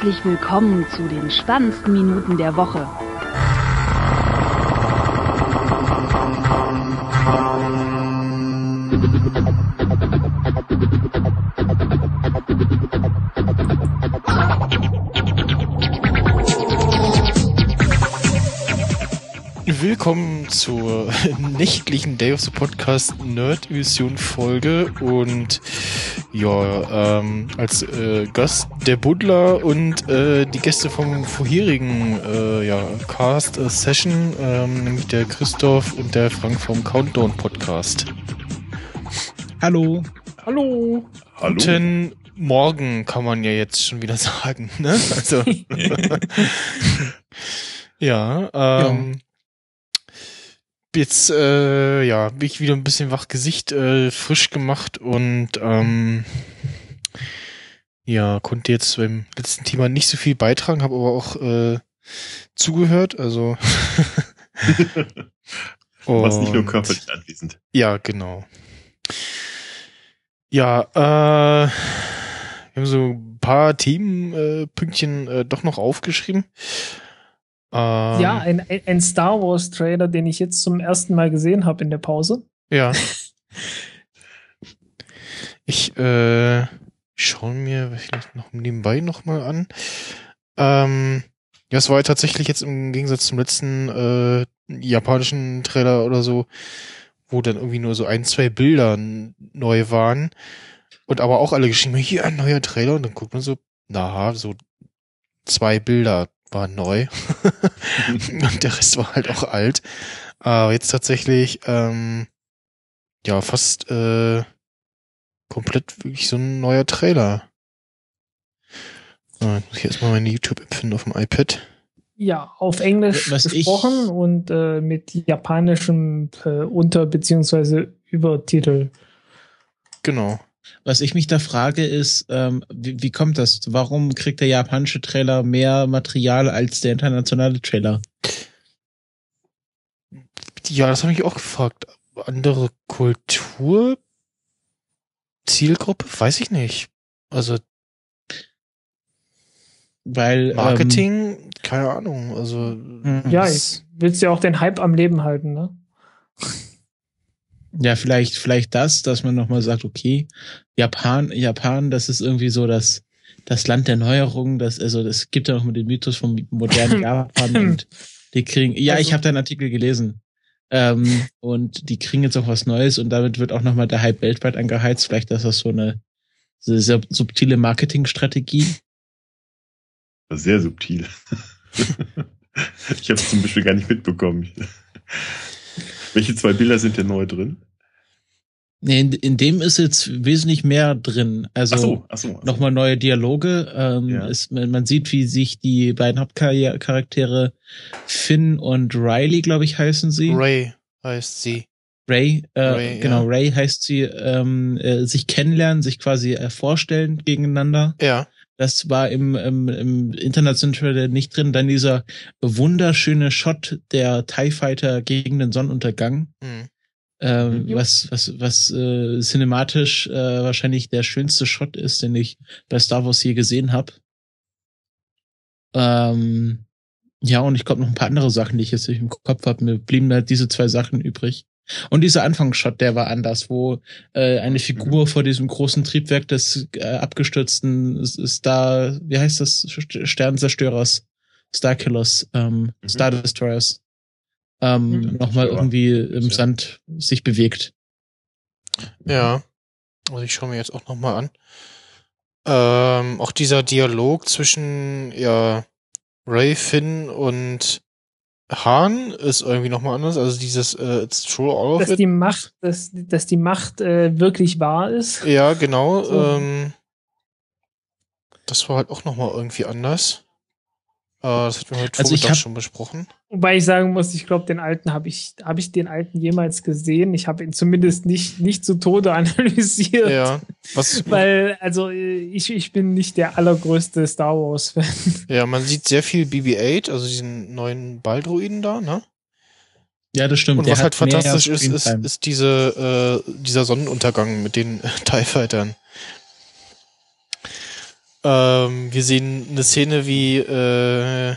Herzlich willkommen zu den spannendsten Minuten der Woche. Willkommen zur nächtlichen Day of the Podcast Nerd Edition Folge und ja, ähm, als äh, Gast der Buddler und äh, die Gäste vom vorherigen äh, ja, Cast äh, Session, ähm, nämlich der Christoph und der Frank vom Countdown Podcast. Hallo. Hallo. Hallo. Guten Morgen kann man ja jetzt schon wieder sagen, ne? Also ja, ähm, ja. jetzt äh, ja bin ich wieder ein bisschen wach Gesicht äh, frisch gemacht und ähm, ja konnte jetzt beim letzten Thema nicht so viel beitragen, habe aber auch äh, zugehört, also Was nicht nur körperlich anwesend. Ja, genau. Ja, äh, wir haben so ein paar Themenpünktchen äh, doch noch aufgeschrieben. Ähm, ja, ein, ein Star Wars Trailer, den ich jetzt zum ersten Mal gesehen habe in der Pause. Ja. ich äh, schaue mir vielleicht noch nebenbei nochmal an. Ähm, ja, es war ja tatsächlich jetzt im Gegensatz zum letzten äh, japanischen Trailer oder so, wo dann irgendwie nur so ein, zwei Bilder neu waren. Und aber auch alle geschrieben, hier ein neuer Trailer. Und dann guckt man so, na, so zwei Bilder war neu. und der Rest war halt auch alt. Aber jetzt tatsächlich, ähm, ja, fast äh, komplett wirklich so ein neuer Trailer. Ah, muss ich erstmal meine YouTube-App finden auf dem iPad. Ja, auf Englisch Was gesprochen ich, und äh, mit japanischem äh, Unter- bzw. Übertitel. Genau. Was ich mich da frage ist, ähm, wie, wie kommt das? Warum kriegt der japanische Trailer mehr Material als der internationale Trailer? Ja, das habe ich auch gefragt. Andere Kultur, Zielgruppe, weiß ich nicht. Also weil Marketing, ähm, keine Ahnung. Also ja, ich willst ja auch den Hype am Leben halten, ne? Ja, vielleicht, vielleicht das, dass man nochmal sagt, okay, Japan, Japan, das ist irgendwie so das, das Land der Neuerungen, das, also es gibt ja noch mal den Mythos vom modernen Japan und die kriegen, ja, also, ich habe da einen Artikel gelesen. Ähm, und die kriegen jetzt auch was Neues und damit wird auch nochmal der Hype weltweit angeheizt. Vielleicht ist das so eine sehr subtile Marketingstrategie. Sehr subtil. ich habe es zum Beispiel gar nicht mitbekommen. Welche zwei Bilder sind denn neu drin? Nee, in, in dem ist jetzt wesentlich mehr drin. Also ach so, ach so, ach so. nochmal neue Dialoge. Ähm, ja. ist, man sieht, wie sich die beiden Hauptcharaktere Finn und Riley, glaube ich, heißen sie. Ray heißt sie. Ray, äh, Ray genau, ja. Ray heißt sie, ähm, äh, sich kennenlernen, sich quasi äh, vorstellen gegeneinander. Ja. Das war im, im, im internationalen Trailer nicht drin. Dann dieser wunderschöne Shot der TIE Fighter gegen den Sonnenuntergang. Mhm ähm, mhm. was was was äh, cinematisch äh, wahrscheinlich der schönste Shot ist, den ich bei Star Wars je gesehen habe. Ähm, ja, und ich glaube noch ein paar andere Sachen, die ich jetzt nicht im Kopf habe. Mir blieben halt diese zwei Sachen übrig. Und dieser Anfangsshot, der war anders, wo äh, eine Figur mhm. vor diesem großen Triebwerk des äh, abgestürzten Star, wie heißt das, Sternzerstörers, Starkillers, ähm, mhm. Star Destroyers, ähm, mhm. nochmal irgendwie im Sand sich bewegt. Ja, also ich schaue mir jetzt auch nochmal an. Ähm, auch dieser Dialog zwischen ja Ray, Finn und Hahn ist irgendwie nochmal anders. Also dieses äh, It's true all of dass it. Die Macht, dass, dass die Macht äh, wirklich wahr ist. Ja, genau. So. Ähm, das war halt auch nochmal irgendwie anders. Äh, das hatten wir heute also ich hab, schon besprochen. Wobei ich sagen muss, ich glaube, den alten habe ich, habe ich den alten jemals gesehen. Ich habe ihn zumindest nicht, nicht zu Tode analysiert. Ja. Was, Weil, also ich, ich bin nicht der allergrößte Star Wars-Fan. Ja, man sieht sehr viel BB-8, also diesen neuen Baldruiden da, ne? Ja, das stimmt. Und was halt fantastisch ist, ist, ist diese, äh, dieser Sonnenuntergang mit den TIE Fightern. Ähm, wir sehen eine Szene, wie äh,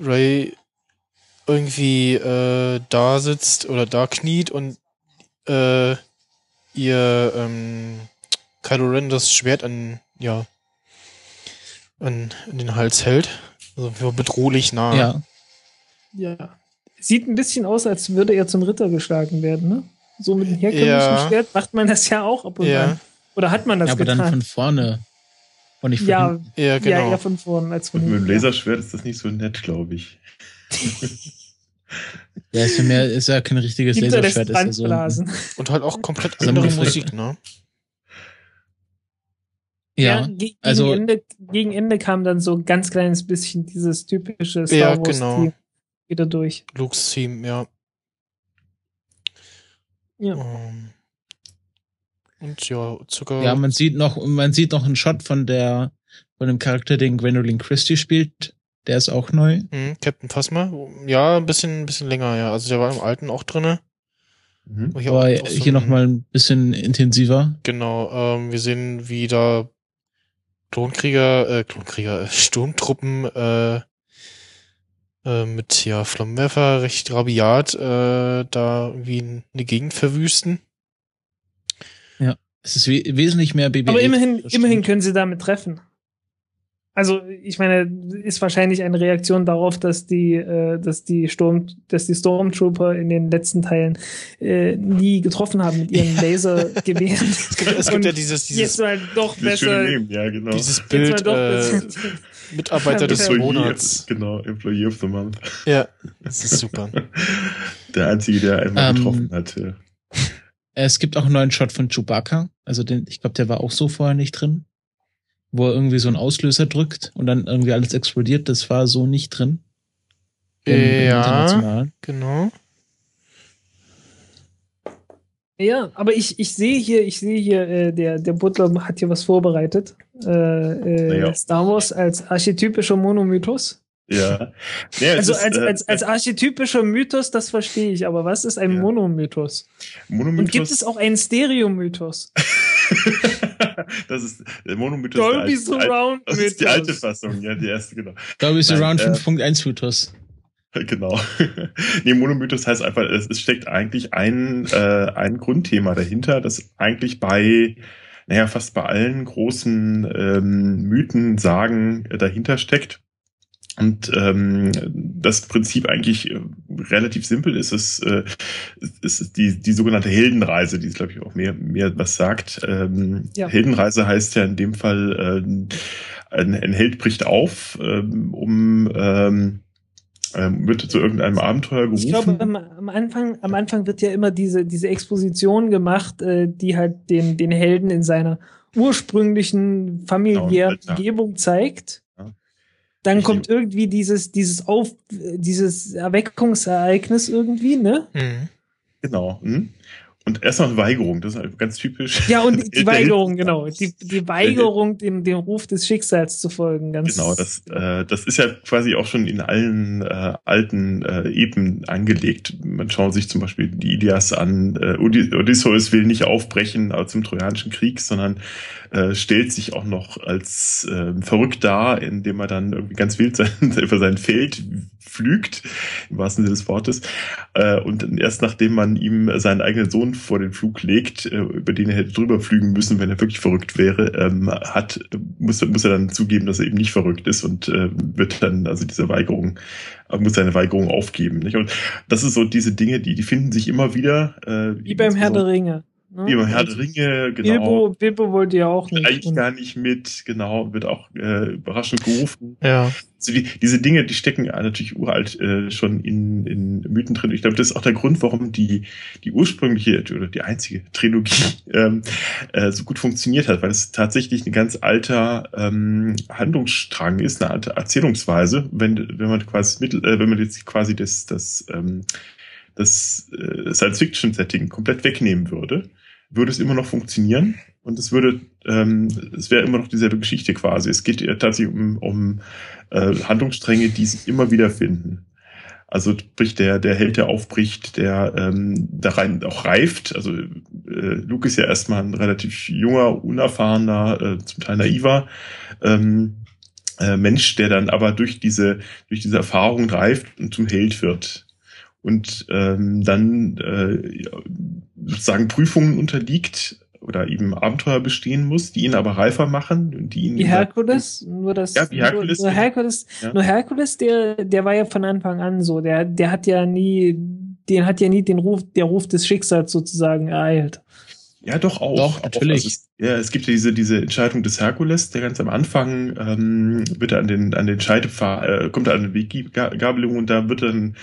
Ray irgendwie äh, da sitzt oder da kniet und äh, ihr ähm, Kylo Ren das Schwert an, ja, an, an den Hals hält. Also bedrohlich nah. Ja. Ja. Sieht ein bisschen aus, als würde er zum Ritter geschlagen werden, ne? So mit dem herkömmlichen ja. Schwert macht man das ja auch ab und ja. an. Oder hat man das ja, aber getan? dann von vorne. Und nicht von ja, ja, genau. ja, eher von vorne als von und Mit dem Laserschwert ist das nicht so nett, glaube ich. ja, ist ja, mehr, ist ja kein richtiges Gibt Laserschwert. Ist ja so und halt auch komplett andere Musik, ne? Ja, ja gegen, also, Ende, gegen Ende kam dann so ein ganz kleines bisschen dieses typische Star ja, Wars genau. wieder durch. Luke's Theme, ja. Ja. Um, ähm, und ja, sogar. Ja, man sieht noch, man sieht noch einen Shot von der, von dem Charakter, den Gwendolyn Christie spielt. Der ist auch neu. Mhm, Captain Phasma. Ja, ein bisschen, ein bisschen länger, ja. Also der war im alten auch drinne. Mhm. Hier Aber so hier noch mal ein bisschen intensiver. Genau, ähm, wir sehen, wie da Klonkrieger, äh, Klonkrieger, äh, Sturmtruppen äh, äh, mit ja Flammenwerfer recht rabiat äh, da irgendwie eine Gegend verwüsten. Ja, es ist we wesentlich mehr BB. Aber immerhin, immerhin können sie damit treffen. Also ich meine, ist wahrscheinlich eine Reaktion darauf, dass die, äh, dass die Sturm, dass die Stormtrooper in den letzten Teilen äh, nie getroffen haben mit ihren Lasergewehren. es gibt, es gibt ja dieses, dieses jetzt mal doch besser, ja, genau. dieses Bild äh, Mitarbeiter des Monats. Genau, Employee of the Month. Ja, das ist super. Der einzige, der einmal um, ähm, getroffen hat. Ja. Es gibt auch einen neuen Shot von Chewbacca. Also den, ich glaube, der war auch so vorher nicht drin wo er irgendwie so einen Auslöser drückt und dann irgendwie alles explodiert. Das war so nicht drin. Im, ja, genau. Ja, aber ich, ich sehe hier, ich sehe hier, äh, der, der Butler hat hier was vorbereitet. Äh, äh, ja. Star Wars als archetypischer Monomythos. Ja. ja also ist, als, äh, als, als archetypischer Mythos, das verstehe ich, aber was ist ein ja. Monomythos? Monomythos? Und gibt es auch einen Stereomythos? das ist der Monomythos. Dolby ist Surround Das ist die alte Fassung, ja, die erste, genau. Dolby Surround äh, 5.1 Mythos. Genau. nee, Monomythos heißt einfach, es, es steckt eigentlich ein, äh, ein Grundthema dahinter, das eigentlich bei, naja, fast bei allen großen ähm, Mythen, Sagen äh, dahinter steckt. Und ähm, das Prinzip eigentlich äh, relativ simpel ist. Es äh, ist die, die sogenannte Heldenreise, die glaube ich auch mehr, mehr was sagt. Ähm, ja. Heldenreise heißt ja in dem Fall, äh, ein, ein Held bricht auf, ähm, um ähm, ähm, wird zu irgendeinem Abenteuer gerufen. Ich glaube, am, am, Anfang, am Anfang wird ja immer diese, diese Exposition gemacht, äh, die halt den, den Helden in seiner ursprünglichen familiären genau, Umgebung zeigt. Dann ich kommt irgendwie dieses, dieses Auf, dieses Erweckungsereignis irgendwie, ne? Mhm. Genau. Hm? Und erstmal eine Weigerung, das ist ganz typisch. Ja, und die Weigerung, genau. Die, die Weigerung, dem, dem Ruf des Schicksals zu folgen. Ganz genau, das, äh, das ist ja quasi auch schon in allen äh, alten äh, Eben angelegt. Man schaut sich zum Beispiel die Ilias an. Äh, Odysseus will nicht aufbrechen zum Trojanischen Krieg, sondern äh, stellt sich auch noch als äh, verrückt dar, indem er dann irgendwie ganz wild sein, über sein Feld flügt, im wahrsten Sinne des Wortes. Äh, und erst nachdem man ihm seinen eigenen Sohn vor den Flug legt, äh, über den er hätte drüber fliegen müssen, wenn er wirklich verrückt wäre, ähm, hat, muss, muss er dann zugeben, dass er eben nicht verrückt ist und äh, wird dann also diese Weigerung, äh, muss seine Weigerung aufgeben. Nicht? Und das ist so diese Dinge, die, die finden sich immer wieder. Äh, Wie beim Herr der Ringe. Ne? Wie beim Herr der Ringe, genau. Bilbo, Bilbo wollte ja auch nicht. Eigentlich gar nicht mit, genau, wird auch äh, überraschend gerufen. Ja. Also die, diese Dinge, die stecken natürlich uralt äh, schon in, in Mythen drin. Ich glaube, das ist auch der Grund, warum die, die ursprüngliche oder die einzige Trilogie ähm, äh, so gut funktioniert hat, weil es tatsächlich ein ganz alter ähm, Handlungsstrang ist, eine alte Erzählungsweise, wenn, wenn man quasi mittel, äh, wenn man jetzt quasi das, das ähm, das äh, Science-Fiction-Setting komplett wegnehmen würde, würde es immer noch funktionieren und es würde, ähm, es wäre immer noch dieselbe Geschichte quasi. Es geht tatsächlich um, um äh, Handlungsstränge, die sich immer wieder finden. Also sprich, der, der Held, der aufbricht, der ähm, da rein auch reift. Also äh, Luke ist ja erstmal ein relativ junger, unerfahrener, äh, zum Teil naiver ähm, äh, Mensch, der dann aber durch diese, durch diese Erfahrung reift und zum Held wird. Und ähm, dann äh, sozusagen Prüfungen unterliegt, oder eben Abenteuer bestehen muss, die ihn aber reifer machen und die ihn wie Herkules nur das ja, wie Herkules, nur, nur Herkules ja. nur Herkules der der war ja von Anfang an so der der hat ja nie den hat ja nie den Ruf der Ruf des Schicksals sozusagen ereilt ja, doch auch. Doch, natürlich. Also es, ja, es gibt ja diese, diese Entscheidung des Herkules, der ganz am Anfang ähm, wird er an den, an den Scheidepfahl, äh, kommt er an eine Weggabelung und da wird dann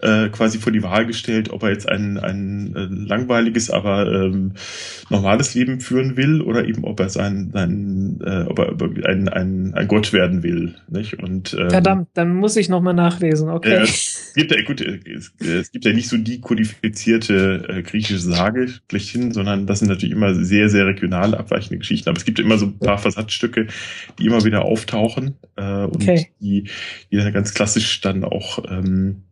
äh, quasi vor die Wahl gestellt, ob er jetzt ein, ein äh, langweiliges, aber ähm, normales Leben führen will oder eben ob er sein, sein äh, ob er ein, ein, ein Gott werden will. Nicht? Und, ähm, Verdammt, dann muss ich nochmal nachlesen, okay. Äh, es, gibt ja, gut, es, es gibt ja nicht so die kodifizierte äh, griechische Sage schlechthin, sondern das sind natürlich immer sehr, sehr regional abweichende Geschichten. Aber es gibt immer so ein paar Versatzstücke, die immer wieder auftauchen äh, und okay. die, die dann ganz klassisch dann auch ähm,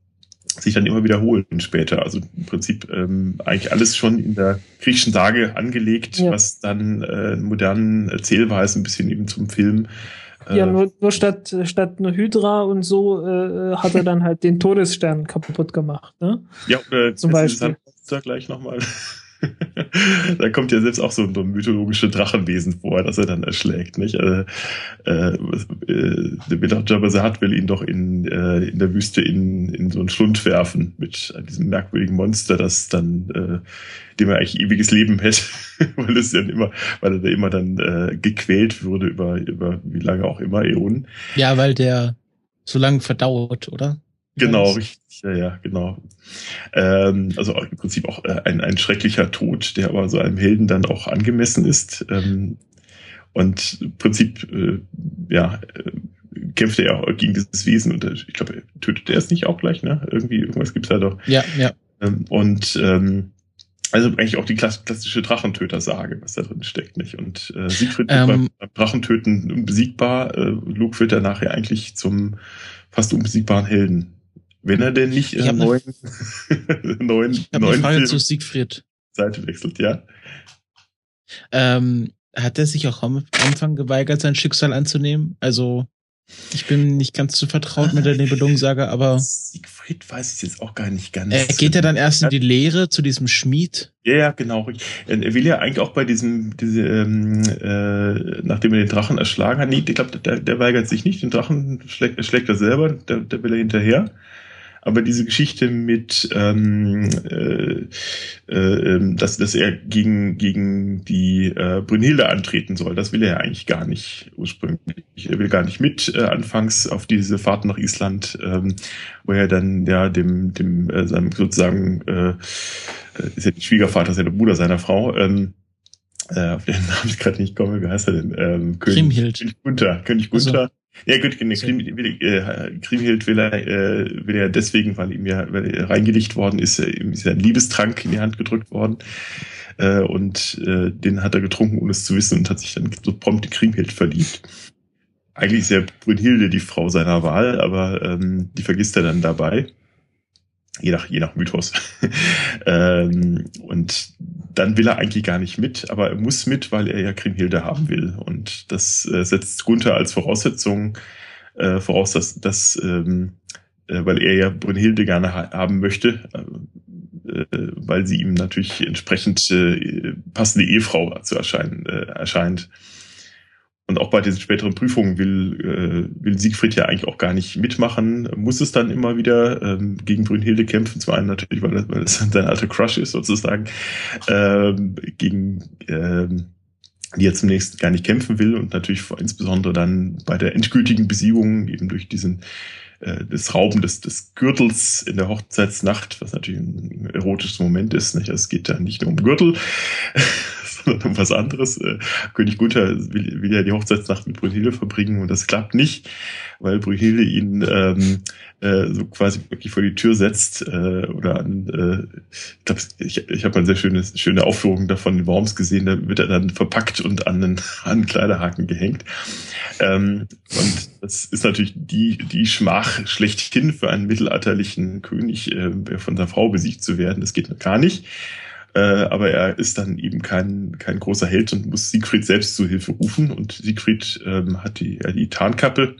sich dann immer wiederholen später. Also im Prinzip ähm, eigentlich alles schon in der griechischen Sage angelegt, ja. was dann äh, modernen Erzählweisen ein bisschen eben zum Film. Äh, ja, nur, nur statt, statt eine Hydra und so äh, hat er dann halt den Todesstern kaputt gemacht. Ne? Ja, oder zum Beispiel. Da gleich nochmal. Da kommt ja selbst auch so ein, mythologische Drachenwesen vor, das er dann erschlägt, nicht? Äh, äh, äh, der Jabba will ihn doch in, äh, in der Wüste in, in so einen Schlund werfen mit diesem merkwürdigen Monster, das dann, äh, dem er eigentlich ewiges Leben hätte, weil es dann immer, weil er da immer dann äh, gequält würde über, über wie lange auch immer, Äonen. Ja, weil der so lange verdauert, oder? Genau, richtig, ja, ja, genau. Ähm, also im Prinzip auch äh, ein, ein schrecklicher Tod, der aber so einem Helden dann auch angemessen ist. Ähm, und im Prinzip, äh, ja, äh, kämpft er ja gegen dieses Wesen und äh, ich glaube, tötet er es nicht auch gleich, ne? Irgendwie, irgendwas gibt's da doch. Ja, ja. Ähm, und ähm, also eigentlich auch die klassische Drachentöter-Sage, was da drin steckt, nicht? Und äh, Siegfried ähm, beim, beim Drachentöten unbesiegbar, äh, Luke wird dann nachher eigentlich zum fast unbesiegbaren Helden. Wenn er denn nicht in neuen, neuen, ich neuen eine Frage Film zu Siegfried. Seite wechselt, ja. Ähm, hat er sich auch am Anfang geweigert, sein Schicksal anzunehmen? Also, ich bin nicht ganz zu vertraut mit der Nebelungensage, aber. Siegfried weiß ich jetzt auch gar nicht ganz. Er geht ja dann erst in die Lehre zu diesem Schmied. Ja, ja, genau. Er will ja eigentlich auch bei diesem, diese, ähm, äh, nachdem er den Drachen erschlagen hat, nee, ich glaube, der, der weigert sich nicht, den Drachen schlägt, schlägt er selber, der, der will er hinterher. Aber diese Geschichte mit, ähm, äh, äh, dass, dass er gegen, gegen die äh, Brünnhilde antreten soll, das will er ja eigentlich gar nicht ursprünglich. Er will gar nicht mit äh, anfangs auf diese Fahrt nach Island, ähm, wo er dann ja dem, dem äh, seinem sozusagen äh, ist ja der Schwiegervater, ist ja der Bruder seiner Frau, ähm, äh, auf den Namen ich gerade nicht komme, wie heißt er denn? Ähm, König, König Gunther. König Gunther. Also. Ja gut, ne, äh, Kriemhild will er, äh, will er deswegen, weil ihm ja weil er reingelegt worden ist, äh, ihm ist ja ein Liebestrank in die Hand gedrückt worden. Äh, und äh, den hat er getrunken, ohne es zu wissen, und hat sich dann so prompt in Kriemhild verliebt. Eigentlich ist ja Brünnhilde die Frau seiner Wahl, aber ähm, die vergisst er dann dabei. Je nach, je nach Mythos. ähm, und dann will er eigentlich gar nicht mit, aber er muss mit, weil er ja Kriemhilde haben will. Und das äh, setzt Gunther als Voraussetzung äh, voraus, dass, dass ähm, äh, weil er ja Brünnhilde gerne ha haben möchte, äh, äh, weil sie ihm natürlich entsprechend äh, passende Ehefrau zu erscheinen erscheint. Und auch bei diesen späteren Prüfungen will, äh, will Siegfried ja eigentlich auch gar nicht mitmachen, muss es dann immer wieder ähm, gegen Brünnhilde kämpfen, zum einen natürlich, weil, das, weil das sein alter Crush ist sozusagen, ähm, gegen ähm, die er zunächst gar nicht kämpfen will und natürlich insbesondere dann bei der endgültigen Besiegung eben durch diesen äh, das Rauben des, des Gürtels in der Hochzeitsnacht, was natürlich ein erotisches Moment ist. Nicht? Es geht da nicht nur um Gürtel, sondern was anderes. Äh, König Gunther will, will ja die Hochzeitsnacht mit Brünnhilde verbringen und das klappt nicht, weil Brünnhilde ihn ähm, äh, so quasi wirklich vor die Tür setzt äh, oder an, äh, ich glaube, ich, ich habe eine sehr schöne, schöne Aufführung davon in Worms gesehen, da wird er dann verpackt und an einen, an einen Kleiderhaken gehängt. Ähm, und das ist natürlich die, die Schmach schlechthin für einen mittelalterlichen König, äh, von seiner Frau besiegt zu werden. Das geht gar nicht. Äh, aber er ist dann eben kein, kein großer Held und muss Siegfried selbst zu Hilfe rufen. Und Siegfried ähm, hat die, äh, die Tarnkappe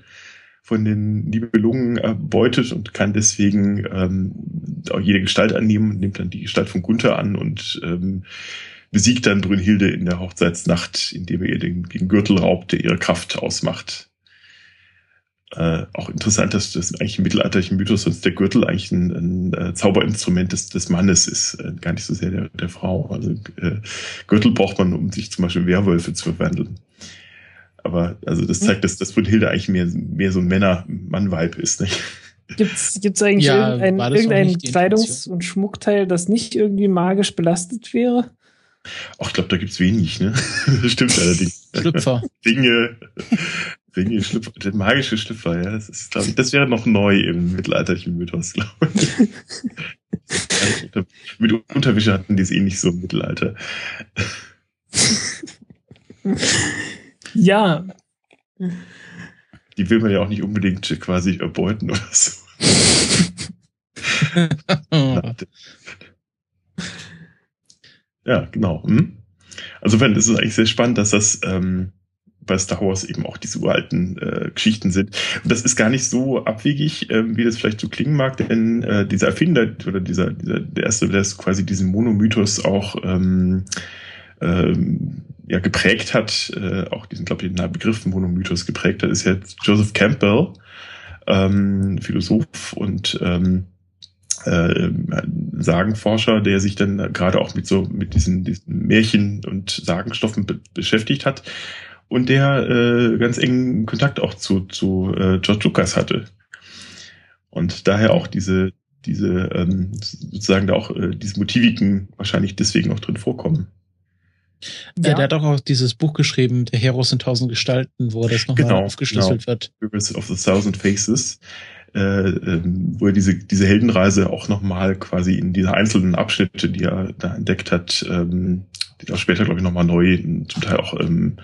von den Nibelungen erbeutet und kann deswegen ähm, auch jede Gestalt annehmen, nimmt dann die Gestalt von Gunther an und ähm, besiegt dann Brünnhilde in der Hochzeitsnacht, indem er ihr den, den Gürtel raubt, der ihre Kraft ausmacht. Äh, auch interessant, dass das eigentlich im mittelalterlichen Mythos sonst der Gürtel eigentlich ein, ein, ein äh, Zauberinstrument des, des Mannes ist, äh, gar nicht so sehr der, der Frau. Also äh, Gürtel braucht man, um sich zum Beispiel in Werwölfe zu verwandeln. Aber also das zeigt, dass das Brünnhilde eigentlich mehr, mehr so ein Männer-Mann-Vibe ist. Nicht? Gibt's, gibt's eigentlich ja, irgendein, irgendein Kleidungs- und Schmuckteil, das nicht irgendwie magisch belastet wäre? Ach, ich glaube, da gibt's wenig, ne? Stimmt allerdings. Schlüpfer. Dinge, Dinge, Schlüpfer, der magische Schlüpfer, ja. Das ist, ich, das wäre noch neu im mittelalterlichen Mythos, glaube ich. Mit Unterwäsche hatten die es eh nicht so im Mittelalter. ja. Die will man ja auch nicht unbedingt quasi erbeuten oder so. Ja, genau. Hm? Also wenn, es ist eigentlich sehr spannend, dass das ähm, bei Star Wars eben auch diese uralten äh, Geschichten sind. Und das ist gar nicht so abwegig, äh, wie das vielleicht so klingen mag, denn äh, dieser Erfinder oder dieser, dieser der erste, der es quasi diesen Monomythos auch ähm, ähm, ja geprägt hat, äh, auch diesen, glaube ich, den Begriff Monomythos geprägt hat, ist ja Joseph Campbell, ähm, Philosoph und ähm, äh, Sagenforscher, der sich dann gerade auch mit so mit diesen, diesen Märchen und Sagenstoffen be beschäftigt hat und der äh, ganz engen Kontakt auch zu, zu äh, George Lucas hatte. Und daher auch diese, diese ähm, sozusagen da auch äh, diese Motiviken wahrscheinlich deswegen auch drin vorkommen. Ja. Der hat auch, auch dieses Buch geschrieben, Der Heros in tausend Gestalten, wo das nochmal genau, aufgeschlüsselt genau. wird. Rivers of the Thousand Faces äh, ähm, wo er diese, diese Heldenreise auch nochmal quasi in diese einzelnen Abschnitte, die er da entdeckt hat, ähm, die auch später, glaube ich, nochmal neu, zum Teil auch ähm,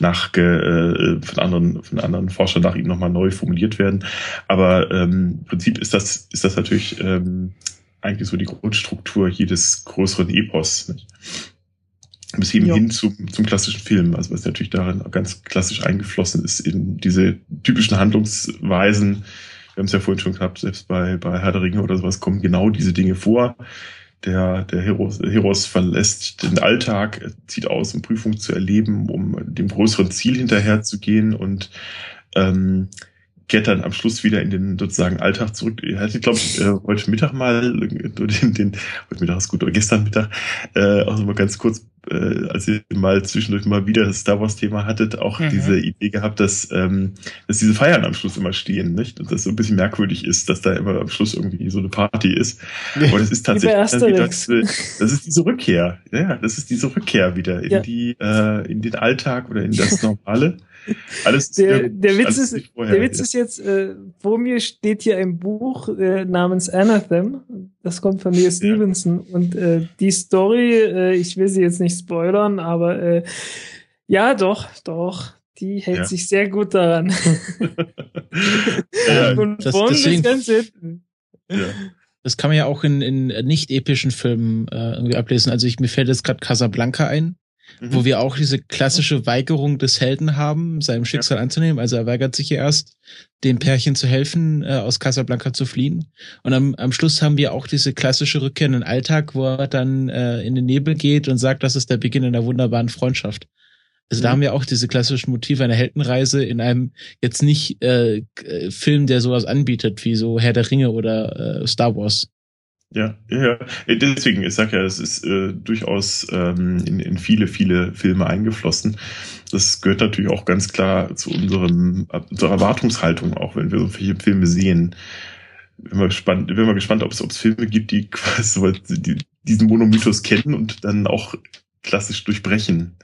nach äh, von anderen von anderen Forschern nach ihm nochmal neu formuliert werden. Aber ähm, im Prinzip ist das ist das natürlich ähm, eigentlich so die Grundstruktur jedes größeren Epos. Nicht? bis eben ja. hin zum, zum klassischen Film, also was natürlich darin ganz klassisch eingeflossen ist in diese typischen Handlungsweisen, wir haben es ja vorhin schon gehabt, selbst bei, bei Herr der Ringe oder sowas kommen genau diese Dinge vor. Der, der Heros, Heros verlässt den Alltag, zieht aus, um Prüfung zu erleben, um dem größeren Ziel hinterherzugehen und ähm, kehrt dann am Schluss wieder in den sozusagen Alltag zurück. Er hatte, glaube ich, äh, heute Mittag mal, den, den, heute Mittag ist gut, oder gestern Mittag, äh, also mal ganz kurz, äh, als ihr mal zwischendurch mal wieder das Star Wars Thema hattet, auch mhm. diese Idee gehabt, dass, ähm, dass diese Feiern am Schluss immer stehen, nicht? Und das so ein bisschen merkwürdig ist, dass da immer am Schluss irgendwie so eine Party ist. Aber das ist tatsächlich wieder, das ist diese Rückkehr. Ja, das ist diese Rückkehr wieder in ja. die, äh, in den Alltag oder in das Normale. Alles der, der Witz, ist, ist vorher, der Witz ist jetzt, äh, vor mir steht hier ein Buch äh, namens Anathem. Das kommt von Neil Stevenson. Ja. Und äh, die Story, äh, ich will sie jetzt nicht spoilern, aber äh, ja, doch, doch. Die hält ja. sich sehr gut daran. ja, Und das, deswegen, das Ganze. Ja. Das kann man ja auch in, in nicht epischen Filmen äh, irgendwie ablesen. Also ich, mir fällt jetzt gerade Casablanca ein mhm. wo wir auch diese klassische Weigerung des Helden haben, seinem Schicksal ja. anzunehmen. Also er weigert sich ja erst, dem Pärchen zu helfen, äh, aus Casablanca zu fliehen. Und am, am Schluss haben wir auch diese klassische Rückkehr in den Alltag, wo er dann äh, in den Nebel geht und sagt, das ist der Beginn einer wunderbaren Freundschaft. Also da mhm. haben wir auch diese klassischen Motive einer Heldenreise in einem jetzt nicht äh, Film, der sowas anbietet, wie so Herr der Ringe oder äh, Star Wars. Ja, ja, ja. Deswegen, ich sag ja, es ist äh, durchaus ähm, in, in viele, viele Filme eingeflossen. Das gehört natürlich auch ganz klar zu unserem, unserer Erwartungshaltung, auch wenn wir so viele Filme sehen. Bin mal gespannt, bin mal gespannt, ob es, Filme gibt, die quasi die, diesen Monomythos kennen und dann auch klassisch durchbrechen.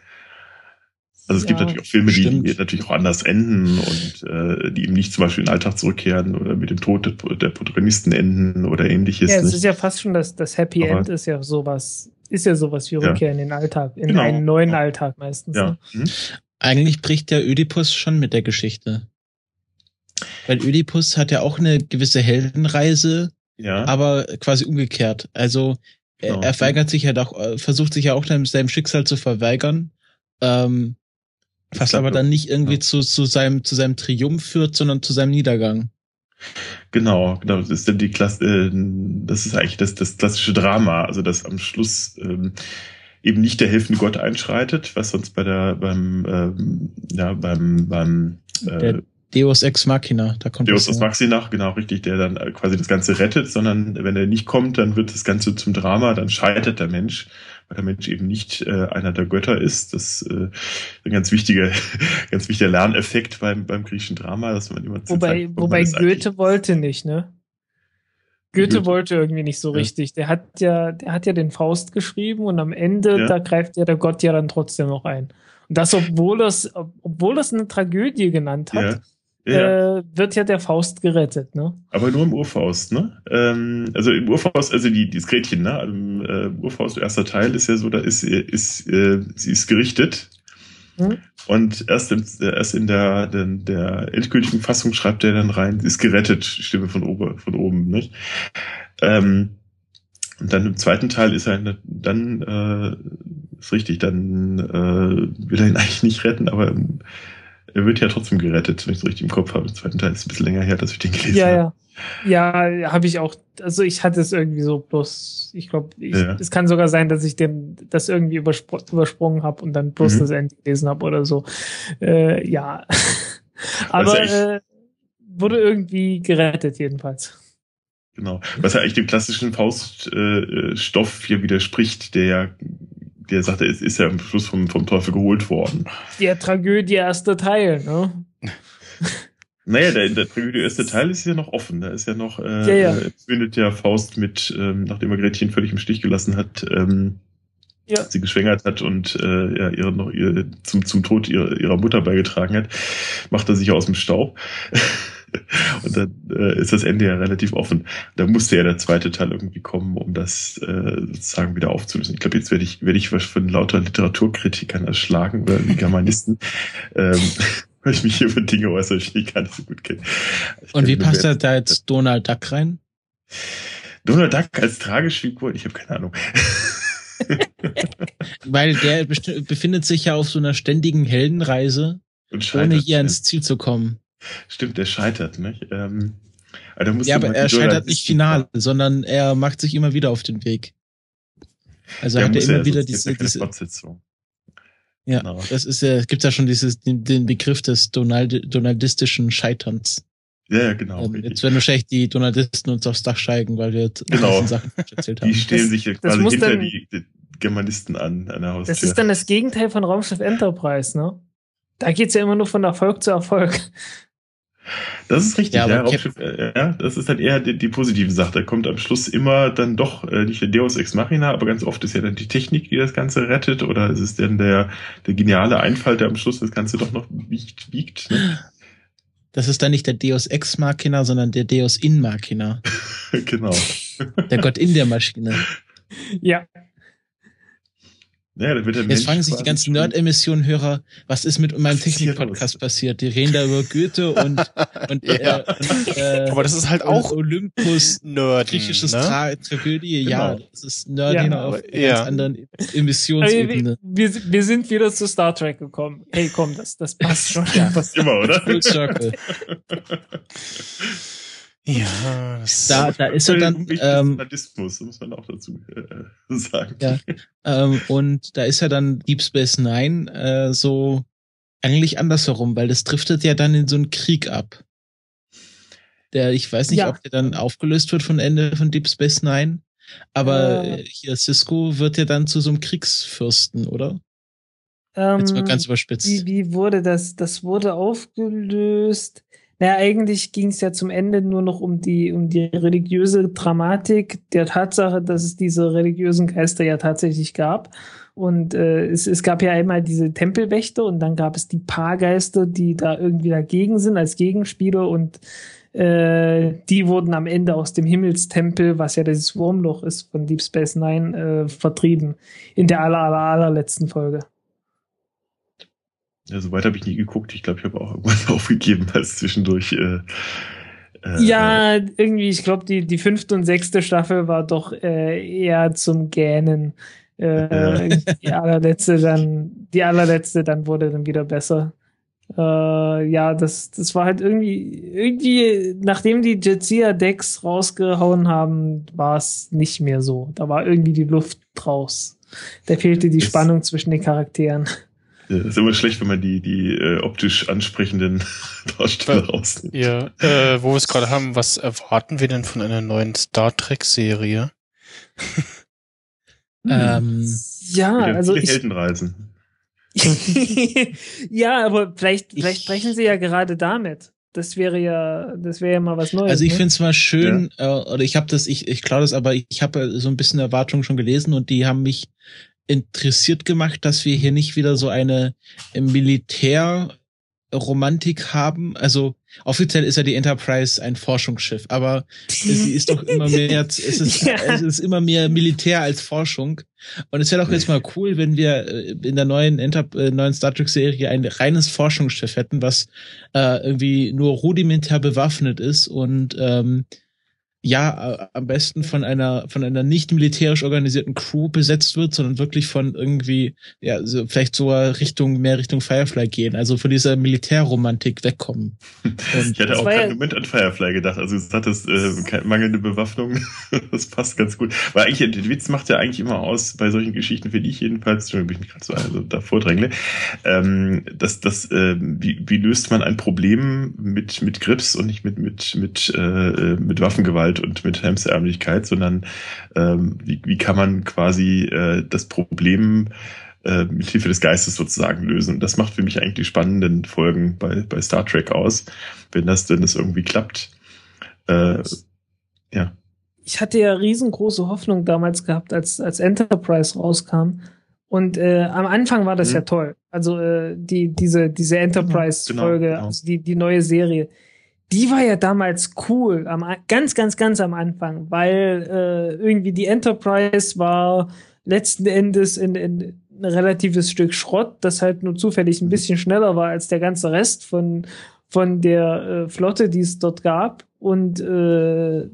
Also es ja, gibt natürlich auch Filme, die, die, natürlich auch anders enden und äh, die eben nicht zum Beispiel in den Alltag zurückkehren oder mit dem Tod der Protagonisten enden oder ähnliches. Ja, es nicht. ist ja fast schon das, das Happy Aber, End ist ja sowas, ist ja sowas wie Rückkehr ja. in den Alltag, in genau. einen neuen Alltag meistens. Ja. Ne? Mhm. Eigentlich bricht der Ödipus schon mit der Geschichte. Weil Ödipus hat ja auch eine gewisse Heldenreise, ja. aber quasi umgekehrt. Also genau. er, er weigert sich ja doch, äh, versucht sich ja auch seinem Schicksal zu verweigern. Ähm, was aber dann nicht irgendwie ja. zu, zu, seinem, zu seinem Triumph führt, sondern zu seinem Niedergang. Genau, genau. Das ist dann die Klasse, äh, das ist eigentlich das, das klassische Drama, also dass am Schluss ähm, eben nicht der helfende Gott einschreitet, was sonst bei der beim ähm, ja beim beim äh, Deus Ex Machina, da kommt Deus Ex Machina, genau richtig, der dann quasi das Ganze rettet, sondern wenn er nicht kommt, dann wird das Ganze zum Drama, dann scheitert der Mensch weil der Mensch eben nicht äh, einer der Götter ist. Das äh, ein ganz wichtiger, ganz wichtiger Lerneffekt beim, beim griechischen Drama, dass man immer Wobei, Zeit, wobei Goethe wollte nicht, ne? Goethe, Goethe, wollte irgendwie nicht so ja. richtig. Der hat ja, der hat ja den Faust geschrieben und am Ende, ja. da greift ja der Gott ja dann trotzdem noch ein. Und das, obwohl das, obwohl das eine Tragödie genannt hat, ja ja. äh, wird ja der Faust gerettet, ne? Aber nur im Urfaust, ne? Ähm, also im Urfaust, also die, das Gretchen, ne? Im äh, Urfaust, erster Teil ist ja so, da ist, ist äh, sie ist gerichtet. Hm? Und erst, im, erst in der, der, der endgültigen Fassung schreibt er dann rein, sie ist gerettet, Stimme von oben, von oben, nicht? Ähm, und dann im zweiten Teil ist er dann, äh, ist richtig, dann äh, will er ihn eigentlich nicht retten, aber er wird ja trotzdem gerettet, wenn ich es richtig im Kopf habe. Im zweiten Teil ist ein bisschen länger her, dass ich den gelesen ja, habe. Ja, ja, habe ich auch. Also ich hatte es irgendwie so bloß, ich glaube, ja. es kann sogar sein, dass ich dem das irgendwie überspr übersprungen habe und dann bloß mhm. das Ende gelesen habe oder so. Äh, ja. Aber äh, wurde irgendwie gerettet jedenfalls. Genau. Was ja eigentlich dem klassischen Fauststoff äh, hier widerspricht, der ja der sagt, es ist ja am Schluss vom, vom Teufel geholt worden. Der Tragödie erster Teil, ne? Naja, der, der Tragödie erste Teil ist ja noch offen. Da ist ja noch, äh, ja, ja. Äh, findet ja Faust mit, ähm, nachdem er Gretchen völlig im Stich gelassen hat, ähm, ja. sie geschwängert hat und äh, ja, ihre noch ihr, zum, zum Tod ihrer, ihrer Mutter beigetragen hat, macht er sich aus dem Staub. Und dann äh, ist das Ende ja relativ offen. Da musste ja der zweite Teil irgendwie kommen, um das äh, sozusagen wieder aufzulösen. Ich glaube, jetzt werde ich, werde ich was von lauter Literaturkritikern erschlagen oder Germanisten. ähm, weil ich mich hier über Dinge äußere, die ich gar nicht so gut kenne. Und wie passt da, da jetzt Donald Duck rein? Donald Duck als tragische Figur? Ich habe keine Ahnung. Weil der befindet sich ja auf so einer ständigen Heldenreise, ohne hier ans Ziel zu kommen. Stimmt, der scheitert, nicht? Ähm, also ja, aber er scheitert nicht final, sondern er macht sich immer wieder auf den Weg. Also der hat er immer ja, wieder diese, diese ja, genau. das ist ja, gibt ja schon dieses, den, den Begriff des Donald, donaldistischen Scheiterns. Ja, ja, genau. Ähm, jetzt werden wahrscheinlich die Donaldisten uns aufs Dach steigen, weil wir genau. Sachen erzählt haben. Die stehen das, sich ja quasi hinter dann, die, die Germanisten an, an der Haustür. Das ist dann das Gegenteil von Raumschiff Enterprise, ne? Da geht's ja immer nur von Erfolg zu Erfolg. Das ist richtig, ja. ja, Raumschiff, äh, ja das ist dann eher die, die positive Sache. Da kommt am Schluss immer dann doch äh, nicht der Deus Ex Machina, aber ganz oft ist ja dann die Technik, die das Ganze rettet, oder ist es denn der, der geniale Einfall, der am Schluss das Ganze doch noch wiegt. wiegt ne? Das ist dann nicht der Deus Ex Machina, sondern der Deus in Machina. genau. Der Gott in der Maschine. Ja. Ja, Jetzt Mensch fragen sich die ganzen Nerd-Emissionen-Hörer, was ist mit meinem Technik-Podcast passiert? Die reden da über Goethe und, und, ja. äh, äh, Aber das ist halt auch Olympus, Nerd, griechisches ne? Tra Tragödie. Genau. Ja, das ist Nerding ja, auf ja. ganz anderen Emissionsebene. Wir, wir, wir, sind wieder zu Star Trek gekommen. Hey, komm, das, das passt schon. Ja. Passt immer, oder? Full Circle. Ja, das da, da ist er dann. Ähm, Sadismus, muss man auch dazu äh, sagen. Ja, ähm, und da ist er dann Deep Space Nine äh, so eigentlich andersherum, weil das driftet ja dann in so einen Krieg ab. Der, ich weiß nicht, ja. ob der dann aufgelöst wird von Ende von Deep Space Nine, aber äh, hier Cisco wird ja dann zu so einem Kriegsfürsten, oder? Ähm, Jetzt mal ganz überspitzt. Wie, wie wurde das? Das wurde aufgelöst naja, eigentlich ging es ja zum Ende nur noch um die, um die religiöse Dramatik der Tatsache, dass es diese religiösen Geister ja tatsächlich gab. Und äh, es, es gab ja einmal diese Tempelwächter und dann gab es die Paargeister, die da irgendwie dagegen sind als Gegenspieler und äh, die wurden am Ende aus dem Himmelstempel, was ja das Wurmloch ist von Deep Space Nine, äh, vertrieben. In der aller, aller, allerletzten Folge. Ja, so weit habe ich nie geguckt. Ich glaube, ich habe auch irgendwann aufgegeben, als zwischendurch. Äh, äh, ja, irgendwie, ich glaube, die, die fünfte und sechste Staffel war doch äh, eher zum Gähnen. Äh, die allerletzte dann, die allerletzte dann wurde dann wieder besser. Äh, ja, das, das war halt irgendwie, irgendwie, nachdem die Jetsia Decks rausgehauen haben, war es nicht mehr so. Da war irgendwie die Luft raus. Da fehlte die Spannung zwischen den Charakteren. Ja, ist immer schlecht, wenn man die, die äh, optisch ansprechenden Darsteller rausnimmt. Ja, äh, wo wir es gerade haben, was erwarten wir denn von einer neuen Star Trek-Serie? ähm, ja, also ich, Heldenreisen. ja, aber vielleicht, vielleicht brechen sie ja gerade damit. Das wäre ja, das wäre ja mal was Neues. Also ich ne? finde es mal schön, ja. äh, oder ich habe das, ich, ich glaube das, aber ich habe so ein bisschen Erwartungen schon gelesen und die haben mich interessiert gemacht, dass wir hier nicht wieder so eine Militärromantik haben. Also offiziell ist ja die Enterprise ein Forschungsschiff, aber sie ist doch immer mehr, es ist, ja. es ist immer mehr Militär als Forschung. Und es wäre doch jetzt mal cool, wenn wir äh, in der neuen, Enter äh, neuen Star Trek Serie ein reines Forschungsschiff hätten, was äh, irgendwie nur rudimentär bewaffnet ist und ähm, ja, äh, am besten von einer, von einer nicht militärisch organisierten Crew besetzt wird, sondern wirklich von irgendwie, ja, so vielleicht so Richtung, mehr Richtung Firefly gehen, also von dieser Militärromantik wegkommen. Und ich hatte auch keinen Moment an Firefly gedacht, also es hat das, äh, mangelnde Bewaffnung, das passt ganz gut. Weil eigentlich, der Witz macht ja eigentlich immer aus, bei solchen Geschichten, für die ich jedenfalls, schon bin ich mich gerade so also da vordrängle, ähm, dass, dass, äh, wie, wie löst man ein Problem mit, mit Grips und nicht mit, mit, mit, äh, mit Waffengewalt Gewalt und mit Hemsärmlichkeit, sondern ähm, wie, wie kann man quasi äh, das Problem äh, mit Hilfe des Geistes sozusagen lösen. Das macht für mich eigentlich die spannenden Folgen bei, bei Star Trek aus, wenn das denn das irgendwie klappt. Äh, ja. Ich hatte ja riesengroße Hoffnung damals gehabt, als, als Enterprise rauskam. Und äh, am Anfang war das mhm. ja toll. Also äh, die, diese, diese Enterprise-Folge, genau, genau. also die, die neue Serie die war ja damals cool, am, ganz, ganz, ganz am Anfang, weil äh, irgendwie die Enterprise war letzten Endes in, in ein relatives Stück Schrott, das halt nur zufällig ein bisschen schneller war als der ganze Rest von, von der äh, Flotte, die es dort gab. Und äh,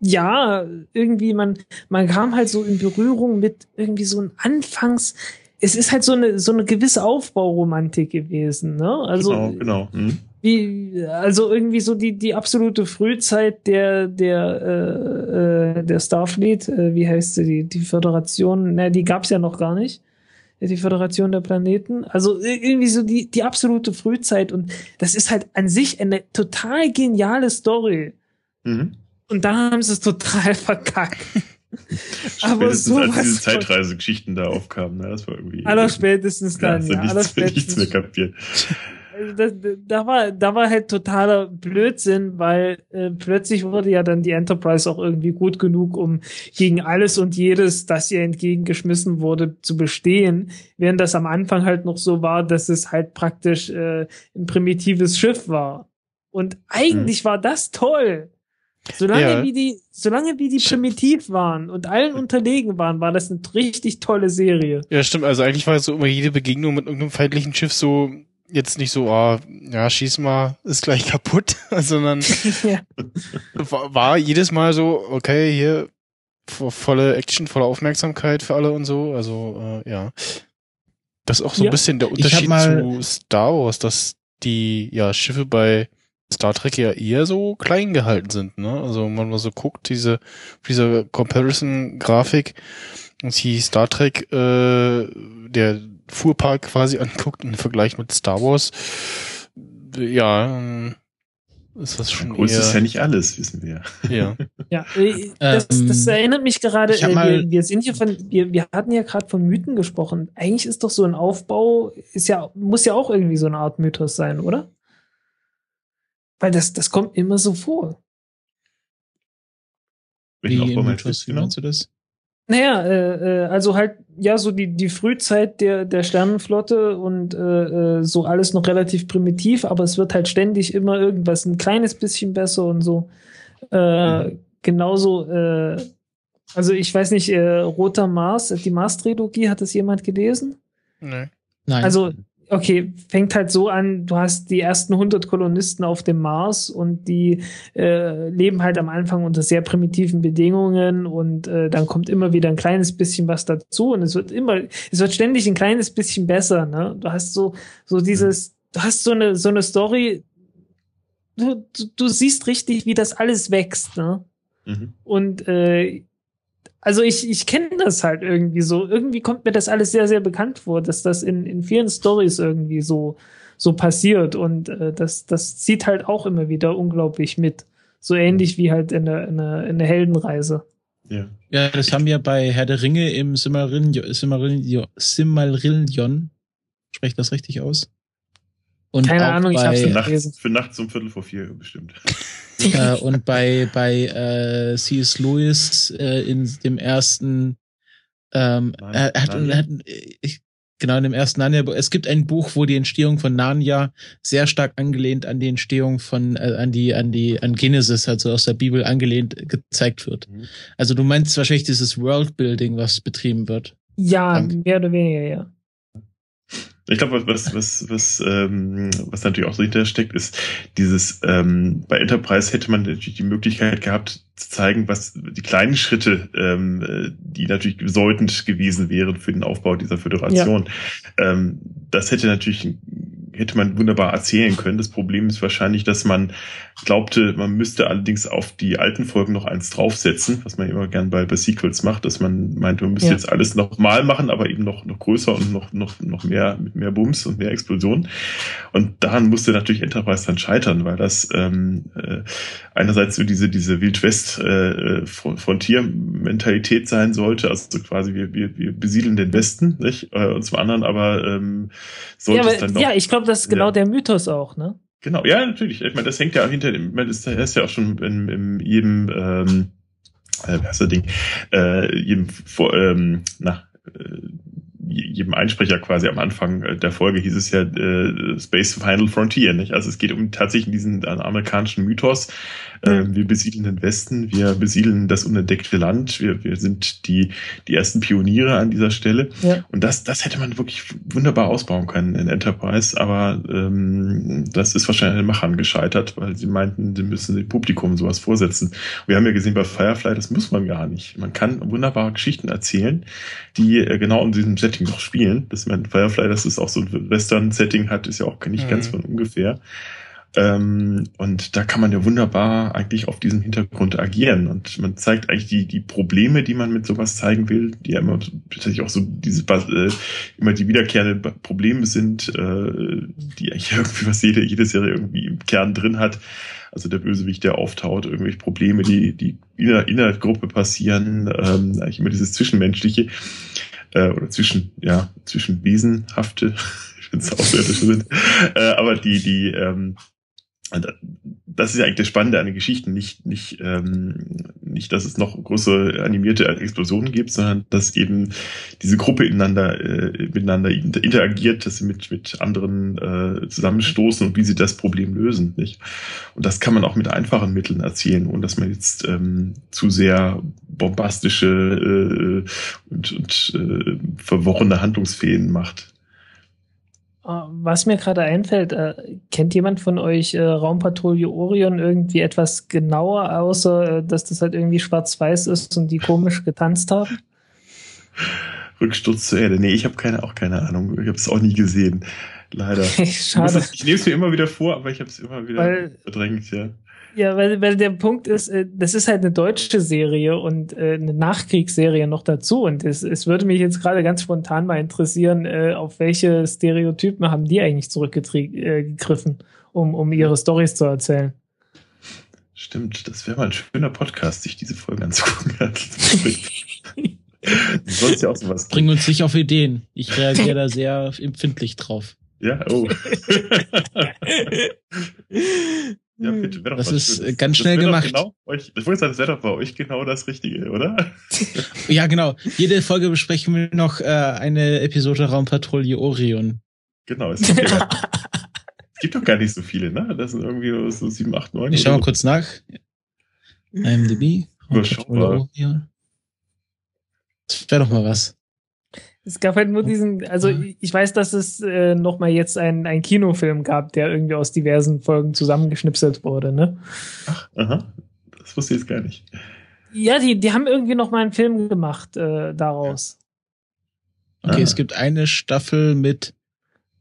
ja, irgendwie, man, man kam halt so in Berührung mit irgendwie so ein Anfangs, es ist halt so eine, so eine gewisse Aufbauromantik gewesen, ne? Also, genau, genau. Hm wie also irgendwie so die die absolute Frühzeit der der äh, äh, der Starfleet äh, wie heißt sie die die Föderation ne die gab's ja noch gar nicht die Föderation der Planeten also irgendwie so die die absolute Frühzeit und das ist halt an sich eine total geniale Story mhm. und da haben sie es total verkackt aber so als diese Zeitreisegeschichten da aufkamen, ne? das war irgendwie. Allerspätestens dann, ja. ja nichts, nichts mehr kapiert das, da war, da war halt totaler Blödsinn, weil äh, plötzlich wurde ja dann die Enterprise auch irgendwie gut genug, um gegen alles und jedes, das ihr entgegengeschmissen wurde, zu bestehen, während das am Anfang halt noch so war, dass es halt praktisch äh, ein primitives Schiff war. Und eigentlich hm. war das toll. Solange ja. wie die, solange wie die primitiv waren und allen unterlegen waren, war das eine richtig tolle Serie. Ja, stimmt. Also eigentlich war so immer jede Begegnung mit irgendeinem feindlichen Schiff so jetzt nicht so, ah, ja, schieß mal, ist gleich kaputt, sondern ja. war, war, jedes Mal so, okay, hier volle Action, volle Aufmerksamkeit für alle und so. Also äh, ja, das ist auch so ja. ein bisschen der Unterschied zu Star Wars, dass die ja Schiffe bei Star Trek ja eher so klein gehalten sind. Ne? Also wenn man mal so guckt, diese diese Comparison-Grafik, und die Star Trek, äh, der Fuhrpark quasi anguckt im Vergleich mit Star Wars, ja, ist das schon Groß eher... ist ja nicht alles, wissen wir. Ja. ja, äh, das, das ähm, erinnert mich gerade, äh, wir, wir sind hier von, wir, wir hatten ja gerade von Mythen gesprochen. Eigentlich ist doch so ein Aufbau, ist ja, muss ja auch irgendwie so eine Art Mythos sein, oder? Weil das, das kommt immer so vor. Wie in Mythos, wie meinst du das? Naja, äh, äh, also halt, ja, so die, die Frühzeit der, der Sternenflotte und äh, äh, so alles noch relativ primitiv, aber es wird halt ständig immer irgendwas ein kleines bisschen besser und so. Äh, mhm. Genauso, äh, also ich weiß nicht, äh, Roter Mars, die Mars-Trilogie, hat das jemand gelesen? Nee. Nein. Also okay, fängt halt so an, du hast die ersten 100 Kolonisten auf dem Mars und die äh, leben halt am Anfang unter sehr primitiven Bedingungen und äh, dann kommt immer wieder ein kleines bisschen was dazu und es wird immer, es wird ständig ein kleines bisschen besser, ne? Du hast so, so dieses, du hast so eine, so eine Story, du, du, du siehst richtig, wie das alles wächst, ne? Mhm. Und äh, also ich, ich kenne das halt irgendwie so. Irgendwie kommt mir das alles sehr, sehr bekannt vor, dass das in, in vielen Stories irgendwie so, so passiert. Und äh, das, das zieht halt auch immer wieder unglaublich mit. So ähnlich wie halt in der, in der, in der Heldenreise. Ja. ja, das haben wir bei Herr der Ringe im Simmerillion, Simmerillion, Simmerillion. Sprecht das richtig aus? Und Keine Ahnung, ich hab's nicht gelesen. Für nachts um Viertel vor vier bestimmt. äh, und bei, bei äh, C.S. Lewis äh, in dem ersten ähm, Nein, er, er hat, er hat ich, genau in dem ersten Narnia es gibt ein Buch wo die Entstehung von Narnia sehr stark angelehnt an die Entstehung von äh, an die an die an Genesis also aus der Bibel angelehnt gezeigt wird mhm. also du meinst wahrscheinlich dieses Worldbuilding was betrieben wird ja Dank. mehr oder weniger ja ich glaube, was, was, was, ähm, was natürlich auch so hintersteckt, ist dieses, ähm, bei Enterprise hätte man natürlich die Möglichkeit gehabt, zu zeigen, was die kleinen Schritte, ähm, die natürlich bedeutend gewesen wären für den Aufbau dieser Föderation. Ja. Ähm, das hätte natürlich hätte man wunderbar erzählen können. Das Problem ist wahrscheinlich, dass man glaubte, man müsste allerdings auf die alten Folgen noch eins draufsetzen, was man immer gern bei, bei Sequels macht, dass man meint, man müsste ja. jetzt alles nochmal machen, aber eben noch, noch größer und noch, noch, noch mehr, mit mehr Bums und mehr Explosionen. Und daran musste natürlich Enterprise dann scheitern, weil das ähm, äh, einerseits so diese, diese Wild-West-Frontier-Mentalität äh, sein sollte, also quasi wir, wir, wir besiedeln den Westen, nicht? Äh, und zum anderen aber ähm, sollte ja, aber, es dann noch. Ja, ich glaube, das ist genau ja. der Mythos auch, ne? Genau, ja, natürlich. Ich meine, das hängt ja hinter dem, ich meine, das ist ja auch schon in, in jedem, ähm, äh, was ist das Ding, äh, jedem, vor, ähm, na, äh, jedem Einsprecher quasi am Anfang der Folge hieß es ja äh, Space Final Frontier, nicht? Also es geht um tatsächlich diesen amerikanischen Mythos, ähm, wir besiedeln den Westen, wir besiedeln das unentdeckte Land, wir, wir sind die, die ersten Pioniere an dieser Stelle. Ja. Und das, das hätte man wirklich wunderbar ausbauen können in Enterprise, aber ähm, das ist wahrscheinlich an den Machern gescheitert, weil sie meinten, sie müssen dem Publikum sowas vorsetzen. Wir haben ja gesehen bei Firefly, das muss man gar nicht. Man kann wunderbare Geschichten erzählen, die äh, genau in diesem Setting noch spielen. Das mein Firefly, das ist auch so ein Western-Setting hat, ist ja auch nicht mhm. ganz von ungefähr. Ähm, und da kann man ja wunderbar eigentlich auf diesem Hintergrund agieren. Und man zeigt eigentlich die, die Probleme, die man mit sowas zeigen will, die ja immer tatsächlich auch so diese äh, immer die wiederkehrenden Probleme sind, äh, die eigentlich irgendwie was jede, jede Serie irgendwie im Kern drin hat. Also der Bösewicht, der auftaucht, irgendwelche Probleme, die, die in der, in Gruppe passieren, ähm, eigentlich immer dieses Zwischenmenschliche äh, oder zwischen, ja, zwischen Wesenhafte, ich finde es außerirdische sind, äh, aber die, die, ähm, das ist ja eigentlich das Spannende an den Geschichten. Nicht, nicht, ähm, nicht, dass es noch große animierte Explosionen gibt, sondern dass eben diese Gruppe ineinander, äh, miteinander interagiert, dass sie mit, mit anderen äh, zusammenstoßen und wie sie das Problem lösen. Nicht? Und das kann man auch mit einfachen Mitteln erzählen, ohne dass man jetzt ähm, zu sehr bombastische äh, und, und äh, verworrene Handlungsfäden macht. Was mir gerade einfällt, äh, kennt jemand von euch äh, Raumpatrouille Orion irgendwie etwas genauer, außer äh, dass das halt irgendwie schwarz-weiß ist und die komisch getanzt haben? Rücksturz zur Erde. Nee, ich habe keine, auch keine Ahnung. Ich habe es auch nie gesehen. Leider. Schade. Ich, ich nehme es mir immer wieder vor, aber ich habe es immer wieder Weil, verdrängt, ja. Ja, weil, weil der Punkt ist, äh, das ist halt eine deutsche Serie und äh, eine Nachkriegsserie noch dazu. Und es, es würde mich jetzt gerade ganz spontan mal interessieren, äh, auf welche Stereotypen haben die eigentlich zurückgegriffen, um, um ihre Stories zu erzählen. Stimmt, das wäre mal ein schöner Podcast, sich diese Folge anzugucken. Sonst ja auch sowas. Bring uns nicht auf Ideen. Ich reagiere da sehr empfindlich drauf. Ja, oh. Ja, bitte, wäre doch das ist Schönes. ganz schnell das gemacht. Genau euch, ich wollte sagen, das wäre doch bei euch genau das Richtige, oder? ja, genau. Jede Folge besprechen wir noch äh, eine Episode Raumpatrouille Orion. Genau. Es gibt, ja, es gibt doch gar nicht so viele, ne? Das sind irgendwie so sieben, acht, neun. Ich schau mal so. kurz nach. IMDb. Raumpatrouille Orion. Das wäre doch mal was. Es gab halt nur diesen, also ich weiß, dass es äh, noch mal jetzt ein, ein Kinofilm gab, der irgendwie aus diversen Folgen zusammengeschnipselt wurde, ne? Ach, aha. Das wusste ich jetzt gar nicht. Ja, die, die haben irgendwie noch mal einen Film gemacht äh, daraus. Okay, ah. es gibt eine Staffel mit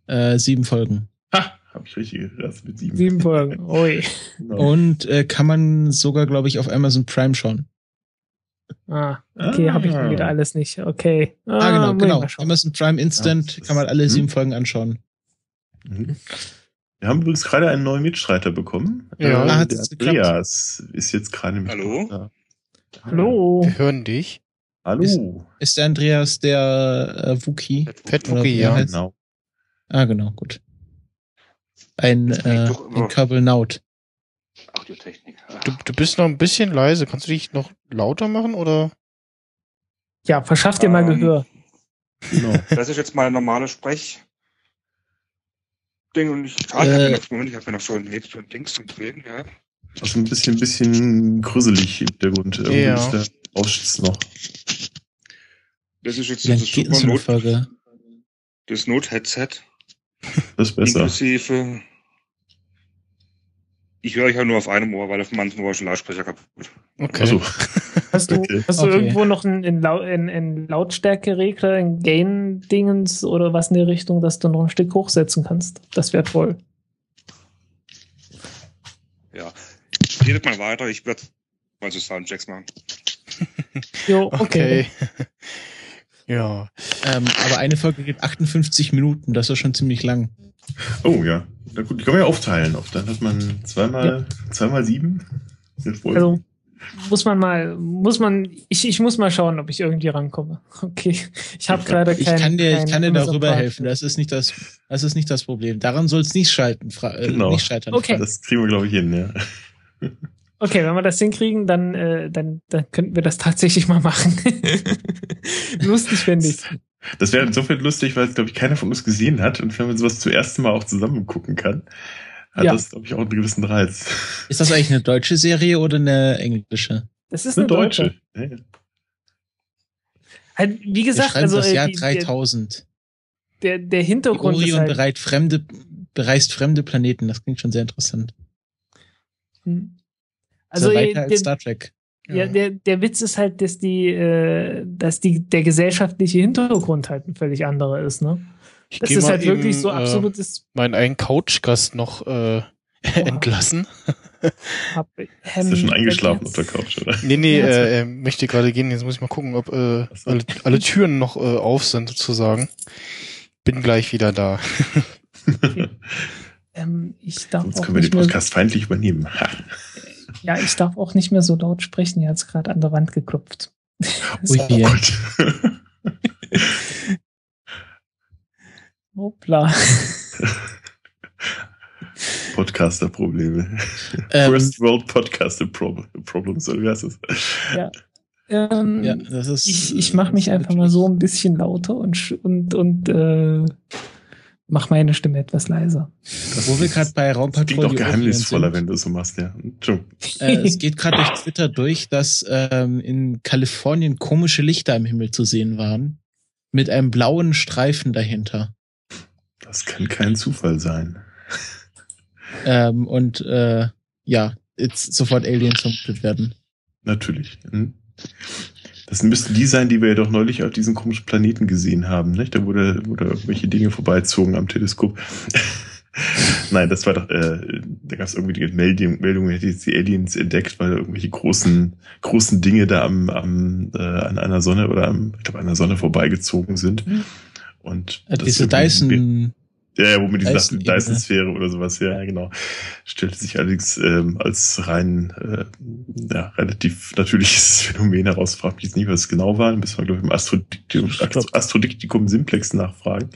äh, sieben Folgen. Ha, hab ich richtig gehört, mit sieben. Sieben Folgen, oi. Genau. Und äh, kann man sogar, glaube ich, auf Amazon Prime schauen. Ah, okay, ah. habe ich wieder alles nicht. Okay. Ah, ah genau, genau. Amazon Prime Instant ja, kann man alle sieben hm. Folgen anschauen. Mhm. Wir haben übrigens gerade einen neuen Mitstreiter bekommen. Ja, äh, der Andreas ist jetzt gerade mit. Hallo? Da. Hallo. Wir hören dich. Hallo. Ist, ist der Andreas der äh, Wookie? Fett Wookie, ja. Genau. Ah, genau, gut. Ein, äh, ein Kabelnaut. Audiotechnik. Du, du bist noch ein bisschen leise. Kannst du dich noch lauter machen oder? Ja, verschaff dir mal ähm, Gehör. Genau. Das ist jetzt mal normale Sprech. Ding und ich, ah, äh, ich habe mir, noch so ein, Dings zum Drehen, ja. Das ist ein bisschen, bisschen grüsselig im Hintergrund. Irgendwie ja. ist der Ausschnitt noch. Das ist jetzt das Super Not, das Not-Headset. Das ist besser. Inklusive ich höre euch ja nur auf einem Ohr, weil auf dem anderen Ohr ein Lautsprecher kaputt. Okay. Also. Hast du, okay. hast du okay. irgendwo noch einen, einen, einen Lautstärkeregler, ein Gain-Dingens oder was in die Richtung, dass du noch ein Stück hochsetzen kannst? Das wäre toll. Ja. Redet mal weiter, ich werde mal so Soundchecks machen. jo, okay. okay. Ja. Ähm, aber eine Folge geht 58 Minuten, das ist schon ziemlich lang. Oh ja. Na gut, die kann man ja aufteilen. Auf dann hat man zweimal, ja. zweimal sieben. Also muss man mal, muss man, ich, ich muss mal schauen, ob ich irgendwie rankomme. Okay, ich habe gerade keinen. Ich kann dir, ich kann dir darüber helfen. Das ist nicht das, das ist nicht das Problem. Daran soll es nicht scheitern. Äh, genau. Nicht scheitern. Okay. Das kriegen wir glaube ich hin, ja. Okay, wenn wir das hinkriegen, dann, äh, dann, dann könnten wir das tatsächlich mal machen. Lustig finde ich. Das wäre insofern lustig, weil es, glaube ich, keiner von uns gesehen hat. Und wenn man sowas zum ersten Mal auch zusammen gucken kann, hat ja. das, glaube ich, auch einen gewissen Reiz. Ist das eigentlich eine deutsche Serie oder eine englische? Das ist eine, eine deutsche. deutsche. Ja. Halt, wie gesagt, also das Jahr die, 3000. Der, der Hintergrund die Orion ist halt bereit fremde, bereist fremde Planeten. Das klingt schon sehr interessant. Hm. Also, also weiter als Star Trek. Ja, der, der Witz ist halt, dass die, äh, dass die, der gesellschaftliche Hintergrund halt ein völlig anderer ist, ne? Ich das ist halt wirklich so absolutes. Äh, meinen einen Couchgast noch äh, entlassen. Hab, ähm, ist er schon eingeschlafen auf der Couch, oder? Nee, nee, äh, er möchte gerade gehen. Jetzt muss ich mal gucken, ob äh, alle, alle Türen noch äh, auf sind, sozusagen. Bin gleich wieder da. okay. ähm, ich darf Jetzt können wir den Podcast feindlich übernehmen. Ja, ich darf auch nicht mehr so laut sprechen. Er hat gerade an der Wand geklopft. Ui, oh Hoppla. Podcaster-Probleme. Ähm, First World Podcaster Problems, oder wie heißt das? Ja. Ähm, ja, das ist, ich ich mache mich einfach mal so ein bisschen lauter und, und, und äh, mach meine Stimme etwas leiser. Das Wo wir gerade bei Raumpatrouille klingt doch geheimnisvoller, wenn du so machst, ja. Äh, es geht gerade durch Twitter durch, dass ähm, in Kalifornien komische Lichter im Himmel zu sehen waren. Mit einem blauen Streifen dahinter. Das kann kein Zufall sein. Ähm, und äh, ja, jetzt sofort Aliens vermutet werden. Natürlich. Hm? Das müssten die sein, die wir ja doch neulich auf diesem komischen Planeten gesehen haben, nicht? Da wurde, wurde irgendwelche Dinge vorbeizogen am Teleskop. Nein, das war doch, äh, da gab es irgendwie die Meldung, Meldung, hätte jetzt die Aliens entdeckt, weil irgendwelche großen, großen Dinge da am, am äh, an einer Sonne oder am, ich glaube, an einer Sonne vorbeigezogen sind. Mhm. Und äh, diese Dyson ja, ja, wo mit dieser Dyson-Sphäre oder sowas, ja, genau. Stellte sich allerdings ähm, als rein äh, ja, relativ natürliches Phänomen heraus. Fragt mich jetzt nicht, was es genau war. Müssen wir, glaube ich, im Astrodiktikum, Astrodiktikum Simplex nachfragen.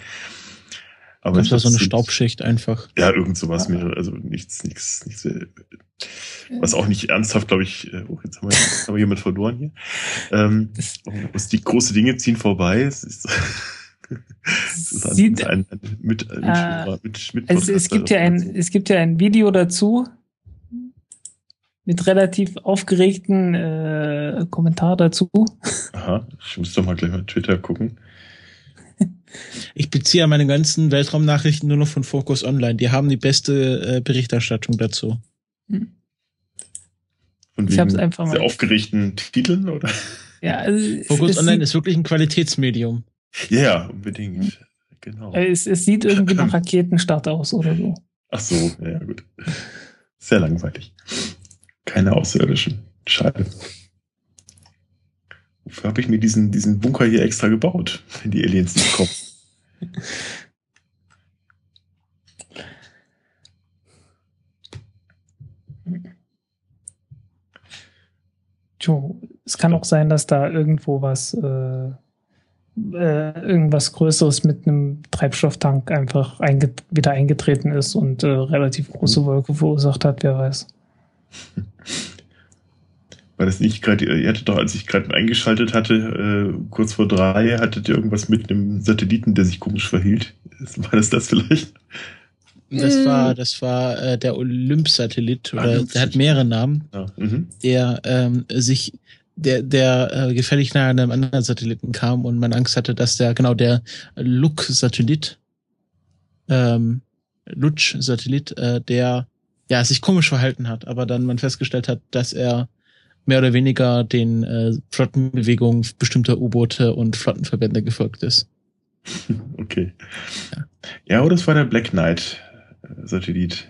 Aber das war so eine Staubschicht einfach. Ja, irgend sowas ja. mehr. Also nichts, nichts, nichts. Äh, was auch nicht ernsthaft, glaube ich. Äh, oh, jetzt haben wir, jetzt haben wir jemand verloren hier. Ähm, oh, die große Dinge ziehen vorbei. Es ist, es ist ein, ein, ein, mit, äh, mit, mit, es, es gibt ja ein, es gibt ja ein Video dazu mit relativ aufgeregten äh, Kommentar dazu. Aha, ich muss doch mal gleich mal Twitter gucken. Ich beziehe ja meine ganzen Weltraumnachrichten nur noch von Focus Online. Die haben die beste äh, Berichterstattung dazu. Hm. Und ich hab's einfach mal. Sehr aufgeregten Titeln, oder? Ja, also Focus Online ist wirklich ein Qualitätsmedium. Ja, ja unbedingt. Genau. Es, es sieht irgendwie nach Raketenstart aus oder so. Ach so, ja, gut. Sehr langweilig. Keine Außerirdischen. Schade. Wofür habe ich mir diesen, diesen Bunker hier extra gebaut, wenn die Aliens nicht kommen? Jo, es kann auch sein, dass da irgendwo was, äh, äh, irgendwas Größeres mit einem Treibstofftank einfach einget wieder eingetreten ist und äh, relativ große Wolke verursacht hat, wer weiß. War das nicht gerade, ihr hattet doch, als ich gerade eingeschaltet hatte, äh, kurz vor drei, hattet ihr irgendwas mit einem Satelliten, der sich komisch verhielt? War das das vielleicht? Das war, das war äh, der Olymp-Satellit, oder ah, der hat mehrere Namen, ja. mhm. der ähm, sich, der, der äh, gefällig nahe an einem anderen Satelliten kam und man Angst hatte, dass der, genau, der Look-Satellit, ähm, Lutsch-Satellit, äh, der ja sich komisch verhalten hat, aber dann man festgestellt hat, dass er mehr oder weniger den äh, Flottenbewegungen bestimmter U-Boote und Flottenverbände gefolgt ist. Okay. Ja. ja, oder es war der Black Knight äh.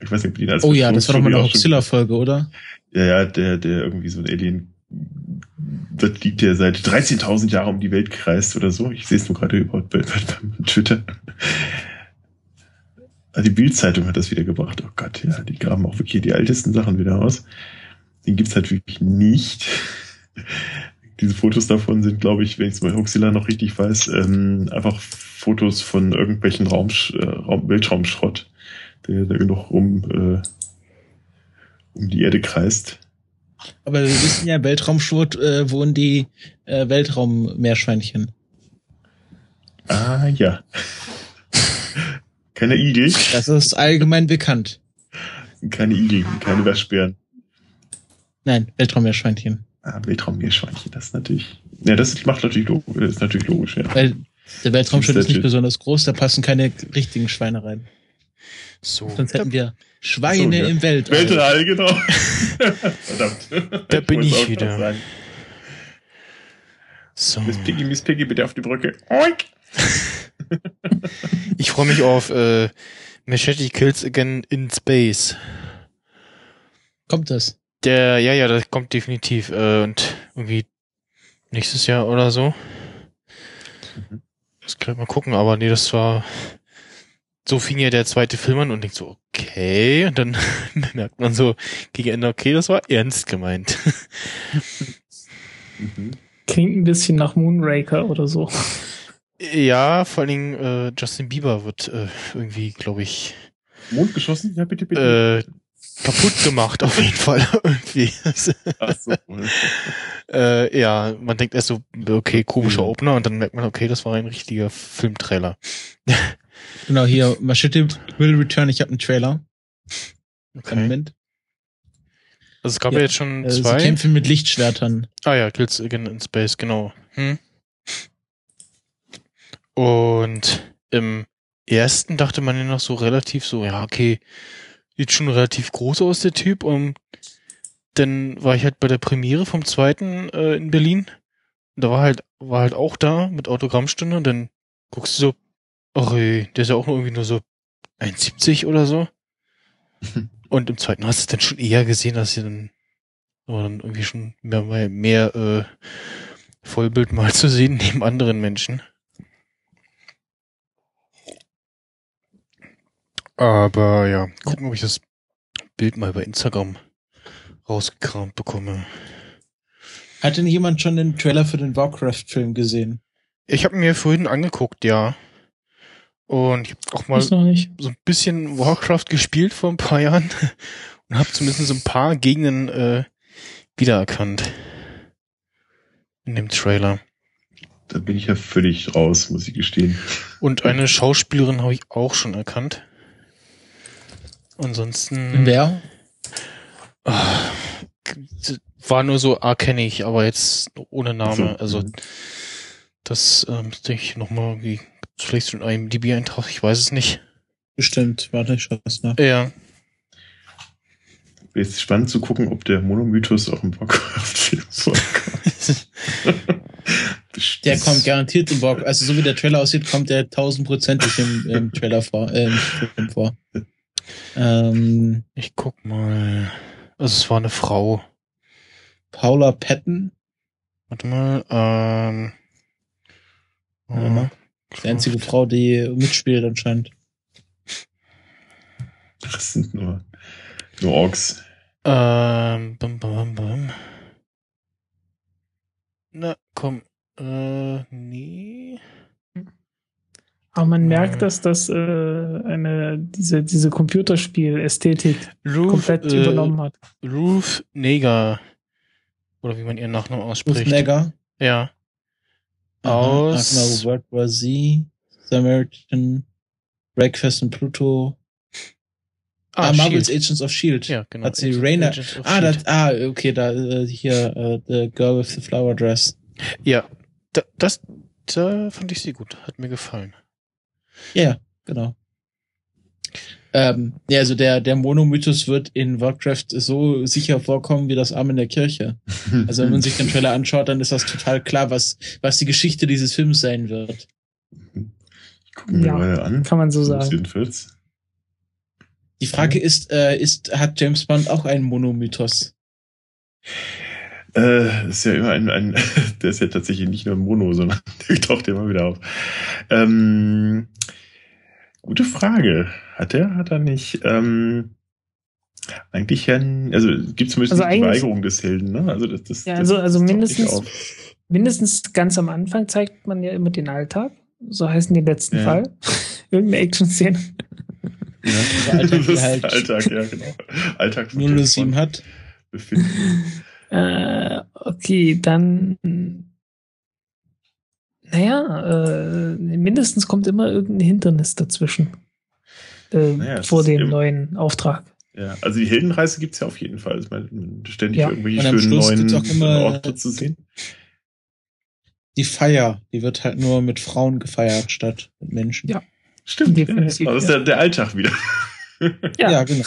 Ich weiß nicht, ob die als Oh ja, das war doch mal eine Oxilla-Folge, oder? Ja, ja, der, der irgendwie so ein Alien Satellit, der seit 13.000 Jahren um die Welt kreist oder so. Ich sehe es nur gerade bei Twitter. Also die Bildzeitung hat das wieder gebracht. Oh Gott, ja, die graben auch wirklich die ältesten Sachen wieder aus. Den gibt's halt wirklich nicht. Diese Fotos davon sind, glaube ich, wenn ich es bei Huxilla noch richtig weiß, ähm, einfach Fotos von irgendwelchen Raumsch äh, Raum Weltraumschrott, der da genug um, äh, um die Erde kreist. Aber wir wissen ja, Weltraumschrott äh, wohnen die äh, Weltraummeerschweinchen. Ah, ja. Keine Igel. Das ist allgemein bekannt. Keine Igel, keine Waschbären. Nein, Weltraummeerschweinchen. Ah, Weltraummeerschweinchen, das ist natürlich. Ja, das macht natürlich, das ist natürlich logisch, ja. Weil der Weltraumschiff ist nicht besonders groß, da passen keine richtigen Schweine rein. So. Sonst hätten wir Schweine so, ja. im Weltall. Weltall, genau. Verdammt. Da bin ich, ich wieder. So. Miss Piggy, Miss Piggy, bitte auf die Brücke. Oink. ich freue mich auf äh, Machete Kills Again in Space. Kommt das? Der, ja, ja, das kommt definitiv. Äh, und irgendwie nächstes Jahr oder so. Mhm. Das kann ich mal gucken, aber nee, das war. So fing ja der zweite Film an und denkt so, okay. Und dann merkt man so gegen Ende, okay, das war ernst gemeint. mhm. Klingt ein bisschen nach Moonraker oder so. Ja, vor allen Dingen äh, Justin Bieber wird äh, irgendwie, glaube ich. Mond geschossen? Ja, bitte, bitte. Äh, kaputt gemacht, auf jeden Fall. irgendwie. Ach so. äh, ja, man denkt erst so, okay, komischer mhm. Opener und dann merkt man, okay, das war ein richtiger Filmtrailer. Genau, hier, Machete will return, ich habe einen Trailer. Okay. Moment. Also es gab ja, ja jetzt schon äh, zwei. Sie kämpfen mit Lichtschwertern. Ah ja, Kills Again in Space, genau. Hm. Und im ersten dachte man ja noch so relativ so, ja, okay, sieht schon relativ groß aus, der Typ. Und dann war ich halt bei der Premiere vom zweiten äh, in Berlin. Und da war halt, war halt auch da mit Autogrammstunde und dann guckst du so, ey, der ist ja auch nur irgendwie nur so 1,70 oder so. und im zweiten hast du es dann schon eher gesehen, dass sie dann, aber dann irgendwie schon mehr, mehr äh, Vollbild mal zu sehen neben anderen Menschen. Aber ja, gucken, ob ich das Bild mal bei Instagram rausgekramt bekomme. Hat denn jemand schon den Trailer für den Warcraft-Film gesehen? Ich habe mir vorhin angeguckt, ja. Und ich habe auch mal so ein bisschen Warcraft gespielt vor ein paar Jahren und habe zumindest so ein paar Gegenden äh, wiedererkannt in dem Trailer. Da bin ich ja völlig raus, muss ich gestehen. Und eine Schauspielerin habe ich auch schon erkannt. Ansonsten. Wer? War nur so, ah, kenne ich, aber jetzt ohne Name. So. Also das ähm, denke ich nochmal, wie vielleicht so ein IMDb-Eintrag, ich weiß es nicht. Bestimmt, warte, ich schaue es nach. Ja. Jetzt spannend zu gucken, ob der Monomythos auch im Warcraft-Film vorkommt. der kommt garantiert im Warcraft, also so wie der Trailer aussieht, kommt der tausendprozentig im, im Trailer vor, äh, im Film vor. Ähm, ich guck mal. Also es war eine Frau. Paula Patton. Warte mal, ähm. Ja, die einzige Frau, die mitspielt anscheinend. Das sind nur, nur Orks. Ähm, bum, bum, bum. Na, komm, äh, nee. Aber man merkt, dass das äh, eine diese diese Computerspiel-Ästhetik komplett äh, übernommen hat. Ruth Neger oder wie man ihren Nachnamen ausspricht. Ruth Neger. Ja. Aus. Aha, World War Z, Samaritan, Breakfast and Pluto. Ah, ah Marvel's Shield. Agents of Shield. Ja, genau. Hat sie Rainer. Ah, das, ah, okay, da äh, hier uh, The Girl with the Flower Dress. Ja, da, das da fand ich sie gut, hat mir gefallen. Ja, genau. Ähm, ja, also der, der Monomythos wird in Warcraft so sicher vorkommen wie das Arm in der Kirche. Also wenn man sich den Trailer anschaut, dann ist das total klar, was, was die Geschichte dieses Films sein wird. Ich gucke mir ja, mal an. Kann man so sagen. Die Frage ist, äh, ist, hat James Bond auch einen Monomythos? Äh, ist ja immer ein, ein, der ist ja tatsächlich nicht nur ein Mono, sondern der taucht immer wieder auf. Ähm, gute Frage. Hat er, hat er nicht? Ähm, eigentlich ja, also gibt zumindest also die Weigerung des Helden, ne? Also das, das, ja, also, also mindestens, mindestens ganz am Anfang zeigt man ja immer den Alltag. So heißen die letzten ja. Fall. Irgendeine Action-Szene. Ja, Alltag, das halt Alltag, ja, genau. Alltag 007 hat. Befinden. Äh, okay, dann. Naja, äh, mindestens kommt immer irgendein Hindernis dazwischen. Äh, naja, vor dem neuen Auftrag. Ja, also die Heldenreise gibt's ja auf jeden Fall. Ich meine, ständig ja. irgendwelche schönen neuen auch immer Orte zu sehen. Die Feier, die wird halt nur mit Frauen gefeiert statt mit Menschen. Ja. Stimmt. Ja, das ist der, der Alltag wieder. Ja, ja genau.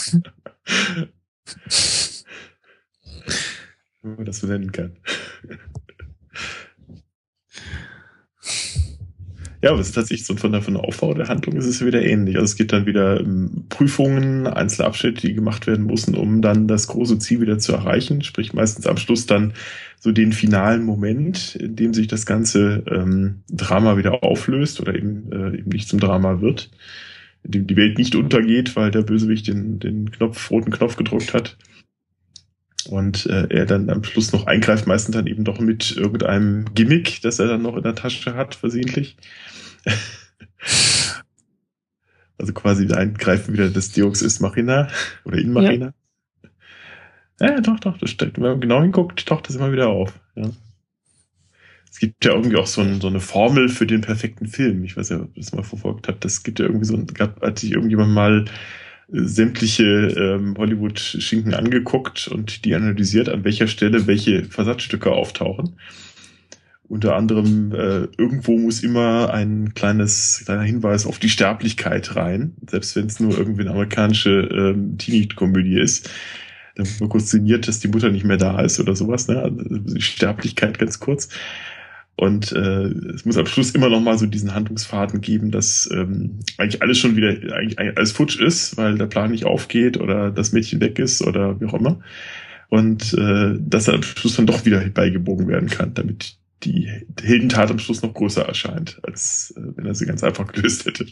wenn man das so nennen kann. Ja, aber es ist tatsächlich so von der, von der Aufbau der Handlung ist es wieder ähnlich. Also es gibt dann wieder ähm, Prüfungen, einzelne Abschnitte, die gemacht werden müssen, um dann das große Ziel wieder zu erreichen. Sprich meistens am Schluss dann so den finalen Moment, in dem sich das ganze ähm, Drama wieder auflöst oder eben, äh, eben nicht zum Drama wird. In dem die Welt nicht untergeht, weil der Bösewicht den, den Knopf, roten Knopf gedrückt hat und äh, er dann am Schluss noch eingreift, meistens dann eben doch mit irgendeinem Gimmick, das er dann noch in der Tasche hat, versehentlich. also quasi eingreifen wieder des Deus ist Machina oder in Machina. Ja. ja, doch, doch, das steht, wenn man genau hinguckt, taucht das immer wieder auf. Ja. Es gibt ja irgendwie auch so, ein, so eine Formel für den perfekten Film. Ich weiß ja, ob ihr das mal verfolgt habt. Das gibt ja irgendwie so, gab, hat sich irgendjemand mal sämtliche ähm, Hollywood-Schinken angeguckt und die analysiert, an welcher Stelle welche Versatzstücke auftauchen. Unter anderem, äh, irgendwo muss immer ein kleines, kleiner Hinweis auf die Sterblichkeit rein, selbst wenn es nur irgendwie eine amerikanische ähm, Teenie-Komödie ist. Dann wird kurz sinniert, dass die Mutter nicht mehr da ist oder sowas, ne? Also die Sterblichkeit ganz kurz. Und äh, es muss am Schluss immer noch mal so diesen Handlungsfaden geben, dass ähm, eigentlich alles schon wieder eigentlich, eigentlich alles futsch ist, weil der Plan nicht aufgeht oder das Mädchen weg ist oder wie auch immer. Und äh, dass er am Schluss dann doch wieder beigebogen werden kann, damit die Heldentat am Schluss noch größer erscheint, als äh, wenn er sie ganz einfach gelöst hätte.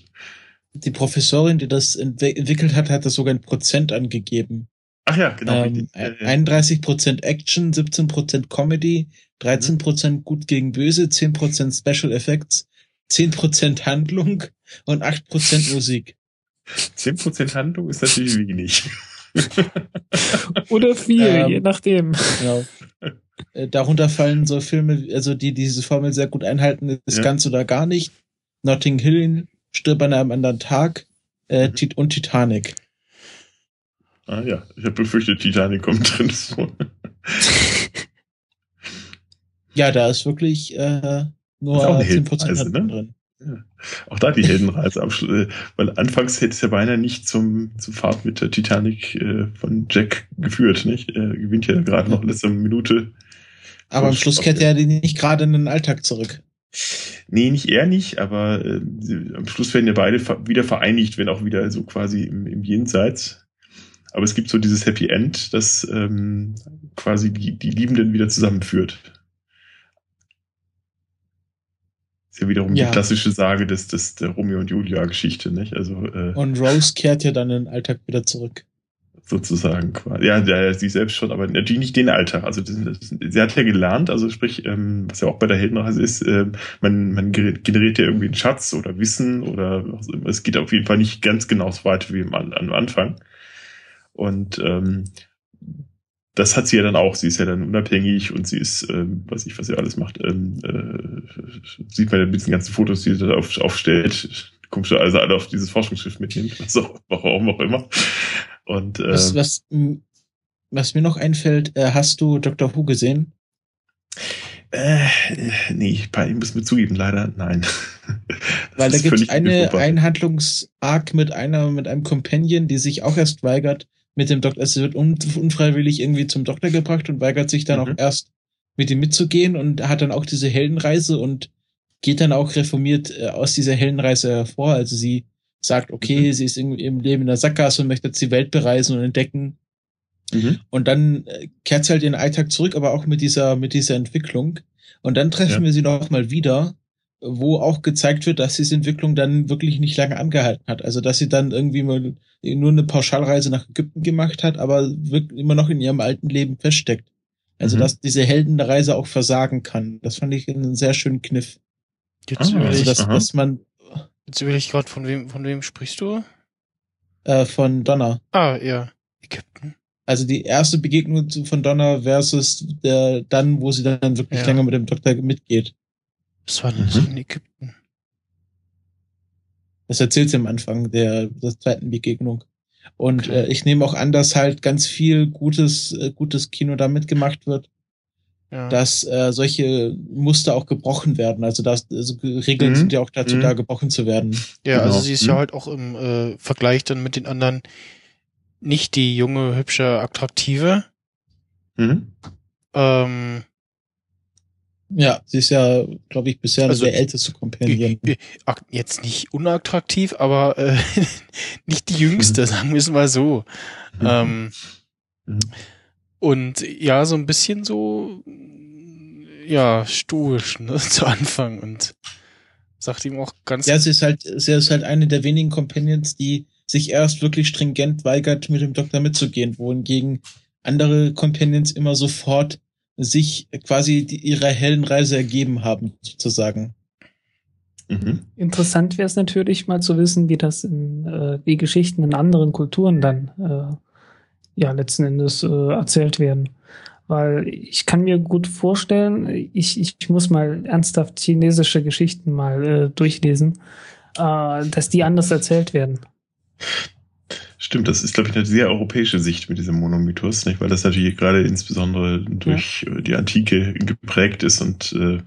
Die Professorin, die das entwickelt hat, hat das sogar ein Prozent angegeben. Ach ja, genau. Ähm, 31% Action, 17% Comedy, 13% gut gegen böse, 10% Special Effects, 10% Handlung und 8% Musik. 10% Handlung ist natürlich wenig. Oder viel, ähm, je nachdem. Genau. Äh, darunter fallen so Filme, also die diese Formel sehr gut einhalten, ist ja. ganz oder gar nicht. Notting Hill, Stirb an einem anderen Tag äh, mhm. und Titanic. Ah ja, ich habe befürchtet, Titanic kommt drin vor. ja, da ist wirklich äh, nur 10% ne? drin. Ja. Auch da die Heldenreise am Schluss, äh, weil anfangs hätte es ja beinahe nicht zum, zum Fahrt mit der Titanic äh, von Jack geführt, nicht? Er gewinnt ja gerade noch letzte Minute. Aber am Schluss kehrt er nicht gerade in den Alltag zurück. Nee, nicht er nicht, aber äh, am Schluss werden ja beide wieder vereinigt, wenn auch wieder so quasi im, im Jenseits. Aber es gibt so dieses Happy End, das ähm, quasi die, die Liebenden wieder zusammenführt. Ist ja wiederum ja. die klassische Sage des, des der Romeo und Julia Geschichte, nicht? Also äh, und Rose kehrt ja dann in den Alltag wieder zurück. Sozusagen quasi. Ja, der, sie selbst schon, aber natürlich nicht den Alltag. Also das, das, sie hat ja gelernt, also sprich, ähm, was ja auch bei der Heldenreise ist, äh, man, man generiert ja irgendwie einen Schatz oder Wissen oder es geht auf jeden Fall nicht ganz genau so weit wie am, am Anfang. Und ähm, das hat sie ja dann auch. Sie ist ja dann unabhängig und sie ist, ähm, weiß ich, was sie alles macht. Ähm, äh, sieht man ja mit den ganzen Fotos, die sie da auf, aufstellt. Komischerweise alle auf dieses Forschungsschiff mitnimmt, was auch, warum auch immer. Und, äh, was, was, was mir noch einfällt, äh, hast du Dr. Who gesehen? Äh, nee, bei ihm müssen wir zugeben, leider nein. Weil da gibt es eine Einhandlungsarg mit einer, mit einem Companion, die sich auch erst weigert, mit dem Doktor, es wird un unfreiwillig irgendwie zum Doktor gebracht und weigert sich dann mhm. auch erst mit ihm mitzugehen und hat dann auch diese Heldenreise und geht dann auch reformiert äh, aus dieser Heldenreise hervor. Also sie sagt, okay, mhm. sie ist im, im Leben in der Sackgasse und möchte jetzt die Welt bereisen und entdecken. Mhm. Und dann äh, kehrt sie halt in den Alltag zurück, aber auch mit dieser, mit dieser Entwicklung. Und dann treffen ja. wir sie noch mal wieder, wo auch gezeigt wird, dass diese Entwicklung dann wirklich nicht lange angehalten hat. Also, dass sie dann irgendwie mal nur eine Pauschalreise nach Ägypten gemacht hat, aber wirklich immer noch in ihrem alten Leben feststeckt. Also mhm. dass diese Heldenreise auch versagen kann. Das fand ich einen sehr schönen Kniff. Jetzt ah, also, dass, dass man Jetzt will ich gerade, von wem, von wem sprichst du? Äh, von Donner. Ah, ja. Ägypten. Also die erste Begegnung von Donner versus der dann, wo sie dann wirklich ja. länger mit dem Doktor mitgeht. Das war denn mhm. in Ägypten? Das erzählt sie am Anfang der, der zweiten Begegnung. Und okay. äh, ich nehme auch an, dass halt ganz viel gutes, äh, gutes Kino da mitgemacht wird. Ja. Dass äh, solche Muster auch gebrochen werden. Also dass also Regeln mhm. sind ja auch dazu mhm. da, gebrochen zu werden. Ja, also genau. also sie ist mhm. ja halt auch im äh, Vergleich dann mit den anderen nicht die junge, hübsche, attraktive. Mhm. Ähm, ja, sie ist ja, glaube ich, bisher also, der älteste Companion. Jetzt nicht unattraktiv, aber äh, nicht die jüngste, mhm. sagen wir es mal so. Mhm. Ähm, mhm. Und ja, so ein bisschen so, ja, stoisch, ne, zu Anfang und sagt ihm auch ganz. Ja, sie ist halt, sie ist halt eine der wenigen Companions, die sich erst wirklich stringent weigert, mit dem Doktor mitzugehen, wohingegen andere Companions immer sofort sich quasi die, ihrer hellen Reise ergeben haben, sozusagen. Mhm. Interessant wäre es natürlich mal zu wissen, wie das in, äh, wie Geschichten in anderen Kulturen dann äh, ja letzten Endes äh, erzählt werden. Weil ich kann mir gut vorstellen, ich, ich muss mal ernsthaft chinesische Geschichten mal äh, durchlesen, äh, dass die anders erzählt werden. Stimmt, das ist, glaube ich, eine sehr europäische Sicht mit diesem Monomythos, nicht? weil das natürlich gerade insbesondere durch ja. die Antike geprägt ist und äh,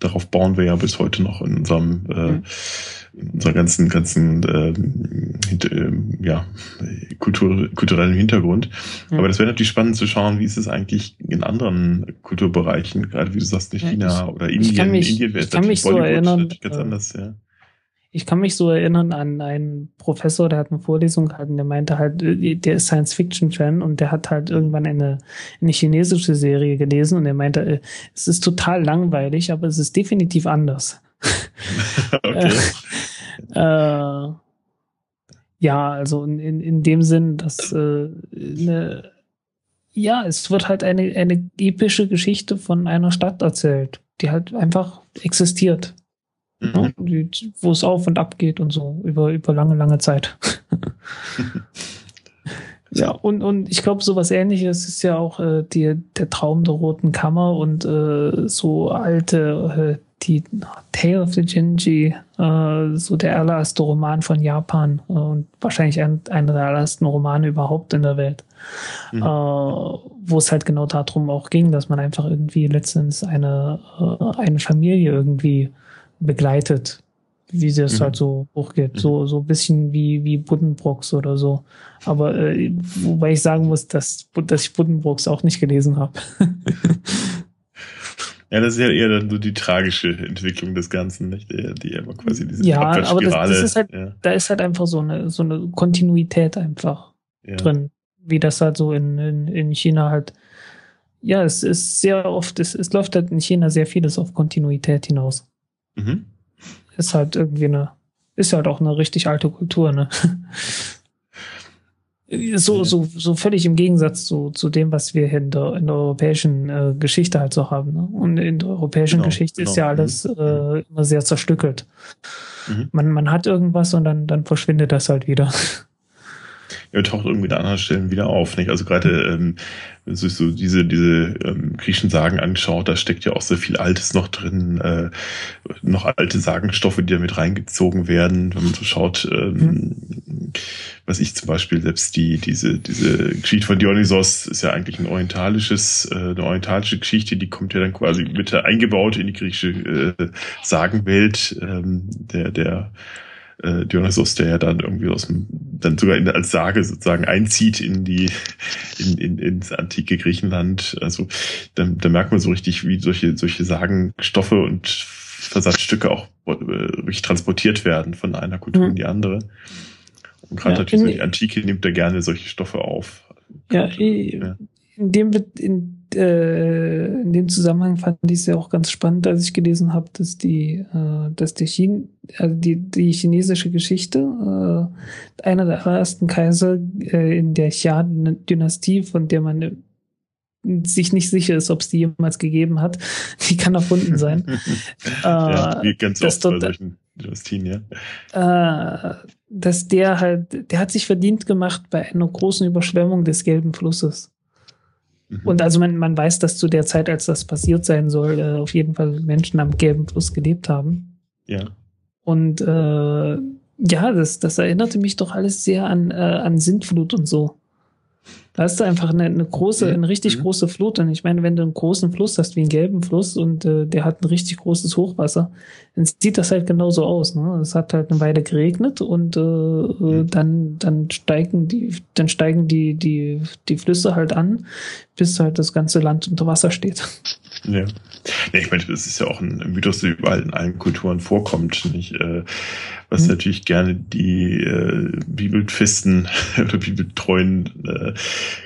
darauf bauen wir ja bis heute noch in unserem äh, mhm. in unserer ganzen ganzen äh, hinter, äh, ja Kultur, kulturellen Hintergrund. Mhm. Aber das wäre natürlich spannend zu schauen, wie ist es eigentlich in anderen Kulturbereichen, gerade wie du sagst, in China ja, ich, oder Indien. Mich, Indien wäre es natürlich so erinnern, ganz äh, anders, ja ich kann mich so erinnern an einen Professor, der hat eine Vorlesung gehalten, der meinte halt, äh, der ist Science-Fiction-Fan und der hat halt irgendwann eine, eine chinesische Serie gelesen und er meinte, äh, es ist total langweilig, aber es ist definitiv anders. okay. äh, ja, also in, in, in dem Sinn, dass äh, eine, ja, es wird halt eine, eine epische Geschichte von einer Stadt erzählt, die halt einfach existiert. Mhm. Ne? Wo es auf und ab geht und so über, über lange, lange Zeit. ja, und, und ich glaube, sowas ähnliches ist ja auch äh, die, der Traum der Roten Kammer und äh, so alte, äh, die Tale of the Genji, äh, so der allererste Roman von Japan äh, und wahrscheinlich ein, einer der allerersten Romane überhaupt in der Welt. Mhm. Äh, wo es halt genau darum auch ging, dass man einfach irgendwie letztens eine, äh, eine Familie irgendwie begleitet, wie das mhm. halt so hochgeht. Mhm. So, so ein bisschen wie, wie Buddenbrooks oder so. Aber äh, wobei ich sagen muss, dass, dass ich Buddenbrooks auch nicht gelesen habe. Ja, das ist ja eher dann so die tragische Entwicklung des Ganzen, nicht? Die, die immer quasi diese Ja, aber das, das ist halt, ja. da ist halt einfach so eine, so eine Kontinuität einfach ja. drin. Wie das halt so in, in, in China halt, ja, es ist sehr oft, es, es läuft halt in China sehr vieles auf Kontinuität hinaus. Mhm. Ist halt irgendwie eine, ist halt auch eine richtig alte Kultur, ne? so, so, so völlig im Gegensatz zu, zu dem, was wir in der, in der europäischen äh, Geschichte halt so haben. Ne? Und in der europäischen genau, Geschichte genau. ist ja alles mhm. äh, immer sehr zerstückelt. Mhm. Man, man hat irgendwas und dann, dann verschwindet das halt wieder. Ja, taucht irgendwie an anderen Stellen wieder auf. Nicht? Also gerade ähm, wenn man sich so diese, diese ähm, griechischen Sagen anschaut, da steckt ja auch so viel Altes noch drin, äh, noch alte Sagenstoffe, die da mit reingezogen werden. Wenn man so schaut, ähm, mhm. was ich zum Beispiel selbst die, diese, diese Geschichte von Dionysos ist ja eigentlich ein orientalisches, äh, eine orientalische Geschichte, die kommt ja dann quasi mit eingebaut in die griechische äh, Sagenwelt, ähm, der, der äh, Dionysos, der ja dann irgendwie aus dem, dann sogar in, als Sage sozusagen einzieht in die, in, in, ins antike Griechenland. Also da, da merkt man so richtig, wie solche, solche Sagenstoffe und Versatzstücke auch äh, wirklich transportiert werden von einer Kultur mhm. in die andere. Und gerade ja, natürlich so die Antike nimmt da gerne solche Stoffe auf. Ja, ja. in dem, in äh, in dem Zusammenhang fand ich es ja auch ganz spannend, als ich gelesen habe, dass die, äh, dass die, Chin also die, die chinesische Geschichte, äh, einer der ersten Kaiser äh, in der Xia-Dynastie, von der man sich nicht sicher ist, ob es die jemals gegeben hat, die kann erfunden sein. ja, wie ganz oft dort, bei solchen Dynastien, ja. Äh, dass der halt, der hat sich verdient gemacht bei einer großen Überschwemmung des Gelben Flusses. Mhm. Und also man, man weiß, dass zu der Zeit, als das passiert sein soll, äh, auf jeden Fall Menschen am gelben Fluss gelebt haben. Ja. Und äh, ja, das, das erinnerte mich doch alles sehr an, äh, an Sintflut und so. Da hast du einfach eine, eine große, mhm. eine richtig mhm. große Flut. Und ich meine, wenn du einen großen Fluss hast, wie einen gelben Fluss, und äh, der hat ein richtig großes Hochwasser, dann sieht das halt genauso aus. Ne? Es hat halt eine Weile geregnet und äh, mhm. dann, dann steigen die, dann steigen die, die, die Flüsse halt an, bis halt das ganze Land unter Wasser steht. Ja. ja ich meine, das ist ja auch ein Mythos, der überall in allen Kulturen vorkommt. Nicht? Äh, was mhm. natürlich gerne die äh, bibelfesten oder bibeltreuen äh,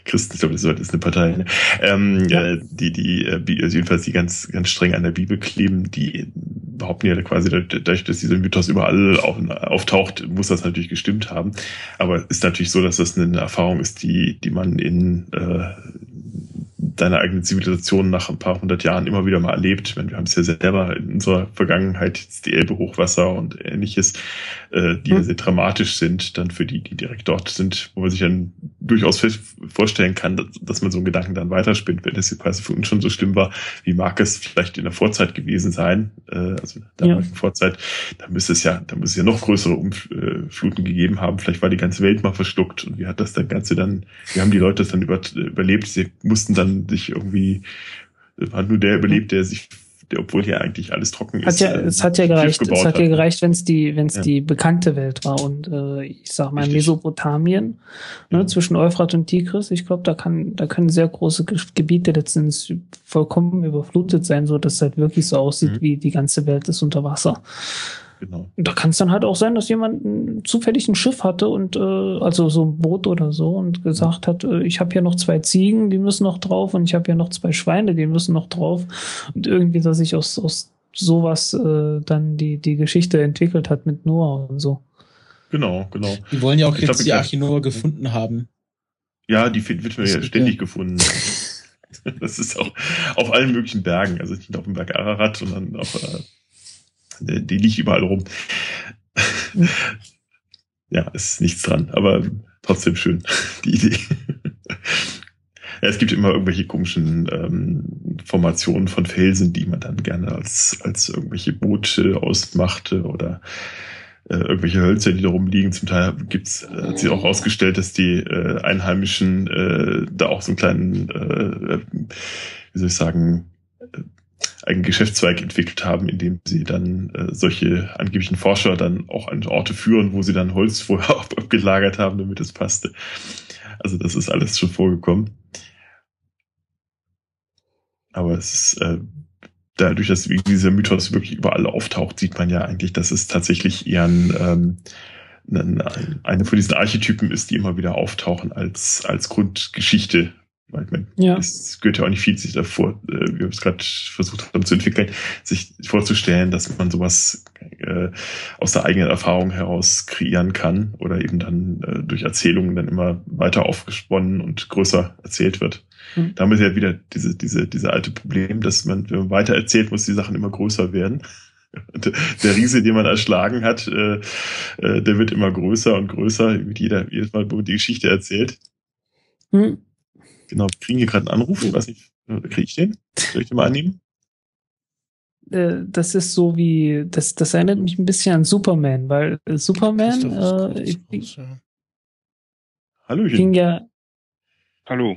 Christen, ich glaube, das ist eine Partei, ne? ähm, ja. äh, die, die, äh, also jedenfalls die ganz, ganz streng an der Bibel kleben, die behaupten ja quasi, dadurch, dass dieser Mythos überall auf, auftaucht, muss das natürlich gestimmt haben. Aber ist natürlich so, dass das eine Erfahrung ist, die, die man in äh, deiner eigenen Zivilisation nach ein paar hundert Jahren immer wieder mal erlebt. Ich meine, wir haben es ja selber in unserer Vergangenheit, jetzt die Elbe Hochwasser und ähnliches, äh, die mhm. sehr dramatisch sind, dann für die, die direkt dort sind, wo man sich dann durchaus vorstellen kann, dass, dass man so einen Gedanken dann weiterspinnt, wenn das jetzt quasi für uns schon so schlimm war, wie mag es vielleicht in der Vorzeit gewesen sein, äh, also in der ja. Vorzeit, da müsste es ja, da müsste es ja noch größere Umfluten gegeben haben, vielleicht war die ganze Welt mal verschluckt und wie hat das dann Ganze dann, wie haben die Leute das dann über, überlebt, sie mussten dann sich irgendwie, hat nur der überlebt, der sich obwohl hier eigentlich alles trocken hat ist. Ja, äh, es hat ja gereicht, es hat ja gereicht, wenn es die, wenn es ja. die bekannte Welt war und äh, ich sag mal Richtig. Mesopotamien, ne, ja. zwischen Euphrat und Tigris. Ich glaube, da kann, da können sehr große Gebiete letztendlich vollkommen überflutet sein, so dass es halt wirklich so aussieht, mhm. wie die ganze Welt ist unter Wasser. Genau. Da kann es dann halt auch sein, dass jemand ein, zufällig ein Schiff hatte und äh, also so ein Boot oder so und gesagt hat, äh, ich habe hier noch zwei Ziegen, die müssen noch drauf und ich habe hier noch zwei Schweine, die müssen noch drauf und irgendwie, dass sich aus, aus sowas äh, dann die die Geschichte entwickelt hat mit Noah und so. Genau, genau. Die wollen ja auch ich jetzt glaub, die Arche Noah gefunden haben. Ja, die wird mir ja ständig gefunden. Das ist auch auf allen möglichen Bergen, also nicht nur auf dem Berg Ararat, sondern auch äh, Die, liegt überall rum. Mhm. ja, ist nichts dran, aber trotzdem schön, die Idee. ja, es gibt immer irgendwelche komischen ähm, Formationen von Felsen, die man dann gerne als, als irgendwelche Boote ausmachte oder äh, irgendwelche Hölzer, die da rumliegen. Zum Teil gibt's, äh, hat sich auch herausgestellt, dass die äh, Einheimischen äh, da auch so einen kleinen, äh, wie soll ich sagen, äh, einen Geschäftszweig entwickelt haben, indem sie dann äh, solche angeblichen Forscher dann auch an Orte führen, wo sie dann Holz vorher abgelagert haben, damit es passte. Also das ist alles schon vorgekommen. Aber es ist äh, dadurch, dass dieser Mythos wirklich überall auftaucht, sieht man ja eigentlich, dass es tatsächlich eher ein, ähm, eine von diesen Archetypen ist, die immer wieder auftauchen als, als Grundgeschichte. Ich meine, ja. Es gehört ja auch nicht viel sich davor, äh, wie wir es gerade versucht haben zu entwickeln, sich vorzustellen, dass man sowas äh, aus der eigenen Erfahrung heraus kreieren kann oder eben dann äh, durch Erzählungen dann immer weiter aufgesponnen und größer erzählt wird. Mhm. Da haben wir ja wieder diese, diese, diese alte Problem, dass man, wenn man weiter erzählt, muss die Sachen immer größer werden. Und der Riese, den man erschlagen hat, äh, äh, der wird immer größer und größer, mit jeder, jedes Mal, wo man die Geschichte erzählt. Mhm. Genau, wir kriegen hier gerade einen Anruf, ich weiß nicht, äh, kriege ich den? Soll ich den mal annehmen? Äh, das ist so wie, das, das erinnert mich ein bisschen an Superman, weil Superman, äh, ich, ich, Hallo, ging ja. Hallo.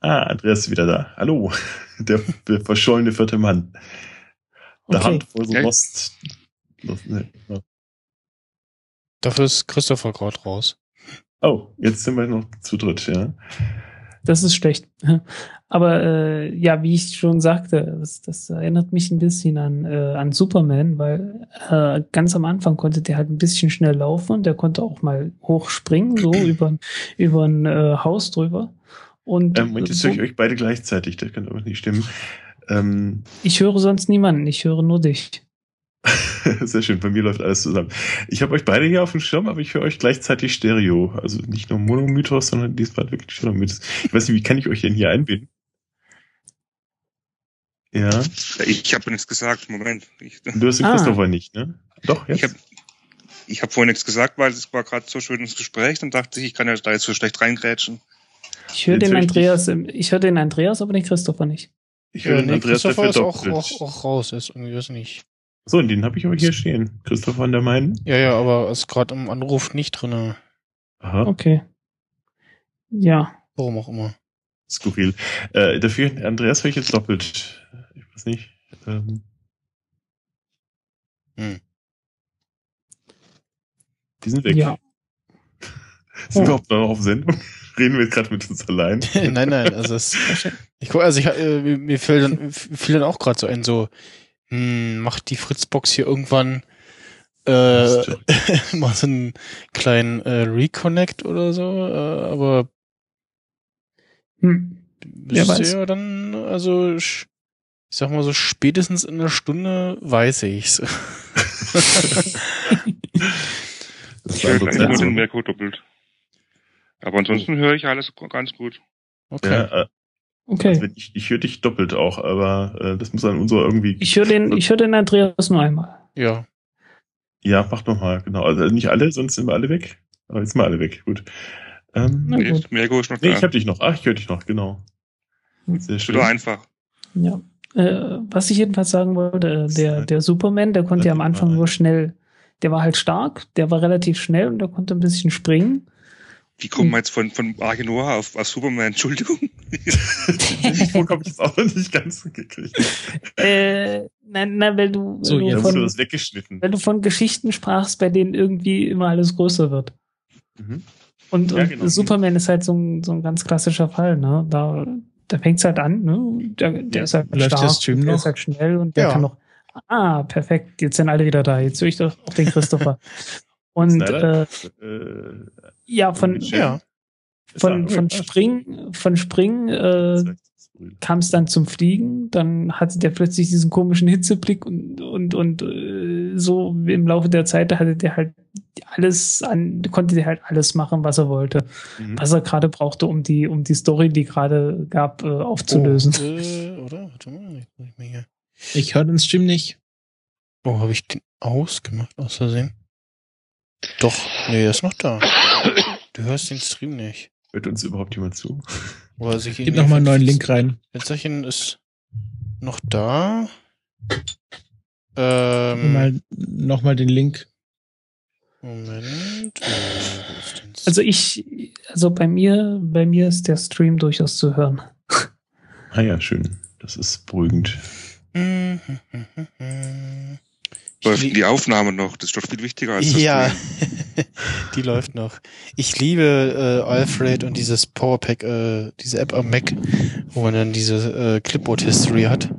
Ah, Andreas ist wieder da. Hallo, der, der verschollene vierte Mann. Der okay. Hand vor so Lost. Lost ne, ja. Dafür ist Christopher gerade raus. Oh, jetzt sind wir noch zu dritt, ja. Das ist schlecht. Aber äh, ja, wie ich schon sagte, das, das erinnert mich ein bisschen an, äh, an Superman, weil äh, ganz am Anfang konnte der halt ein bisschen schnell laufen und der konnte auch mal hochspringen, so über, über ein äh, Haus drüber. Und ähm, Moment, jetzt höre ich euch beide gleichzeitig, das kann aber nicht stimmen. Ähm, ich höre sonst niemanden, ich höre nur dich. Sehr schön, bei mir läuft alles zusammen. Ich habe euch beide hier auf dem Schirm, aber ich höre euch gleichzeitig Stereo. Also nicht nur Monomythos, sondern diesmal wirklich Stereo-Mythos. Ich weiß nicht, wie kann ich euch denn hier einbinden? Ja. Ich habe nichts gesagt, Moment. Ich, du hast den ah. Christopher nicht, ne? Doch, jetzt. Ich habe ich hab vorhin nichts gesagt, weil es war gerade so schön ins Gespräch, dann dachte ich, ich kann ja da jetzt so schlecht reingrätschen. Ich höre den Andreas, ich höre den Andreas, aber den Christopher nicht. Ich höre ja, den Andreas, Christopher ist auch, auch, auch raus, ist irgendwie weiß nicht. So, und den habe ich aber hier stehen. Christopher an der Main. Ja, ja, aber ist gerade im Anruf nicht drinne. Aha. Okay. Ja. Warum auch immer. Skurril. Äh, dafür, Andreas höre ich jetzt doppelt. Ich weiß nicht. Ähm. Hm. Die sind weg. Ja. sind wir überhaupt noch auf Sendung? Reden wir jetzt gerade mit uns allein? nein, nein, also es, ich guck, also ich, äh, mir fiel dann, fiel dann auch gerade so ein, so, hm, macht die Fritzbox hier irgendwann äh, mal so einen kleinen äh, Reconnect oder so, äh, aber hm. Wer weiß. ja dann, also ich sag mal so spätestens in einer Stunde weiß ich's. ich höre nur den Merkur doppelt. Aber ansonsten höre ich alles ganz gut. Okay. Ja, äh, okay. Also ich, ich höre dich doppelt auch, aber äh, das muss dann unser irgendwie. Ich höre den, ich höre den Andreas nur einmal. Ja. Ja, mach doch mal, genau. Also nicht alle, sonst sind wir alle weg. Aber jetzt sind wir alle weg, gut. Ähm, Na gut. Mergo ist noch nee, da. ich hab dich noch. Ach, ich höre dich noch, genau. Sehr schön. Oder einfach. Ja. Äh, was ich jedenfalls sagen wollte, äh, der, der Superman, der konnte ja am Anfang nur schnell, der war halt stark, der war relativ schnell und der konnte ein bisschen springen. Wie kommen wir jetzt von, von Argenoa auf, auf Superman? Entschuldigung. Wo habe ich das auch noch nicht ganz gekriegt. Äh, nein, nein, weil du, so, du jetzt von, du das weggeschnitten. Wenn du von Geschichten sprachst, bei denen irgendwie immer alles größer wird. Mhm. Und, ja, und genau. Superman ist halt so ein, so ein ganz klassischer Fall, ne? Da, da fängt's halt an, ne? Der, der ja, ist halt läuft stark, der noch? ist halt schnell und der ja. kann noch. Ah, perfekt. Jetzt sind alle wieder da. Jetzt höre ich doch auch den Christopher. Und äh, äh, ja, von ja. von von Spring von Spring äh, kam es dann zum Fliegen. Dann hatte der plötzlich diesen komischen Hitzeblick und und und äh, so im Laufe der Zeit hatte der halt alles an konnte der halt alles machen, was er wollte, mhm. was er gerade brauchte, um die um die Story, die gerade gab, äh, aufzulösen. Oh, äh, oder? Warte mal, ich, ich höre den Stream nicht. Oh, habe ich den ausgemacht aus Versehen? Doch, nee, er ist noch da. Du hörst den Stream nicht. Hört uns überhaupt jemand zu? Oder sich Gib noch mal einen neuen Link rein. Fensterchen ist noch da. Ähm, noch mal den Link. Moment. Äh, Also ich, also bei mir, bei mir ist der Stream durchaus zu hören. Ah ja, schön. Das ist beruhigend. Läuft die Aufnahme noch? Das ist doch viel wichtiger als das ja, die läuft noch. Ich liebe äh, Alfred und dieses Powerpack, äh, diese App am Mac, wo man dann diese äh, Clipboard History hat.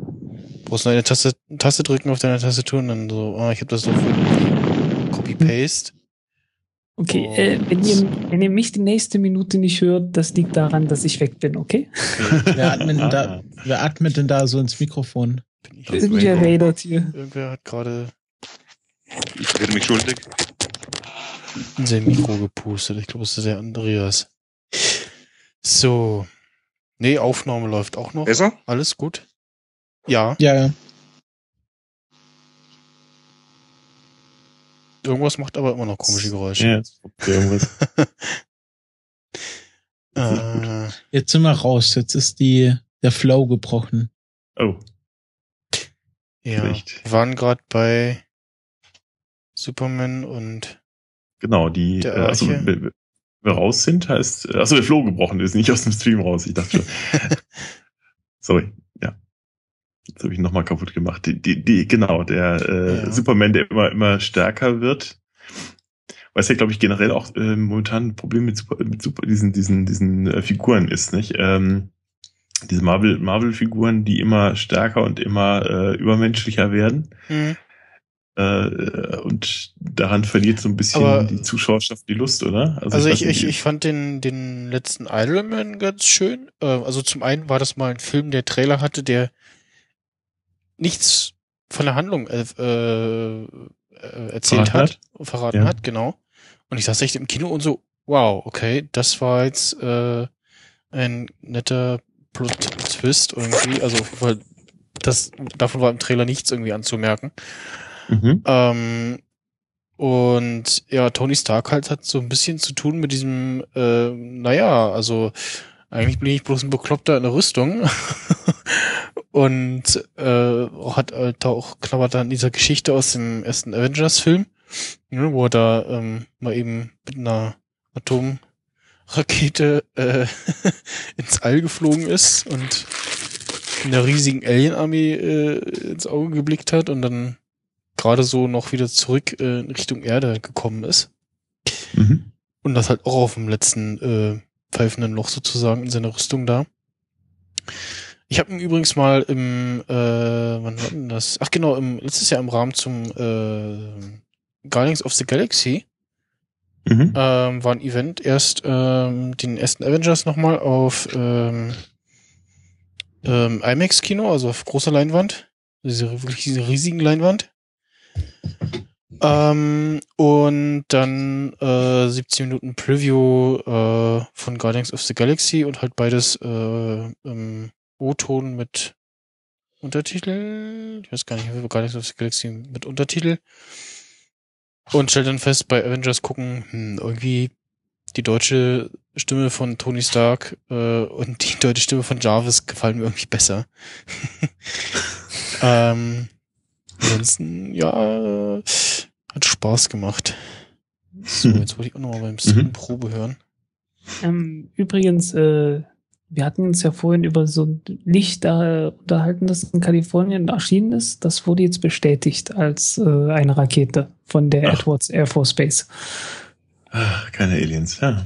Brauchst nur eine Taste, Taste drücken auf deiner Tastatur und dann so, ah, ich habe das so für Copy Paste. Okay, Oh. äh, wenn, ihr, wenn ihr mich die nächste Minute nicht hört, das liegt daran, dass ich weg bin, okay? Wer atmet, denn da, wer atmet denn da so ins Mikrofon? Irgendwer redet hier. Irgendwer hat gerade Ich werde mich schuldig. in sein Mikro gepustet. Ich glaube, es ist der Andreas. So. Nee, Aufnahme läuft auch noch. Besser? Alles gut? Ja. Ja, ja. Irgendwas macht aber immer noch komische Geräusche. Ja, jetzt irgendwas. Äh, Jetzt sind wir raus. Jetzt ist die, der Flow gebrochen. Oh, ja. Wir waren gerade bei Superman und genau, die, äh, Der also, Arche. wenn wenn wir raus sind, heißt, also der Flow gebrochen ist, nicht aus dem Stream raus. Ich dachte schon. Sorry, ja. Jetzt habe ich nochmal kaputt gemacht. Die, die, die, genau, der äh, Ja. Superman, der immer, immer stärker wird. Was ja, glaube ich, generell auch äh, momentan ein Problem mit, Super, mit Super, diesen, diesen, diesen äh, Figuren ist, nicht? Ähm, diese Marvel, Marvel-Figuren, die immer stärker und immer äh, übermenschlicher werden. hm, Äh, und daran verliert so ein bisschen Aber- die Zuschauerschaft die Lust, oder? also ich, weiß ich, nicht, ich fand den, den letzten Iron Man ganz schön. Äh, also zum einen war das mal ein Film, der Trailer hatte, der nichts von der Handlung äh, äh, erzählt Verraten hat, verraten Ja. hat, genau. Und ich saß echt im Kino und so, wow, okay, das war jetzt ein netter Plot-Twist irgendwie. Also, weil das, davon war im Trailer nichts irgendwie anzumerken. Mhm. Ähm, und ja, Tony Stark halt hat so ein bisschen zu tun mit diesem, äh, naja, also eigentlich bin ich bloß ein Bekloppter in der Rüstung. und äh, hat halt auch knabbert an dieser Geschichte aus dem ersten Avengers-Film, ne, wo er da ähm, mal eben mit einer Atomrakete äh, ins All geflogen ist und in der riesigen Alien-Armee äh, ins Auge geblickt hat und dann gerade so noch wieder zurück äh, in Richtung Erde gekommen ist. Mhm. Und das halt auch auf dem letzten äh, pfeifenden Loch sozusagen in seiner Rüstung da. Ich habe ihn übrigens mal im, äh, wann war denn das? Ach genau, im, letztes Jahr im Rahmen zum äh, Guardians of the Galaxy Mhm. ähm, war ein Event erst ähm, den ersten Avengers nochmal auf ähm, ähm, IMAX-Kino, also auf großer Leinwand. Diese, wirklich diese riesigen Leinwand. Ähm, und dann äh, 17 Minuten Preview äh, von Guardians of the Galaxy und halt beides äh, im O-Ton mit Untertitel. Ich weiß gar nicht, Guardians of the Galaxy mit Untertitel. Und stellt dann fest, bei Avengers gucken, hm, irgendwie die deutsche Stimme von Tony Stark äh, und die deutsche Stimme von Jarvis gefallen mir irgendwie besser. ähm, ansonsten, ja, äh, hat Spaß gemacht. So, Mhm. jetzt wollte ich auch nochmal beim Stream Mhm. Probe hören. Ähm, übrigens, äh, wir hatten uns ja vorhin über so ein Licht da unterhalten, das in Kalifornien erschienen ist. Das wurde jetzt bestätigt als äh, eine Rakete von der Ach. Edwards Air Force Base. Ah, keine Aliens, ja.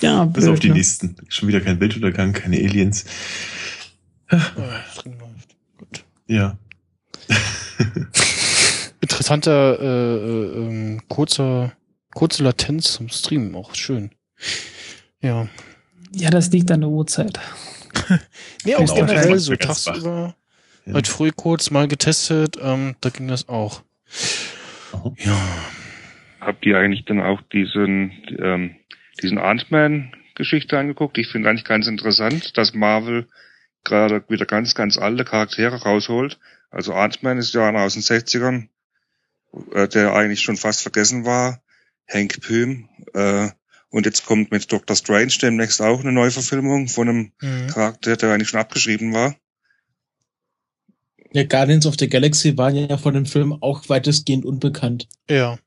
Ja, Bis blöd, auf die ne? nächsten. Schon wieder kein Weltuntergang, keine Aliens. Äh, Stream läuft. Gut. Ja. Interessanter, äh, äh, kurzer, kurze Latenz zum Streamen, auch schön. Ja. Ja, das liegt an der Uhrzeit. Nee, Genau, auch generell so er tagsüber. Ja. Heute früh kurz mal getestet, ähm, da ging das auch. Aha. Ja. Habt ihr eigentlich dann auch diesen, ähm, diesen Ant-Man-Geschichte angeguckt? Ich finde eigentlich ganz interessant, dass Marvel gerade wieder ganz, ganz alte Charaktere rausholt. Also Ant-Man ist ja einer aus den 60ern. äh, der eigentlich schon fast vergessen war, Hank Pym. Äh, und jetzt kommt mit Dr. Strange demnächst auch eine Neuverfilmung von einem mhm. Charakter, der eigentlich schon abgeschrieben war. Ja, Guardians of the Galaxy waren ja von dem Film auch weitestgehend unbekannt. Ja.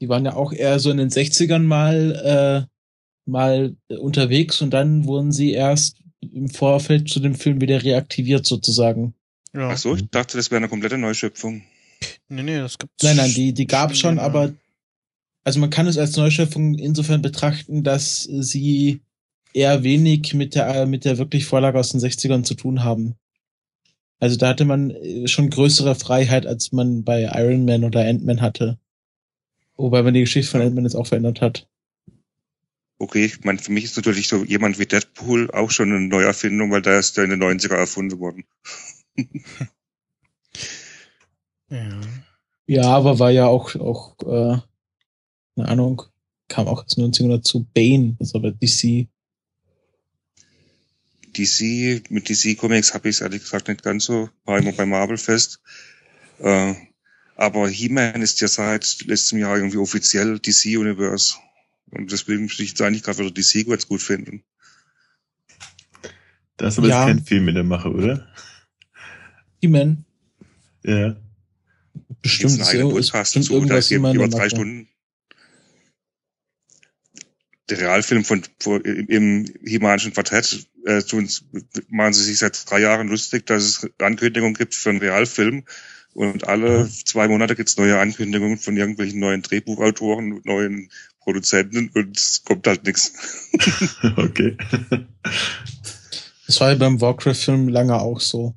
Die waren ja auch eher so in den 60ern mal, äh, mal unterwegs und dann wurden sie erst im Vorfeld zu dem Film wieder reaktiviert sozusagen. Ja. Ach so, ich dachte, das wäre eine komplette Neuschöpfung. Nee, nee, das gibt's. Nein, nein, die, die gab's schon, ja. aber also man kann es als Neuschöpfung insofern betrachten, dass sie eher wenig mit der, mit der wirklich Vorlage aus den 60ern zu tun haben. Also da hatte man äh, schon größere Freiheit, als man bei Iron Man oder Ant-Man hatte. Wobei man die Geschichte von Ant-Man jetzt auch verändert hat. Okay, ich meine, für mich ist natürlich so jemand wie Deadpool auch schon eine Neuerfindung, weil da ist der in den 90er erfunden worden. ja. ja, aber war ja auch, auch äh, eine Ahnung, kam auch als 1900 zu Bane, das ist aber DC. DC, mit DC Comics habe ich es ehrlich gesagt nicht ganz so, war immer bei Marvel fest. Äh, aber He-Man ist ja seit letztem Jahr irgendwie offiziell DC Universe. Und deswegen würde ich jetzt eigentlich gerade wieder DC ganz gut finden. Das ist aber ja. jetzt kein Film in der Mache, oder? He-Man. Ja. Bestimmt, so, ist bestimmt irgendwas über drei Stunden der Realfilm von, von im Himalischen Quartett äh, tun, machen sie sich seit drei Jahren lustig, dass es Ankündigungen gibt für einen Realfilm und alle zwei Monate gibt's neue Ankündigungen von irgendwelchen neuen Drehbuchautoren, neuen Produzenten und es kommt halt nichts. okay. Das war ja beim Warcraft-Film lange auch so,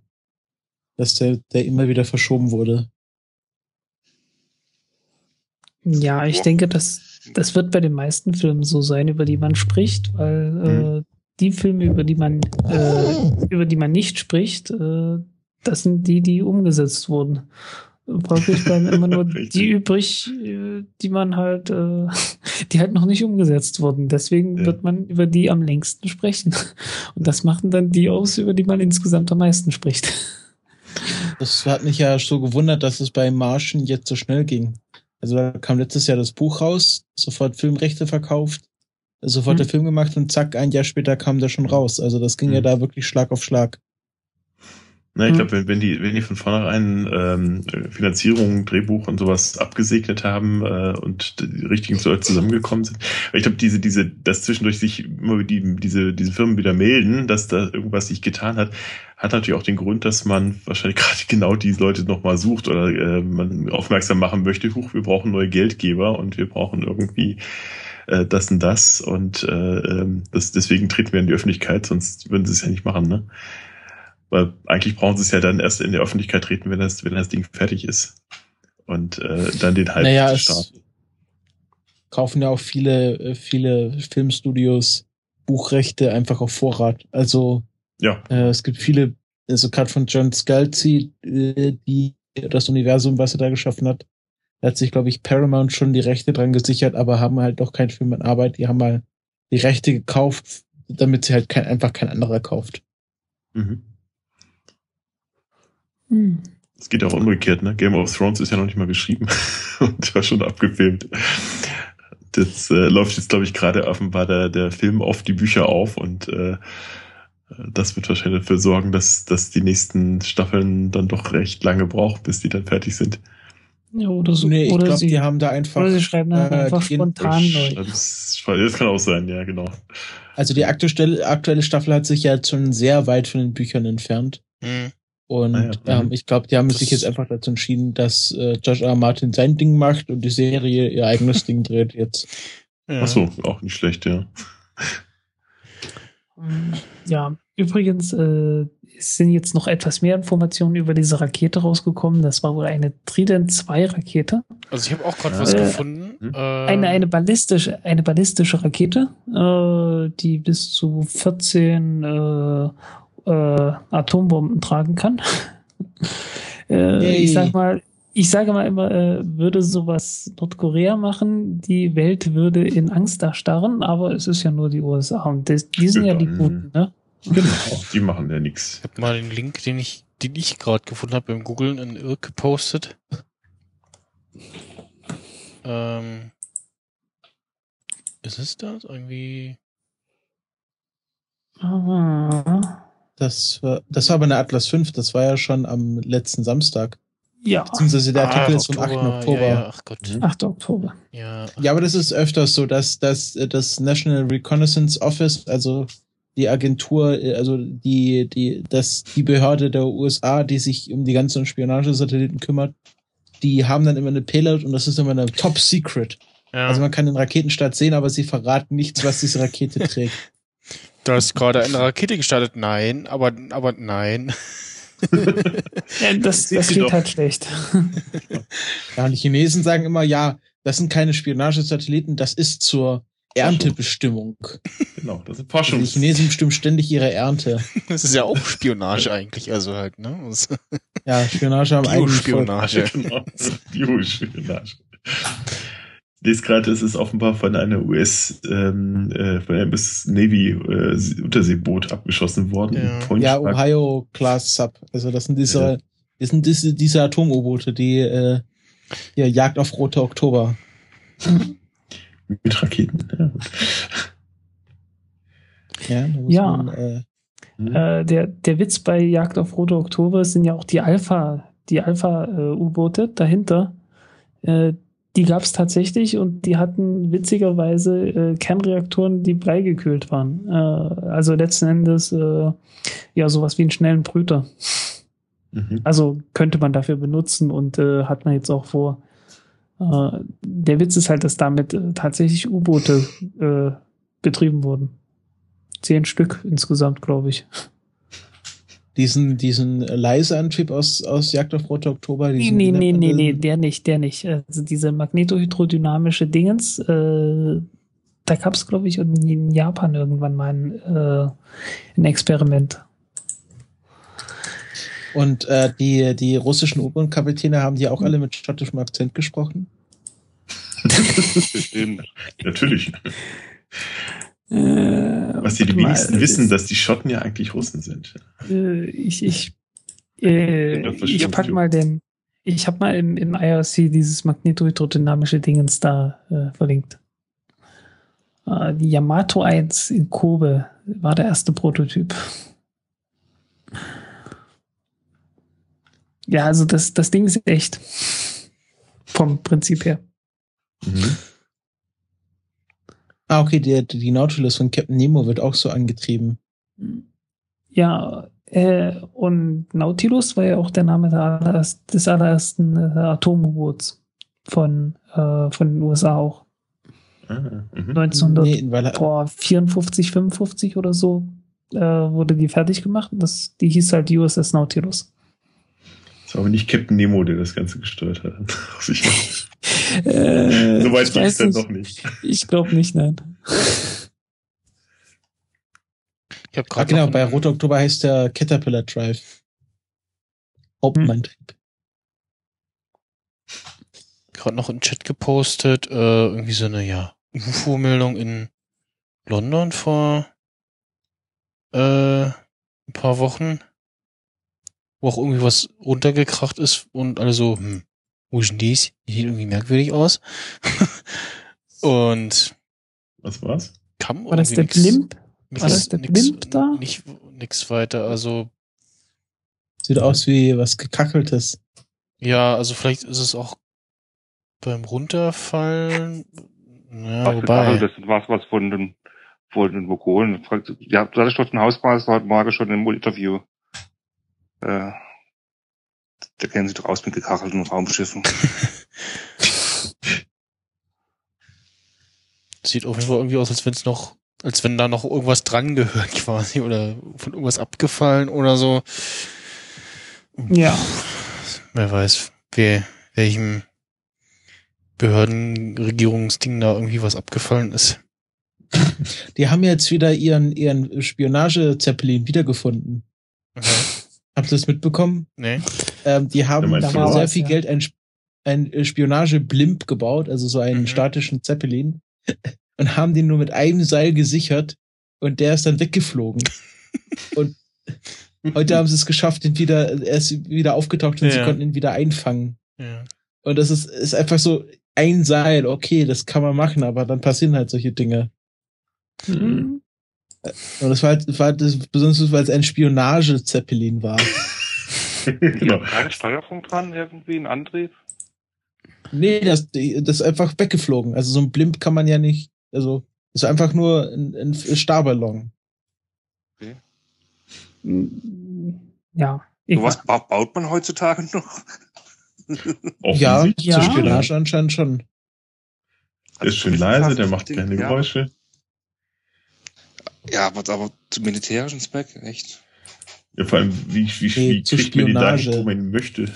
dass der, der immer wieder verschoben wurde. Ja, ich denke, dass das wird bei den meisten Filmen so sein, über die man spricht, weil mhm. äh, die Filme, über die man äh, über die man nicht spricht, äh, das sind die, die umgesetzt wurden. Folglich bleiben immer nur die übrig, äh, die man halt, äh, die halt noch nicht umgesetzt wurden. Deswegen ja. wird man über die am längsten sprechen. Und das machen dann die aus, über die man insgesamt am meisten spricht. Das hat mich ja so gewundert, dass es bei Martian jetzt so schnell ging. Also da kam letztes Jahr das Buch raus, sofort Filmrechte verkauft, sofort mhm. der Film gemacht und zack, ein Jahr später kam der schon raus. Also das ging mhm. ja da wirklich Schlag auf Schlag. Na, ich mhm. glaube, wenn, wenn die, wenn die von vornherein ähm, Finanzierung, Drehbuch und sowas abgesegnet haben äh, und die richtigen Leute zusammengekommen sind, ich glaube, diese, diese, dass zwischendurch sich immer die, diese, diese Firmen wieder melden, dass da irgendwas sich getan hat, hat natürlich auch den Grund, dass man wahrscheinlich gerade genau die Leute nochmal sucht oder äh, man aufmerksam machen möchte, huch, wir brauchen neue Geldgeber und wir brauchen irgendwie äh, das und das und äh, ähm, das, deswegen treten wir in die Öffentlichkeit, sonst würden sie es ja nicht machen, ne? Weil eigentlich brauchen sie es ja dann erst in der Öffentlichkeit treten, wenn das, wenn das Ding fertig ist. Und äh, dann den Hype naja, starten. Kaufen ja auch viele, äh, viele Filmstudios Buchrechte einfach auf Vorrat. Also ja. Äh, es gibt viele, also gerade von John Scalzi, äh, die das Universum, was er da geschaffen hat, da hat sich, glaube ich, Paramount schon die Rechte dran gesichert, aber haben halt doch keinen Film in Arbeit. Die haben mal die Rechte gekauft, damit sie halt kein, einfach kein anderer kauft. Mhm. Hm. Es geht auch umgekehrt, ne? Game of Thrones ist ja noch nicht mal geschrieben und war schon abgefilmt. Das äh, läuft jetzt, glaube ich, gerade offenbar der, der Film auf die Bücher auf und äh, das wird wahrscheinlich dafür sorgen, dass, dass die nächsten Staffeln dann doch recht lange brauchen, bis die dann fertig sind. Ja, oder so. Nee, ich glaube, die haben da einfach. Oder sie schreiben äh, einfach spontan neu. Das, das, kann auch sein, ja, genau. Also die aktuelle, aktuelle Staffel hat sich ja schon sehr weit von den Büchern entfernt. Mhm. Und ah, ja. ähm, ich glaube, die haben das sich jetzt einfach dazu entschieden, dass äh, Josh R. Martin sein Ding macht und die Serie ihr eigenes Ding dreht jetzt. Ja. Ach so, auch nicht schlecht, ja. Ja, übrigens äh, sind jetzt noch etwas mehr Informationen über diese Rakete rausgekommen. Das war wohl eine Trident 2 Rakete. Also ich habe auch gerade was äh, gefunden. Hm? Eine, eine ballistische, eine ballistische Rakete, äh, die bis zu 14 äh, Atombomben tragen kann. äh. Ich sag mal, ich sage mal immer, äh, würde sowas Nordkorea machen, die Welt würde in Angst da starren, aber es ist ja nur die USA und das, die sind ja, ja die Guten, ne? Genau, die machen ja nichts. Ich habe mal den Link, den ich, den ich gerade gefunden habe beim Googlen in Irk gepostet. Ähm, ist es das? Irgendwie. Ah. Das war, das war aber eine Atlas 5, das war ja schon am letzten Samstag. Ja. Beziehungsweise der Artikel ah, ist vom 8. Oktober. Ja, ja, ach Gott. 8. Oktober. Ja, ja, aber das ist öfters so, dass, dass das National Reconnaissance Office, also die Agentur, also die, die, das, die Behörde der USA, die sich um die ganzen Spionagesatelliten kümmert, die haben dann immer eine Payload und das ist immer eine Top Secret. Ja. Also man kann den Raketenstart sehen, aber sie verraten nichts, was diese Rakete trägt. Du hast gerade eine Rakete gestartet. Nein, aber, aber nein. ja, das, das geht halt schlecht. Ja, die Chinesen sagen immer, ja, das sind keine Spionagesatelliten, das ist zur Erntebestimmung. Genau, das ist Forschung. Die Chinesen bestimmen ständig ihre Ernte. Das ist ja auch Spionage eigentlich, also halt, ne? ja, Spionage am eigenen Spionage. Genau, Biospionage lese gerade, es ist offenbar von einer US, ähm, äh, von einem US Navy äh, Unterseeboot abgeschossen worden. Ja, ja Ohio Class Sub. Also das sind diese, ja. das sind diese, diese Atom-U-Boote, die äh, ja, Jagd auf Rote Oktober. Mit Raketen. Ja, ja. Man, äh, hm? äh, der, der Witz bei Jagd auf Rote Oktober sind ja auch die Alpha, die Alpha-U-Boote dahinter. Die gab es tatsächlich und die hatten witzigerweise äh, Kernreaktoren, die bleigekühlt waren. Äh, also letzten Endes äh, ja sowas wie einen schnellen Brüter. Mhm. Also könnte man dafür benutzen und äh, hat man jetzt auch vor. Äh, der Witz ist halt, dass damit äh, tatsächlich U-Boote äh, betrieben wurden. Zehn Stück insgesamt, glaube ich diesen, diesen Leiseantrieb aus, aus Jagd auf Rote Oktober? Nee, nee, nee, nee, nee, der nicht, der nicht. Also diese magnetohydrodynamische Dingens, äh, da gab es, glaube ich, in Japan irgendwann mal ein, äh, ein Experiment. Und äh, die, die russischen U-Bahn-Kapitäne haben die auch alle mit schottischem Akzent gesprochen? Natürlich. Äh, Was die, die wenigsten wissen, dass die Schotten ja eigentlich Russen sind. Äh, ich ich, äh, ich pack mal den. Ich habe mal im, im IRC dieses magnetohydrodynamische Dingens da äh, verlinkt. Äh, die Yamato 1 in Kobe war der erste Prototyp. Ja, also das, das Ding ist echt. Vom Prinzip her. Mhm. Ah, okay, die, die Nautilus von Captain Nemo wird auch so angetrieben. Ja, äh, und Nautilus war ja auch der Name des allerersten äh, Atom-U-Boots von, äh, von den USA auch. Ah, mhm. 1954, 55 oder so äh, wurde die fertig gemacht. Das, die hieß halt USS Nautilus. Das war aber nicht Captain Nemo, der das Ganze gesteuert hat. Äh, so weit ging es dann doch nicht. Ich glaube nicht, nein. Ich hab ah, genau, bei Rot Oktober heißt der Caterpillar Drive. Hauptmanntrieb. Gerade noch im Chat gepostet, äh, irgendwie so eine, ja, UFO-Meldung in London vor äh, ein paar Wochen, wo auch irgendwie was runtergekracht ist und alle so, hm, wo ist denn dies? Die sieht irgendwie merkwürdig aus. und was war's? Kam War das der nix, Blimp? Nix, War das der nix, Blimp da? Nicht, nix weiter, also. Sieht aus wie was gekackeltes. Ja, also vielleicht ist es auch beim Runterfallen. Ja, was wobei. Das war was von den, von den Vogolen. Ja, da hatte ich dort einen Hausmeister heute Morgen schon im Interview. Äh, der kennen sich doch aus mit gekachelten Raumschiffen. Sieht auf jeden Fall irgendwie aus, als wenn es noch, als wenn da noch irgendwas dran gehört quasi oder von irgendwas abgefallen oder so. Ja. Wer weiß, wer, welchem Behördenregierungsding da irgendwie was abgefallen ist. Die haben jetzt wieder ihren, ihren Spionage-Zeppelin wiedergefunden. Okay. Habt ihr das mitbekommen? Nee. Ähm, die haben da sehr viel ja. Geld ein, ein Spionage-Blimp gebaut, also so einen mhm. statischen Zeppelin, und haben den nur mit einem Seil gesichert und der ist dann weggeflogen. und heute haben sie es geschafft, den wieder, er ist wieder aufgetaucht und ja. sie konnten ihn wieder einfangen. Ja. Und das ist, ist einfach so, ein Seil, okay, das kann man machen, aber dann passieren halt solche Dinge. Mhm. Und das war halt, das war halt das, besonders, weil es ein Spionage-Zeppelin war. genau. Kein Steuerpunkt dran, irgendwie ein Antrieb? Nee, das, das ist einfach weggeflogen. Also so ein Blimp kann man ja nicht, also, ist einfach nur ein, ein Starballon. Okay. Ja. Was baut man heutzutage noch? ja, ja. Zur Spionage anscheinend schon. Der ist schön leise, der macht keine ja. Geräusche. Ja, aber, aber zum militärischen Zweck, echt. Ja, vor allem, wie, wie, nee, wie kriegt man die dahin, wo man möchte?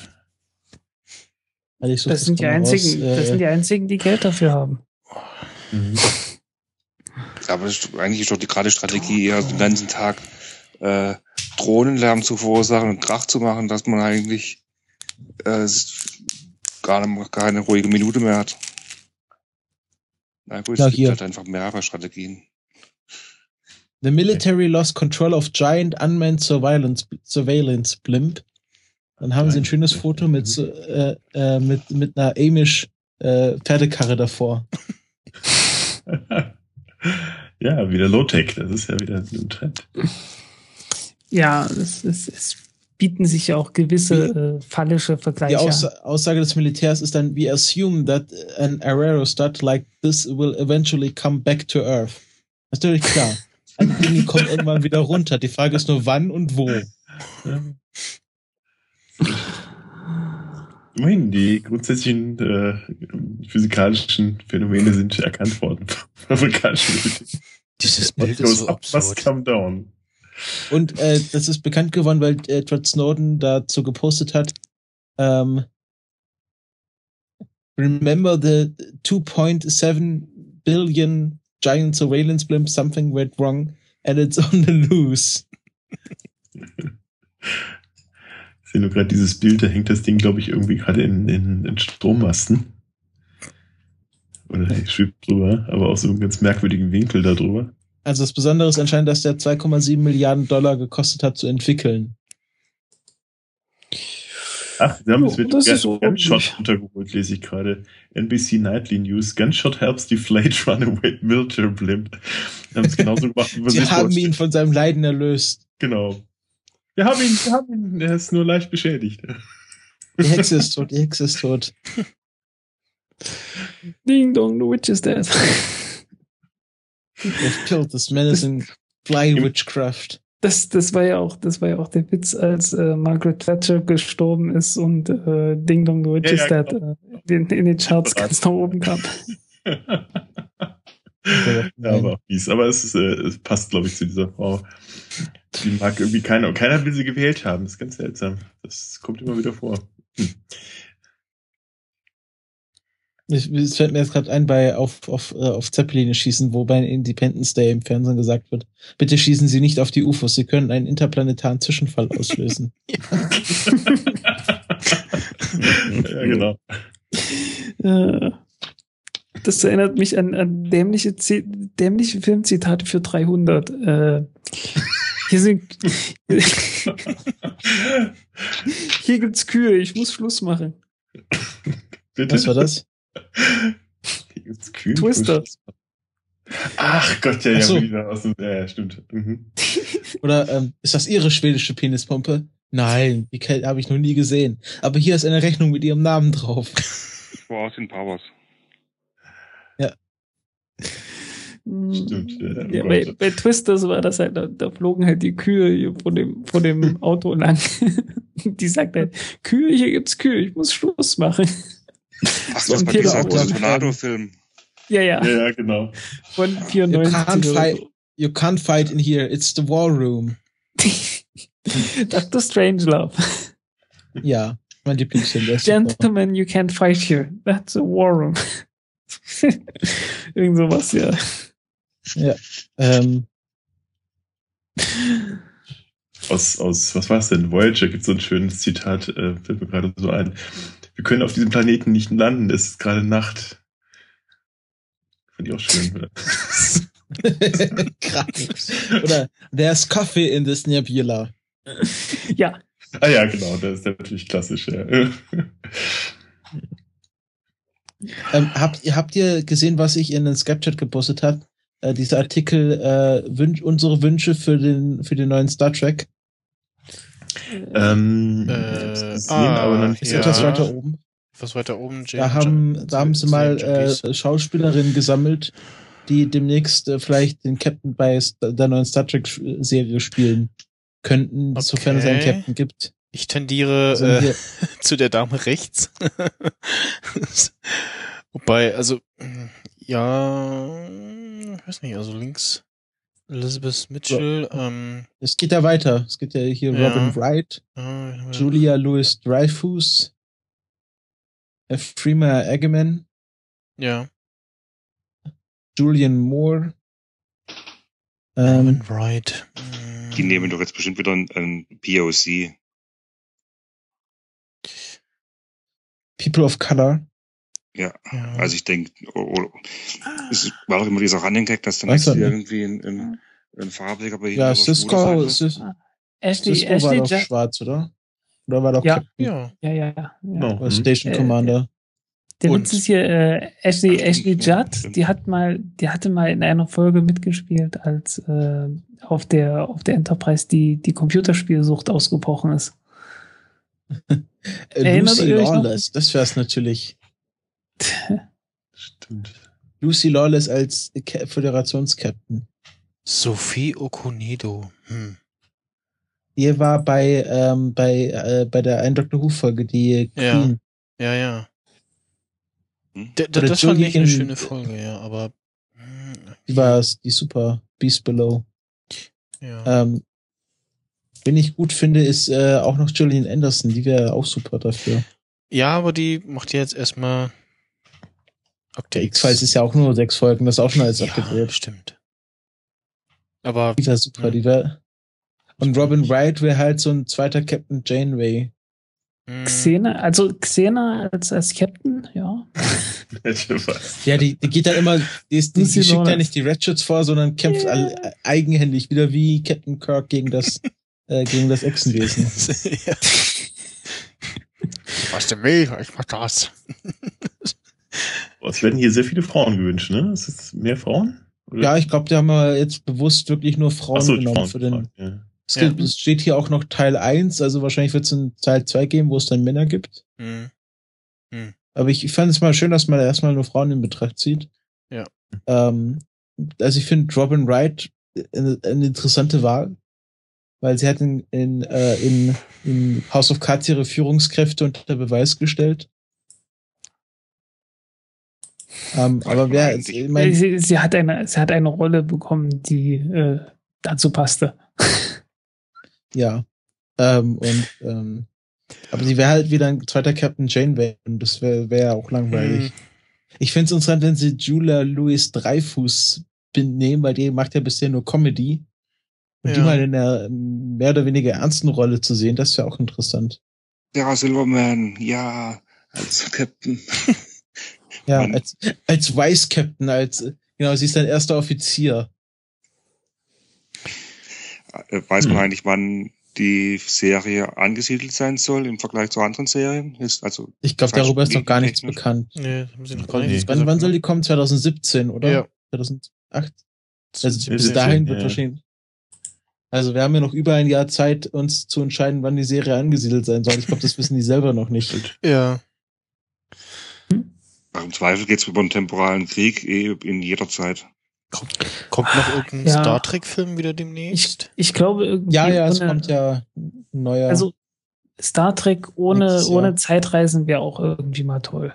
So das, sind die einzigen, aus, äh, das sind die einzigen, die Geld dafür haben. Mhm. Aber eigentlich ist doch die gerade Strategie eher den ganzen Tag äh, Drohnenlärm zu verursachen und Krach zu machen, dass man eigentlich äh, gar keine ruhige Minute mehr hat. Na gut, es gibt halt einfach mehrere Strategien. The military lost control of giant unmanned surveillance, surveillance blimp. Dann haben sie ein schönes Foto mit, äh, äh, mit, mit einer Amish äh, Pferdekarre davor. ja, wieder Low-Tech, das ist ja wieder ein Trend. Ja, es, es, es bieten sich ja auch gewisse äh, fallische Vergleiche. Die Aussa Aussage des Militärs ist dann, we assume that an aerostat like this will eventually come back to Earth. Natürlich klar. Ein Ding kommt irgendwann wieder runter. Die Frage ist nur wann und wo. Immerhin, die grundsätzlichen äh, physikalischen Phänomene sind erkannt worden. Dieses Bild ist so up, must come down. Und äh, das ist bekannt geworden, weil Edward Snowden dazu gepostet hat. Ähm, Remember the 2.7 billion giant surveillance blimp, something went wrong and it's on the loose. Ich sehe nur gerade dieses Bild, da hängt das Ding, glaube ich, irgendwie gerade in, in, in Strommasten. Oder schwebt drüber, aber auch so einen ganz merkwürdigen Winkel da drüber. Also das Besondere ist anscheinend, dass der 2,7 Milliarden Dollar gekostet hat zu entwickeln. Ach, wir haben es so Gunshot untergeholt, lese ich gerade. NBC Nightly News. Gunshot helps deflate runaway military blimp. Wir haben es genauso gemacht, wie wir Sie haben ihn von seinem Leiden erlöst. Genau. Wir haben ihn, wir haben ihn, er ist nur leicht beschädigt. Die Hexe ist tot, die Hexe ist tot. Ding dong, the witch is dead. They've killed this menacing fly witchcraft. Das, das war ja auch, das war ja auch der Witz, als äh, Margaret Thatcher gestorben ist und äh, Ding Dong the Witch ja, is ja, Dead genau. äh, in, in, den Charts ganz nach oben kam. ja, aber auch fies. Aber es, ist, äh, es passt, glaube ich, zu dieser Frau. Die mag irgendwie keiner. Und keiner will sie gewählt haben. Das ist ganz seltsam. Das kommt immer wieder vor. Hm. Es fällt mir jetzt gerade ein bei auf, auf, äh, auf Zeppeline schießen, wo bei Independence Day im Fernsehen gesagt wird, bitte schießen Sie nicht auf die UFOs, Sie können einen interplanetaren Zwischenfall auslösen. ja, genau. Das erinnert mich an, an dämliche, dämliche Filmzitate für 300. Äh, hier sind hier gibt's Kühe, ich muss Schluss machen. Bitte? Was war das? Twister. Ach Gott, ja, so. ja, wieder aus dem, ja, stimmt. Mhm. Oder ähm, ist das Ihre schwedische Penispumpe? Nein, die habe ich noch nie gesehen. Aber hier ist eine Rechnung mit Ihrem Namen drauf. Wow, sind Powers. Ja. Stimmt. Ja, ja bei, bei, Twisters war das halt, da, da, flogen halt die Kühe von dem, von dem Auto lang. die sagt halt, Kühe, hier gibt's Kühe, ich muss Schluss machen. Ach, so das war dieser Tornado-Film. Ja, ja. Ja, ja, genau. Von 94. You can't, fight, you can't fight in here, it's the war room. Dr. Strangelove. Ja, mein Lieblingsfilm. Gentlemen, you can't fight here. That's a war room. Irgend sowas, ja. Ja. Ähm. Aus, aus, was war es denn? Voyager gibt so ein schönes Zitat, äh, fällt mir gerade so ein wir können auf diesem Planeten nicht landen, es ist gerade Nacht. Finde ich auch schön. Oder? oder there's coffee in this nebula. Ja. Ah ja, genau, das ist natürlich klassisch, ja. Ähm, habt, habt ihr gesehen, was ich in den Skype-Chat gepostet habe? Äh, dieser Artikel, äh, wünsch, unsere Wünsche für den, für den neuen Star Trek. Ähm, Äh, gesehen, ah, aber noch nicht Ist Ja. etwas weiter oben. Was weiter oben? Da haben, da haben sie mal äh, Schauspielerinnen gesammelt, die demnächst äh, vielleicht den Captain bei der neuen Star Trek-Serie spielen könnten, sofern es einen Okay. Captain gibt. ich tendiere Also äh, zu der Dame rechts. Wobei, also, ja, ich weiß nicht, also links Elizabeth Mitchell, ähm, Es geht ja weiter. Es gibt ja hier Ja. Robin Wright, äh, Julia Louis Dreyfus, Freema Eggman, ja, Julian Moore. Robin Ähm, Wright. mh, Die nehmen doch jetzt bestimmt wieder ein, ein POC. People of Color. Ja, ja. also ich denke, oh, oh, es war doch immer dieser Running Gag, dass dann Weiß jetzt er nicht. irgendwie ein, ein, ein farbiger bei Ja, Cisco, Cis Cis, Ashley, Cisco war Ashley doch schwarz, oder? Oder war doch Ja. Captain ja, Ja, ja, ja. ja. Oh, oder hm. Station Äh, Commander? Der Und- Witz ist hier, äh, Ashley, Ashley Judd, die hat mal, die hatte mal in einer Folge mitgespielt, als äh, auf der auf der Enterprise die die Computerspielsucht ausgebrochen ist. Äh, erinnert Lucy? Lawless, das wär's natürlich. Stimmt. Lucy Lawless als Föderationskapitän. Sophie Okunedo. Hm. Ihr war bei, ähm, bei, äh, bei der einen Doctor Who-Folge, die Ja. Queen. Ja, ja. Hm? D Oder das fand ich eine Julian- schöne Folge, ja, aber hm, Die war die super Beast Below. ja. Ähm, wen ich gut finde, ist äh, auch noch Gillian Anderson. Die wäre auch super dafür. ja, aber die macht jetzt erstmal Der X-Files ist ja auch nur sechs Folgen, das ist auch schon alles ja, abgedreht. stimmt. Aber Die wäre super, Ja. die wäre. Und Robin Wright wäre halt so ein zweiter Captain Janeway. hm, Xena, also Xena als als Captain, ja. Ja, die, die geht dann immer, die, ist, die, die schickt ja nicht die Ratchets vor, sondern kämpft Ja. all, eigenhändig, wieder wie Captain Kirk gegen das, äh, gegen das Echsenwesen. ja. Was denn will? Ich mach das. Es werden hier sehr viele Frauen gewünscht, ne? Ist es mehr Frauen? Oder? Ja, ich glaube, die haben wir jetzt bewusst wirklich nur Frauen so, genommen Frauen, für den. Ja. Es, Ja. gibt, es steht hier auch noch Teil 1, also wahrscheinlich wird es einen Teil 2 geben, wo es dann Männer gibt. Hm. Aber ich, ich fand es mal schön, dass man erstmal nur Frauen in Betracht zieht. Ja. Ähm, also ich finde Robin Wright eine, eine interessante Wahl, weil sie hat in, in, äh, in, in House of Cards ihre Führungskräfte unter Beweis gestellt. Ähm, aber wer, ich mein, sie, sie hat eine sie hat eine Rolle bekommen, die äh, dazu passte. ja. Ähm, und ähm, aber sie wäre halt wieder ein zweiter Captain Janeway und das wäre wär auch langweilig. Hm. Ich finde es interessant, wenn sie Julia Louis Dreyfus nehmen, weil die macht ja bisher nur Comedy. Und die Ja. mal in einer mehr oder weniger ernsten Rolle zu sehen, das wäre auch interessant. Sarah Silverman, ja, als Captain. Ja, als, als Vice Captain, als, genau, sie ist ein erster Offizier. Äh, Weiß man Hm. eigentlich, wann die Serie angesiedelt sein soll im Vergleich zu anderen Serien? Ist also Ich glaube, darüber ist noch gar nichts technisch- bekannt. Nee, haben sie noch gar nichts Wann, gesagt, wann soll ne? die kommen? 2017, oder? Ja. 2008? Also Ja, bis dahin schön, wird ja. wahrscheinlich. Also wir haben ja noch über ein Jahr Zeit, uns zu entscheiden, wann die Serie angesiedelt sein soll. Ich glaube, das wissen die selber noch nicht. Ja. Ach, im Zweifel geht's über einen temporalen Krieg eh in jeder Zeit. Kommt, kommt noch irgendein Ja. Star Trek-Film wieder demnächst? Ich glaube irgendwie Ja, ja, es kommt ja ein neuer. Also Star Trek ohne ohne Zeitreisen wäre auch irgendwie mal toll.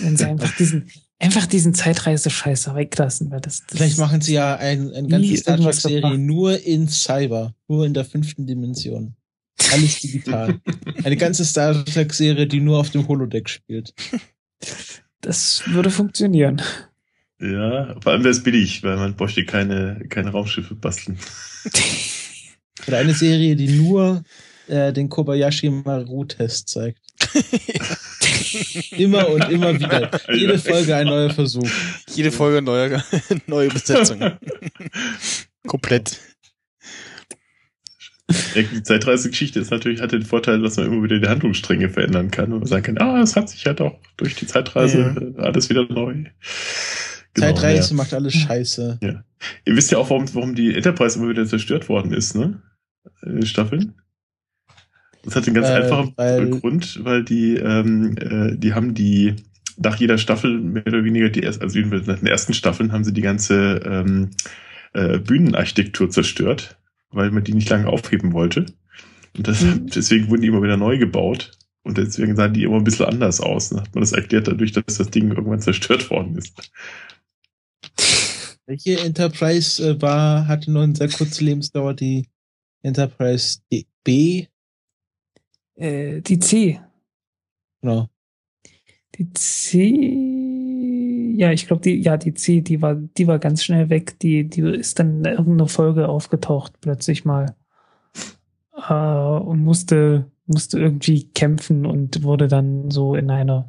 Wenn sie einfach diesen einfach diesen Zeitreise-Scheiße weglassen, weil das, das Vielleicht machen sie ja ein, ein ganze Nie Star Trek-Serie nur in Cyber, nur in der fünften Dimension. Alles digital. Eine ganze Star Trek-Serie, die nur auf dem Holodeck spielt. Das würde funktionieren. Ja, vor allem wäre es billig, weil man bräuchte keine, keine Raumschiffe basteln. Oder eine Serie, die nur äh, den Kobayashi Maru-Test zeigt. Immer und immer wieder. Jede Folge ein neuer Versuch. Jede Folge neue, neue Besetzung. Komplett. Die Zeitreisegeschichte ist natürlich, hat den Vorteil, dass man immer wieder die Handlungsstränge verändern kann und sagen kann, ah, es hat sich halt auch durch die Zeitreise ja. alles wieder neu. Genau, Zeitreise ja. macht alles scheiße. Ja. Ihr wisst ja auch, warum, warum die Enterprise immer wieder zerstört worden ist, ne? Staffeln. Das hat einen ganz äh, einfachen weil, Grund, weil die, ähm, äh, die haben die nach jeder Staffel mehr oder weniger die erst, also nach den ersten Staffeln haben sie die ganze ähm, äh, Bühnenarchitektur zerstört, weil man die nicht lange aufheben wollte. Und das, mhm. deswegen wurden die immer wieder neu gebaut. Und deswegen sahen die immer ein bisschen anders aus. Dann hat man das erklärt dadurch, dass das Ding irgendwann zerstört worden ist. Welche Enterprise äh, war, hatte nur eine sehr kurze Lebensdauer, die Enterprise B? Äh, die C. Genau. Die C, ja, ich glaube, die, ja, die C, die war, die war ganz schnell weg. Die, die ist dann in irgendeiner Folge aufgetaucht, plötzlich mal. Äh, und musste, musste irgendwie kämpfen und wurde dann so in einer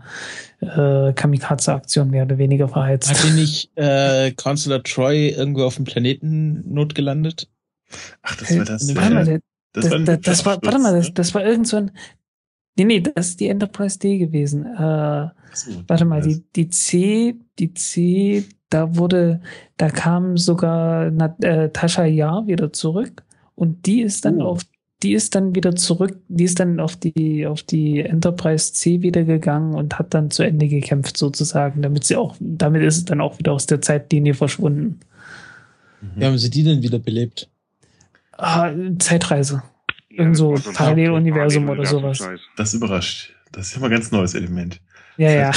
äh, Kamikaze-Aktion mehr oder weniger verheizt. Hat die nicht äh, Counselor Troy irgendwo auf dem Planeten notgelandet? Ach, das war das. Warte mal, das, das, war, das war, warte mal, das, das war irgend so ein, Nee, nee, das ist die Enterprise D gewesen. Äh, so, warte mal, die, die C, die C, da wurde, da kam sogar äh, Tascha Ja wieder zurück und die ist dann oh. auf, die ist dann wieder zurück, die ist dann auf die, auf die Enterprise C wieder gegangen und hat dann zu Ende gekämpft sozusagen, damit sie auch, damit ist es dann auch wieder aus der Zeitlinie verschwunden. Wie haben sie die denn wieder belebt? Ah, Zeitreise. Irgend so Paralleluniversum oder sowas. Das überrascht. Das ist ja mal ein ganz neues Element. Ja, ja.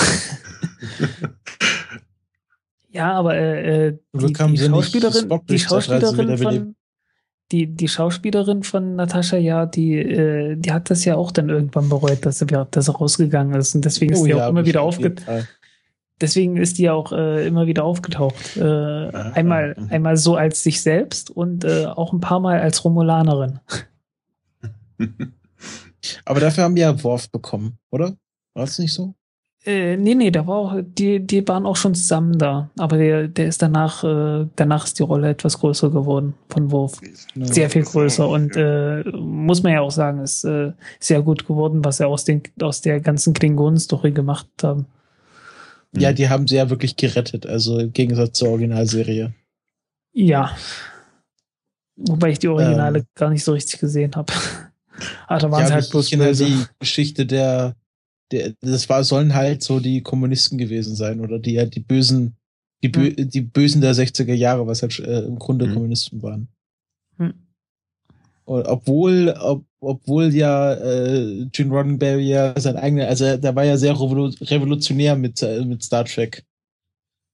ja, aber äh, äh die, die Schauspielerin, die Schauspielerin von die, die Schauspielerin von Natascha, ja, die, äh, die hat das ja auch dann irgendwann bereut, dass sie, dass sie rausgegangen ist. Und deswegen ist oh, die ja, auch immer wieder aufgetaucht. Deswegen ist die auch äh, immer wieder aufgetaucht. Äh, ah, einmal, ah, einmal so als sich selbst und äh, auch ein paar Mal als Romulanerin. Aber dafür haben wir ja Worf bekommen, oder? War es nicht so? Äh, nee, nee, da war auch, die, die waren auch schon zusammen da. Aber der, der ist danach, äh, danach ist die Rolle etwas größer geworden von Worf. Ja. Sehr viel größer und äh, muss man ja auch sagen, ist äh, sehr gut geworden, was er aus, den, aus der ganzen Klingonen-Story gemacht haben. Ja, die haben sie ja wirklich gerettet, also im Gegensatz zur Originalserie. Ja. Wobei ich die Originale ähm, gar nicht so richtig gesehen habe. Ach, da waren ja, sie halt bloß böse. die Geschichte der, der, das war, sollen halt so die Kommunisten gewesen sein oder die, die bösen, die, Bö hm. die Bösen der 60er Jahre, was halt äh, im Grunde hm. Kommunisten waren. Hm. Und obwohl, ob, obwohl ja äh, Gene Roddenberry ja sein eigener, also der war ja sehr revolutionär mit, äh, mit Star Trek.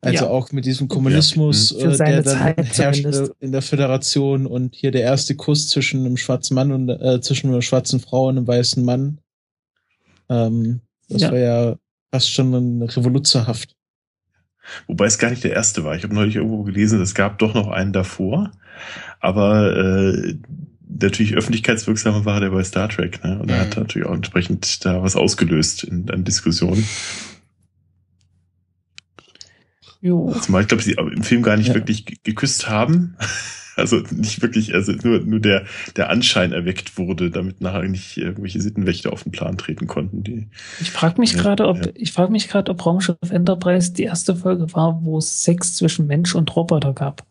Also ja. auch mit diesem Kommunismus, ja. äh, der dann herrschte in der Föderation und hier der erste Kuss zwischen einem schwarzen Mann und äh, zwischen einer schwarzen Frau und einem weißen Mann. Ähm, das ja. war ja fast schon revoluzerhaft. Wobei es gar nicht der erste war. Ich habe neulich irgendwo gelesen, es gab doch noch einen davor, aber äh, natürlich öffentlichkeitswirksamer war der bei Star Trek, ne? Und er hat mhm. natürlich auch entsprechend da was ausgelöst in, in Diskussionen. Jo. Zumal ich glaube, sie im Film gar nicht ja. wirklich geküsst haben. Also nicht wirklich, also nur, nur der, der Anschein erweckt wurde, damit nachher nicht irgendwelche Sittenwächter auf den Plan treten konnten. Die, ich frage mich ja, gerade, ob ja. ich frage mich gerade, ob Raumschiff Enterprise die erste Folge war, wo es Sex zwischen Mensch und Roboter gab.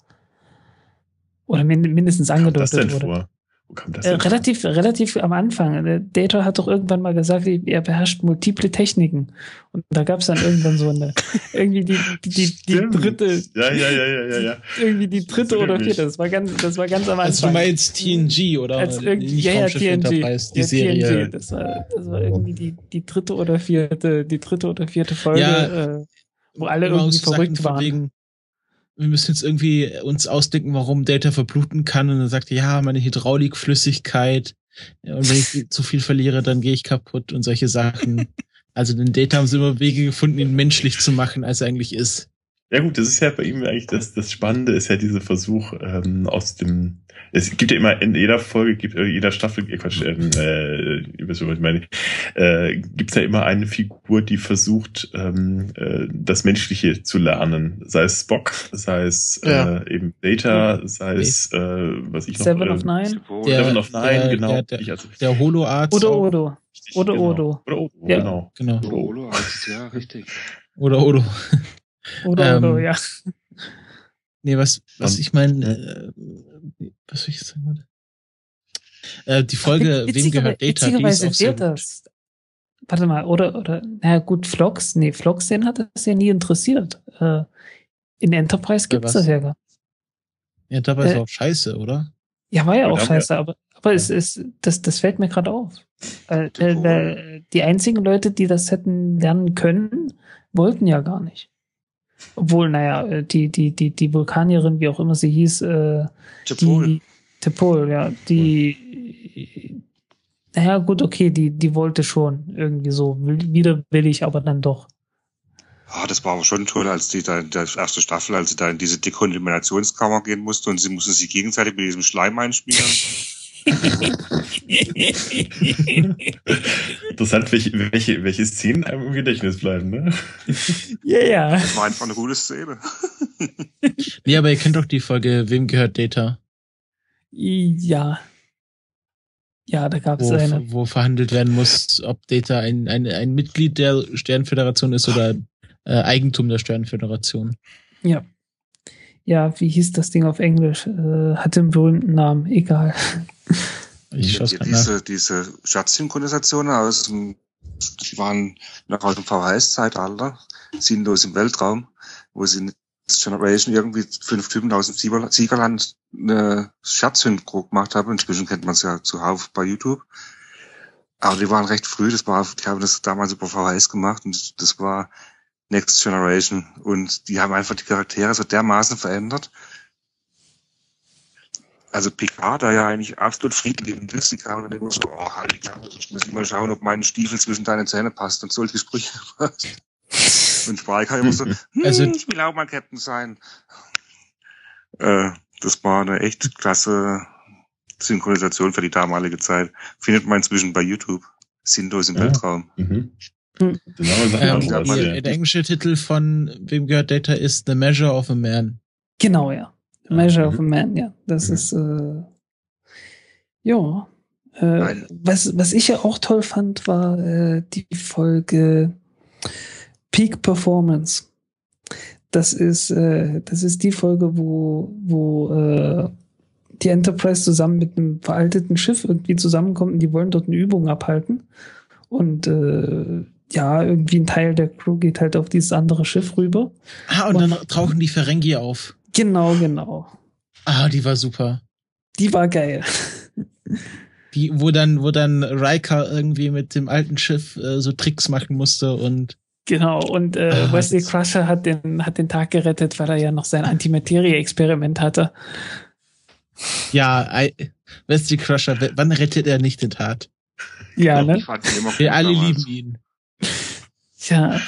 Oder mindestens angedeutet wurde. Vor? Wo kam das äh, relativ, relativ am Anfang. Der Data hat doch irgendwann mal gesagt, er beherrscht multiple Techniken. Und da gab es dann irgendwann so eine, irgendwie die, die, die, die dritte. Ja, ja, ja, ja, ja, ja. Irgendwie die dritte oder vierte. Das war ganz, das war ganz am Anfang. Also du meinst TNG oder? Als irgendwie, ja, ja, TNG. Die ja, Serie. TNG. Das war, das war irgendwie die, die dritte oder vierte, die dritte oder vierte Folge, ja, äh, wo alle irgendwie verrückt waren. Wegen, wir müssen jetzt irgendwie uns ausdenken, warum Data verbluten kann. Und dann sagt er, ja, meine Hydraulikflüssigkeit. Und wenn ich zu viel verliere, dann gehe ich kaputt und solche Sachen. Also den Data haben sie immer Wege gefunden, ihn menschlich zu machen, als er eigentlich ist. Ja gut, das ist ja bei ihm eigentlich das, das Spannende, ist ja dieser Versuch ähm, aus dem, es gibt ja immer in jeder Folge, gibt, äh, jeder Staffel, äh, Quatsch, ähm, äh, ihr wisst, was ich meine, äh, gibt es ja immer eine Figur, die versucht, ähm, äh, das Menschliche zu lernen. Sei es Spock, sei es Ja. äh, eben Data, sei es, äh, was ich noch... Seven äh, of Nine. Der- Seven of Nine, der- genau. der- der- Ich also- Der Holo-Arzt. Oder. Odo. richtig, Oder genau. Odo. Oder Odo, Ja. genau. Genau. Heißt es, ja, richtig. Oder Odo. Oder Ähm, Odo, ja. Nee, was, was ich meine, äh, was soll ich jetzt sagen? Warte. Äh, die Folge, wem gehört Data, die ist witzigerweise auch sehr fehlt gut. das. Warte mal, oder, oder, na gut, Vlogs, nee, Vlogs, den hat das ja nie interessiert. Äh, in Enterprise gibt's das ja gar Ja, dabei ist Äh, auch scheiße, oder? Ja, war ja auch scheiße, aber, aber es ist, das, das fällt mir gerade auf. Weil, äh, weil die einzigen Leute, die das hätten lernen können, wollten ja gar nicht. Obwohl, naja, äh, die, die, die, die Vulkanierin, wie auch immer sie hieß, äh, Tepol. die Tepol, ja, die, naja, gut, okay, die, die wollte schon irgendwie so, will- widerwillig, aber dann doch. Ah, das war aber schon toll, als die da in der ersten Staffel, als sie da in diese Dekontaminationskammer gehen musste und sie mussten sich gegenseitig mit diesem Schleim einschmieren. Interessant, welche, welche, welche Szenen einem im Gedächtnis bleiben, ne? Ja, ja. Das war einfach eine gute Szene. Nee, aber ihr kennt doch die Folge, wem gehört Data? Ja. Ja, da gab es eine. wo verhandelt werden muss, ob Data ein, ein, ein Mitglied der Sternföderation ist oder äh, Eigentum der Sternföderation. Ja. Ja, wie hieß das Ding auf Englisch? Äh, hatte einen berühmten Namen, egal. Ich schaue Die- diese, diese Schatzsynchronisationen aus dem, die waren noch aus dem VHS-Zeitalter, sinnlos im Weltraum, wo sie in Next Generation irgendwie fünf Typen aus dem Sieger- Siegerland eine Schatzsynchro gemacht haben. Inzwischen kennt man es ja zuhauf bei YouTube. Aber die waren recht früh, das war, die haben das damals über VHS gemacht und das war Next Generation. Und die haben einfach die Charaktere so dermaßen verändert. Also Picard, der ja eigentlich absolut friedlich und ist, die kam dann immer so, oh, halt die Klappe, ich muss mal schauen, ob mein Stiefel zwischen deine Zähne passt und solche Sprüche. und Spike immer so, hm, Also- ich will auch mal Captain sein. Äh, das war eine echt klasse Synchronisation für die damalige Zeit. Findet man inzwischen bei YouTube. Sinnlos im Ja. Weltraum. Mhm. Hm. Ähm, der, der englische Titel von wem gehört Data ist The Measure of a Man. Genau, ja. The Measure Mhm. of a Man, ja. Das Mhm. ist, äh, ja. Äh, was, was ich ja auch toll fand, war äh, die Folge Peak Performance. Das ist, äh, das ist die Folge, wo, wo äh, die Enterprise zusammen mit einem veralteten Schiff irgendwie zusammenkommt und die wollen dort eine Übung abhalten. Und äh, ja, irgendwie ein Teil der Crew geht halt auf dieses andere Schiff rüber. Ah, und dann tauchen die Ferengi auf. Genau, genau. Ah, die war super. Die war geil. Die, wo dann, wo dann Riker irgendwie mit dem alten Schiff äh, so Tricks machen musste und Genau, und äh, Ah, Wesley Crusher hat den, hat den Tag gerettet, weil er ja noch sein Antimaterie-Experiment hatte. ja, I, Wesley Crusher, wann rettet er nicht den Tat? Ja, ne? Ich fand ihn immer Wir alle damals. lieben ihn. Ja,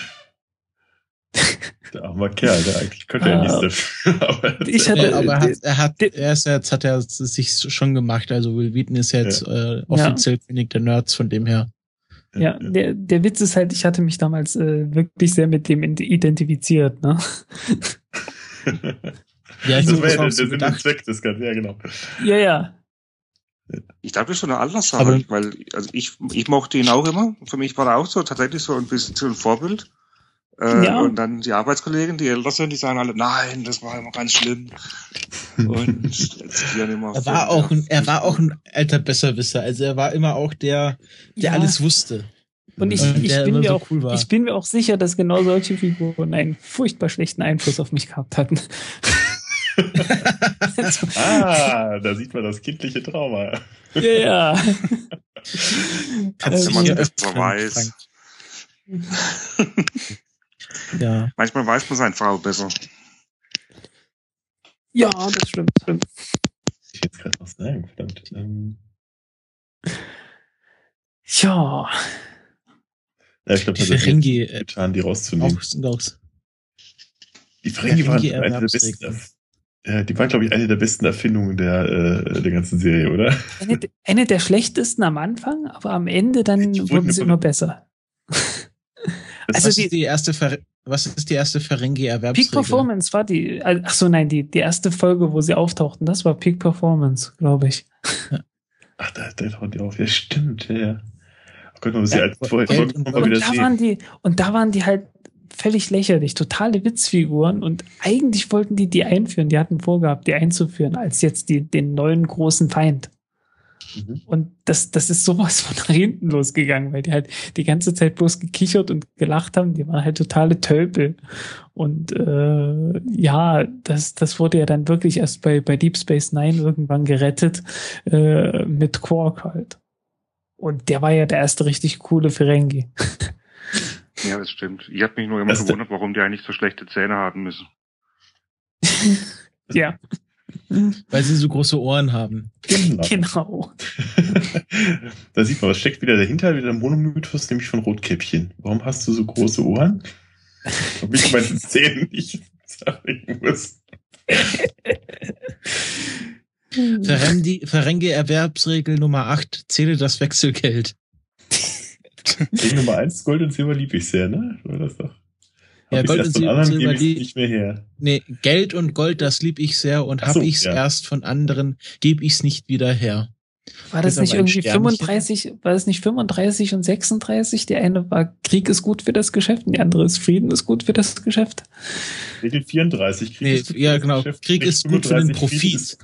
Der arme Kerl, der eigentlich könnte er Ah. nichts dafür. Aber Ich hatte- Ja, aber er hat, er hat, er ist jetzt, hat er sich schon gemacht. Also Will Wheaton ist jetzt äh, offiziell König der Nerds von dem her. ja, der, der Witz ist halt, ich hatte mich damals äh, wirklich sehr mit dem identifiziert, ne? Ja, ich das war ja der Sinn und. Zweck des Ganzen, ja genau. Ja, ja. Ich glaube, das ist so eine Alterssache, Aber- weil also ich, ich mochte ihn auch immer. Für mich war er auch so tatsächlich so ein bisschen so ein Vorbild. Äh, Ja. Und dann die Arbeitskollegen, die älter sind, die sagen alle, nein, das war immer ganz schlimm. Und jetzt gehen immer Er war auch ein, er war auch ein alter Besserwisser. Also er war immer auch der, der Ja. alles wusste. Und ich, Und ich, bin mir so auch, cool ich bin mir auch sicher, dass genau solche Figuren einen furchtbar schlechten Einfluss auf mich gehabt hatten. Ah, da sieht man das kindliche Trauma. ja, ja. Kannst Äh, du das öffnen, weiß. Ja. Manchmal weiß man seine Frau besser. Ja, das stimmt, stimmt. Ich jetzt gerade noch sagen, verdammt. Ähm, Ja, ja, ich glaube, Die das äh, getan, die rauszunehmen. auch, Die Ferengi waren eine der besten. Ja, die waren, glaube ich, eine der besten Erfindungen der, äh, der ganzen Serie, oder? Eine, eine der schlechtesten am Anfang, aber am Ende dann wurden sie immer besser. also die, die erste Ver was ist die erste Ferengi-Erwerbsregel? Peak Performance war die, ach so, nein, die, die erste Folge, wo sie auftauchten, das war Peak Performance, glaube ich. Ach, da, da tauchen die auf, ja, stimmt, ja. Oh Gott, man muss ja, ja vorher und, und, und da waren die, und da waren die halt völlig lächerlich, totale Witzfiguren und eigentlich wollten die die einführen, die hatten vorgehabt, die einzuführen als jetzt die, den neuen großen Feind. Mhm. Und das, das ist sowas von nach hinten losgegangen, weil die halt die ganze Zeit bloß gekichert und gelacht haben. Die waren halt totale Tölpel. Und äh, ja, das, das wurde ja dann wirklich erst bei, bei Deep Space Nine irgendwann gerettet äh, mit Quark halt. Und der war ja der erste richtig coole Ferengi. Ja, das stimmt. Ich habe mich nur immer das gewundert, warum die eigentlich so schlechte Zähne haben müssen. ja. Weil sie so große Ohren haben. Genau. genau. da sieht man, was steckt wieder dahinter, wieder der Monomythos, nämlich von Rotkäppchen. Warum hast du so große Ohren? Ob ich meine Zähne nicht zeigen muss. Ferengi Erwerbsregel Nummer 8, zähle das Wechselgeld. Regel Nummer 1, Gold und Silber liebe ich sehr, ne? War das doch? Ja, Gold und Silber, Silber lieb nicht mehr her. Nee, Geld und Gold, das lieb ich sehr und so, hab ich's ja. erst von anderen, gebe ich's nicht wieder her. War das, das nicht irgendwie 35, war das nicht 35 und 36? Die eine war Krieg ist gut für das Geschäft und die andere ist Frieden ist gut für das Geschäft. Regel 34, Krieg nee, ist gut ja, für genau. Geschäft. Krieg ist gut für den Profit.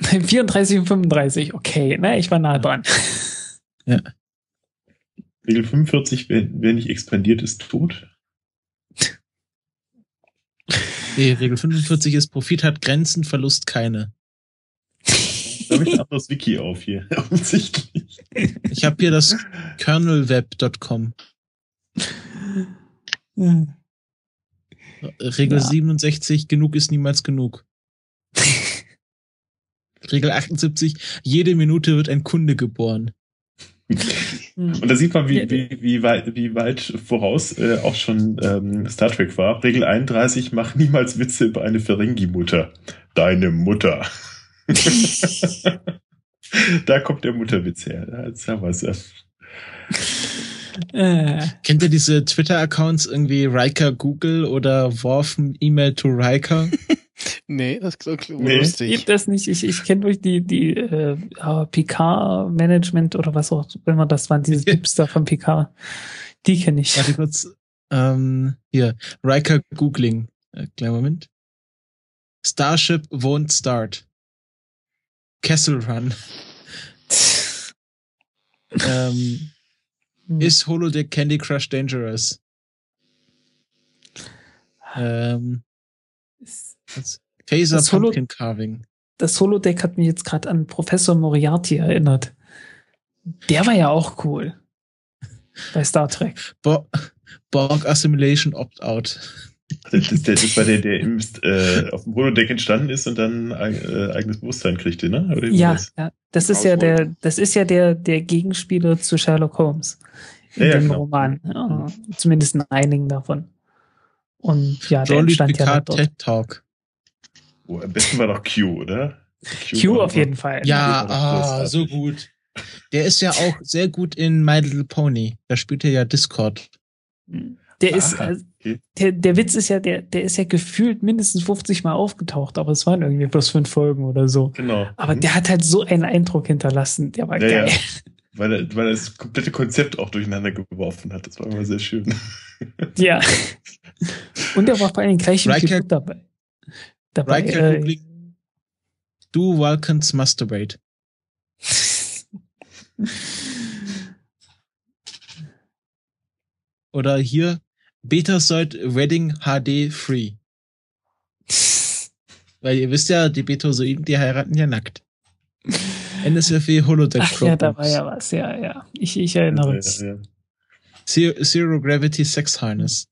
34 und 35, okay, ne, ich war nah dran. Ja. Regel 45, wer, wer nicht expandiert, ist tot. Nee, Regel 45 ist Profit hat Grenzen, Verlust keine. Da habe ich ein anderes Wiki auf hier, offensichtlich. Ich habe hier das kernelweb.com. Regel ja. 67, genug ist niemals genug. Regel 78, jede Minute wird ein Kunde geboren. Und da sieht man, wie, wie, wie, weit, wie weit voraus äh, auch schon ähm, Star Trek war. Regel 31, mach niemals Witze über eine Ferengi-Mutter. Deine Mutter. da kommt der Mutterwitz her. Jetzt haben wir es. Äh. Kennt ihr diese Twitter-Accounts irgendwie Riker Google oder Worf E-Mail to Riker? Nee, das klingt nee. lustig. Gibt das nicht. Ich, ich kenne durch die, die äh, PK-Management oder was auch wenn man das waren, diese Tipps da von PK. Die kenne ich. Warte kurz. Ähm, hier, Riker Googling. Äh, kleinen Moment. Starship won't start. Castle Run. ähm, hm. Is Holodeck Candy Crush dangerous? Ähm, was? Phaser das Pumpkin Carving. Das Holodeck hat mich jetzt gerade an Professor Moriarty erinnert. Der war ja auch cool. Bei Star Trek. Bo Borg Assimilation Opt-out. Das, das, das war der, der im, äh, auf dem Holodeck entstanden ist und dann äh, eigenes Bewusstsein kriegte, ne? Oder ja, das? ja, das ist ja der, das ist ja der, der Gegenspieler zu Sherlock Holmes in ja, dem genau. Roman. Ja, zumindest in einigen davon. Und ja, der entstand ja dort. TED Talk. Oh, am besten war doch Q, oder? Q, Q auf jeden Fall. Ja, ah, so gut. Der ist ja auch sehr gut in My Little Pony. Da spielt er ja Discord. Der ist, Aha, okay. der, der Witz ist ja, der, der ist ja gefühlt mindestens 50 Mal aufgetaucht, aber es waren irgendwie bloß fünf Folgen oder so. Genau. Aber mhm. der hat halt so einen Eindruck hinterlassen. Der war ja, geil. Ja. Weil er, weil er das komplette Konzept auch durcheinander geworfen hat. Das war immer sehr schön. Ja. Und er war vor allem gleich Riker, dabei. Dabei Riker äh, Do Vulcans masturbate. Oder hier Betasoid Wedding HD Free. Weil ihr wisst ja, die Betasoiden, die heiraten ja nackt. NSFW Holodeck Ach ja, da war ja was, ja, ja. Ich, ich erinnere mich. Ja, ja, Zero, Zero Gravity Sex Harness.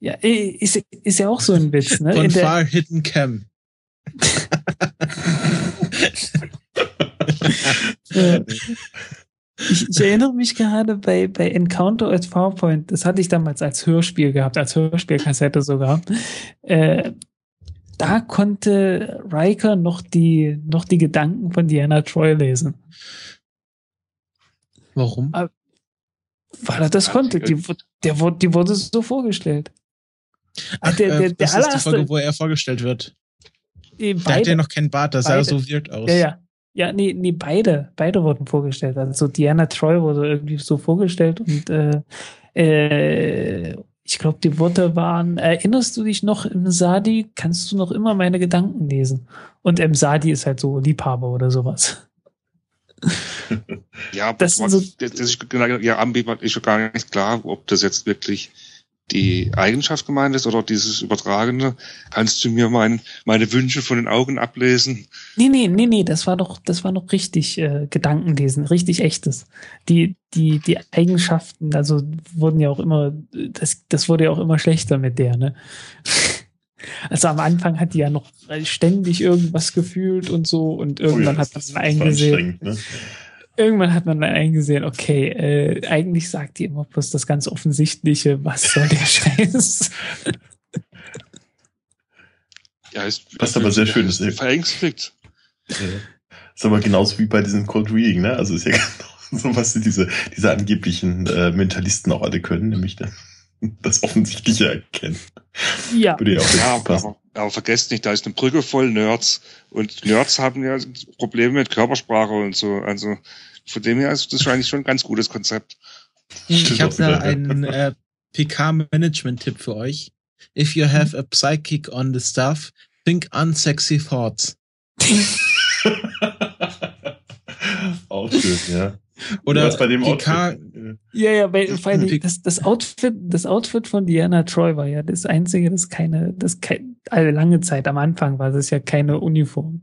Ja, ist, ist ja auch so ein Witz, ne? Von Far Hidden Cam. Ich, ich erinnere mich gerade bei, bei Encounter at Farpoint, das hatte ich damals als Hörspiel gehabt, als Hörspielkassette sogar. Äh, da konnte Riker noch die, noch die Gedanken von Diana Troy lesen. Warum? Ah, weil er das konnte. Die, der, die wurde so vorgestellt. Ach, der, der, äh, das der ist die Folge, wo er vorgestellt wird. Beide, der hat ja noch keinen Bart, das sah so weird aus. Ja, ja. Ja, nee, nee, beide, beide wurden vorgestellt. Also Diana Troy wurde irgendwie so vorgestellt und äh, äh, ich glaube, die Worte waren, erinnerst du dich noch im Sadi, kannst du noch immer meine Gedanken lesen? Und im Sadi ist halt so Liebhaber oder sowas. ja, das, was, so das ist ja ambivalent ist schon gar nicht klar, ob das jetzt wirklich die Eigenschaft gemeint ist oder dieses Übertragende. Kannst du mir mein, meine Wünsche von den Augen ablesen? Nee, nee, nee, nee, das war doch, das war noch richtig äh, Gedankenlesen, richtig echtes. Die, die, die Eigenschaften, also wurden ja auch immer, das, das wurde ja auch immer schlechter mit der, ne? Also am Anfang hat die ja noch ständig irgendwas gefühlt und so und irgendwann oh ja, hat man eingesehen. Ne? Irgendwann hat man dann eingesehen, okay, äh, eigentlich sagt die immer bloß das ganz Offensichtliche, was soll der Scheiß? Ja, ist, passt aber sehr schön. Ist verängstigt. Ja. Ist aber genauso wie bei diesem Cold Reading, ne? Also ist ja genau so, was diese, diese angeblichen äh, Mentalisten auch alle können, nämlich dann das Offensichtliche erkennen. Ja. Würde ja auch ja, aber, aber vergesst nicht, da ist eine Brücke voll Nerds. Und Nerds haben ja Probleme mit Körpersprache und so. Also von dem her ist das eigentlich schon ein ganz gutes Konzept. Ich habe da einen äh, PK-Management-Tipp für euch. If you have a psychic on the stuff, think unsexy thoughts. Auch schön, ja. Oder bei dem PK, ja, ja, weil, vor allem das, das Outfit, das Outfit von Diana Troy war ja das einzige, das keine, das kein, also lange Zeit am Anfang war das ja keine Uniform.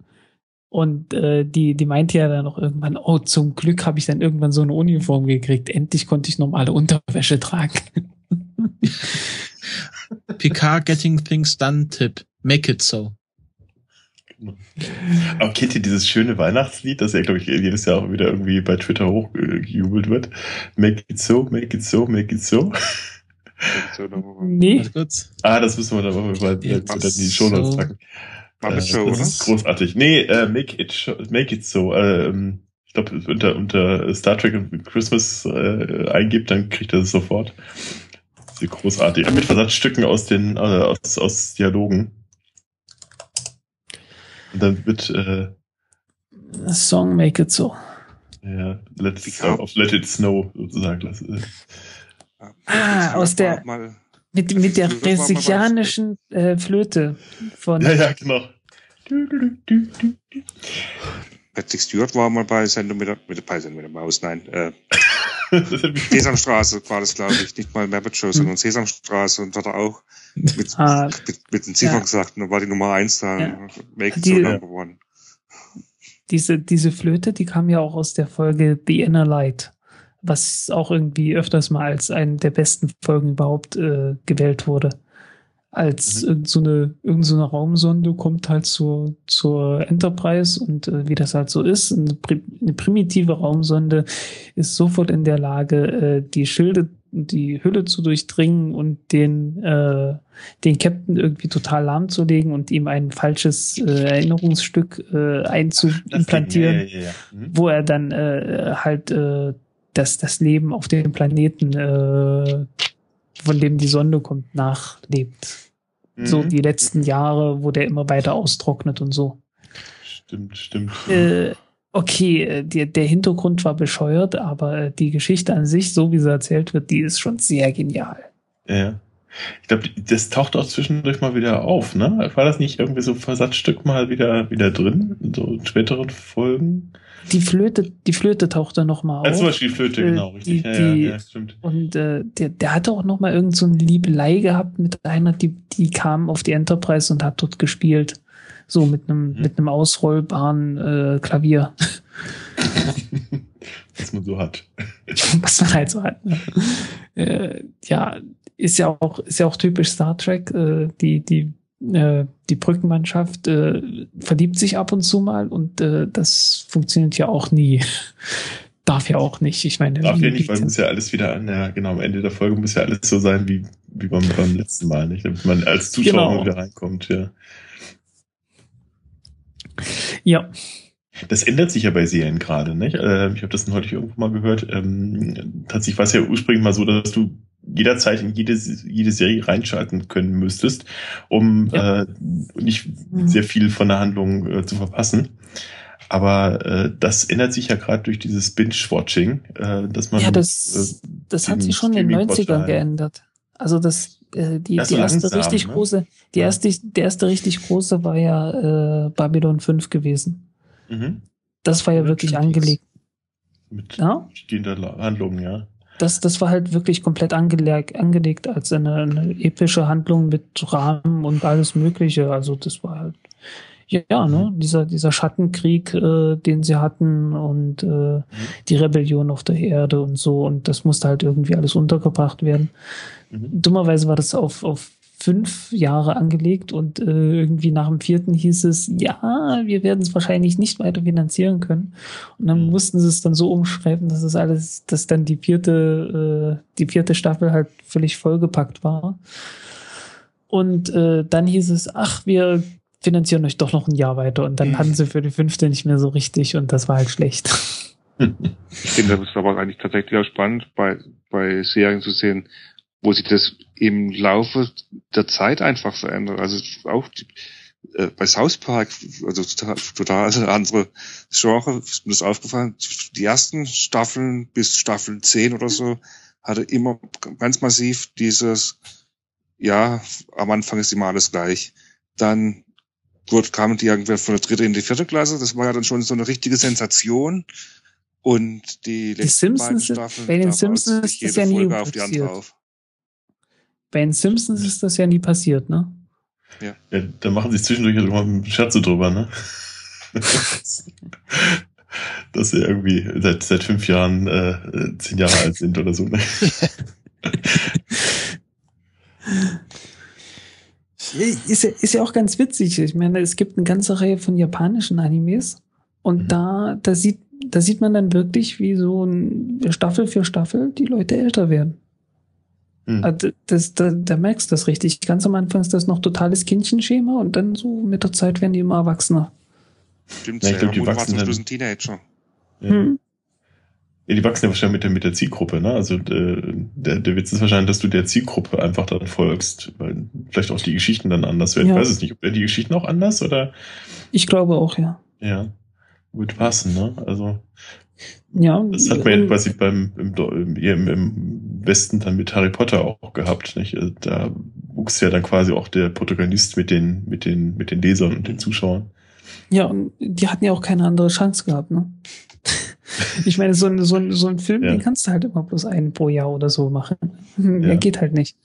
Und äh, die, die meinte ja dann noch irgendwann, oh, zum Glück habe ich dann irgendwann so eine Uniform gekriegt. Endlich konnte ich normale Unterwäsche tragen. PK Getting Things Done Tipp. Make it so. Aber kennt ihr dieses schöne Weihnachtslied, das ja, glaube ich, jedes Jahr auch wieder irgendwie bei Twitter hochgejubelt wird? Make it so, make it so, make it so. Nee. Ah, das müssen wir dann mal bei, bei, die Show Notes packen. Äh, das ist großartig. Nee, äh, make it make it so. Äh, ich glaube, unter, unter Star Trek und Christmas äh, eingibt, dann kriegt er es sofort. Großartig. Mit Versatzstücken aus den äh, aus, aus Dialogen. Und dann wird äh, Song Make It So. Ja, let's, uh, auf Let It Snow sozusagen. Das, äh. Ah, aus der mit, mit der brasilianischen äh, Flöte von. Ja, ja, genau. Patrick Stewart war mal bei Sendung mit der, mit der, bei Sendung mit der Maus, nein. Äh, Sesamstraße war das, glaube ich. Nicht mal Muppet Show, sondern Sesamstraße und hat er auch mit, ah, mit, mit den Ziffern ja. gesagt, und dann war die Nummer eins da. Ja. Make it die, so number one. Diese, diese Flöte, die kam ja auch aus der Folge The Inner Light, was auch irgendwie öfters mal als eine der besten Folgen überhaupt äh, gewählt wurde als mhm. so eine, irgend so Raumsonde kommt halt zur, zur Enterprise und äh, wie das halt so ist, eine, eine, primitive Raumsonde ist sofort in der Lage, äh, die Schilde, die Hülle zu durchdringen und den, äh, den Captain irgendwie total lahmzulegen und ihm ein falsches äh, Erinnerungsstück äh, einzuimplantieren, ja, ja, ja. Mhm. wo er dann äh, halt äh, das, das Leben auf dem Planeten äh, von dem die Sonde kommt, nachlebt. Mhm. So die letzten Jahre, wo der immer weiter austrocknet und so. Stimmt, stimmt. Äh, okay, äh, der, der Hintergrund war bescheuert, aber äh, die Geschichte an sich, so wie sie erzählt wird, die ist schon sehr genial. Ja. Ich glaube, das taucht auch zwischendurch mal wieder auf, ne? War das nicht irgendwie so ein Versatzstück mal wieder, wieder drin, in so späteren Folgen? Die Flöte, die Flöte taucht da noch mal auf. Zum Beispiel die Flöte, genau, richtig. Die, ja, die, ja, stimmt. Und äh, der, der hatte auch noch mal irgend so eine Liebelei gehabt mit einer, die, die kam auf die Enterprise und hat dort gespielt. So mit einem, mhm. mit einem ausrollbaren äh, Klavier. Was man so hat. Was man halt so hat. Ne? äh, ja, ist ja auch, ist ja auch typisch Star Trek. Äh, die, die äh, die Brückenmannschaft äh, verliebt sich ab und zu mal und äh, das funktioniert ja auch nie darf ja auch nicht. Ich meine, darf ja nicht, weil muss ja alles wieder an, ja, genau, am Ende der Folge muss ja alles so sein wie, wie beim, beim letzten Mal, nicht? Damit man als Zuschauer genau. wieder reinkommt, ja. Ja. Das ändert sich ja bei Serien gerade, nicht? Äh, ich habe das heute irgendwo mal gehört. Ähm, tatsächlich war es ja ursprünglich mal so, dass du jederzeit in jede, jede Serie reinschalten können müsstest, um ja. äh, nicht mhm. sehr viel von der Handlung äh, zu verpassen. Aber äh, das ändert sich ja gerade durch dieses Binge-Watching, äh, dass man. Ja, das, äh, das hat sich schon in den 90ern geändert. Also das, äh, die, das die erste langsam, richtig ne? große, die ja. erste, der erste richtig große war ja äh, Babylon 5 gewesen. Mhm. Das war ja wirklich angelegt. Mit ja? stehender Handlung, ja. Das, das war halt wirklich komplett angelegt, angelegt als eine, eine epische Handlung mit Rahmen und alles Mögliche. Also das war halt ja, ne, dieser, dieser Schattenkrieg, äh, den sie hatten und äh, mhm. die Rebellion auf der Erde und so. Und das musste halt irgendwie alles untergebracht werden. Mhm. Dummerweise war das auf, auf fünf Jahre angelegt und äh, irgendwie nach dem vierten hieß es, ja, wir werden es wahrscheinlich nicht weiter finanzieren können. Und dann mhm. mussten sie es dann so umschreiben, dass es alles, dass dann die vierte, äh, die vierte Staffel halt völlig vollgepackt war. Und äh, dann hieß es, ach, wir finanzieren euch doch noch ein Jahr weiter. Und dann mhm. hatten sie für die fünfte nicht mehr so richtig und das war halt schlecht. Ich finde, das ist aber eigentlich tatsächlich auch spannend, bei, bei Serien zu sehen, wo sich das im Laufe der Zeit einfach verändert. Also auch die, äh, bei South Park, also total, total andere Genre, ist mir das aufgefallen. Die ersten Staffeln bis Staffel 10 oder so hatte immer ganz massiv dieses, ja, am Anfang ist immer alles gleich. Dann Gut, kamen die irgendwann von der dritten in die vierte Klasse. Das war ja dann schon so eine richtige Sensation. Und die letzten die Simpsons beiden Staffeln, bei den Simpsons ist das ja nie passiert. Bei den Simpsons ist das ja nie passiert, ne? Ja. ja da machen sich zwischendurch ja immer Scherze drüber, ne? Dass sie irgendwie seit, seit fünf Jahren äh, zehn Jahre alt sind oder so. Ne? Ist ja, ist ja auch ganz witzig. Ich meine, es gibt eine ganze Reihe von japanischen Animes und mhm. da, da sieht, da sieht man dann wirklich, wie so ein Staffel für Staffel die Leute älter werden. Mhm. Also das, da, da merkst du das richtig. Ganz am Anfang ist das noch totales Kindchenschema und dann so mit der Zeit werden die immer erwachsener. Stimmt, ja, ich glaube, die wachsen dann. ein Teenager. Ja. Hm. Ja, die wachsen ja wahrscheinlich mit der, mit der Zielgruppe, ne? Also äh, der, der Witz ist wahrscheinlich, dass du der Zielgruppe einfach dann folgst, weil vielleicht auch die Geschichten dann anders werden. Ja. Ich weiß es nicht, ob die Geschichten auch anders oder? Ich glaube auch, ja. Ja. Wird passen, ne? Also. Ja. Das hat man ja quasi beim im, im, im Westen dann mit Harry Potter auch gehabt, nicht? Also da wuchs ja dann quasi auch der Protagonist mit den, mit den, mit den Lesern und den Zuschauern. Ja, und die hatten ja auch keine andere Chance gehabt, ne? Ich meine, so ein, so ein, so ein Film, ja. den kannst du halt immer bloß einen pro Jahr oder so machen. Ja. geht halt nicht.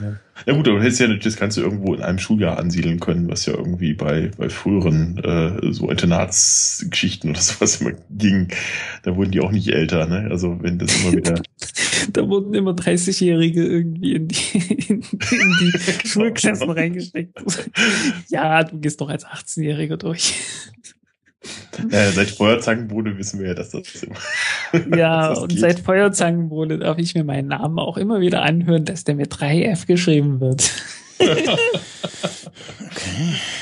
Ja. ja gut, aber du hättest ja das du irgendwo in einem Schuljahr ansiedeln können, was ja irgendwie bei, bei früheren äh, so Internatsgeschichten oder sowas immer ging. Da wurden die auch nicht älter, ne? Also wenn das immer wieder. da wurden immer 30-Jährige irgendwie in die, in, in die Schulklassen reingesteckt. ja, du gehst doch als 18-Jähriger durch. Ja, seit Feuerzangenbowle wissen wir ja, dass das immer. Ja, das und geht. seit Feuerzangenbowle darf ich mir meinen Namen auch immer wieder anhören, dass der mit 3F geschrieben wird. okay.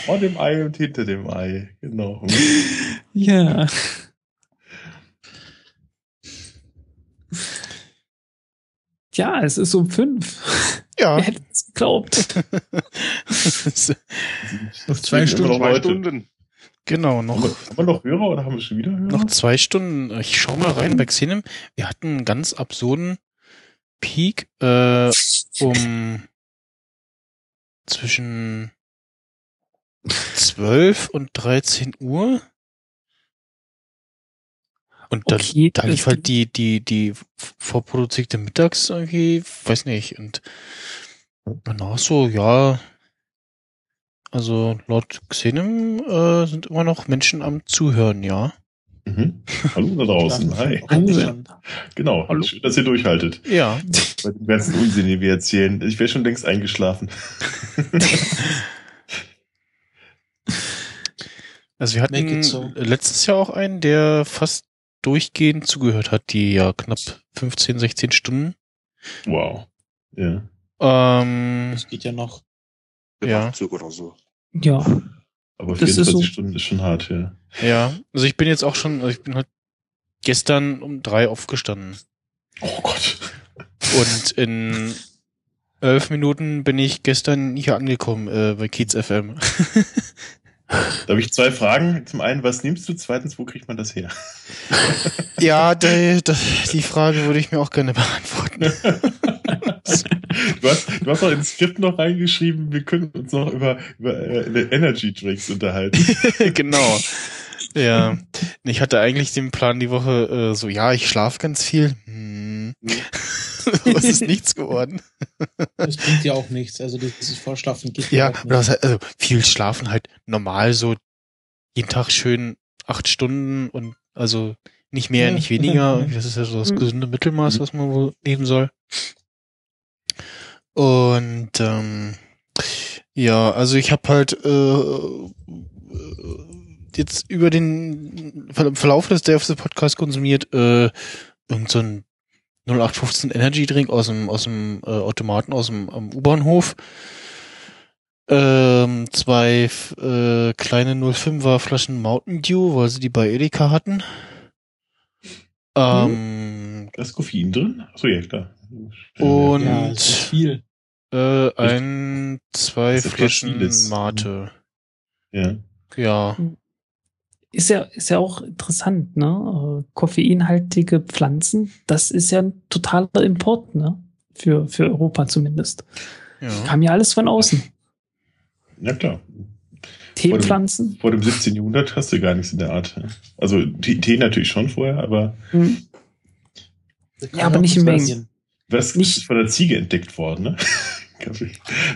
Vor dem Ei und hinter dem Ei, genau. Ja. Ja, es ist um fünf. Ja. Wer hätte es geglaubt? Noch zwei Stunden. Zwei Stunden. Genau, noch. Haben wir, noch Hörer oder haben wir schon wieder Hörer? Noch zwei Stunden. Ich schau mal rein bei Xenem. Wir hatten einen ganz absurden Peak äh, um zwischen 12 und 13 Uhr. Und dann, okay, da lief halt die, die, die vorproduzierte Mittags irgendwie, weiß nicht. Und danach so, ja, also laut Xenem äh, sind immer noch Menschen am Zuhören, ja. Mhm. Hallo da draußen. Hi. Hallo. Genau. Hallo. Schön, dass ihr durchhaltet. Ja. Bei dem ganzen Unsinn, den wir erzählen. Ich wäre schon längst eingeschlafen. also wir hatten so. letztes Jahr auch einen, der fast durchgehend zugehört hat, die ja knapp 15, 16 Stunden. Wow. Ja. Ähm, Das geht ja noch. Ja. Nachtzug oder so. Ja. Aber Das ist 24 so- Stunden ist schon hart, ja. ja, also ich bin jetzt auch schon, also ich bin halt gestern um drei aufgestanden. Oh Gott. Und in elf Minuten bin ich gestern hier angekommen äh, bei Kiez FM. Da habe ich zwei Fragen. Zum einen, was nimmst du? Zweitens, wo kriegt man das her? ja, die, die Frage würde ich mir auch gerne beantworten. Du hast, du hast auch ins Skript noch reingeschrieben, wir können uns noch über, über äh, Energy Drinks unterhalten. genau. Ja, ich hatte eigentlich den Plan die Woche äh, so, ja, ich schlafe ganz viel. Hm. Was ist nichts geworden? Das bringt ja auch nichts. Also dieses Vorschlafen geht Ja, heißt- also viel schlafen halt normal so jeden Tag schön acht Stunden und also nicht mehr, Ja. nicht weniger. Das ist ja so das gesunde Mittelmaß, was man wohl nehmen soll. Und ähm, ja, also ich habe halt äh, jetzt über den Ver- Verlauf des Day of the Podcast konsumiert äh, irgend so ein 0815 Energy Drink aus dem aus dem äh, Automaten aus dem am U-Bahnhof. Ähm, zwei äh, kleine 05er Flaschen Mountain Dew, weil sie die bei Edeka hatten. Ähm, Da ist Koffein drin? Achso, ja, klar. Und- Ja, viel. Äh, ein, zwei Flaschen vieles. Mate. Ja. Ja. Ist ja, ist ja auch interessant, ne? Äh, Koffeinhaltige Pflanzen, das ist ja ein totaler Import, ne? Für, für Europa zumindest. ja. Kam ja alles von außen. Ja, klar. Teepflanzen. Vor dem 17. Jahrhundert hast du gar nichts in der Art. Also Tee, Tee natürlich schon vorher, aber Hm. Ja, aber nicht in Mengen. was Nicht- ist von der Ziege entdeckt worden, ne? Kaffee.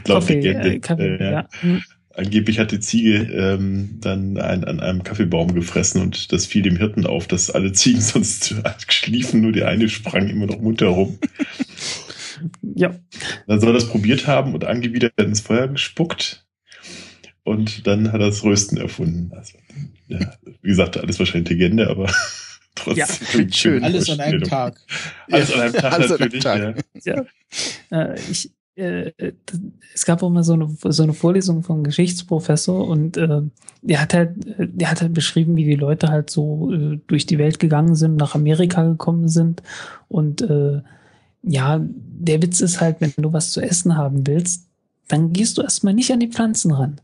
Laut Kaffee, Legende. äh, Kaffee, Äh, ja. Hm. Angeblich hat die Ziege ähm, dann ein, an einem Kaffeebaum gefressen und das fiel dem Hirten auf, dass alle Ziegen sonst schliefen, nur die eine sprang immer noch munter rum. Ja. Dann soll er das probiert haben und angewidert ins Feuer gespuckt. Und dann hat er das Rösten erfunden. Also, ja, wie gesagt, alles wahrscheinlich Legende, aber trotzdem. Ja, schön. Alles an einem. Tag. Alles an einem Tag Alles an einem natürlich. Tag. Ja. Äh, ich, äh, d- es gab auch mal so eine, so eine Vorlesung vom Geschichtsprofessor und äh, der hat halt, äh, der hat halt beschrieben, wie die Leute halt so äh, durch die Welt gegangen sind, nach Amerika gekommen sind und äh, ja, der Witz ist halt, wenn du was zu essen haben willst, dann gehst du erstmal nicht an die Pflanzen ran.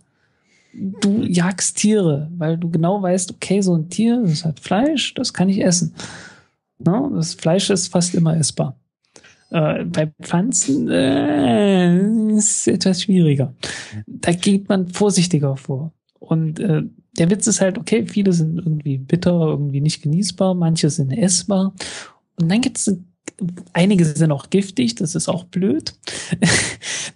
Du jagst Tiere, weil du genau weißt, okay, so ein Tier, das hat Fleisch, das kann ich essen. Ne? Das Fleisch ist fast immer essbar. Äh, bei Pflanzen äh, ist etwas schwieriger. Da geht man vorsichtiger vor. Und äh, der Witz ist halt, okay, viele sind irgendwie bitter, irgendwie nicht genießbar, manche sind essbar. Und dann gibt es einige sind auch giftig, das ist auch blöd.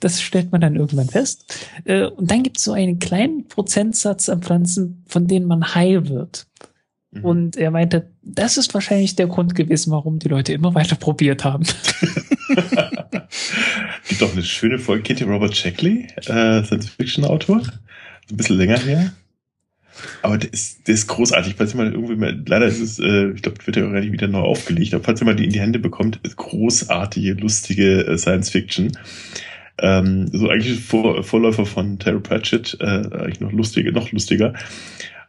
Das stellt man dann irgendwann fest. Äh, Und dann gibt es so einen kleinen Prozentsatz an Pflanzen, von denen man heil wird. Mhm. Und er meinte, das ist wahrscheinlich der Grund gewesen, warum die Leute immer weiter probiert haben. Gibt auch eine schöne Folge. Kennt ihr Robert Shackley, äh, Science-Fiction-Autor? Ein bisschen länger her. Aber der ist, der ist großartig. Falls ihr mal irgendwie mal, leider ist es, äh, ich glaube, wird ja auch nicht wieder neu aufgelegt, aber falls ihr mal die in die Hände bekommt, ist großartige, lustige äh, Science-Fiction. Ähm, so eigentlich Vor Vorläufer von Terry Pratchett, äh, eigentlich noch lustiger, noch lustiger.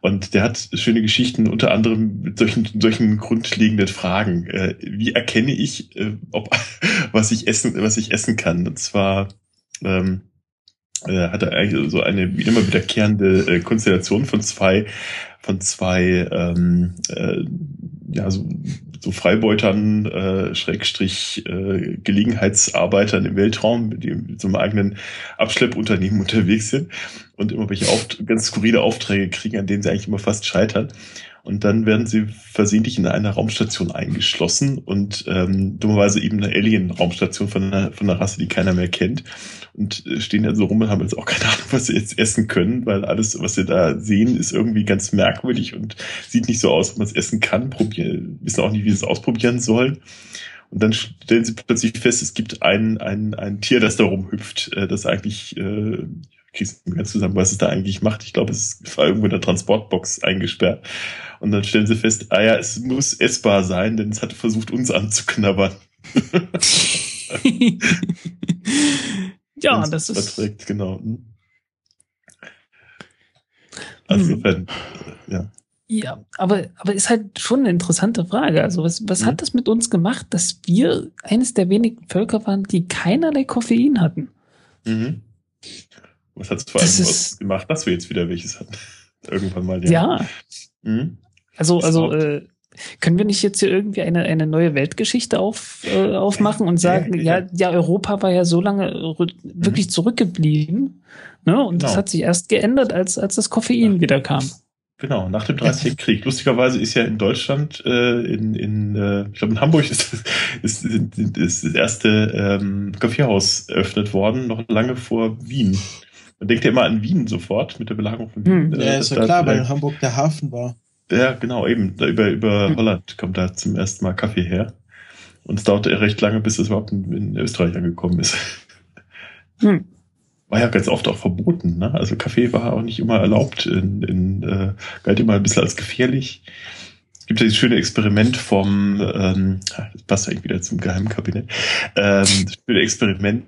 Und der hat schöne Geschichten, unter anderem mit solchen, solchen grundlegenden Fragen. Äh, wie erkenne ich, äh, ob was ich essen, was ich essen kann? Und zwar ähm, äh, hat er eigentlich so eine immer wiederkehrende äh, Konstellation von zwei von zwei ähm, äh, ja so, so Freibeutern äh, Schrägstrich äh, Gelegenheitsarbeitern im Weltraum, die mit so einem eigenen Abschleppunternehmen unterwegs sind und immer welche Auft ganz skurrile Aufträge kriegen, an denen sie eigentlich immer fast scheitern. Und dann werden sie versehentlich in einer Raumstation eingeschlossen und ähm, dummerweise eben eine Alien-Raumstation von einer, von einer Rasse, die keiner mehr kennt. Und äh, stehen dann so rum und haben jetzt auch keine Ahnung, was sie jetzt essen können, weil alles, was sie da sehen, ist irgendwie ganz merkwürdig und sieht nicht so aus, ob man es essen kann. Probieren, wissen auch nicht, wie sie es ausprobieren sollen. Und dann stellen sie plötzlich fest, es gibt ein, ein, ein Tier, das da rumhüpft, äh, das eigentlich äh, krieg's nicht mehr zusammen, was es da eigentlich macht. Ich glaube, es war irgendwo in der Transportbox eingesperrt. Und dann stellen sie fest, ah ja, es muss essbar sein, denn es hat versucht, uns anzuknabbern. ja, das ist. Verträgt, genau. Hm. Also, hm. ja. Ja, aber, aber ist halt schon eine interessante Frage. Also, was, was mhm. hat das mit uns gemacht, dass wir eines der wenigen Völker waren, die keinerlei Koffein hatten? Mhm. Was hat es vor allem das gemacht, dass wir jetzt wieder welches hatten? Irgendwann mal. Ja. ja. Mhm. Also, also, äh, können wir nicht jetzt hier irgendwie eine, eine neue Weltgeschichte auf, äh, aufmachen und sagen, ja, ja, ja, Europa war ja so lange wirklich mhm. zurückgeblieben, ne? Und genau. das hat sich erst geändert, als, als das Koffein ja. wieder kam. Genau, nach dem 30. Krieg. Lustigerweise ist ja in Deutschland, äh, in, in äh, ich glaube in Hamburg ist, ist, ist, ist das erste ähm, Kaffeehaus eröffnet worden, noch lange vor Wien. Man denkt ja immer an Wien sofort mit der Belagerung von Wien. Hm, ja, ist ja klar, weil Hamburg der Hafen war. Ja, genau, eben. Über, über hm. Holland kommt da zum ersten Mal Kaffee her. Und es dauerte recht lange, bis es überhaupt in, in Österreich angekommen ist. Hm. War ja ganz oft auch verboten. Ne? Also Kaffee war auch nicht immer erlaubt. In, in, äh, galt immer ein bisschen als gefährlich. Es gibt ja dieses schöne Experiment vom, ähm, das passt eigentlich wieder zum Geheimkabinett, ähm, das schöne Experiment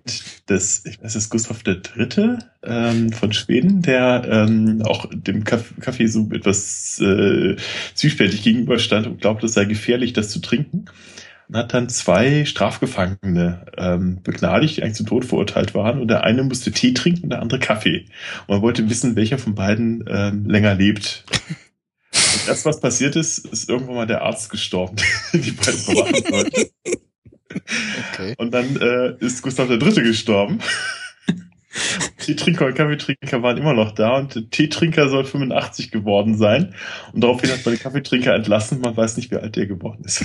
des, ich weiß es, Gustav III. Ähm, von Schweden, der ähm, auch dem Kaffee so etwas äh, zwiespältig gegenüberstand und glaubt, es sei gefährlich, das zu trinken. Und hat dann zwei Strafgefangene ähm, begnadigt, die eigentlich zum Tod verurteilt waren. Und der eine musste Tee trinken und der andere Kaffee. Und man wollte wissen, welcher von beiden ähm, länger lebt. Erst was passiert ist, ist irgendwann mal der Arzt gestorben, die beiden verwachen sollten. Okay. Und dann äh, ist Gustav der Dritte gestorben. Teetrinker und Kaffeetrinker waren immer noch da und der Teetrinker soll 85 geworden sein. Und daraufhin hat man den Kaffeetrinker entlassen. Man weiß nicht, wie alt der geworden ist.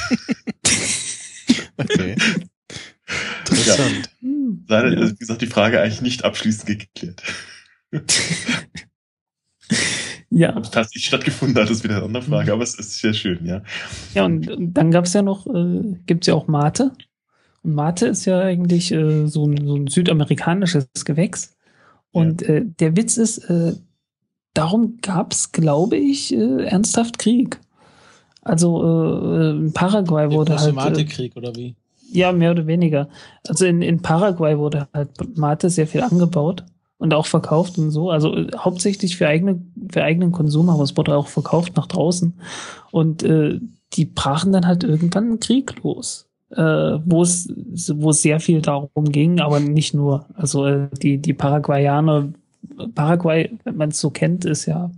okay. Interessant. Ja. Leider ist, wie gesagt, die Frage eigentlich nicht abschließend geklärt. Ja. Ob es tatsächlich stattgefunden hat, ist wieder eine andere Frage, mhm. aber es ist sehr schön, ja. Ja, und, und dann gab es ja noch, äh, gibt es ja auch Mate. Und Mate ist ja eigentlich äh, so, ein, so ein südamerikanisches Gewächs. Und ja. äh, der Witz ist, äh, darum gab es, glaube ich, äh, ernsthaft Krieg. Also äh, in Paraguay wurde halt. Mate-Krieg oder wie? Ja, mehr oder weniger. Also in, in Paraguay wurde halt Mate sehr viel angebaut und auch verkauft und so. Also äh, hauptsächlich für eigene, für eigenen Konsum, aber es wurde auch verkauft nach draußen. Und äh, die brachen dann halt irgendwann einen Krieg los. Äh, wo es wo es sehr viel darum ging, aber nicht nur. Also äh, die die Paraguayaner Paraguay, wenn man es so kennt, ist ja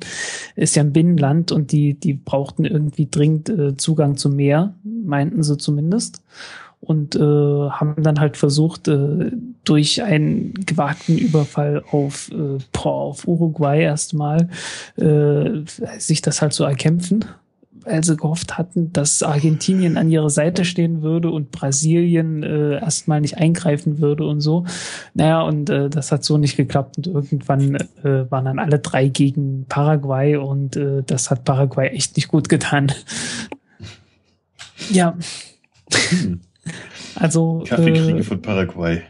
ist ja ein Binnenland und die die brauchten irgendwie dringend äh, Zugang zum Meer, meinten sie zumindest und äh, haben dann halt versucht, äh, durch einen gewagten Überfall auf, äh, boah, auf Uruguay erstmal äh, sich das halt so erkämpfen, weil sie gehofft hatten, dass Argentinien an ihrer Seite stehen würde und Brasilien äh, erstmal nicht eingreifen würde und so. Naja, und äh, das hat so nicht geklappt und irgendwann äh, waren dann alle drei gegen Paraguay und äh, das hat Paraguay echt nicht gut getan. ja. Hm. Also Kaffeekriege äh, von Paraguay.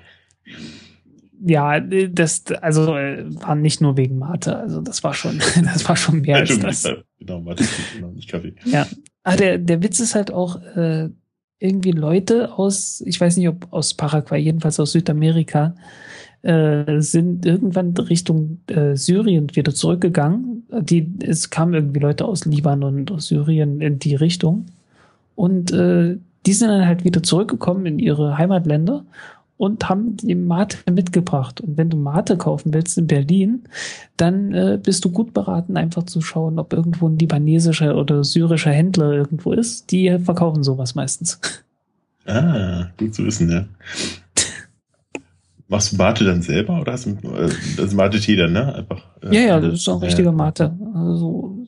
Ja, das also äh, war nicht nur wegen Mate, also das war schon, das war schon mehr als das. Genau, Mate, genau, nicht Kaffee. Ja, ah, der der Witz ist halt auch äh, irgendwie Leute aus, ich weiß nicht, ob aus Paraguay, jedenfalls aus Südamerika, äh, sind irgendwann Richtung äh, Syrien wieder zurückgegangen. Die, es kamen irgendwie Leute aus Libanon und aus Syrien in die Richtung. Und äh, die sind dann halt wieder zurückgekommen in ihre Heimatländer und haben die Mate mitgebracht. Und wenn du Mate kaufen willst in Berlin, dann äh, bist du gut beraten, einfach zu schauen, ob irgendwo ein libanesischer oder syrischer Händler irgendwo ist. Die verkaufen sowas meistens. Ah, gut zu wissen, ja. Machst du Mate dann selber oder hast du äh, das Mate-Tee dann, ne? Einfach. Äh, ja, ja, das ist auch ein richtiger Mate. Also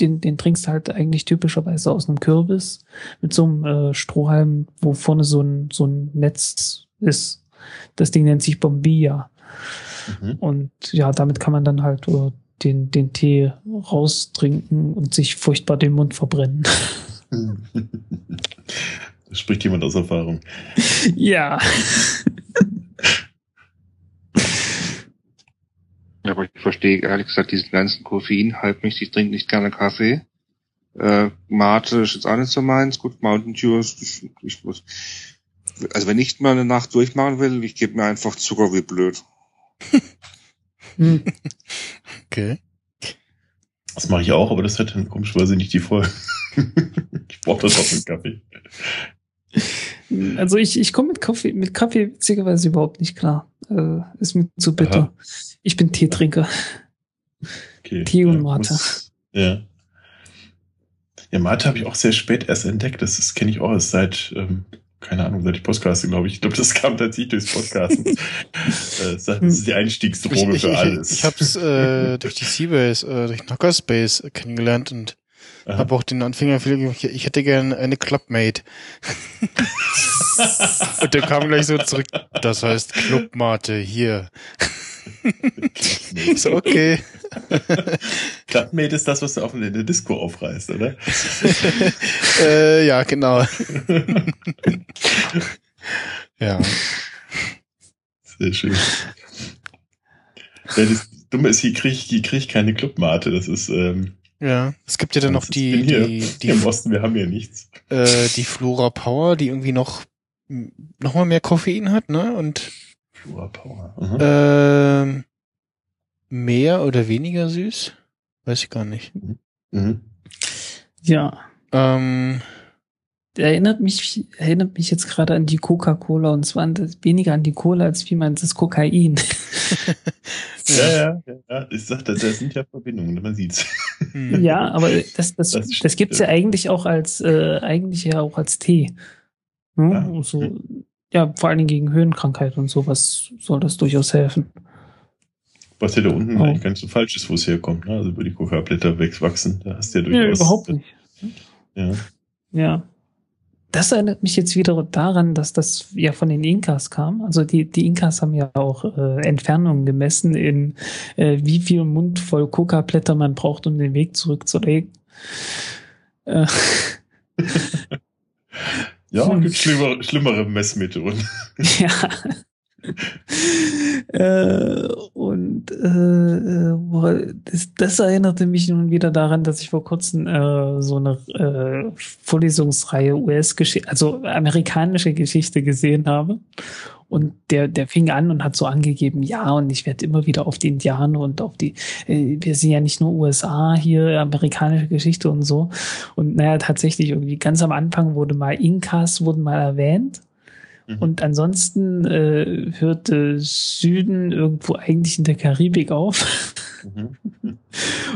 den, den trinkst du halt eigentlich typischerweise aus einem Kürbis mit so einem äh, Strohhalm, wo vorne so ein, so ein Netz ist. Das Ding nennt sich Bombilla. Mhm. Und ja, damit kann man dann halt äh, den, den Tee raustrinken und sich furchtbar den Mund verbrennen. Das spricht jemand aus Erfahrung. Ja. aber ich verstehe ehrlich gesagt diesen ganzen Koffein-Hype nicht. Ich trinke nicht gerne Kaffee. Äh, Mate ist jetzt auch nicht so meins. Gut, Mountain Dew ist, ich, ich muss, also wenn ich mal eine Nacht durchmachen will, ich gebe mir einfach Zucker wie blöd. hm. Okay. Das mache ich auch, aber das hat dann komischerweise nicht die Folge. ich brauche das auch mit Kaffee. Also ich, ich komme mit Kaffee, mit Kaffee witzigerweise überhaupt nicht klar. Äh, ist mir zu bitter. Aha. Ich bin Teetrinker. Okay. Tee und Mate. ja. Ja, Mate habe ich auch sehr spät erst entdeckt. Das, das kenne ich auch erst seit, ähm, keine Ahnung, seit ich Podcaste, glaube ich. Ich glaube, das kam tatsächlich durchs Podcasten. Äh, das ist die Einstiegsdroge für alles. Ich, ich habe es äh, durch die Seabase, äh, durch Knockerspace kennengelernt und habe auch den Anfänger ich hätte gern eine Clubmate. und der kam gleich so zurück, das heißt Clubmate, hier. so, okay. Clubmate ist das, was du auf der Disco aufreißt, oder? äh, ja, genau. ja. Sehr schön. Ja, das Dumme ist, hier kriege ich, krieg ich keine Clubmate. Das ist, ähm, ja, es gibt ja dann noch die, hier, die, die, im Osten, wir haben ja nichts. Äh, die Flora Power, die irgendwie noch, noch mal mehr Koffein hat, ne? Und Flora Power. Mhm. Äh, mehr oder weniger süß? Weiß ich gar nicht. Mhm. mhm. Ja. Ähm, erinnert mich, erinnert mich jetzt gerade an die Coca-Cola und zwar an das, weniger an die Cola als wie man das Kokain. ja, ja, ja, ich sagte, da sind ja Verbindungen, man sieht's. Hm. Ja, aber das, das, das, das gibt's ja eigentlich auch als, äh, eigentlich ja auch als Tee. Hm? Ja. So, ja, vor allen Dingen gegen Höhenkrankheit und sowas soll das durchaus helfen. Was ja da unten oh. eigentlich ganz so falsch ist, wo es herkommt, ne? Also wo die Coca-Blätter wachsen, da hast du ja durchaus. Ja, überhaupt nicht. Ja. Ja das erinnert mich jetzt wieder daran, dass das ja von den Inkas kam. Also die, die Inkas haben ja auch äh, Entfernungen gemessen in äh, wie viel Mund voll Coca-Blätter man braucht, um den Weg zurückzulegen. Äh. ja, gibt schlimmere, schlimmere Messmethoden. ja. äh, und äh, das, das, erinnerte mich nun wieder daran, dass ich vor kurzem äh, so eine äh, Vorlesungsreihe US-Geschichte, also amerikanische Geschichte gesehen habe. Und der, der fing an und hat so angegeben, ja, und ich werde immer wieder auf die Indianer und auf die, äh, wir sind ja nicht nur USA hier, amerikanische Geschichte und so. Und naja, tatsächlich irgendwie ganz am Anfang wurde mal Inkas wurden mal erwähnt. Mhm. Und ansonsten äh, hörte Süden irgendwo eigentlich in der Karibik auf. Mhm.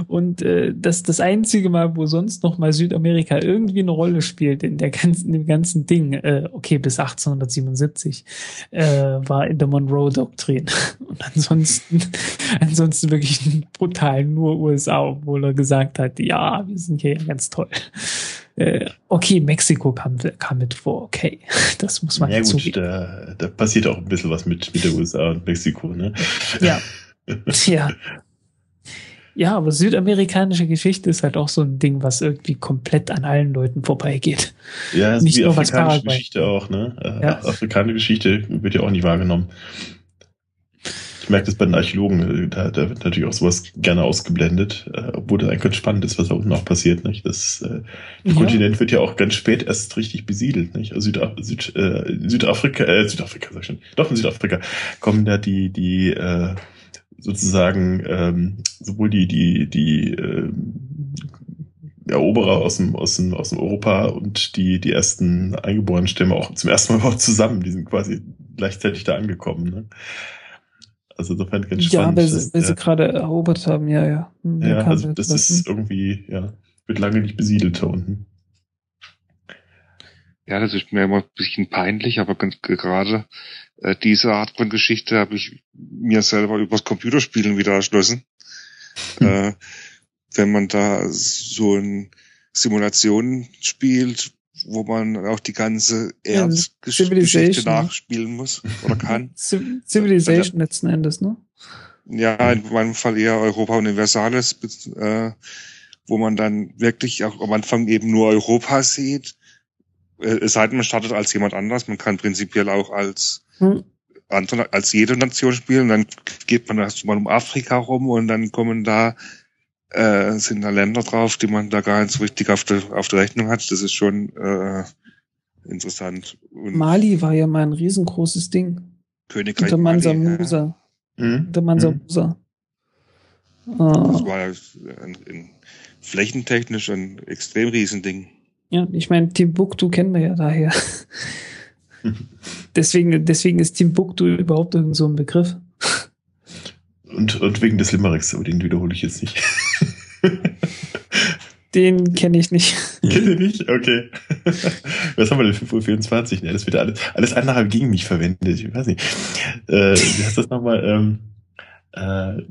Und äh, das das einzige Mal, wo sonst noch mal Südamerika irgendwie eine Rolle spielt in der ganzen dem ganzen Ding, äh, okay bis 1877, äh, war in der Monroe Doktrin. Und ansonsten ansonsten wirklich brutal nur USA, obwohl er gesagt hat, ja, wir sind hier ganz toll. Äh, okay, Mexiko kam, kam mit vor, okay. Das muss man ja gut, zugeben. Da, da passiert auch ein bisschen was mit, mit der USA und Mexiko, ne? Ja. ja. Ja, aber südamerikanische Geschichte ist halt auch so ein Ding, was irgendwie komplett an allen Leuten vorbeigeht. Ja, also nicht die nur afrikanische Geschichte auch, ne? Äh, ja. Afrikanische Geschichte wird ja auch nicht wahrgenommen. Ich merke das bei den Archäologen, da, da wird natürlich auch sowas gerne ausgeblendet, äh, obwohl das eigentlich ganz spannend ist, was da unten auch passiert. Nicht? Das, äh, der ja. Kontinent wird ja auch ganz spät erst richtig besiedelt. Nicht? Also Südaf Süd, äh, Südafrika, äh, Südafrika sag ich schon, doch in Südafrika kommen da die, die äh, sozusagen ähm, sowohl die, die, die äh, Eroberer aus dem, aus dem, aus dem Europa und die, die ersten eingeborenen Stämme auch zum ersten Mal überhaupt zusammen. Die sind quasi gleichzeitig da angekommen. Ne? Also insofern ganz spannend. Ja, weil sie, weil sie gerade erobert haben, ja, ja. Hm, ja, also das ist irgendwie, ja, wird lange nicht besiedelt da unten. Ja, das ist mir immer ein bisschen peinlich, aber ganz gerade äh, diese Art von Geschichte habe ich mir selber übers Computerspielen wieder erschlossen. Hm. Äh, wenn man da so ein Simulation spielt, wo man auch die ganze Erdgeschichte nachspielen muss oder kann. Civilization letzten Endes, ne? Ja, in meinem Fall eher Europa Universalis, äh, wo man dann wirklich auch am Anfang eben nur Europa sieht. Äh, es sei denn, man startet als jemand anders. Man kann prinzipiell auch als hm. andere, als jede Nation spielen. Dann geht man erstmal um Afrika rum und dann kommen da äh, sind da Länder drauf, die man da gar nicht so richtig auf der, auf der Rechnung hat. Das ist schon äh, interessant. Und Mali war ja mal ein riesengroßes Ding. Königreich Unter Mansa Musa. Ja. Mhm. Unter Mansa mhm. Musa. Das ah. war ein, ein, flächentechnisch ein extrem Riesending. Ja, ich meine, Timbuktu kennen wir ja daher. deswegen, deswegen ist Timbuktu überhaupt irgend so ein Begriff. Und, und wegen des Limericks, aber den wiederhole ich jetzt nicht. Den kenne ich nicht. Kenne ich nicht? Okay. Was haben wir denn? 5.24 Uhr? Ne, das wird alles, alles andere gegen mich verwendet. Ich weiß nicht. Äh, wie heißt das nochmal? Ähm, äh,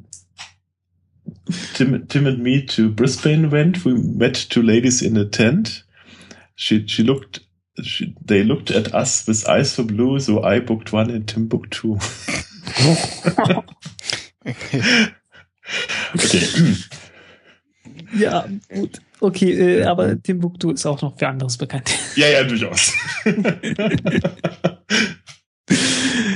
Tim, Tim and me to Brisbane went. We met two ladies in a tent. She, she looked, she, they looked at us with eyes so blue, so I booked one in Timbuktu. okay. Ja, gut. Okay, äh, aber Timbuktu ist auch noch für anderes bekannt. Ja, ja, durchaus.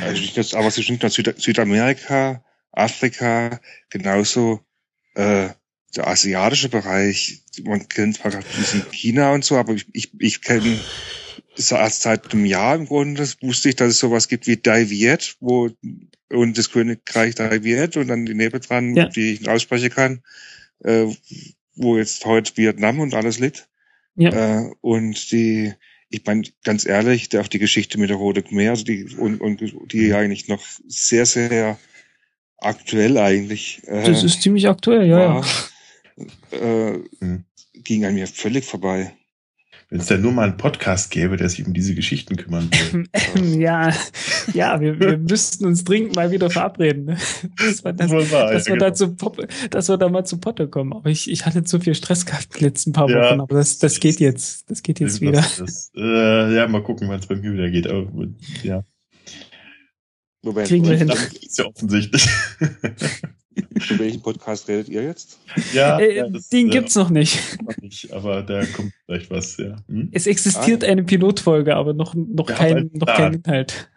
also das, aber es ist nicht nur Süd Südamerika, Afrika, genauso äh, der asiatische Bereich. Man kennt zwar diesen China und so, aber ich, ich, ich kenne seit einem Jahr im Grunde das wusste ich, dass es sowas gibt wie Dai Viet, wo und das Königreich Dai Viet und dann die Nebel dran, ja. die ich aussprechen kann, äh, wo jetzt heute Vietnam und alles liegt. Ja. Äh, und die, ich meine, ganz ehrlich, auch die Geschichte mit der Rote Khmer, also die, und, und die eigentlich noch sehr, sehr aktuell eigentlich. Äh, das ist ziemlich aktuell, ja. War, äh, hm. Ging an mir völlig vorbei. Wenn es da nur mal einen Podcast gäbe, der sich um diese Geschichten kümmern würde. ja, ja, wir, wir müssten uns dringend mal wieder verabreden. Ne? Dass, wir, das, wahr, dass, ja, wir genau. dass wir da mal zu Potte kommen. Aber ich, ich hatte zu viel Stress gehabt die letzten paar Wochen, ja, aber das, das geht jetzt. Das geht jetzt das, wieder. Das, äh, ja, mal gucken, wann es bei mir wieder geht. Aber, ja. Moment, Kriegen wir hin. Das ist ja offensichtlich. Für welchen Podcast redet ihr jetzt? Ja, äh, ja das, den gibt's noch nicht. Noch nicht. Aber da kommt vielleicht was, ja. Hm? Es existiert ah, eine Pilotfolge, aber noch, noch, kein, noch kein Inhalt.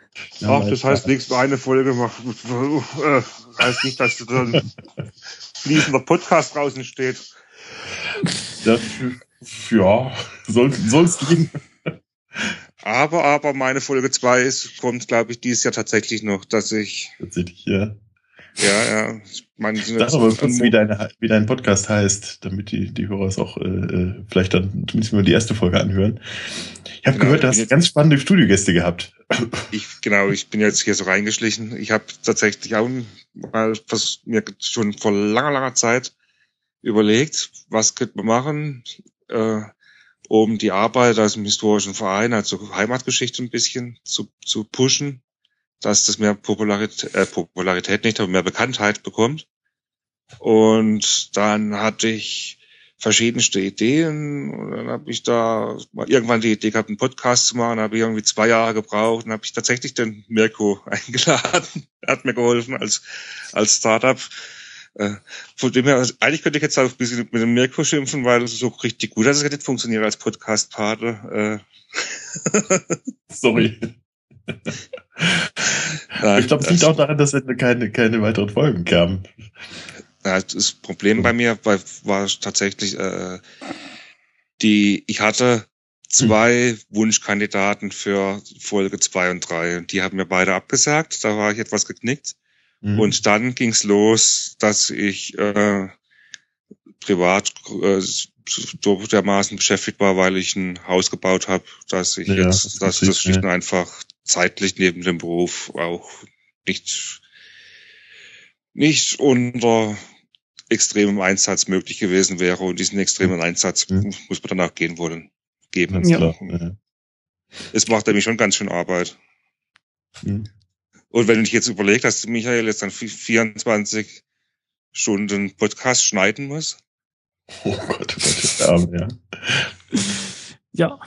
Ach, das heißt nichts, eine Folge macht, äh, heißt nicht, dass dann fließender Podcast draußen steht. Das, ja, soll, soll's gehen. Aber, aber meine Folge 2 kommt, glaube ich, dieses Jahr tatsächlich noch, dass ich. Tatsächlich, ja. Ja, ja. Meine, Sag aber kurz, wie, deine, wie dein Podcast heißt, damit die, die Hörer es auch äh, äh, vielleicht dann zumindest mal die erste Folge anhören. Ich habe genau, gehört, du hast ganz spannende Studiogäste gehabt. Ich, genau, ich bin jetzt hier so reingeschlichen. Ich habe tatsächlich auch mal was mir schon vor langer, langer Zeit überlegt, was könnte man machen, äh, um die Arbeit als im historischen Verein, also Heimatgeschichte ein bisschen zu, zu pushen dass das mehr Popularität, äh, Popularität nicht, aber mehr Bekanntheit bekommt. Und dann hatte ich verschiedenste Ideen und dann habe ich da irgendwann die Idee gehabt, einen Podcast zu machen, habe ich irgendwie zwei Jahre gebraucht und habe ich tatsächlich den Mirko eingeladen. er hat mir geholfen als als Startup. Äh, von dem her, also eigentlich könnte ich jetzt auch ein bisschen mit dem Mirko schimpfen, weil das so richtig gut, dass es nicht funktioniert als Podcast-Partner. Äh. Sorry ich glaube, es liegt auch daran, dass keine, keine weiteren Folgen kamen. Ja, das Problem bei mir war, war tatsächlich, äh, die, ich hatte zwei. Wunschkandidaten für Folge zwei und drei. Die haben mir beide abgesagt, da war ich etwas geknickt. Hm. Und dann ging's los, dass ich äh, privat äh, so dermaßen beschäftigt war, weil ich ein Haus gebaut habe, dass ich ja, jetzt, das dass das schlicht ja. einfach zeitlich neben dem Beruf auch nicht, nicht unter extremem Einsatz möglich gewesen wäre. Und diesen extremen Einsatz mhm. muss man danach gehen wollen, geben. Ja. Es macht nämlich schon ganz schön Arbeit. Mhm. Und wenn du dich jetzt überlegst, dass Michael jetzt dann 24 Stunden Podcast schneiden muss. Oh Gott, oh Gott, Arm, ja. ja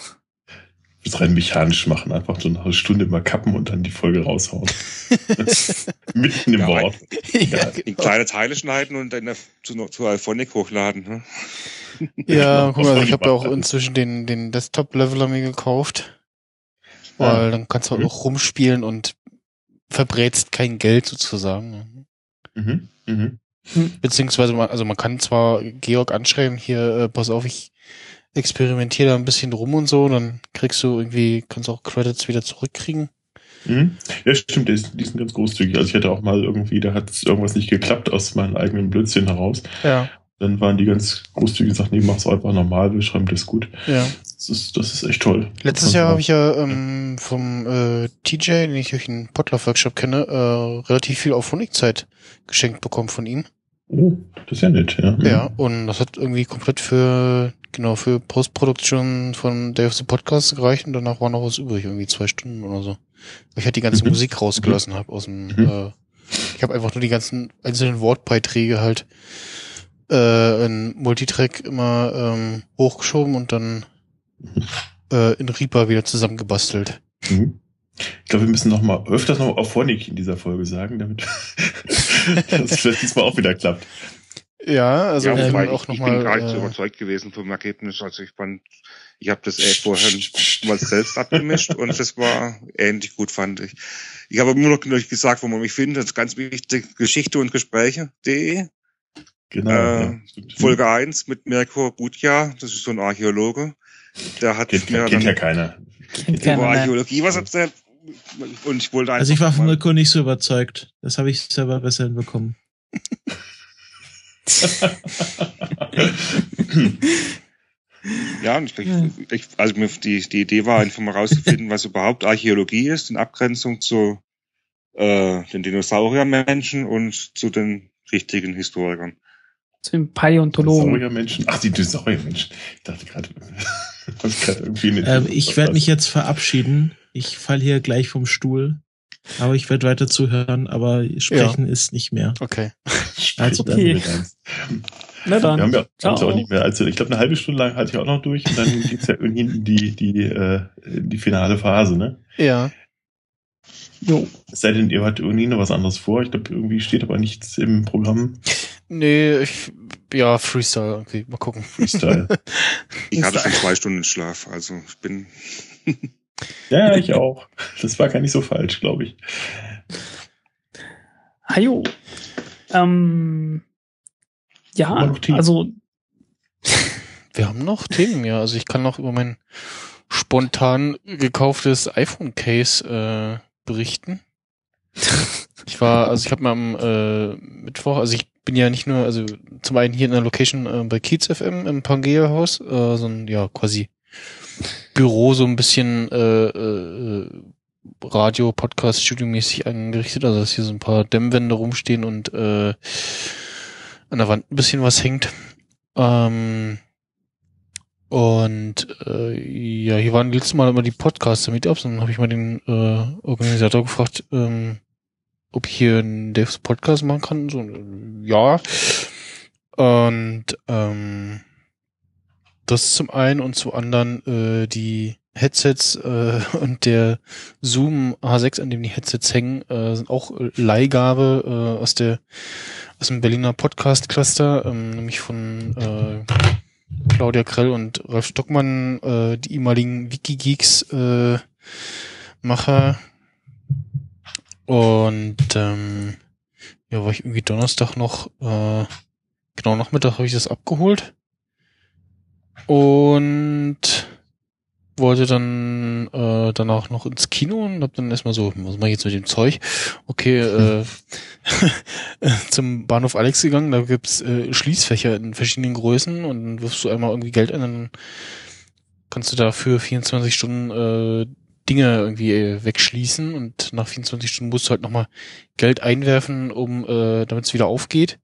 das rein mechanisch machen, einfach so eine Stunde mal kappen und dann die Folge raushauen. Mitten im ja, Wort. Ja, genau. In kleine Teile schneiden und dann zu, zu Alphonic hochladen. Ne? Ja, guck mal, ich habe ja auch inzwischen den, den Desktop-Leveler mir gekauft. Weil ja. dann kannst du mhm. auch rumspielen und verbrätst kein Geld sozusagen. Mhm. Mhm. Beziehungsweise, man, also man kann zwar Georg anschreiben, hier, äh, pass auf, ich experimentiere da ein bisschen rum und so, dann kriegst du irgendwie, kannst auch Credits wieder zurückkriegen. Mhm. Ja, stimmt, die, die sind ganz großzügig. Also ich hatte auch mal irgendwie, da hat irgendwas nicht geklappt aus meinem eigenen Blödsinn heraus. Ja. Dann waren die ganz großzügig und sagten, nee, mach's einfach normal, wir schreiben das gut. Ja. Das ist, das ist echt toll. Letztes Jahr habe ich ja ähm, vom äh, TJ, den ich durch den Potlauf-Workshop kenne, äh, relativ viel auf Honigzeit geschenkt bekommen von ihm. Oh, das ist ja nett, ja. Ja, und das hat irgendwie komplett für, genau, für Postproduktion von Day of the Podcast gereicht und danach war noch was übrig, irgendwie zwei Stunden oder so. Weil ich halt die ganze Mhm. Musik rausgelassen habe aus dem, Mhm. äh, ich habe einfach nur die ganzen einzelnen Wortbeiträge halt äh, in Multitrack immer ähm, hochgeschoben und dann äh, in Reaper wieder zusammengebastelt. Mhm. Ich glaube, wir müssen noch mal öfters noch auf Honig in dieser Folge sagen, damit das vielleicht diesmal auch wieder klappt. Ja, also ja, können auch ich, noch ich bin mal, gar nicht so äh, überzeugt gewesen vom Ergebnis. Also ich fand, ich habe das eh vorher mal selbst abgemischt und das war ähnlich gut, fand ich. Ich habe immer noch nicht gesagt, wo man mich findet. Das ist ganz wichtig, Geschichte und Gespräche.de. Genau. Äh, ja. Folge 1 mit Mirko Butja, das ist so ein Archäologe. Der hat Kennt, mir kennt ja dann keiner. Über keiner mehr. Archäologie was erzählt. Und ich wollte Also ich war von Mirko nicht so überzeugt. Das habe ich selber besser hinbekommen. Ja, und ich, ich, ich, also die, die Idee war einfach mal rauszufinden, was überhaupt Archäologie ist, in Abgrenzung zu äh, den Dinosauriermenschen und zu den richtigen Historikern. Zu den Paläontologen. Dinosauriermenschen. Ach, die Dinosauriermenschen. Ich dachte gerade, was gerade irgendwie eine Ähm, ich werde mich jetzt verabschieden. Ich fall hier gleich vom Stuhl. Aber ich werde weiter zuhören, aber sprechen ist nicht mehr. okay. Also dann. Okay. Na Wir dann. haben ja Ciao. uns auch nicht mehr. Also ich glaube, eine halbe Stunde lang hatte ich auch noch durch und dann geht's ja irgendwie in die, die, äh, die finale Phase, ne? Ja. Jo. Es sei denn, ihr habt irgendwie noch was anderes vor. Ich glaube, irgendwie steht aber nichts im Programm. Nee, ich, ja, Freestyle, okay, mal gucken. Freestyle. Ich hatte schon zwei Stunden Schlaf, also ich bin ja, ich auch. Das war gar nicht so falsch, glaube ich. Hajo. Ähm, ja, noch Themen. also Wir haben noch Themen, ja. Also ich kann noch über mein spontan gekauftes iPhone-Case äh, berichten. Ich war, also ich habe mal am äh, Mittwoch, also ich bin ja nicht nur, also zum einen hier in der Location äh, bei Kiez FM im Pangea-Haus, äh, so ein, ja, quasi Büro, so ein bisschen äh, äh, Radio, Podcast, Studio-mäßig eingerichtet, also dass hier so ein paar Dämmwände rumstehen und äh, an der Wand ein bisschen was hängt. Ähm, und äh, ja, hier waren letztes Mal immer die Podcaster-Meetups und dann habe ich mal den äh, Organisator gefragt, ähm, ob ich hier einen Devs Podcast machen kann. So, ja. Und ähm, das zum einen und zum anderen äh, die Headsets äh, und der Zoom H6, an dem die Headsets hängen, äh, sind auch äh, Leihgabe äh, aus der aus dem Berliner Podcast Cluster, ähm, nämlich von äh, Claudia Krell und Ralf Stockmann, äh, die ehemaligen Wikigeeks äh, Macher. Und ähm, ja, war ich irgendwie Donnerstag noch, äh, genau Nachmittag habe ich das abgeholt. Und wollte dann äh, danach noch ins Kino und hab dann erstmal so, was mache ich jetzt mit dem Zeug? Okay, äh, zum Bahnhof Alex gegangen, da gibt's äh, Schließfächer in verschiedenen Größen und dann wirfst du einmal irgendwie Geld ein, dann kannst du dafür 24 Stunden äh, Dinge irgendwie äh, wegschließen und nach 24 Stunden musst du halt nochmal Geld einwerfen, um äh, damit es wieder aufgeht.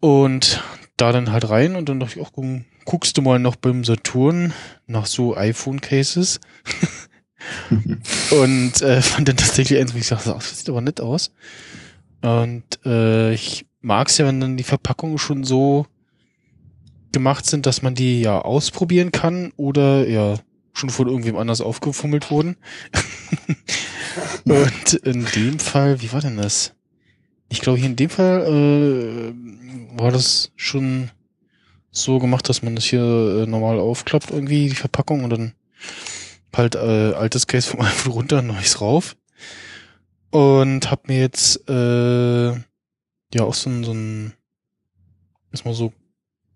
Und da dann halt rein und dann dachte ich auch, guck, guckst du mal noch beim Saturn nach so iPhone-Cases. und äh, fand dann tatsächlich eins, wo ich sagte, das sieht aber nett aus. Und äh, ich mag's ja, wenn dann die Verpackungen schon so gemacht sind, dass man die ja ausprobieren kann oder ja schon von irgendwem anders aufgefummelt wurden. Und in dem Fall, wie war denn das? Ich glaube, hier in dem Fall äh, war das schon so gemacht, dass man das hier äh, normal aufklappt, irgendwie, die Verpackung, und dann halt äh, altes Case vom iPhone runter, neues rauf. Und hab mir jetzt äh, ja auch so ein, so ein erstmal so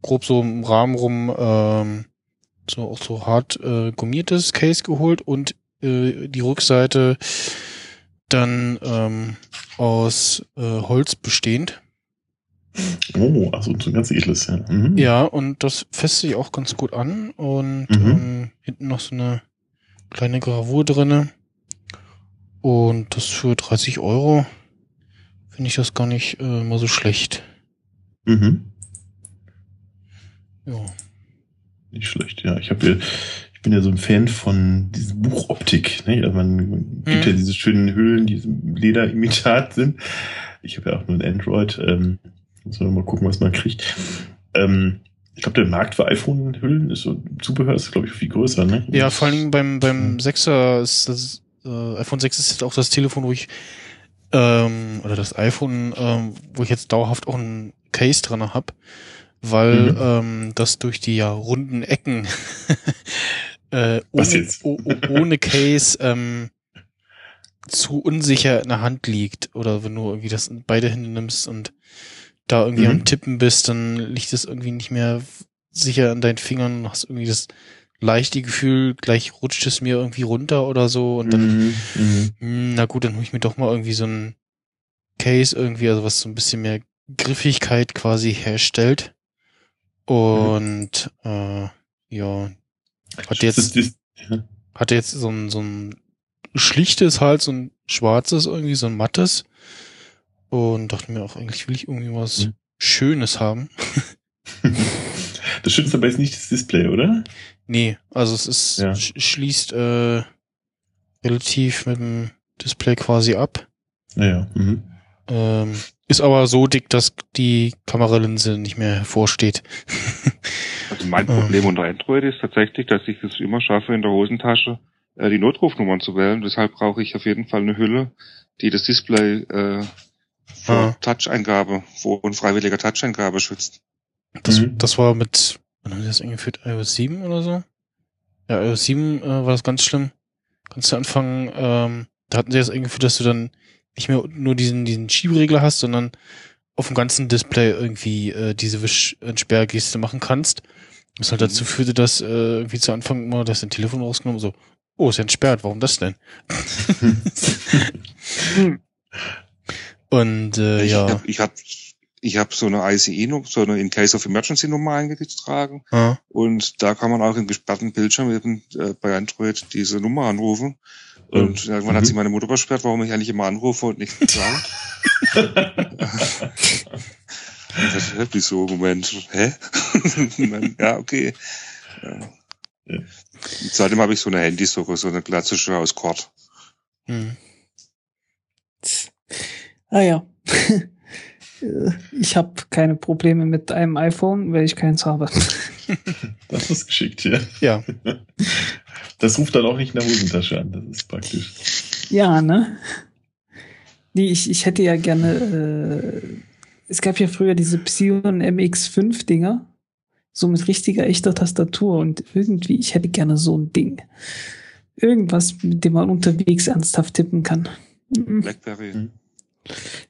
grob so im Rahmen rum ähm, so auch so hart äh, gummiertes Case geholt und äh, die Rückseite dann ähm, aus äh, Holz bestehend. Oh, also so ein ganz edles, ja. Mhm. Ja, und das fässt sich auch ganz gut an und Mhm. ähm, hinten noch so eine kleine Gravur drinne. Und das für 30 Euro finde ich das gar nicht äh, mal so schlecht. Mhm. Ja. Nicht schlecht, ja. Ich habe ja, ich bin ja so ein Fan von dieser Buchoptik. Ne? Also man, man gibt Mhm. ja diese schönen Hüllen, die im Lederimitat sind. Ich habe ja auch nur ein Android. Ähm, muss man mal gucken, was man kriegt. Ähm, ich glaube, der Markt für iPhone-Hüllen ist so Zubehör ist, glaube ich, viel größer. Ne? Ja, vor allen Dingen beim, beim Mhm. 6er ist das, äh, iPhone 6 ist jetzt auch das Telefon, wo ich, ähm, oder das iPhone, ähm, wo ich jetzt dauerhaft auch ein Case dran hab, weil Mhm. ähm, das durch die ja runden Ecken äh, ohne, ohne Case ähm, zu unsicher in der Hand liegt oder wenn du irgendwie das in beide Hände nimmst und da irgendwie Mhm. am Tippen bist, dann liegt es irgendwie nicht mehr sicher an deinen Fingern und hast irgendwie das leichte Gefühl, gleich rutscht es mir irgendwie runter oder so und dann, Mhm. Mhm. hm, na gut, dann hole ich mir doch mal irgendwie so ein Case irgendwie, also was so ein bisschen mehr Griffigkeit quasi herstellt. Und äh, ja, hat jetzt, hatte jetzt so ein, so ein schlichtes halt, so ein schwarzes irgendwie, so ein mattes. Und dachte mir auch, eigentlich will ich irgendwie was Mhm. Schönes haben. Das Schönste dabei ist nicht das Display, oder? Nee, also es ist Ja. sch schließt äh, relativ mit dem Display quasi ab. Naja. Mhm. Ähm, ist aber so dick, dass die Kameralinse nicht mehr hervorsteht. Also mein Ähm. Problem unter Android ist tatsächlich, dass ich es immer schaffe, in der Hosentasche äh, die Notrufnummern zu wählen. Deshalb brauche ich auf jeden Fall eine Hülle, die das Display äh, vor Ah. Touch-Eingabe, vor unfreiwilliger Touch-Eingabe schützt. Das, Mhm. das war mit, wann haben die das eingeführt? iOS 7 oder so? Ja, iOS 7 äh, war das ganz schlimm. Ganz zu Anfang, ähm, da hatten sie das eingeführt, dass du dann nicht mehr nur diesen, diesen Schieberegler hast, sondern auf dem ganzen Display irgendwie äh, diese Wisch-Entsperrgeste machen kannst. Was halt Mhm. dazu führte, dass äh, irgendwie zu Anfang immer das dein Telefon rausgenommen so, oh, ist ja entsperrt, warum das denn? Und äh, ich ja, habe ich hab, ich hab so eine ICE, so eine In Case of Emergency Nummer eingetragen. ah, Und da kann man auch im gesperrten Bildschirm eben äh, bei Android diese Nummer anrufen. Und irgendwann hat Mhm. sie meine Mutter versperrt, warum ich eigentlich immer anrufe und nichts sage. Und das ist so, Moment, hä? Ja, okay. Ja. Ja. Seitdem habe ich so eine Handysuche, so eine klassische aus Kord. hm. Ah ja. Ich habe keine Probleme mit einem iPhone, weil ich keins habe. Das ist geschickt, ja. ja, Das ruft dann auch nicht in der Hosentasche an. Das ist praktisch. Ja, ne? Nee, ich, ich hätte ja gerne. Äh, es gab ja früher diese Psion MX5 Dinger. So mit richtiger, echter Tastatur. Und irgendwie, ich hätte gerne so ein Ding. Irgendwas, mit dem man unterwegs ernsthaft tippen kann. Mhm. Blackberry. Mhm.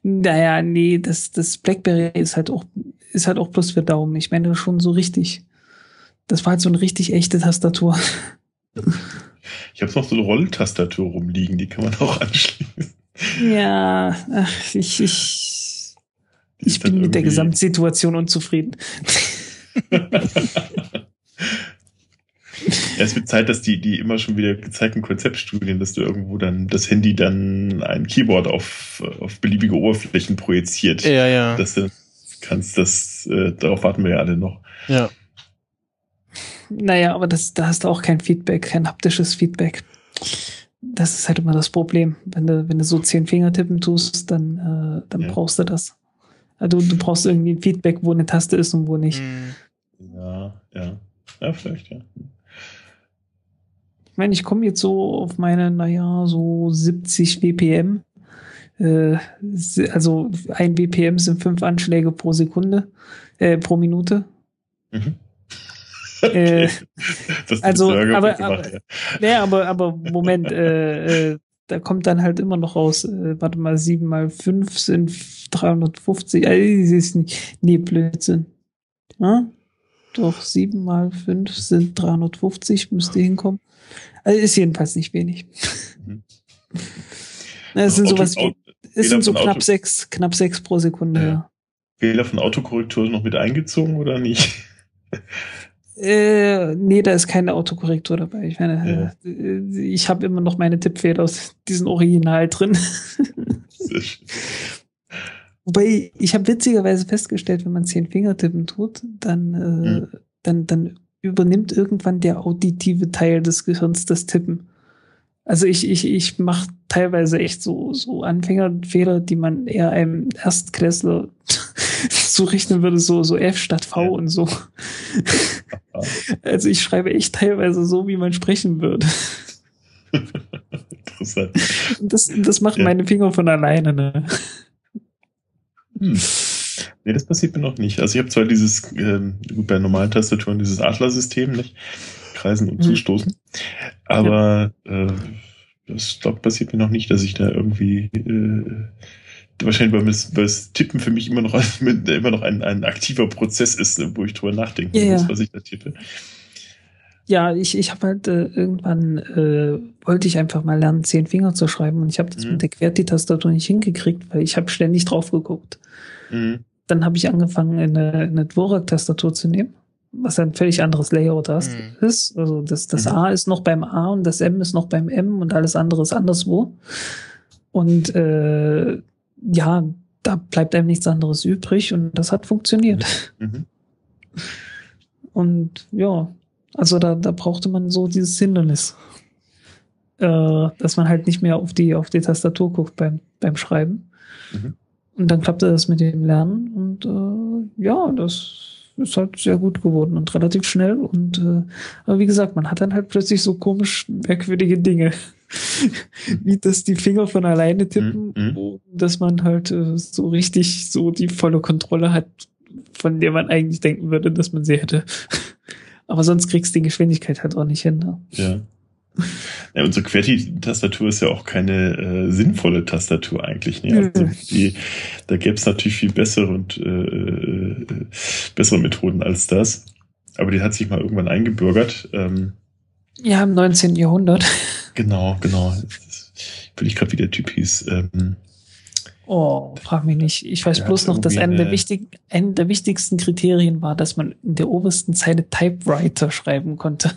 Naja, nee, das, das Blackberry ist halt auch, ist halt auch bloß für Daumen. Ich meine schon so richtig. Das war halt so eine richtig echte Tastatur. Ich habe noch so eine Rolltastatur rumliegen, die kann man auch anschließen. Ja, ach, ich, ich, ich bin mit der Gesamtsituation unzufrieden. Ja, es wird Zeit, dass die, die immer schon wieder gezeigten Konzeptstudien, dass du irgendwo dann das Handy dann ein Keyboard auf, auf beliebige Oberflächen projiziert. ja, ja, Dass du kannst, das, äh, darauf warten wir ja alle noch. ja. Naja, aber das, da hast du auch kein Feedback, kein haptisches Feedback. Das ist halt immer das Problem. Wenn du, wenn du so zehn Finger tippen tust, dann, äh, dann Ja. brauchst du das. Also du brauchst irgendwie ein Feedback, wo eine Taste ist und wo nicht. Hm. Ja, ja. Ja, vielleicht, ja. Ich meine, ich komme jetzt so auf meine, naja, so 70 BPM. Äh, also ein BPM sind fünf Anschläge pro Sekunde, äh, pro Minute. Mhm. Äh, Das ist also, aber- gemacht, aber- ja. Naja, aber, aber Moment, äh, äh, da kommt dann halt immer noch raus, äh, warte mal, 7 mal 5 sind 350, äh, ist nicht, nee, Blödsinn. Ja? Doch, 7 mal 5 sind 350, müsste hinkommen. Also ist jedenfalls nicht wenig. Mhm. Es sind sowas wie, es sind so knapp sechs, knapp sechs pro Sekunde. Ja. Fehler von Autokorrektur noch mit eingezogen oder nicht? Äh, nee, da ist keine Autokorrektur dabei. Ich meine, ja. Äh, ich habe immer noch meine Tippfehler aus diesem Original drin. Wobei, ich habe witzigerweise festgestellt, wenn man zehn Finger tippen tut, dann, äh, mhm. dann, dann übernimmt irgendwann der auditive Teil des Gehirns das Tippen. Also ich, ich, ich mache teilweise echt so, so Anfängerfehler, die man eher einem Erstklässler zurechnen würde, so, so F statt V und so. also ich schreibe echt teilweise so, wie man sprechen würde. Interessant. Das, das machen meine Finger von alleine, ne? Hm. Nee, das passiert mir noch nicht. Also ich habe zwar dieses, ähm, gut, bei normalen Tastaturen dieses Adler-System, nicht? Kreisen und hm. zustoßen. Aber ja. äh, das glaub, passiert mir noch nicht, dass ich da irgendwie äh, wahrscheinlich, weil das, weil das Tippen für mich immer noch, immer noch ein, ein aktiver Prozess ist, wo ich drüber nachdenken ja, muss, was ich da tippe. Ja, ich, ich habe halt äh, irgendwann äh, wollte ich einfach mal lernen, zehn Finger zu schreiben und ich habe das mhm. mit der QWERTY-Tastatur nicht hingekriegt, weil ich habe ständig drauf geguckt. Mhm. Dann habe ich angefangen, eine, eine Dvorak-Tastatur zu nehmen, was ein völlig anderes Layout ist. Mhm. ist. Also das, das mhm. A ist noch beim A und das M ist noch beim M und alles andere ist anderswo. Und äh, ja, da bleibt einem nichts anderes übrig und das hat funktioniert. Mhm. Und ja, also da, da brauchte man so dieses Hindernis, äh, dass man halt nicht mehr auf die, auf die Tastatur guckt beim, beim Schreiben. Mhm. Und dann klappte das mit dem Lernen und äh, ja, das ist halt sehr gut geworden und relativ schnell. Und äh, aber wie gesagt, man hat dann halt plötzlich so komisch merkwürdige Dinge. wie das die Finger von alleine tippen, mhm. dass man halt äh, so richtig so die volle Kontrolle hat, von der man eigentlich denken würde, dass man sie hätte. Aber sonst kriegst du die Geschwindigkeit halt auch nicht hin. Ne? Ja. Ja, unsere QWERTY-Tastatur ist ja auch keine äh, sinnvolle Tastatur eigentlich. Ne? Also die, da gäbe es natürlich viel bessere und äh, äh, bessere Methoden als das. Aber die hat sich mal irgendwann eingebürgert. Ähm, ja, im 19. Jahrhundert. Genau, genau. Ich will ich gerade, wie der Typ hieß. Ähm, oh, frag mich nicht. Ich weiß bloß noch, dass eine der, wichtig, eine der wichtigsten Kriterien war, dass man in der obersten Zeile Typewriter schreiben konnte.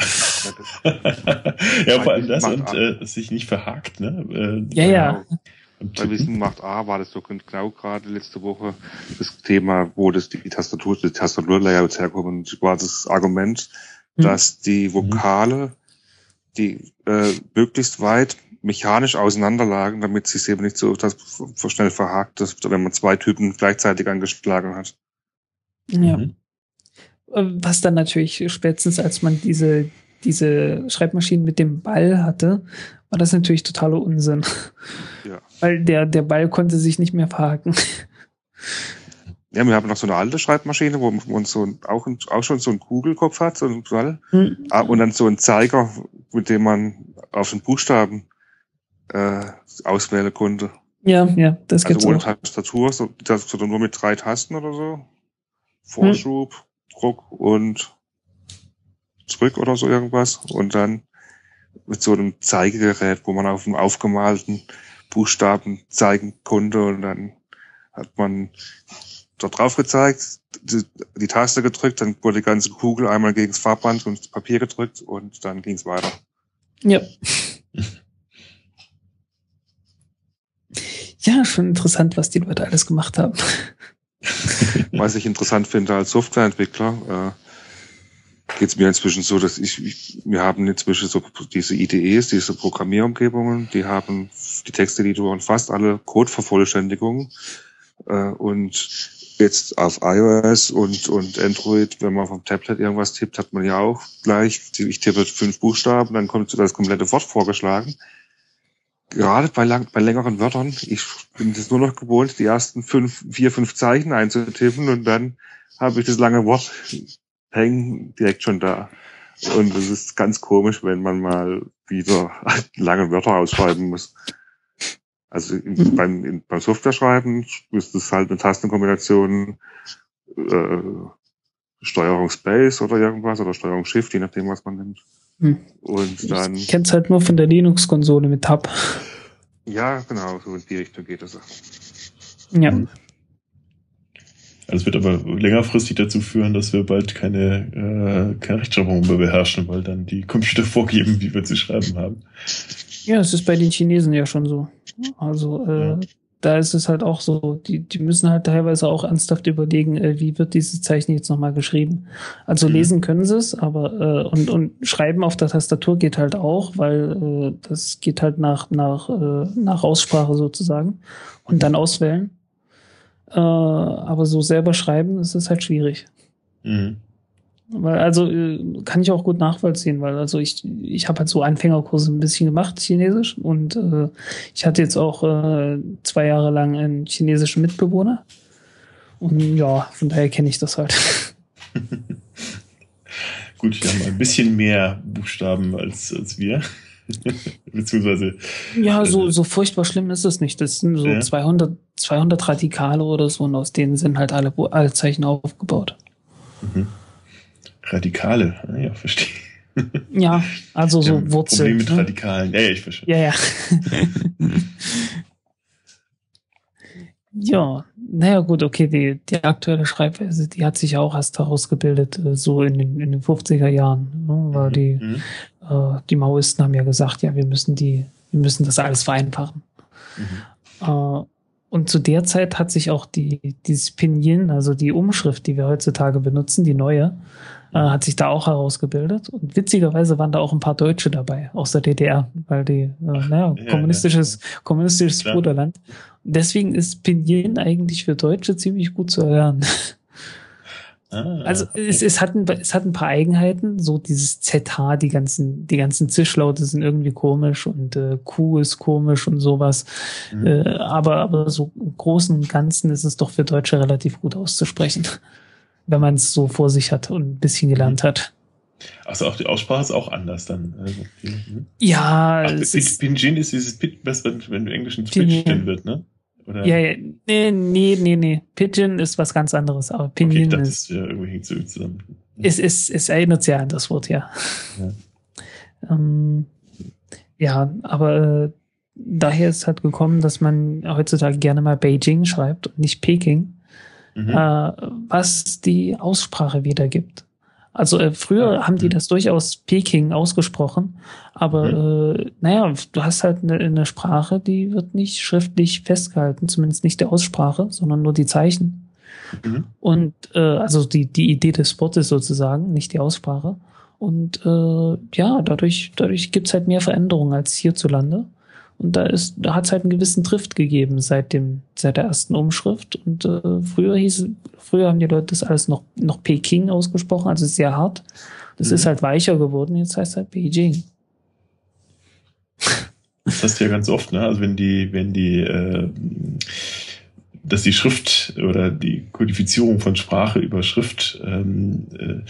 ja, vor allem das und äh, sich nicht verhakt, ne? Äh, ja, ja. Bei Wissen macht A war das doch genau gerade letzte Woche das Thema, wo das die Tastatur, die Tastaturlayouts herkommen. Und war das Argument, hm. dass die Vokale, die äh, möglichst weit mechanisch auseinanderlagen, damit sich eben nicht so, das, so schnell verhakt, dass, wenn man zwei Typen gleichzeitig angeschlagen hat. Ja. Mhm. Was dann natürlich spätestens, als man diese, diese Schreibmaschinen mit dem Ball hatte, war das natürlich totaler Unsinn. Ja. Weil der, der Ball konnte sich nicht mehr verhaken. Ja, wir haben noch so eine alte Schreibmaschine, wo man so auch, auch schon so einen Kugelkopf hat, so einen Ball. Mhm. Und dann so einen Zeiger, mit dem man auf den Buchstaben äh, auswählen konnte. Ja, ja, das also ohne Tastatur, so, das, so nur mit drei Tasten oder so. Vorschub, mhm. Druck und zurück oder so irgendwas. Und dann mit so einem Zeigegerät, wo man auf dem aufgemalten Buchstaben zeigen konnte und dann hat man dort drauf gezeigt, die, die, Taste gedrückt, dann wurde die ganze Kugel einmal gegen das Farbband und das Papier gedrückt und dann ging es weiter. Ja. Ja, schon interessant, was die Leute alles gemacht haben. Was ich interessant finde als Softwareentwickler, äh, geht es mir inzwischen so, dass ich, ich, wir haben inzwischen so diese IDEs, diese Programmierumgebungen, die haben die Texteditoren fast alle Codevervollständigungen äh, und jetzt auf iOS und, und Android, wenn man vom Tablet irgendwas tippt, hat man ja auch gleich, ich tippe fünf Buchstaben, dann kommt das komplette Wort vorgeschlagen gerade bei, lang, bei längeren Wörtern, ich bin das nur noch gewohnt, die ersten fünf, vier, fünf Zeichen einzutippen und dann habe ich das lange Wort hängen direkt schon da. Und das ist ganz komisch, wenn man mal wieder lange Wörter ausschreiben muss. Also in, mhm. beim, in, beim Software-Schreiben ist es halt eine Tastenkombination äh, Steuerung Space oder irgendwas oder Steuerung Shift, je nachdem, was man nimmt. Hm. Und dann. Ich kenne es halt nur von der Linux-Konsole mit Tab. Ja, genau, so in die Richtung geht es. Ja. Das wird aber längerfristig dazu führen, dass wir bald keine, äh, keine Rechtschreibung mehr beherrschen, weil dann die Computer vorgeben, wie wir zu schreiben haben. Ja, es ist bei den Chinesen ja schon so. Also äh, ja. Da ist es halt auch so, die, die müssen halt teilweise auch ernsthaft überlegen, äh, wie wird dieses Zeichen jetzt nochmal geschrieben. Also mhm. lesen können sie es, aber äh, und, und schreiben auf der Tastatur geht halt auch, weil äh, das geht halt nach, nach, äh, nach Aussprache sozusagen und dann auswählen. Äh, aber so selber schreiben, ist es halt schwierig. Mhm. Weil, also äh, kann ich auch gut nachvollziehen, weil also ich, ich habe halt so Anfängerkurse ein bisschen gemacht, Chinesisch, und äh, ich hatte jetzt auch äh, zwei Jahre lang einen chinesischen Mitbewohner. Und ja, von daher kenne ich das halt. gut, wir haben ein bisschen mehr Buchstaben als, als wir. Beziehungsweise. Ja, so, äh, so furchtbar schlimm ist es nicht. Das sind so ja. 200, 200 Radikale oder so und aus denen sind halt alle, alle Zeichen aufgebaut. Mhm. Radikale, ah, ja, verstehe. Ja, also so ja, Wurzeln. Problem mit ne? Radikalen, ja, ja, ich verstehe. Ja, ja. ja, naja, gut, okay, die, die aktuelle Schreibweise, die hat sich auch erst herausgebildet, äh, so in den, in den 50er Jahren, ne, weil mhm. die, mhm. Äh, die Maoisten haben ja gesagt, ja, wir müssen die, wir müssen das alles vereinfachen. Mhm. Äh, und zu der Zeit hat sich auch die, dieses Pinyin, also die Umschrift, die wir heutzutage benutzen, die neue, äh, hat sich da auch herausgebildet. Und witzigerweise waren da auch ein paar Deutsche dabei aus der DDR, weil die, äh, naja, ja, kommunistisches, ja. kommunistisches Klar. Bruderland. Deswegen ist Pinyin eigentlich für Deutsche ziemlich gut zu erlernen. Ah, also es, es, hat ein, es hat ein paar Eigenheiten, so dieses ZH, die ganzen, die ganzen Zischlaute sind irgendwie komisch und äh, Q ist komisch und sowas. Mhm. Äh, aber, aber so im Großen und Ganzen ist es doch für Deutsche relativ gut auszusprechen, wenn man es so vor sich hat und ein bisschen gelernt mhm. hat. Also auch die Aussprache ist auch anders dann. Also, mhm. Ja, Ach, es ist, Pinjin ist dieses Pit, was wenn, wenn du Englisch ein Switch wird, ne? Oder? Ja, ja, nee, nee, nee, nee. Pigeon ist was ganz anderes, aber Pinion okay, ist. Ja, irgendwie zusammen. Es, es, es erinnert sich an das Wort, ja. Ja, ähm, ja aber äh, daher ist halt gekommen, dass man heutzutage gerne mal Beijing schreibt und nicht Peking, mhm. äh, was die Aussprache wiedergibt. Also äh, früher ja. haben die mhm. das durchaus Peking ausgesprochen, aber mhm. äh, naja, du hast halt eine, eine Sprache, die wird nicht schriftlich festgehalten, zumindest nicht der Aussprache, sondern nur die Zeichen. Mhm. Und äh, also die, die Idee des Wortes sozusagen, nicht die Aussprache. Und äh, ja, dadurch, dadurch gibt's halt mehr Veränderungen als hierzulande. Und da ist, da hat es halt einen gewissen Drift gegeben seit dem, seit der ersten Umschrift. Und äh, früher hieß, früher haben die Leute das alles noch noch Peking ausgesprochen, also sehr hart. Das mhm. ist halt weicher geworden. Jetzt heißt es halt Beijing. Das hast du ja ganz oft, ne? Also wenn die, wenn die, äh, dass die Schrift oder die Kodifizierung von Sprache über Schrift ähm, äh,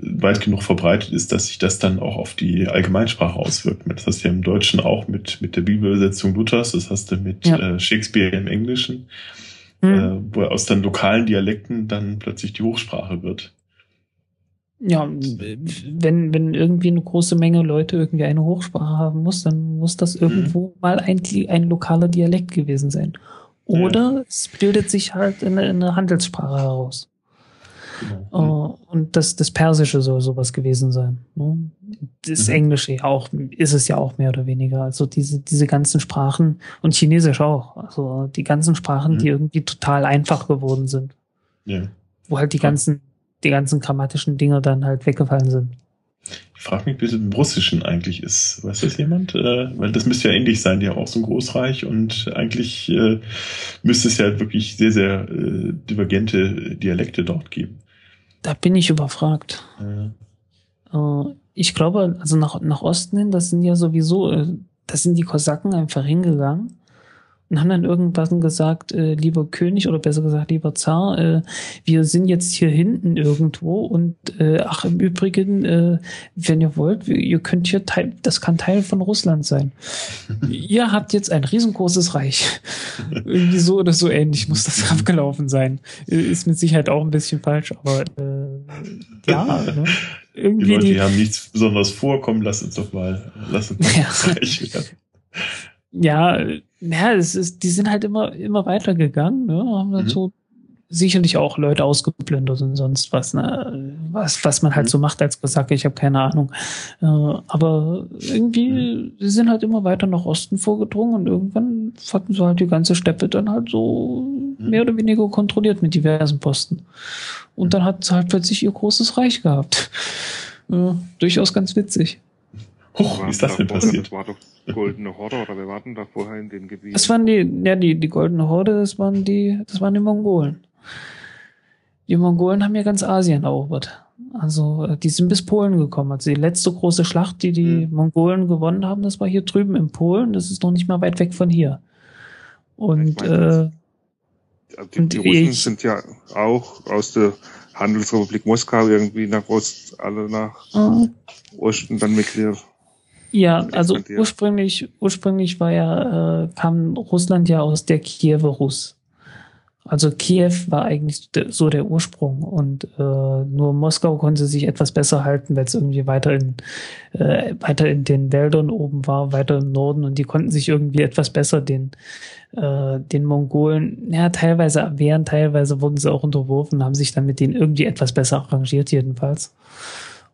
weit genug verbreitet ist, dass sich das dann auch auf die Allgemeinsprache auswirkt. Das hast du ja im Deutschen auch mit, mit der Bibelübersetzung Luthers, das hast du mit ja. äh, Shakespeare im Englischen, mhm. äh, wo aus dann lokalen Dialekten dann plötzlich die Hochsprache wird. Ja, wenn, wenn irgendwie eine große Menge Leute irgendwie eine Hochsprache haben muss, dann muss das irgendwo mhm. mal ein, ein lokaler Dialekt gewesen sein. Oder ja. es bildet sich halt eine, eine Handelssprache heraus. Genau. Und das, das Persische soll sowas gewesen sein. Ne? Das mhm. Englische auch, ist es ja auch mehr oder weniger. Also diese, diese ganzen Sprachen und Chinesisch auch. Also die ganzen Sprachen, mhm. die irgendwie total einfach geworden sind. Ja. Wo halt die ganzen, die ganzen grammatischen Dinge dann halt weggefallen sind. Ich frage mich, wie es im Russischen eigentlich ist. Weiß das jemand? Äh, weil das müsste ja ähnlich sein, die haben auch so ein Großreich und eigentlich äh, müsste es ja wirklich sehr, sehr äh, divergente Dialekte dort geben. Da bin ich überfragt. Ja. Äh, ich glaube, also nach, nach Osten hin, das sind ja sowieso, äh, da sind die Kosaken einfach hingegangen und haben dann irgendwas gesagt, äh, lieber König oder besser gesagt lieber Zar, äh, wir sind jetzt hier hinten irgendwo und äh, ach im Übrigen, äh, wenn ihr wollt, ihr könnt hier Teil, das kann Teil von Russland sein. ihr habt jetzt ein riesengroßes Reich. Irgendwie so oder so ähnlich muss das abgelaufen sein. Äh, ist mit Sicherheit auch ein bisschen falsch, aber äh, ja, ne? irgendwie die Leute, die, die haben nichts besonders vorkommen, lass uns doch mal, lass uns mal ja. Ja, ja, es ist, die sind halt immer, immer weitergegangen, ne? haben dann mhm. so sicherlich auch Leute ausgeblendet und sonst was, ne? was, was man halt mhm. so macht als Kosaker, ich habe keine Ahnung. Äh, aber irgendwie, mhm. sie sind halt immer weiter nach Osten vorgedrungen und irgendwann hatten sie halt die ganze Steppe dann halt so mhm. mehr oder weniger kontrolliert mit diversen Posten. Und dann hat sie halt plötzlich ihr großes Reich gehabt. Äh, durchaus ganz witzig. Huch, wie ist das denn passiert? Das war doch Goldene Horde oder wir warten da vorher in den Gebieten? Das waren die, ja, die, die Goldene Horde, das waren die, das waren die Mongolen. Die Mongolen haben ja ganz Asien erobert. Also, äh, die sind bis Polen gekommen. Also die letzte große Schlacht, die die mhm. Mongolen gewonnen haben, das war hier drüben in Polen. Das ist noch nicht mal weit weg von hier. Und, äh, die, und die Russen ich, sind ja auch aus der Handelsrepublik Moskau irgendwie nach Ost, alle nach äh, Osten dann migriert. Ja, also ursprünglich, ursprünglich war ja, äh, kam Russland ja aus der Kiewer Russ. Also Kiew war eigentlich so der Ursprung und äh, nur Moskau konnte sich etwas besser halten, weil es irgendwie weiter in, äh, weiter in den Wäldern oben war, weiter im Norden und die konnten sich irgendwie etwas besser den, äh, den Mongolen, ja, teilweise erwehren, teilweise wurden sie auch unterworfen, haben sich dann mit denen irgendwie etwas besser arrangiert jedenfalls.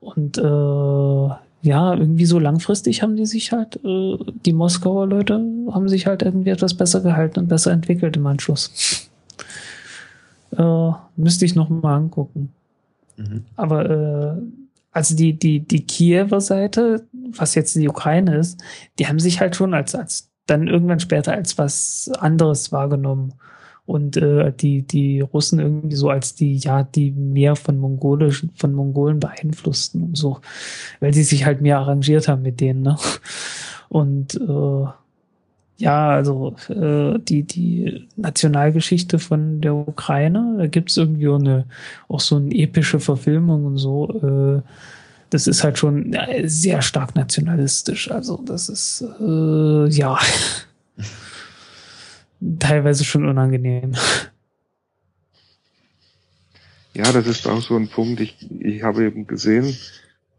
Und äh, ja, irgendwie so langfristig haben die sich halt, äh, die Moskauer Leute haben sich halt irgendwie etwas besser gehalten und besser entwickelt im Anschluss. Äh, müsste ich noch mal angucken. Mhm. Aber äh, also die, die, die Kiewer Seite, was jetzt die Ukraine ist, die haben sich halt schon als, als dann irgendwann später als was anderes wahrgenommen und äh, die die Russen irgendwie so als die ja die mehr von mongolischen von Mongolen beeinflussten und so, weil sie sich halt mehr arrangiert haben mit denen ne? Und äh, ja also äh, die die Nationalgeschichte von der Ukraine da gibt's irgendwie auch eine auch so eine epische Verfilmung und so äh, das ist halt schon ja, sehr stark nationalistisch. Also das ist äh, ja teilweise schon unangenehm. Ja, das ist auch so ein Punkt. Ich, ich habe eben gesehen,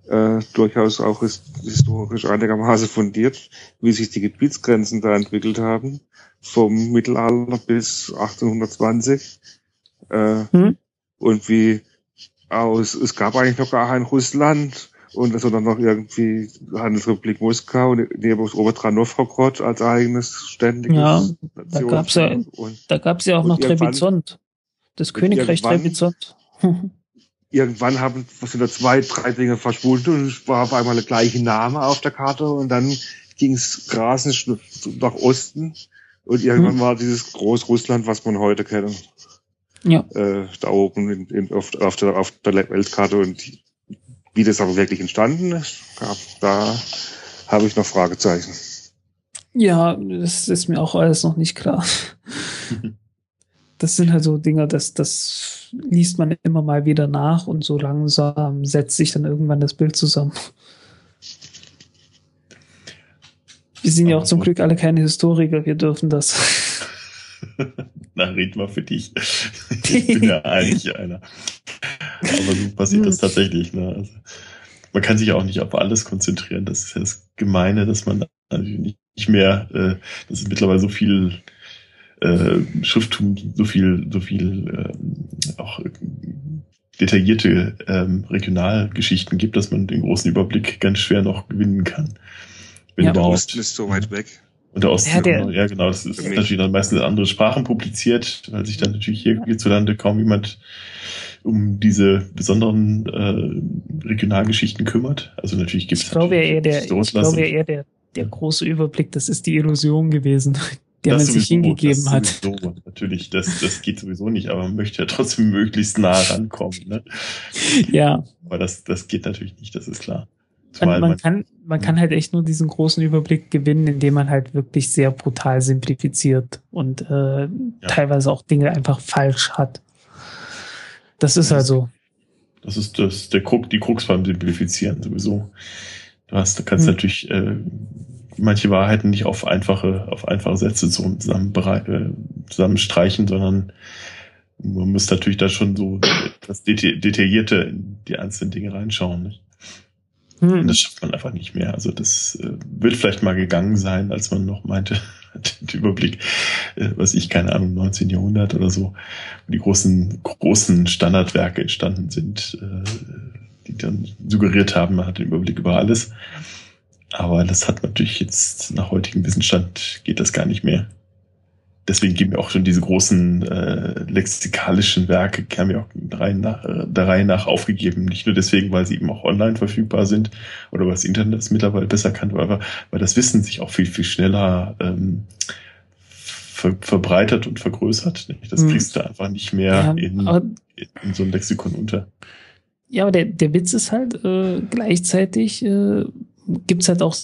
äh, durchaus auch ist, historisch einigermaßen fundiert, wie sich die Gebietsgrenzen da entwickelt haben, vom Mittelalter bis 1820. Äh, hm? Und wie aus, es gab eigentlich noch gar kein Russland und sondern noch irgendwie Handelsrepublik Moskau neben Obertranowrogod als eigenes ständiges ja, da gab's ja und, da gab's ja auch noch Trebizond das Königreich Trebizond irgendwann haben sind da zwei drei Dinge verschwunden und es war auf einmal der gleiche Name auf der Karte und dann ging es rasend nach Osten und irgendwann hm. war dieses Großrussland was man heute kennt ja. Äh, da oben in, in, auf, auf, der, auf der Weltkarte und wie das aber wirklich entstanden ist, da habe ich noch Fragezeichen. Ja, das ist mir auch alles noch nicht klar. Das sind halt so Dinge, das, das liest man immer mal wieder nach und so langsam setzt sich dann irgendwann das Bild zusammen. Wir sind ja auch zum Glück alle keine Historiker, wir dürfen das. Na, red mal für dich. Ich bin ja eigentlich einer. Aber so passiert das tatsächlich. Ne? Also, man kann sich auch nicht auf alles konzentrieren. Das ist ja das Gemeine, dass man natürlich nicht mehr, äh, das ist mittlerweile so viel äh, Schrifttum, so viel, so viel äh, auch detaillierte ähm, Regionalgeschichten gibt, dass man den großen Überblick ganz schwer noch gewinnen kann. Wenn ja, überhaupt. ist so weit weg. Und der Osten, ja, der, ja genau, das ist natürlich dann meistens andere Sprachen publiziert, weil sich dann natürlich hier hierzulande kaum jemand um diese besonderen äh, Regionalgeschichten kümmert. Also natürlich gibt es. Ich glaube eher der, ich glaube eher der, der große Überblick, das ist die Illusion gewesen, der man sich hingegeben hat. Sowieso, natürlich, das, das geht sowieso nicht, aber man möchte ja trotzdem möglichst nah rankommen. Ne? Ja. Aber das, das geht natürlich nicht, das ist klar. Man, man, kann, man kann halt echt nur diesen großen Überblick gewinnen, indem man halt wirklich sehr brutal simplifiziert und äh, ja. teilweise auch Dinge einfach falsch hat. Das ist also. Das ist das, der Krux, die Krux beim Simplifizieren sowieso. Du hast, du kannst hm. natürlich äh, manche Wahrheiten nicht auf einfache, auf einfache Sätze zusammen, äh, zusammenstreichen, sondern man muss natürlich da schon so das Detaillierte in die einzelnen Dinge reinschauen. Nicht? Hm. Und das schafft man einfach nicht mehr. Also das äh, wird vielleicht mal gegangen sein, als man noch meinte, den Überblick, äh, was ich, keine Ahnung, 19. Jahrhundert oder so, wo die großen, großen Standardwerke entstanden sind, äh, die dann suggeriert haben, man hat den Überblick über alles. Aber das hat natürlich jetzt nach heutigem Wissensstand geht das gar nicht mehr deswegen geben wir auch schon diese großen äh, lexikalischen Werke, die haben wir auch der Reihe, nach, äh, der Reihe nach aufgegeben. Nicht nur deswegen, weil sie eben auch online verfügbar sind oder weil das Internet es mittlerweile besser kann, aber weil das Wissen sich auch viel, viel schneller ähm, ver verbreitert und vergrößert. Das hm. kriegst du einfach nicht mehr ja, in, in so ein Lexikon unter. Ja, aber der, der Witz ist halt, äh, gleichzeitig äh, gibt's halt auch,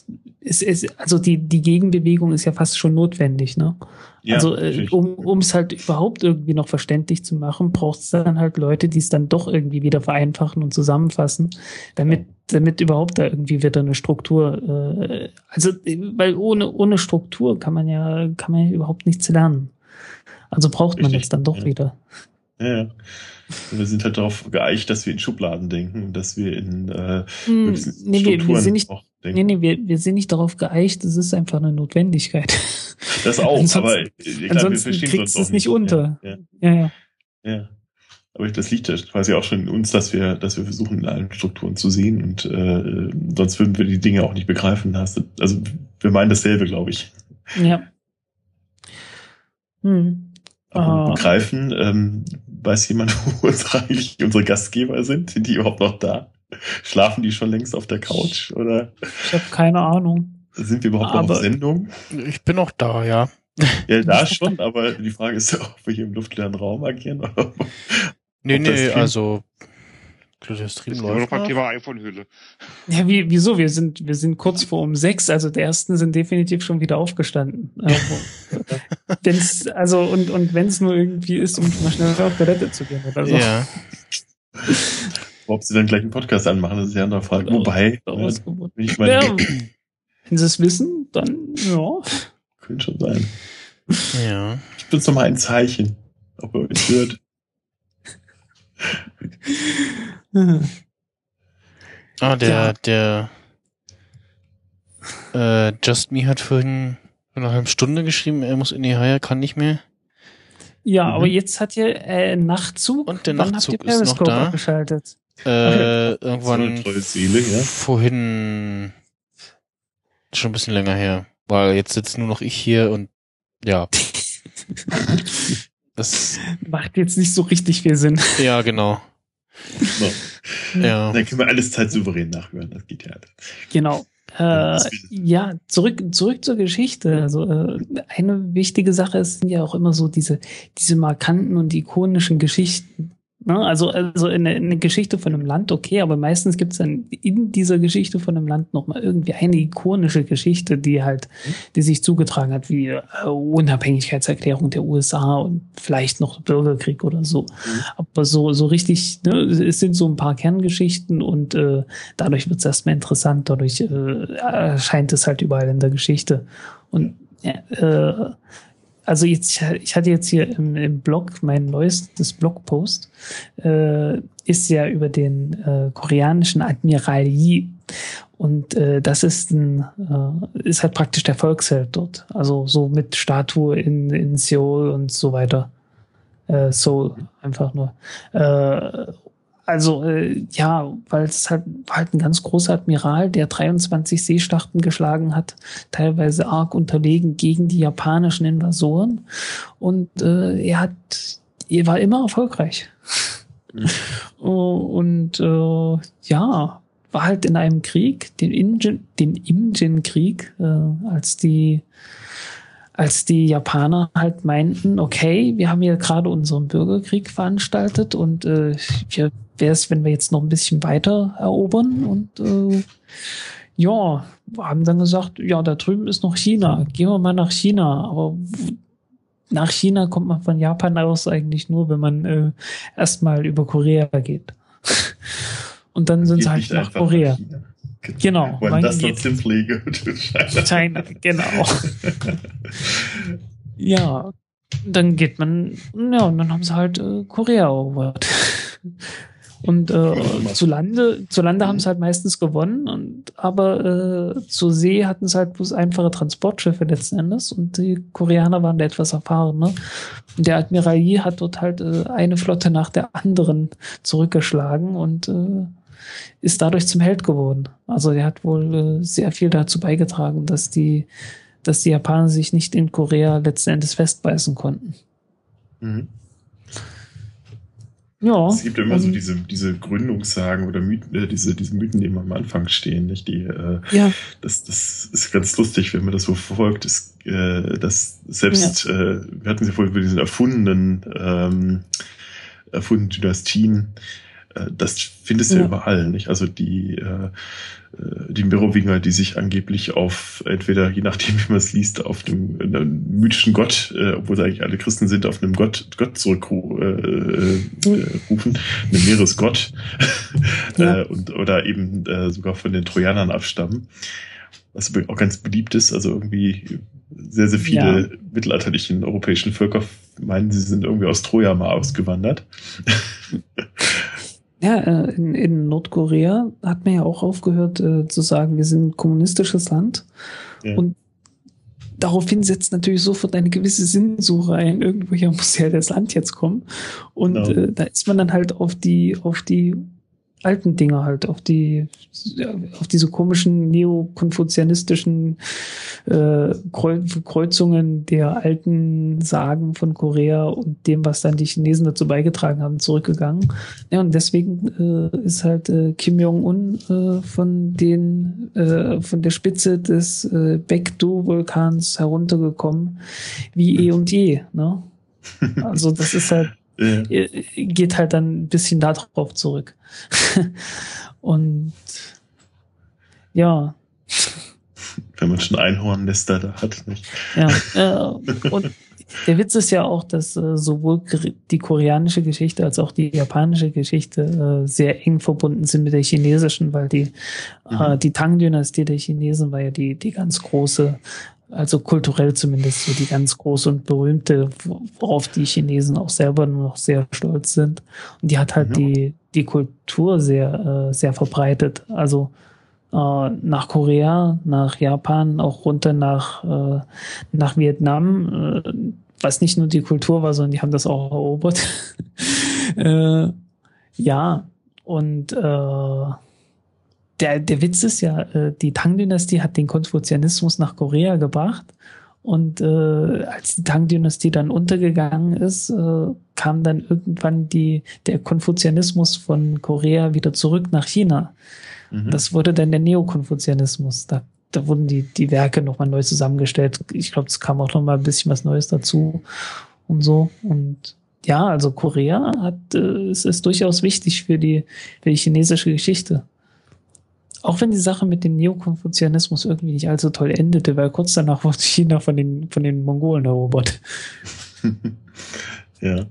ist, ist, also die, die Gegenbewegung ist ja fast schon notwendig, ne? Ja, also äh, um es halt überhaupt irgendwie noch verständlich zu machen, braucht es dann halt Leute, die es dann doch irgendwie wieder vereinfachen und zusammenfassen, damit damit überhaupt da irgendwie wieder eine Struktur. Äh, also weil ohne ohne Struktur kann man ja kann man ja überhaupt nichts lernen. Also braucht Richtig. man das dann doch ja. wieder. Ja. Wir sind halt darauf geeicht, dass wir in Schubladen denken und dass wir in äh, hm, nee, wir, wir sind nicht, Nee, nee, wir, wir sind nicht darauf geeicht, es ist einfach eine Notwendigkeit. Das auch, aber ich glaub, ansonsten wir kriegst du es nicht unter. Ja, ja. ja, ja. Aber das liegt ja quasi auch schon in uns, dass wir, dass wir versuchen, in allen Strukturen zu sehen und äh, sonst würden wir die Dinge auch nicht begreifen. Also wir meinen dasselbe, glaube ich. Ja. Hm. Aber oh. begreifen, ähm, weiß jemand, wo unsere, eigentlich unsere Gastgeber sind? Sind die überhaupt noch da? Schlafen die schon längst auf der Couch oder? Ich habe keine Ahnung. Sind wir überhaupt aber noch auf Sendung? Ich bin noch da, ja. Ja, da schon, aber die Frage ist ja, ob wir hier im luftleeren Raum agieren oder Nee, nee, also der Stream ist läuft. Noch Thema iPhone-Hülle. Ja, wie, wieso? Wir sind, wir sind kurz vor um sechs, also die ersten sind definitiv schon wieder aufgestanden. Also, wenn's, also, und, und wenn es nur irgendwie ist, um mal schnell auf Toilette zu gehen oder so. Ja. Ob sie dann gleich einen Podcast anmachen, das ist ja eine andere Frage. Wobei, äh, ich meine, ja, wenn sie es wissen, dann, ja. Könnte schon sein. Ja. Ich bin noch mal ein Zeichen, ob er es hört. ah, der, ja. der, äh, Just Me hat vorhin eine halbe Stunde geschrieben, er muss in die Haie, kann nicht mehr. Ja, mhm. aber jetzt hat ihr äh, Nachtzug. Und der Nachtzug ist noch da. Abgeschaltet. Äh, irgendwann Seele, ja? vorhin schon ein bisschen länger her, weil jetzt sitzt nur noch ich hier und ja. das macht jetzt nicht so richtig viel Sinn. Ja, genau. So. Ja. Dann können wir alles Zeit souverän nachhören, das geht ja. Genau. Äh, ja, zurück, zurück zur Geschichte. Also äh, eine wichtige Sache sind ja auch immer so diese, diese markanten und ikonischen Geschichten. Ne? Also, also eine, eine Geschichte von einem Land, okay, aber meistens gibt es dann in dieser Geschichte von einem Land nochmal irgendwie eine ikonische Geschichte, die halt, die sich zugetragen hat, wie äh, Unabhängigkeitserklärung der USA und vielleicht noch Bürgerkrieg oder so. Mhm. Aber so, so richtig, ne, es sind so ein paar Kerngeschichten und äh, dadurch wird es erstmal interessant, dadurch äh, erscheint es halt überall in der Geschichte. Und äh, also jetzt, ich hatte jetzt hier im, im Blog, mein neuestes Blogpost, äh, ist ja über den äh, koreanischen Admiral Yi. Und äh, das ist ein, äh, ist halt praktisch der Volksheld dort. Also so mit Statue in, in Seoul und so weiter. Äh, Seoul einfach nur. Äh, also äh, ja, weil es halt war halt ein ganz großer Admiral, der 23 Seeschlachten geschlagen hat, teilweise arg unterlegen gegen die japanischen Invasoren und äh, er hat, er war immer erfolgreich. Mhm. und äh, ja, war halt in einem Krieg, den Imjin, den Imjin-Krieg, äh, als die als die Japaner halt meinten, okay, wir haben hier gerade unseren Bürgerkrieg veranstaltet und äh, wäre es, wenn wir jetzt noch ein bisschen weiter erobern und äh, ja, haben dann gesagt, ja, da drüben ist noch China, gehen wir mal nach China, aber nach China kommt man von Japan aus eigentlich nur, wenn man äh, erstmal über Korea geht. Und dann sind sie halt nach Korea. Nach Genau. When man that's not simply go to China. China, genau. ja, dann geht man, ja, und dann haben sie halt äh, Korea erobert. Und äh, zu Lande, zu Lande haben sie halt meistens gewonnen, und aber äh, zur See hatten sie halt bloß einfache Transportschiffe letzten Endes und die Koreaner waren da etwas erfahrener. Und der Admiral Yi hat dort halt äh, eine Flotte nach der anderen zurückgeschlagen und äh, ist dadurch zum Held geworden. Also er hat wohl äh, sehr viel dazu beigetragen, dass die, dass die Japaner sich nicht in Korea letzten Endes festbeißen konnten. Mhm. Ja. Es gibt immer um, so diese, diese Gründungssagen oder Mythen, äh, diese, diese Mythen, die immer am Anfang stehen, nicht? Die, äh, ja. das, das ist ganz lustig, wenn man das so verfolgt, ist, äh, dass selbst, ja. äh, wir hatten sie vorhin über diesen erfundenen, ähm, erfundenen Dynastien, das findest du ja. überall, nicht? Also die, äh, äh, die Merowinger, die sich angeblich auf, entweder, je nachdem, wie man es liest, auf dem einem mythischen Gott, äh, obwohl sie eigentlich alle Christen sind, auf einem Gott, Gott zurückrufen, äh, äh, rufen, einem Meeresgott, ja. äh, und, oder eben äh, sogar von den Trojanern abstammen. Was auch ganz beliebt ist, also irgendwie sehr, sehr viele ja. mittelalterlichen europäischen Völker meinen, sie sind irgendwie aus Troja mal ausgewandert. Ja, äh, in, in Nordkorea hat man ja auch aufgehört äh, zu sagen, wir sind ein kommunistisches Land. Ja. Und daraufhin setzt natürlich sofort eine gewisse Sinnsuche ein. Irgendwoher muss ja das Land jetzt kommen. Und genau. äh, da ist man dann halt auf die, auf die alten Dinge halt, auf die, auf diese komischen neokonfuzianistischen äh, Kreuzungen der alten Sagen von Korea und dem, was dann die Chinesen dazu beigetragen haben, zurückgegangen. Ja, und deswegen äh, ist halt äh, Kim Jong-un äh, von den, äh, von der Spitze des äh, Baekdu-Vulkans heruntergekommen, wie eh und je. Ne? Also das ist halt ja. geht halt dann ein bisschen darauf zurück. und ja. Wenn man schon Einhornnester da hat, nicht? Ja, äh, und der Witz ist ja auch, dass äh, sowohl die koreanische Geschichte als auch die japanische Geschichte äh, sehr eng verbunden sind mit der chinesischen, weil die, äh, mhm. die Tang-Dynastie der Chinesen war ja die, die ganz große also kulturell zumindest so die ganz große und berühmte, worauf die Chinesen auch selber nur noch sehr stolz sind. Und die hat halt ja. die, die Kultur sehr, äh, sehr verbreitet. Also äh, nach Korea, nach Japan, auch runter nach, äh, nach Vietnam, äh, was nicht nur die Kultur war, sondern die haben das auch erobert. äh, ja, und äh, der, der Witz ist ja, äh, die Tang-Dynastie hat den Konfuzianismus nach Korea gebracht. Und äh, als die Tang-Dynastie dann untergegangen ist, äh, kam dann irgendwann die, der Konfuzianismus von Korea wieder zurück nach China. Mhm. Das wurde dann der Neokonfuzianismus. Da, da wurden die, die Werke nochmal neu zusammengestellt. Ich glaube, es kam auch nochmal ein bisschen was Neues dazu und so. Und ja, also Korea hat, äh, es ist durchaus wichtig für die, für die chinesische Geschichte auch wenn die Sache mit dem Neokonfuzianismus irgendwie nicht allzu toll endete, weil kurz danach wurde China von den, von den Mongolen erobert. ja.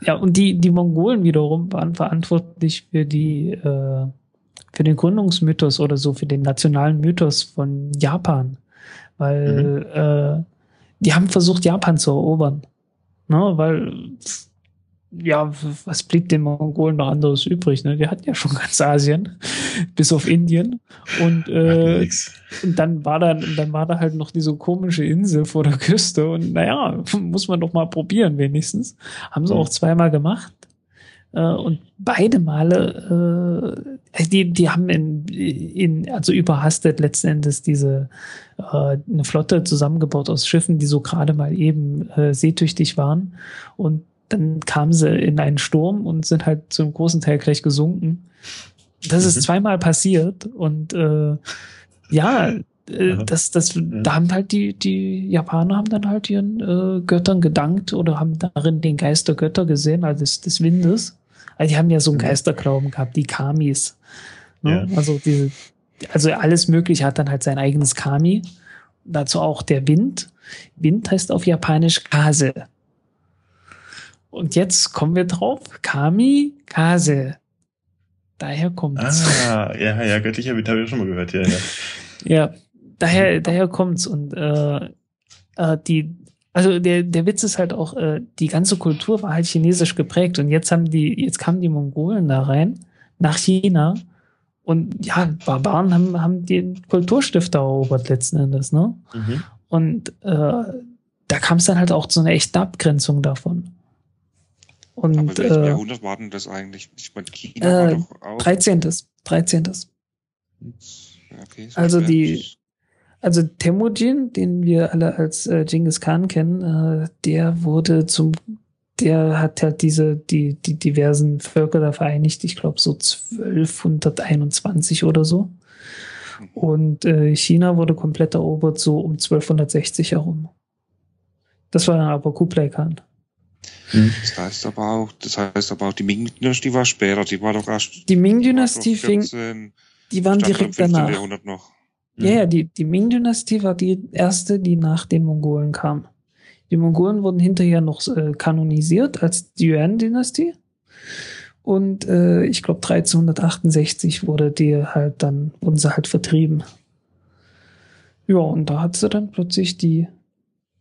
Ja, und die, die Mongolen wiederum waren verantwortlich für die, äh, für den Gründungsmythos oder so, für den nationalen Mythos von Japan. Weil mhm. äh, die haben versucht, Japan zu erobern. Ne? Weil ja, was blieb den Mongolen noch anderes übrig? Ne? Die hatten ja schon ganz Asien, bis auf Indien. Und, äh, und dann war da, dann war da halt noch diese komische Insel vor der Küste. Und naja, muss man doch mal probieren, wenigstens. Haben sie auch zweimal gemacht. Äh, und beide Male, äh, die, die haben in, in, also überhastet letzten Endes diese äh, eine Flotte zusammengebaut aus Schiffen, die so gerade mal eben äh, seetüchtig waren. Und dann kamen sie in einen Sturm und sind halt zum großen Teil gleich gesunken. Das ist mhm. zweimal passiert und äh, ja, Äh, das, das, mhm. Da haben halt die, die Japaner haben dann halt ihren äh, Göttern gedankt oder haben darin den Geist der Götter gesehen, also des, des Windes. Also die haben ja so einen mhm. Geisterglauben gehabt, die Kamis. Ne? Ja. Also diese, also alles Mögliche hat dann halt sein eigenes Kami. Dazu auch der Wind. Wind heißt auf Japanisch Kase. Und jetzt kommen wir drauf. Kami, Kase. Daher kommt's. Ah, ja, ja, göttlicher Wind habe ich schon mal gehört, ja, ja. ja, daher, daher kommt's. Und äh, äh, die, also der, der Witz ist halt auch, äh, die ganze Kultur war halt chinesisch geprägt und jetzt haben die, jetzt kamen die Mongolen da rein, nach China. Und ja, Barbaren haben, haben den Kulturstifter erobert letzten Endes, ne? Mhm. Und äh, da kam es dann halt auch zu einer echten Abgrenzung davon. Und, Aber welches äh, Jahrhundert war denn das eigentlich? Ich meine, China äh, war doch auch. 13. 13. Okay, also die, also Temujin, den wir alle als äh, Genghis Khan kennen, äh, der wurde zum, der hat halt diese, die, die diversen Völker da vereinigt, ich glaube so 1221 oder so. Mhm. Und äh, China wurde komplett erobert so um 1260 herum. Das war dann aber Kublai Khan. Hm. Das heißt aber auch, das heißt aber auch, die Ming-Dynastie war später, die war doch erst. Die Ming-Dynastie fing, die waren direkt danach. Jahrhundert noch. Ja, ja, die, die Ming-Dynastie war die erste, die nach den Mongolen kam. Die Mongolen wurden hinterher noch äh, kanonisiert als die Yuan-Dynastie. Und äh, ich glaube 1368 wurde die halt dann, wurden sie halt vertrieben. Ja, und da hat sie dann plötzlich die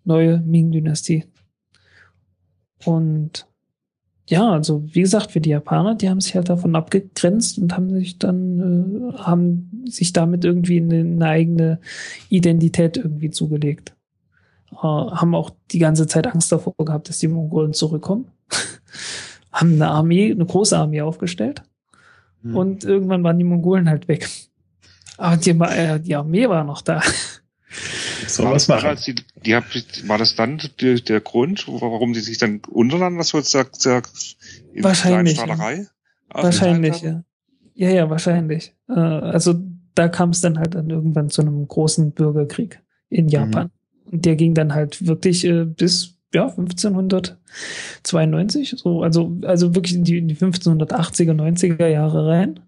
neue Ming-Dynastie und ja, also wie gesagt, für die Japaner, die haben sich halt davon abgegrenzt und haben sich dann, äh, haben sich damit irgendwie eine, eine eigene Identität irgendwie zugelegt. Äh, haben auch die ganze Zeit Angst davor gehabt, dass die Mongolen zurückkommen. haben eine Armee, eine große Armee aufgestellt. Hm. Und irgendwann waren die Mongolen halt weg. Aber die, äh, die Armee war noch da. So was machen. Die, die hab, war das dann der, der Grund, warum die sich dann untereinander so sagt, sagt in wahrscheinlich, Ja. Wahrscheinlich, ja. Ja, ja, wahrscheinlich. Äh, also da kam es dann halt dann irgendwann zu einem großen Bürgerkrieg in Japan. Mhm. Und der ging dann halt wirklich äh, bis ja 1592, so also also wirklich in die, in die 1580er 90er Jahre rein.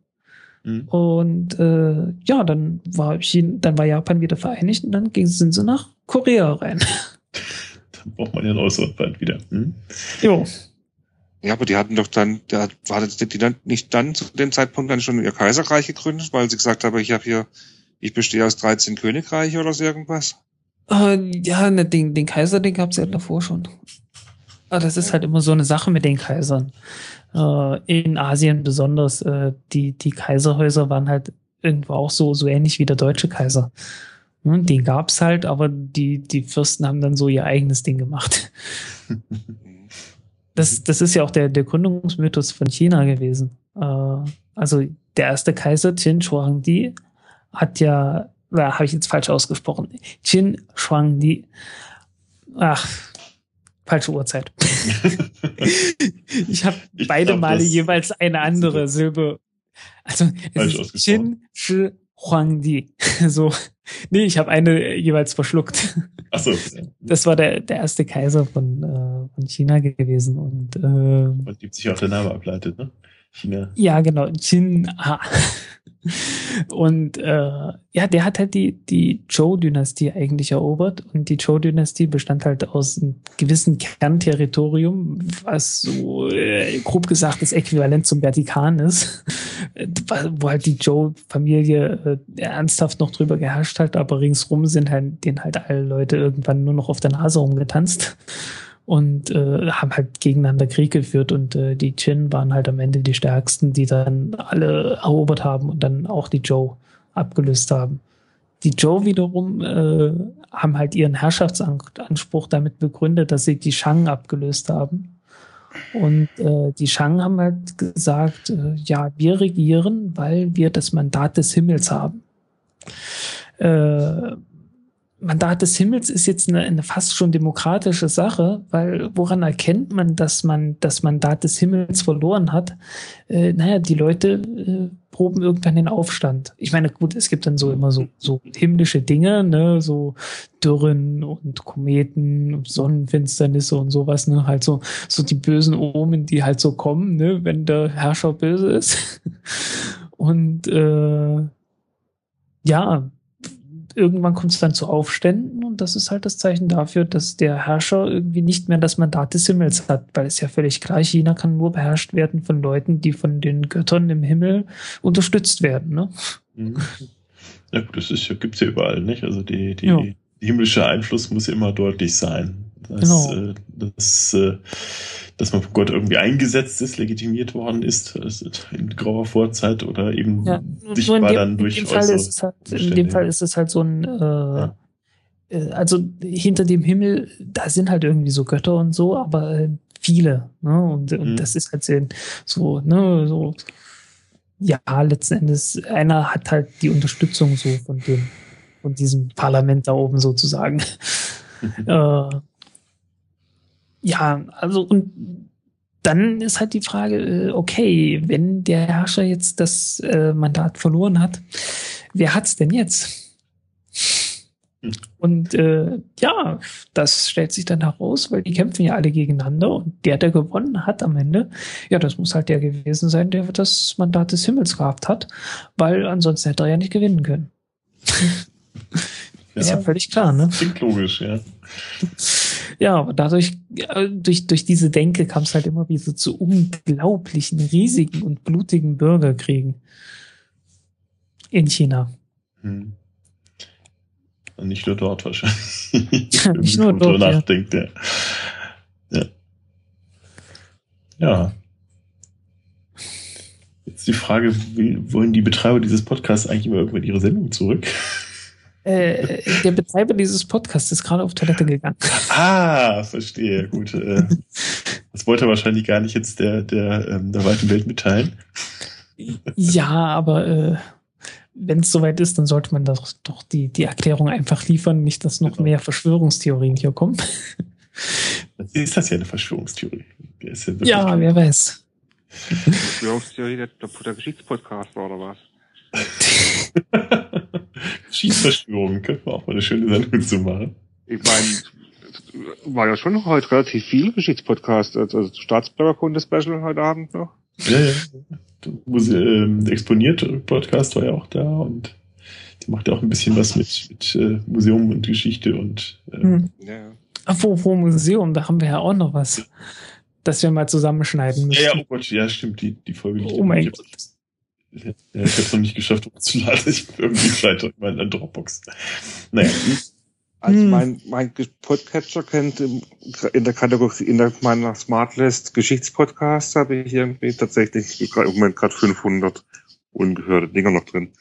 Mhm. Und äh, ja, dann war China, dann war Japan wieder vereinigt und dann ging, sind sie nach Korea rein. dann braucht man ja ein Ausland wieder. Mhm. Jo. Ja, aber die hatten doch dann, da war die dann nicht dann zu dem Zeitpunkt dann schon ihr Kaiserreich gegründet, weil sie gesagt haben, ich habe hier, ich bestehe aus 13 Königreiche oder so irgendwas? Äh, ja, ne, den, den Kaiser, den gab es ja davor schon. Aber das ist halt immer so eine Sache mit den Kaisern äh, in Asien besonders, äh, die, die Kaiserhäuser waren halt irgendwo auch so, so ähnlich wie der deutsche Kaiser. Ne, den gab's halt, aber die, die Fürsten haben dann so ihr eigenes Ding gemacht. Das, das ist ja auch der, der Gründungsmythos von China gewesen. Äh, also der erste Kaiser, Qin Shuangdi, hat ja, äh, habe ich jetzt falsch ausgesprochen, Qin Shuangdi, ach, falsche Uhrzeit. ich habe beide glaub, Male jeweils eine andere Silbe. Also Chin Shi Huangdi. So. Nee, ich habe eine jeweils verschluckt. Ach so. Das war der, der erste Kaiser von, äh, von China gewesen. Und, äh, Man gibt sich auch der Name ableitet, ne? China. Ja, genau. Chin Ha. Und äh, ja, der hat halt die, die Zhou-Dynastie eigentlich erobert. Und die Zhou-Dynastie bestand halt aus einem gewissen Kernterritorium, was so äh, grob gesagt das Äquivalent zum Vatikan ist, wo halt die Zhou-Familie äh, ernsthaft noch drüber geherrscht hat, aber ringsrum sind halt denen halt alle Leute irgendwann nur noch auf der Nase rumgetanzt und äh, haben halt gegeneinander Krieg geführt und äh, die Chin waren halt am Ende die stärksten, die dann alle erobert haben und dann auch die Joe abgelöst haben. Die Joe wiederum äh, haben halt ihren Herrschaftsanspruch damit begründet, dass sie die Shang abgelöst haben. Und äh, die Shang haben halt gesagt, äh, ja, wir regieren, weil wir das Mandat des Himmels haben. Äh, Mandat des Himmels ist jetzt eine, eine fast schon demokratische Sache, weil woran erkennt man, dass man das Mandat des Himmels verloren hat? Äh, naja, die Leute äh, proben irgendwann den Aufstand. Ich meine, gut, es gibt dann so immer so, so himmlische Dinge, ne, so Dürren und Kometen, Sonnenfinsternisse und sowas, ne, halt so, so die bösen Omen, die halt so kommen, ne, wenn der Herrscher böse ist. Und äh, ja, irgendwann kommt es dann zu Aufständen und das ist halt das Zeichen dafür, dass der Herrscher irgendwie nicht mehr das Mandat des Himmels hat, weil es ja völlig klar, China kann nur beherrscht werden von Leuten, die von den Göttern im Himmel unterstützt werden. Ne? Mhm. Ja gut, das ist, gibt's ja überall, nicht? Also die, die, ja. himmlische Einfluss muss immer deutlich sein. Das, genau. Äh, das, äh, dass man von Gott irgendwie eingesetzt ist, legitimiert worden ist, also in grauer Vorzeit oder eben ja, sichtbar dem, dann durch in dem, Fall ist es halt, in dem Fall ist es halt so ein äh, ja. Äh, also hinter dem Himmel, da sind halt irgendwie so Götter und so, aber äh, viele, ne? Und, und mhm. das ist halt so, ne, so ja, letzten Endes, einer hat halt die Unterstützung so von dem, von diesem Parlament da oben sozusagen. äh, ja, also und dann ist halt die Frage, äh, okay, wenn der Herrscher jetzt das äh, Mandat verloren hat, wer hat's denn jetzt? Hm. Und äh, ja, das stellt sich dann heraus, weil die kämpfen ja alle gegeneinander und der, der gewonnen hat am Ende, ja, das muss halt der gewesen sein, der das Mandat des Himmels gehabt hat, weil ansonsten hätte er ja nicht gewinnen können. Ist ja, ja völlig klar, ne? Klingt logisch, ja. Ja, aber dadurch, durch, durch diese Denke kam es halt immer wieder zu unglaublichen, riesigen und blutigen Bürgerkriegen in China. Hm. Nicht nur dort wahrscheinlich. Nicht nur dort. Nachdenkt, ja. ja. Ja. Jetzt die Frage, wie wollen die Betreiber dieses Podcasts eigentlich immer irgendwann ihre Sendung zurück? Äh, der Betreiber dieses Podcasts ist gerade auf Toilette gegangen. Ah, verstehe. Gut. Äh, das wollte er wahrscheinlich gar nicht jetzt der, der, ähm, der weiten Welt mitteilen. Ja, aber äh, wenn es soweit ist, dann sollte man doch, doch die, die Erklärung einfach liefern, nicht, dass noch genau. mehr Verschwörungstheorien hier kommen. Ist das ja eine Verschwörungstheorie? Ja, ja wer weiß. Verschwörungstheorie der, der Geschichtspodcast oder was? Schießverschwörungen, könnten wir auch mal eine schöne Sendung zu machen. Ich meine, war ja schon heute relativ viel Geschichtspodcast, also, also Staatsbürgerkunde-Special heute Abend noch. Ja, ja. Muse ähm, exponiert Podcast war ja auch da und die macht ja auch ein bisschen was mit, mit äh, Museum und Geschichte und ähm, hm. ja. Apropos Museum, da haben wir ja auch noch was, das wir mal zusammenschneiden müssen. Ja, ja, oh Gott, ja, stimmt, die, die Folge. Oh mein Gott. Ja, ich habe es noch nicht geschafft, umzuladen. Ich bin irgendwie scheitert in der Dropbox. Naja. Also hm. mein, mein Podcatcher kennt in der Kategorie, in der meiner Smartlist Geschichtspodcasts habe ich irgendwie tatsächlich im Moment gerade 500 ungehörte Dinger noch drin.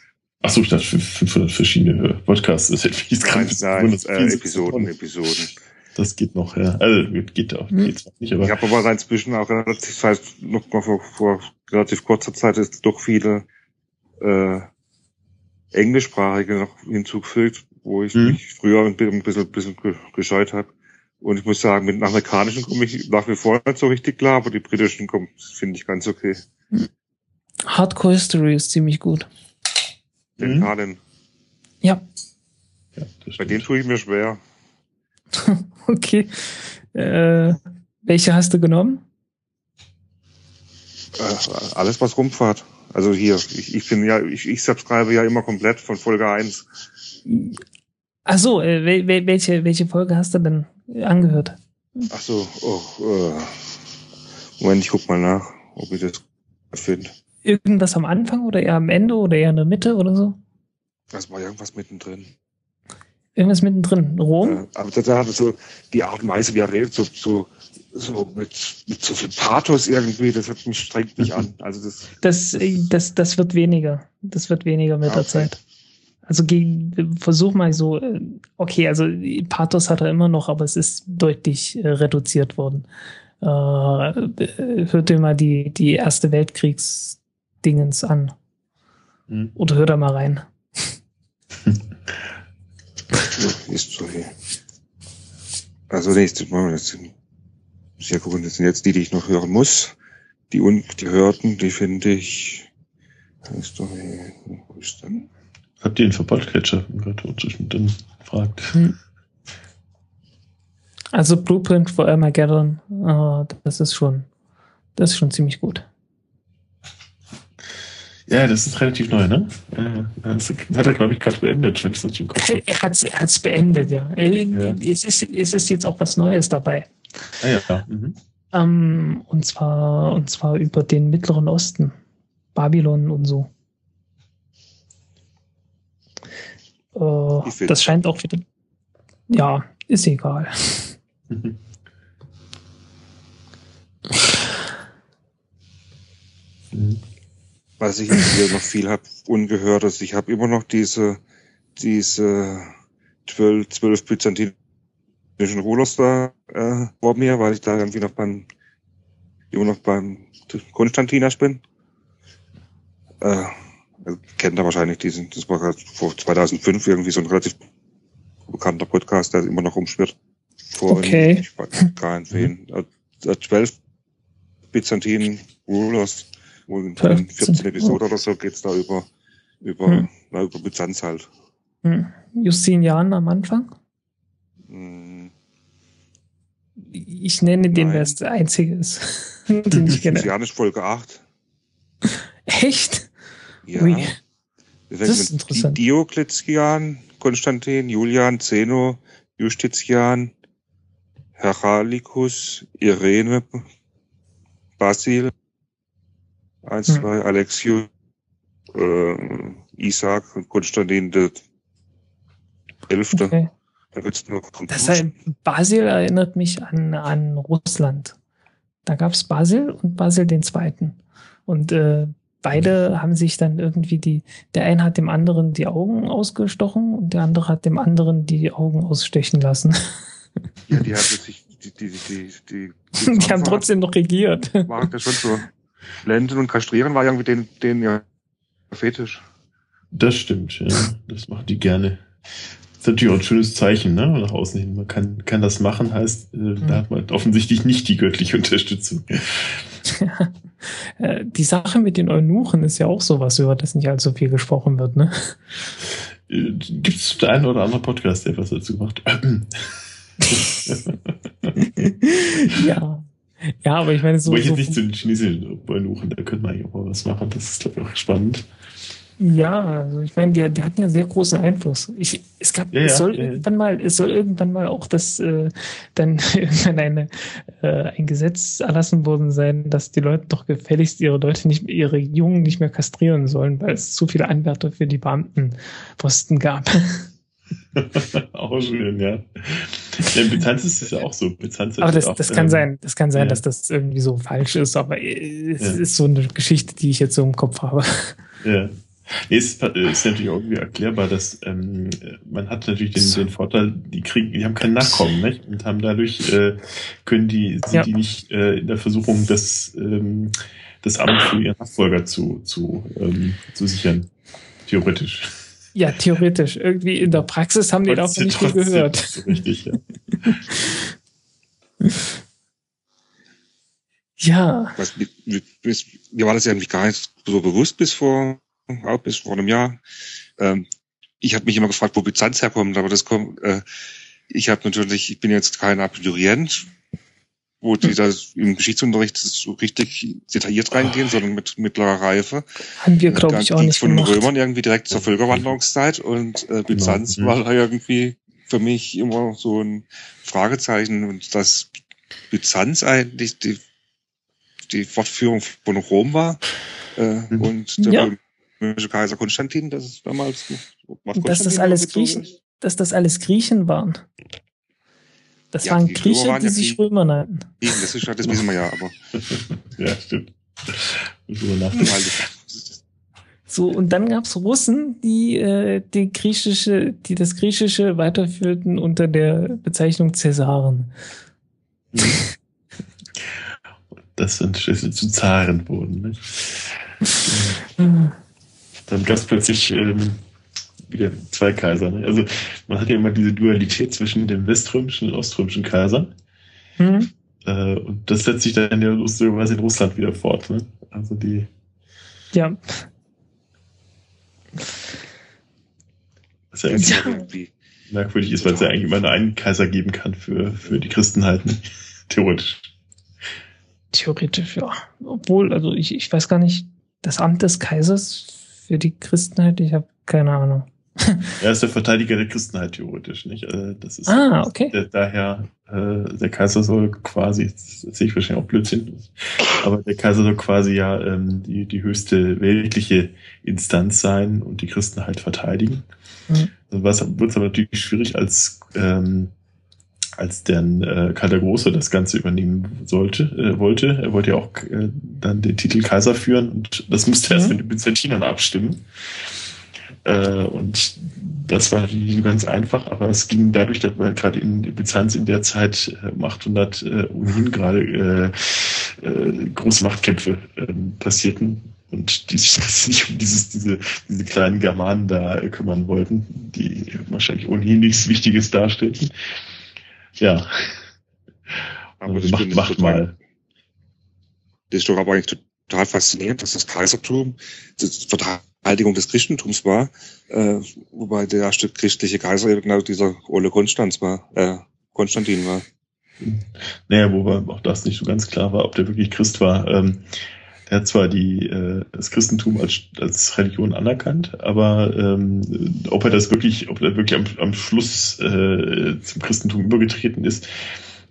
Ach so, statt 500 verschiedene Podcasts. Das hätte ich nicht Nein, nein äh, Episoden, Episoden. Das geht noch, ja. Also geht auch, hm. geht's noch nicht, aber. Ich habe aber inzwischen auch relativ, das heißt, noch mal vor, vor relativ kurzer Zeit ist doch viele äh, englischsprachige noch hinzugefügt, wo ich hm. mich früher ein bisschen, ein bisschen, gescheut habe. Und ich muss sagen, mit den amerikanischen komme ich nach wie vor nicht so richtig klar, aber die britischen kommen, finde ich ganz okay. Hardcore History ist ziemlich gut. Den mhm. Harlan. Ja. ja Bei dem tue ich mir schwer. okay. Äh, welche hast du genommen? Äh, alles, was rumfahrt. Also hier, ich, ich bin ja, ich, ich subscribe ja immer komplett von Folge 1. Ach so, äh, welche, welche Folge hast du denn angehört? Ach so, oh, äh, Moment, ich guck mal nach, ob ich das finde. Irgendwas am Anfang oder eher am Ende oder eher in der Mitte oder so? Das war irgendwas mittendrin. Irgendwas mittendrin. Rom? Aber da hat so die Art und Weise, wie er redet, so, so, so mit, mit so viel Pathos irgendwie, das hat mich, strengt mich an. Also das, das, das, das wird weniger. Das wird weniger mit okay. der Zeit. Also versuch mal so, äh, okay, also Pathos hat er immer noch, aber es ist deutlich äh, reduziert worden. Äh, hört dir mal die, die Erste Weltkriegsdingens an. Hm. Oder hört da mal rein. Ist so hier. Also nächstes Mal, jetzt sind, ja gucken, das sind jetzt die, die ich noch hören muss. Die ungehörten, die finde ich, Historie, wo ist denn? Habt ihr den Verbotcatcher gerade zwischendrin fragt? Hm. Also Blueprint for Armageddon, uh, das ist schon, das ist schon ziemlich gut. Ja, das ist relativ neu, ne? Das hat er, glaube ich, gerade beendet, wenn ich es nicht im Kopf habe. Er hat es beendet, ja. ja. Es, ist, es ist jetzt auch was Neues dabei. Ah, ja. Mhm. Ähm, und zwar, und zwar über den Mittleren Osten. Babylon und so. Äh, das scheint auch wieder. Ja, ist egal. Was ich hier noch viel habe ungehört ist, ich habe immer noch diese diese 12, 12 byzantinischen Rulers da äh, vor mir, weil ich da irgendwie noch beim immer noch beim Konstantinas bin. Äh, kennt er wahrscheinlich diesen, das war vor 2005 irgendwie so ein relativ bekannter Podcast, der immer noch umschwirrt. Vor okay. Ich kann wen. 12 Byzantinen Rulers, wo in 14 Episoden oder so geht's da über, über, hm. na, über Byzanz halt. Hm. Justinian am Anfang? Hm. Ich nenne den, wer es der einzige ist, den ich kenne. Justinian ist Folge 8. Echt? Ja. Ui. Das ist interessant. Diokletian, Konstantin, Julian, Zeno, Justitian, Heralikus, Irene, Basil, 1, 2, hm. Alexius, äh, Isaac und Konstantin der Elfte. Okay. Da noch das heißt, Basil erinnert mich an, an Russland. Da gab es Basil und Basil den Zweiten. Und äh, beide haben sich dann irgendwie die, der eine hat dem anderen die Augen ausgestochen und der andere hat dem anderen die Augen ausstechen lassen. Ja, die haben sich, die, die, die, die, die, die haben trotzdem noch regiert. War das schon so. Blenden und kastrieren war irgendwie den, den ja Fetisch. Das stimmt, ja. Das machen die gerne. Das ist natürlich auch ein schönes Zeichen, ne? Nach außen hin. Man kann, kann das machen, heißt, äh, mhm. da hat man offensichtlich nicht die göttliche Unterstützung. Ja. Äh, die Sache mit den Eunuchen ist ja auch sowas, über das nicht allzu viel gesprochen wird, ne? Äh, Gibt es der eine oder andere Podcast, der was dazu macht? ja. Ja, aber ich meine so. Wo ich jetzt so nicht zu den chinesischen Eunuchen, da könnte man ja auch was machen. Das ist, glaube ich, auch spannend. Ja, also ich meine, die, die hatten ja sehr großen Einfluss. Ich, es gab, ja, es soll ja, irgendwann mal, es soll irgendwann mal auch das äh, dann irgendwann eine äh, ein Gesetz erlassen worden sein, dass die Leute doch gefälligst ihre Leute nicht, ihre Jungen nicht mehr kastrieren sollen, weil es zu viele Anwärter für die Beamtenposten gab. auch schön, ja. ja Byzanz ist es ja auch so. Byzanz aber das, auch, das kann ähm, sein, das kann sein, ja. dass das irgendwie so falsch ist, aber es ja. ist so eine Geschichte, die ich jetzt so im Kopf habe. Ja. Nee, es ist natürlich auch irgendwie erklärbar, dass ähm, man hat natürlich den, den Vorteil, die kriegen, die haben kein Nachkommen, nicht? Und haben dadurch äh, können die, sind ja. die nicht äh, in der Versuchung, das, ähm, das Amt für ihren Nachfolger zu, zu, ähm, zu sichern. Theoretisch. Ja, theoretisch. Irgendwie in der Praxis haben die davon nicht viel gehört. Richtig, ja. ja. Was, mir, mir war das ja eigentlich gar nicht so bewusst bis vor auch bis vor einem Jahr. Ähm, ich habe mich immer gefragt, wo Byzanz herkommt, aber das kommt, äh, ich habe natürlich, ich bin jetzt kein Abiturient, wo die da im Geschichtsunterricht so richtig detailliert reingehen, sondern mit mittlerer Reife. Haben wir, glaube ich, auch nicht von den Römern irgendwie direkt zur Völkerwanderungszeit und äh, Byzanz genau. war da irgendwie für mich immer so ein Fragezeichen und dass Byzanz eigentlich die, die Fortführung von Rom war äh, mhm. und der ja römische Kaiser Konstantin, das ist damals. Dass das alles Griechen, dass das alles Griechen waren. Das ja, waren die Griechen, waren die ja sich Römer nannten. Das, ist, das wissen wir ja, aber. ja, stimmt. So, und dann gab's Russen, die äh, die griechische, die das Griechische weiterführten unter der Bezeichnung Cäsaren. das sind Schlüssel zu Zaren wurden, ne? dann gab es plötzlich ähm, wieder zwei Kaiser. Ne? Also man hat ja immer diese Dualität zwischen dem weströmischen und oströmischen Kaiser. Mhm. Äh, und das setzt sich dann ja lustigerweise in Russland wieder fort. Ne? Also die. Ja. Was ja eigentlich ja. irgendwie merkwürdig ist, weil es ja eigentlich immer nur einen Kaiser geben kann für, für die Christenheiten. Halt, ne? Theoretisch. Theoretisch, ja. Obwohl, also ich, ich weiß gar nicht, das Amt des Kaisers für die Christenheit, ich habe keine Ahnung. er ist der Verteidiger der Christenheit theoretisch, nicht? Also das ist ah, okay. Der, daher, äh, der Kaiser soll quasi, das sehe ich wahrscheinlich auch Blödsinn, aber der Kaiser soll quasi ja ähm, die, die höchste weltliche Instanz sein und die Christen halt verteidigen. Mhm. Also was wird es aber natürlich schwierig als ähm, als dann äh, Karl der Große das Ganze übernehmen sollte, äh, wollte. Er wollte ja auch äh, dann den Titel Kaiser führen und das musste mhm. erst mit den Byzantinern abstimmen. Äh, und das war nicht ganz einfach, aber es ging dadurch, dass wir gerade in Byzanz in der Zeit äh, um 800 äh, ohnehin gerade äh, äh, große Machtkämpfe äh, passierten und die sich nicht um dieses, diese, diese kleinen Germanen da äh, kümmern wollten, die wahrscheinlich ohnehin nichts Wichtiges darstellten. Ja. Aber also macht, macht mal. Das ist doch aber eigentlich total faszinierend, dass das Kaisertum das Verteidigung des Christentums war, äh, wobei der erste christliche Kaiser eben genau dieser Ole Konstanz war, äh, Konstantin war. Naja, wobei auch das nicht so ganz klar war, ob der wirklich Christ war. Ähm, er hat zwar die, äh, das Christentum als, als Religion anerkannt, aber ähm, ob er das wirklich, ob er wirklich am, am Schluss äh, zum Christentum übergetreten ist,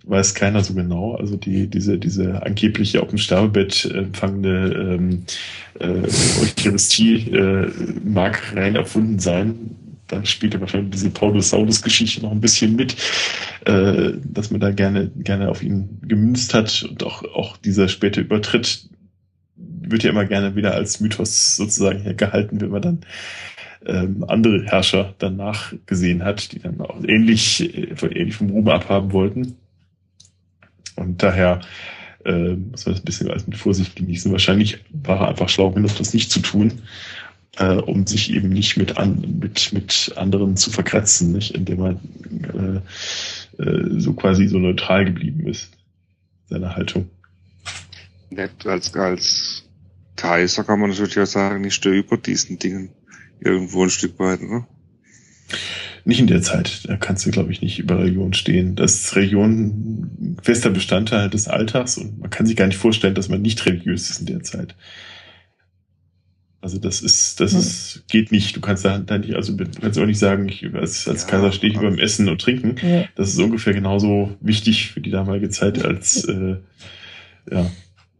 weiß keiner so genau. Also die, diese, diese angebliche auf dem Sterbebett empfangene ähm, äh, Eucharistie äh, mag rein erfunden sein. Da spielt er wahrscheinlich diese Paulus-Saulus-Geschichte noch ein bisschen mit, äh, dass man da gerne, gerne auf ihn gemünzt hat und auch, auch dieser späte Übertritt wird ja immer gerne wieder als Mythos sozusagen gehalten, wenn man dann ähm, andere Herrscher danach gesehen hat, die dann auch ähnlich, äh, ähnlich vom Ruhm abhaben wollten. Und daher äh, muss man das ein bisschen als mit Vorsicht genießen. Wahrscheinlich war er einfach schlau genug, das nicht zu tun, äh, um sich eben nicht mit, an, mit, mit anderen zu verkratzen, nicht? indem er äh, äh, so quasi so neutral geblieben ist, seine Haltung. Nett als, als Kaiser kann man natürlich auch sagen, ich stehe über diesen Dingen irgendwo ein Stück weit, ne? Nicht in der Zeit. Da kannst du, glaube ich, nicht über Religion stehen. Das ist Religion fester Bestandteil des Alltags und man kann sich gar nicht vorstellen, dass man nicht religiös ist in der Zeit. Also das ist, das hm. ist, geht nicht. Du kannst da, da nicht, also du kannst auch nicht sagen, ich als, als ja, Kaiser stehe ich beim Essen und Trinken. Ja. Das ist ungefähr genauso wichtig für die damalige Zeit als äh, ja.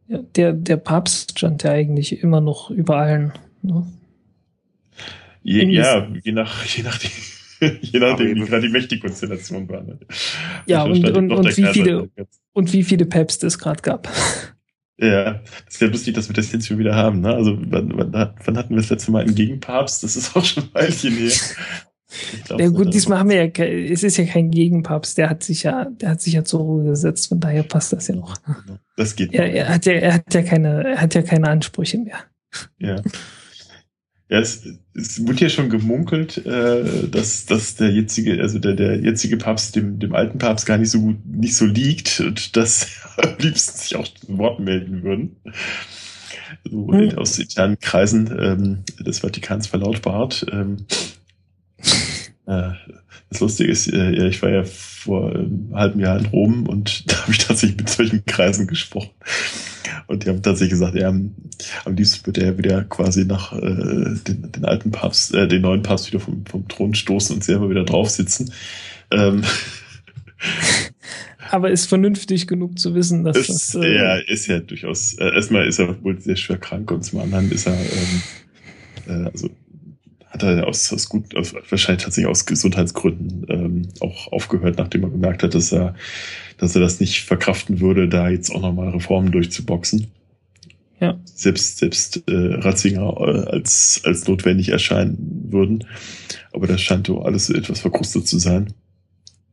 ja. Der, der Papst stand ja eigentlich immer noch über allen. Ne? Je, ja, je nach, je nach Je nachdem, wie gerade die Mächtigkonstellation war. Ne? Ja, und, und, und, wie viele, und wie viele Päpste es gerade gab. Ja, das ist ja lustig, dass wir das jetzt schon wieder haben. Ne? Also wann, wann, wann hatten wir das letzte Mal einen Gegenpapst? Das ist auch schon ein Weilchen her. Glaub, ja gut, diesmal haben wir ja, es ist ja kein Gegenpapst, der hat sich ja, der hat sich ja zur Ruhe gesetzt, von daher passt das ja noch. Das geht. Er, er hat ja, er hat ja keine, er hat ja keine Ansprüche mehr. Ja. Ja, es, es wird ja schon gemunkelt, äh, dass, dass der jetzige, also der, der jetzige Papst dem, dem alten Papst gar nicht so gut, nicht so liegt und dass am liebsten sich auch zu Wort melden würden. So hm. aus internen Kreisen ähm, des Vatikans verlautbart. Ähm, äh, das Lustige ist, äh, ich war ja vor einem halben Jahr in Rom und da habe ich tatsächlich mit solchen Kreisen gesprochen. Und die haben tatsächlich gesagt, ja, am liebsten würde er wieder quasi nach äh, den, den alten Papst, äh, den neuen Papst wieder vom, vom Thron stoßen und selber wieder drauf sitzen. Ähm. Aber ist vernünftig genug zu wissen, dass ist, das. Äh, ja, ist ja durchaus. Äh, erstmal ist er wohl sehr schwer krank und zum anderen ist er, ähm, äh, also hat er aus, aus gut, wahrscheinlich tatsächlich aus Gesundheitsgründen ähm, auch aufgehört, nachdem er gemerkt hat, dass er, dass er das nicht verkraften würde, da jetzt auch nochmal Reformen durchzuboxen. Ja. Selbst, selbst äh, Ratzinger äh, als, als notwendig erscheinen würden. Aber das scheint so alles etwas verkrustet zu sein.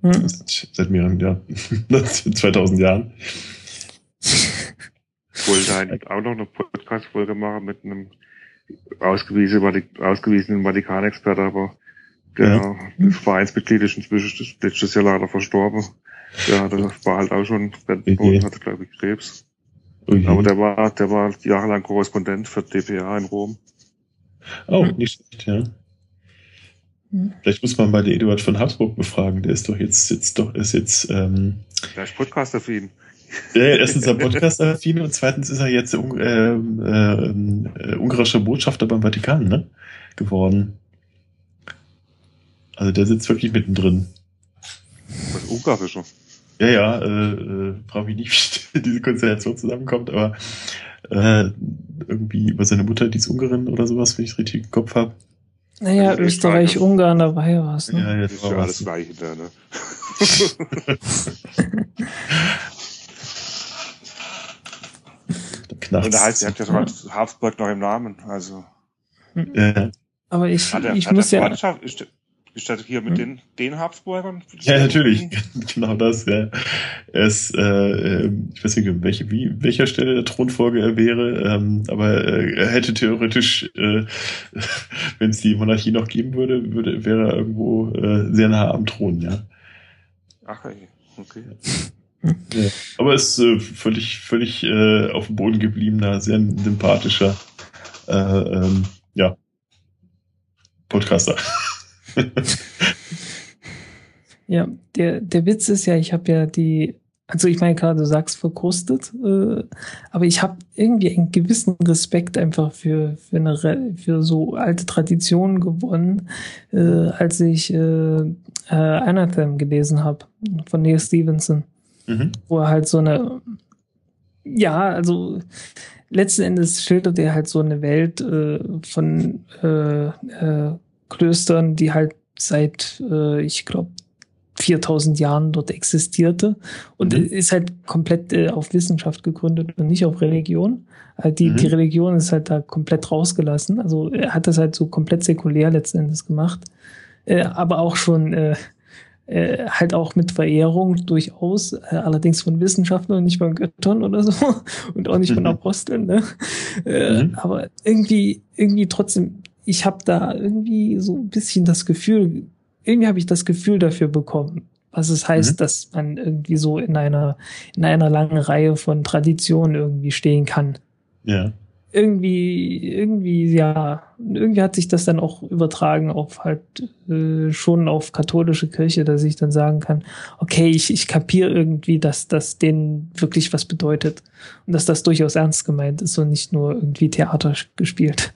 Mhm. Seit, seit mehreren Jahren, 2000 Jahren. Ich wollte eigentlich auch noch eine Podcast-Folge machen mit einem ausgewiesenen, ausgewiesenen Vatikanexperte, aber der ja. Vereinsmitglied ist inzwischen letztes Jahr leider verstorben. Ja, der war halt auch schon und hatte, glaube ich, Krebs. Okay. Aber der war, der war jahrelang Korrespondent für DPA in Rom. Oh, nicht schlecht, ja. Vielleicht muss man mal den Eduard von Habsburg befragen. Der ist doch jetzt, jetzt doch, ist jetzt, ähm, Der ist Podcast-affin. Ja, erstens ist er Podcast-affin und zweitens ist er jetzt äh, äh, äh, ungarischer Botschafter beim Vatikan, ne? Geworden. Also der sitzt wirklich mittendrin. Was ungarischer? Ja, ja, äh, äh, brauche ich nicht, wie diese Konstellation zusammenkommt, aber äh, irgendwie über seine Mutter, die ist Ungarin oder sowas, wenn ich richtig im Kopf habe. Naja, Österreich, Ungarn, dabei war es. Ne? Ja, ja, das ist ja alles gleich da, ne? Und da heißt, er hat ja sogar Habsburg noch im Namen, also. Ja. Aber ich, hat er, ich hat muss ja. Ist das hier mit hm? den, den Habsburgern? Ja, natürlich. genau das, ja. Er ist, äh, ich weiß nicht, welche, wie, welcher Stelle der Thronfolge er wäre, ähm, aber äh, er hätte theoretisch, äh, wenn es die Monarchie noch geben würde, würde wäre er irgendwo äh, sehr nah am Thron, ja. Ach, okay. okay. Ja, aber ist äh, völlig, völlig äh, auf dem Boden gebliebener, sehr sympathischer, äh, ähm, ja, Podcaster. ja, der, der Witz ist ja, ich habe ja die, also ich meine gerade, du sagst verkrustet, äh, aber ich habe irgendwie einen gewissen Respekt einfach für, für, eine, für so alte Traditionen gewonnen, äh, als ich äh, äh, Anathem gelesen habe von Neil Stevenson, mhm. wo er halt so eine, ja, also letzten Endes schildert er halt so eine Welt äh, von äh, äh, Klöstern, die halt seit, äh, ich glaube, 4000 Jahren dort existierte und mhm. ist halt komplett äh, auf Wissenschaft gegründet und nicht auf Religion. Also die, mhm. die Religion ist halt da komplett rausgelassen. Also er hat das halt so komplett säkulär letzten Endes gemacht. Äh, aber auch schon äh, halt auch mit Verehrung durchaus, äh, allerdings von Wissenschaftlern und nicht von Göttern oder so und auch nicht von mhm. Aposteln. Ne? Äh, mhm. Aber irgendwie, irgendwie trotzdem ich habe da irgendwie so ein bisschen das Gefühl, irgendwie habe ich das Gefühl dafür bekommen, was es heißt, mhm. dass man irgendwie so in einer in einer langen Reihe von Traditionen irgendwie stehen kann. Ja. Irgendwie, irgendwie, ja, irgendwie hat sich das dann auch übertragen auf halt äh, schon auf katholische Kirche, dass ich dann sagen kann, okay, ich, ich kapiere irgendwie, dass das denen wirklich was bedeutet und dass das durchaus ernst gemeint ist und nicht nur irgendwie Theater gespielt.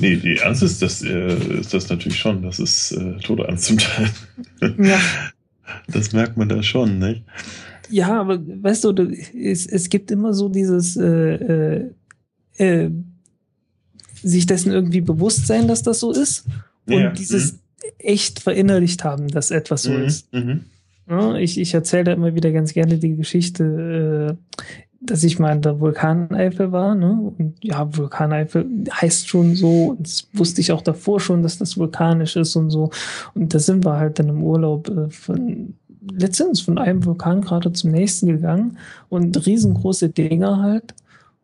Nee, die Ernst ist das, äh, ist das natürlich schon. Das ist äh, Todernst zum Teil. Ja. Das merkt man da schon, nicht? Ja, aber weißt du, es, es gibt immer so dieses äh, äh, äh, sich dessen irgendwie bewusst sein, dass das so ist und ja. dieses mhm. echt verinnerlicht haben, dass etwas so mhm. ist. Mhm. Ja, ich ich erzähle da immer wieder ganz gerne die Geschichte. Äh, dass ich mal in der Vulkaneifel war, ne? Und ja, Vulkaneifel heißt schon so, und das wusste ich auch davor schon, dass das vulkanisch ist und so. Und da sind wir halt dann im Urlaub äh, von letztens von einem Vulkan gerade zum nächsten gegangen und riesengroße Dinger halt.